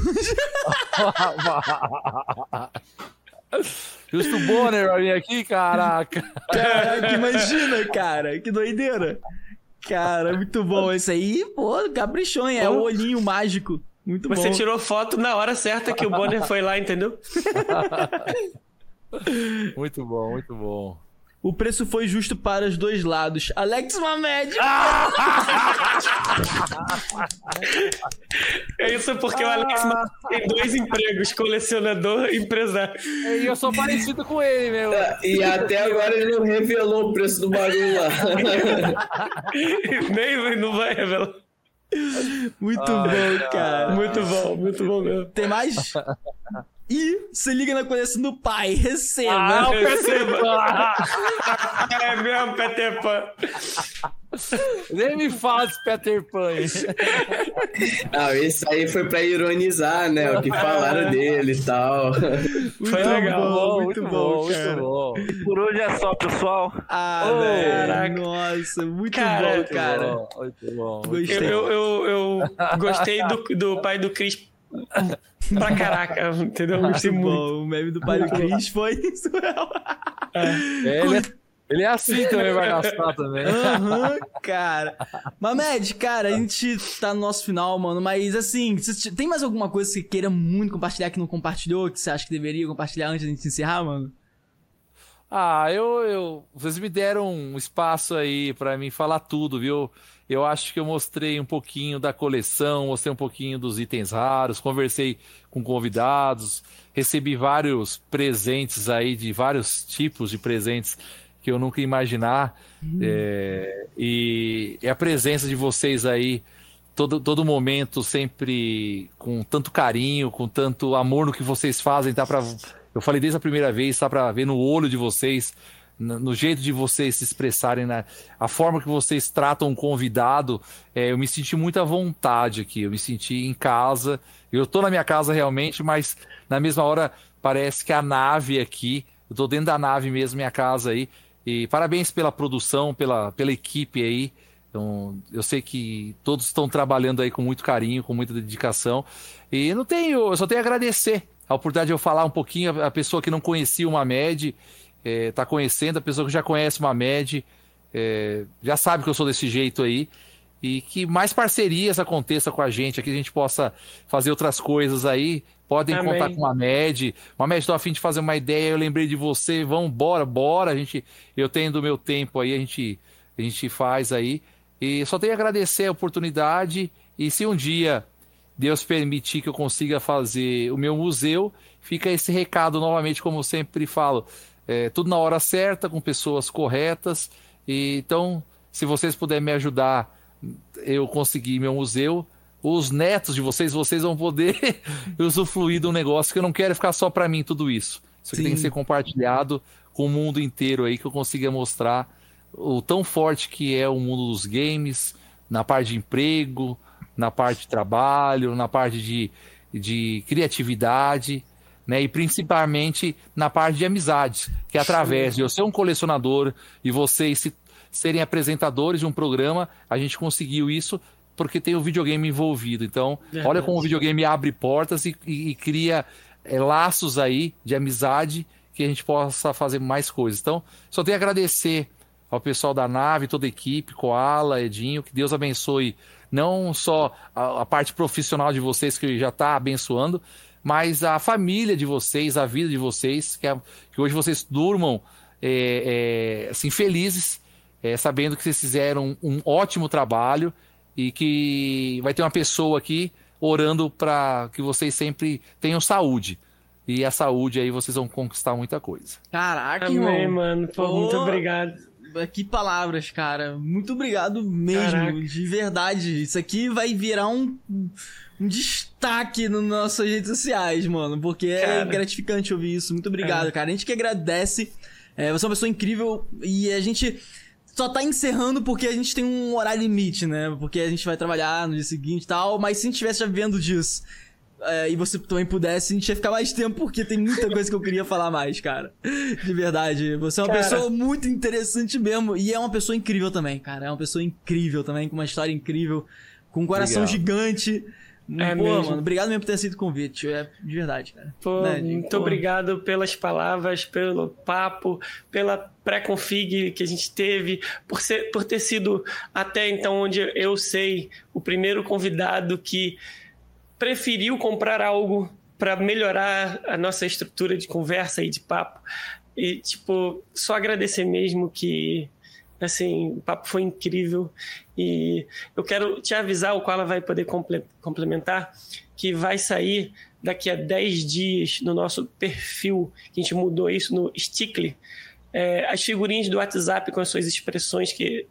Justo Bonner pra mim aqui, caraca. Caraca, imagina, cara. Que doideira. Cara, muito bom. Esse aí, pô, caprichou, hein? É o olhinho mágico. Muito Você bom. tirou foto na hora certa que o Bonner foi lá, entendeu? Muito bom, muito bom. O preço foi justo para os dois lados. Alex Mamed. É isso porque o Alex tem dois empregos, colecionador e empresário. E eu sou parecido com ele, meu. E até agora ele não revelou o preço do bagulho lá. Nem não vai revelar. Muito bom, cara. Muito bom, muito bom mesmo. Tem mais? E se liga na coleção do pai. Receba. Ah, Receba. É mesmo, Peter Pan. Nem me fala desse Peter Pan. Não, esse aí foi pra ironizar, né? O que falaram dele e tal. Muito Foi legal. bom, muito, bom, cara. muito bom. Por hoje é só, pessoal. Ah, Oh, velho. Nossa, muito Cara, bom, cara. Muito bom, muito bom. Gostei. Eu, eu, eu, eu gostei do, do pai do Chris pra caraca, entendeu? Eu Gostei Muito muito. bom. O meme do pai do Chris foi surreal. É, ele, é, ele é assim também, vai gastar também. Aham, cara. Mamed, cara, a gente tá no nosso final, mano, mas assim, tem mais alguma coisa que você queira muito compartilhar que não compartilhou, que você acha que deveria compartilhar antes da gente encerrar, mano? Ah, eu, eu. Vocês me deram um espaço aí pra mim falar tudo, viu? Eu acho que eu mostrei um pouquinho da coleção, mostrei um pouquinho dos itens raros, conversei com convidados, recebi vários presentes aí, de vários tipos de presentes que eu nunca ia imaginar. Hum. É, e, e, a presença de vocês aí, todo, todo momento, sempre com tanto carinho, com tanto amor no que vocês fazem, tá pra, eu falei desde a primeira vez, tá para ver no olho de vocês, no, jeito de vocês se expressarem, na, a forma que vocês tratam um convidado, é, eu me senti muita vontade aqui, eu me senti em casa. Eu tô na minha casa realmente, mas na mesma hora parece que a nave aqui, eu tô dentro da nave mesmo, minha casa aí, e parabéns pela produção, pela, pela equipe aí. Então, eu sei que todos estão trabalhando aí com muito carinho, com muita dedicação. E não tenho, eu só tenho a agradecer a oportunidade de eu falar um pouquinho. A pessoa que não conhecia uma MED, é, conhecendo, a pessoa que já conhece uma MED, é, já sabe que eu sou desse jeito aí. E que mais parcerias aconteçam com a gente, aqui a gente possa fazer outras coisas aí, Podem Amém. contar com a MED. Uma MED, estou afim de fazer uma ideia, eu lembrei de você, vamos, bora, bora. A gente, eu tenho do meu tempo aí, a gente, a gente faz aí. E só tenho a agradecer a oportunidade. E se um dia Deus permitir que eu consiga fazer o meu museu, fica esse recado novamente, como sempre falo. É, tudo na hora certa, com pessoas corretas. E, então, se vocês puderem me ajudar, eu conseguir meu museu, os netos de vocês, vocês vão poder usufruir do negócio, que eu não quero ficar só para mim tudo isso. Isso aqui tem que ser compartilhado com o mundo inteiro aí, que eu consiga mostrar o tão forte que é o mundo dos games, na parte de emprego, na parte de trabalho, na parte de, de criatividade, né? E principalmente na parte de amizades, que é através de eu ser um colecionador e vocês se, serem apresentadores de um programa, a gente conseguiu isso porque tem o videogame envolvido. Então, Verdade. olha como o videogame abre portas e, e, e cria é, laços aí de amizade que a gente possa fazer mais coisas. Então, só tenho a agradecer ao pessoal da nave, toda a equipe, Koala, Edinho, que Deus abençoe não só a, a parte profissional de vocês que já está abençoando, mas a família de vocês, a vida de vocês, que, é, que hoje vocês durmam é, é, assim, felizes, é, sabendo que vocês fizeram um, um ótimo trabalho e que vai ter uma pessoa aqui orando para que vocês sempre tenham saúde. E a saúde aí vocês vão conquistar muita coisa. Caraca, Amém, irmão. mano. Pô, Pô, muito obrigado. Que palavras, cara. Muito obrigado mesmo, Caraca. de verdade. Isso aqui vai virar um, um destaque nas nossas redes sociais, mano. Porque é cara. é gratificante ouvir isso. Muito obrigado, é. cara. A gente que agradece. É, você é uma pessoa incrível e a gente só tá encerrando porque a gente tem um horário limite, né? Porque a gente vai trabalhar no dia seguinte e tal, mas se a gente estivesse já vendo disso é, e você também pudesse, a gente ia ficar mais tempo porque tem muita coisa que eu queria falar mais, cara. De verdade. Você é uma cara... pessoa muito interessante mesmo e é uma pessoa incrível também, cara. É uma pessoa incrível também, com uma história incrível, com um coração Legal. gigante. É Pô, mesmo. mano, obrigado mesmo por ter sido convite. É de verdade, cara. Pô, né? Muito Pô. obrigado pelas palavras, pelo papo, pela pré-config que a gente teve, por, ser, por ter sido até então onde eu sei o primeiro convidado que preferiu comprar algo para melhorar a nossa estrutura de conversa e de papo. E, tipo, só agradecer mesmo que Assim, o papo foi incrível e eu quero te avisar, o qual ela vai poder complementar, que vai sair daqui a 10 dias no nosso perfil, que a gente mudou isso no Stickly, é, as figurinhas do WhatsApp com as suas expressões que,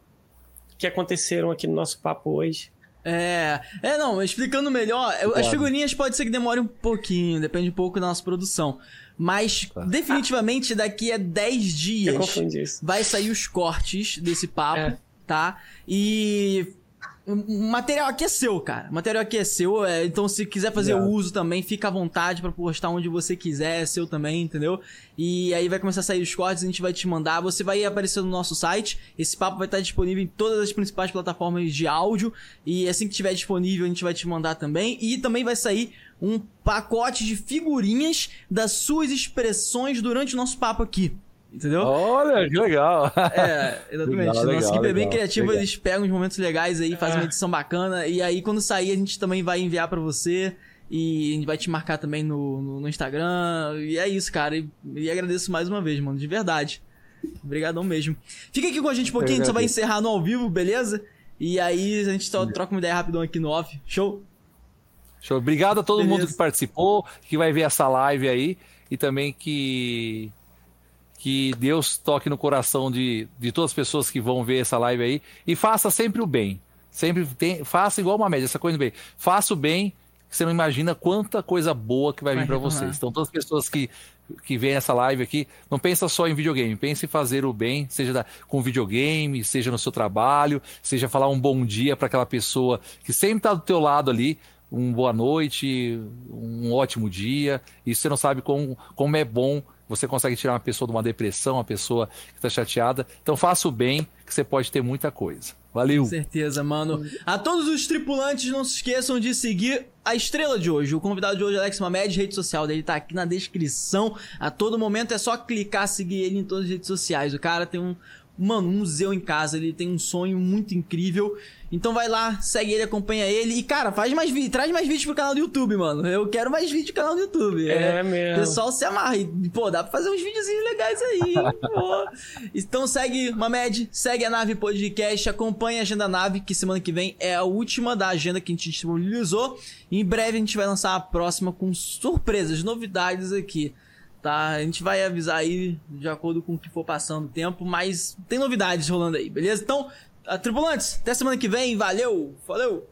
que aconteceram aqui no nosso papo hoje. É, é não, explicando melhor, as figurinhas pode ser que demore um pouquinho, depende um pouco da nossa produção. Mas tá. definitivamente daqui a 10 dias vai sair os cortes desse papo, é. tá? E o material aqui é seu, cara. O material aqui é seu, é, então se quiser fazer o uso também, fica à vontade para postar onde você quiser, é seu também, entendeu? E aí vai começar a sair os cortes, a gente vai te mandar, você vai aparecer no nosso site. Esse papo vai estar disponível em todas as principais plataformas de áudio e assim que estiver disponível a gente vai te mandar também. E também vai sair um pacote de figurinhas das suas expressões durante o nosso papo aqui. Entendeu? Olha, que legal. É, exatamente. Legal, Nossa equipe é bem criativa, eles pegam os momentos legais aí, fazem uma edição bacana. E aí, quando sair, a gente também vai enviar para você. E a gente vai te marcar também no, no, no Instagram. E é isso, cara. E, e, agradeço mais uma vez, mano. De verdade. Obrigadão mesmo. Fica aqui com a gente um pouquinho, a gente só vai encerrar no ao vivo, beleza? E aí a gente troca uma ideia rapidão aqui no off. Show? Show. Obrigado a todo Beleza. mundo que participou, que vai ver essa live aí. E também que. Que Deus toque no coração de, de todas as pessoas que vão ver essa live aí. E faça sempre o bem. Sempre tem, faça igual uma média, essa coisa do bem. Faça o bem, que você não imagina quanta coisa boa que vai, Vai vir para vocês. Então, todas as pessoas que, que veem essa live aqui, não pensa só em videogame, pense em fazer o bem, seja da- com videogame, seja no seu trabalho, seja falar um bom dia para aquela pessoa que sempre está do teu lado ali, um boa noite, um ótimo dia. E você não sabe como, como é bom. Você consegue tirar uma pessoa de uma depressão, uma pessoa que está chateada. Então faça o bem, que você pode ter muita coisa. Valeu! Com certeza, mano. A todos os tripulantes, não se esqueçam de seguir a estrela de hoje. O convidado de hoje, Alex Mamed, rede social dele tá aqui na descrição. A todo momento é só clicar, seguir ele em todas as redes sociais. O cara tem um, mano, um museu em casa, ele tem um sonho muito incrível. Então vai lá, segue ele, acompanha ele. E, cara, faz mais vídeos, traz mais vídeos pro canal do YouTube, mano. Eu quero mais vídeos pro canal do YouTube. É mesmo. O pessoal se amarra. E, pô, dá pra fazer uns videozinhos legais aí, pô. Então segue Mamed, segue a Nave Podcast, acompanha a Agenda Nave, que semana que vem é a última da agenda que a gente disponibilizou. E em breve a gente vai lançar a próxima com surpresas, novidades aqui. Tá? A gente vai avisar aí de acordo com o que for passando o tempo, mas tem novidades rolando aí, beleza? Então, ah, tripulantes, até semana que vem, valeu, falou!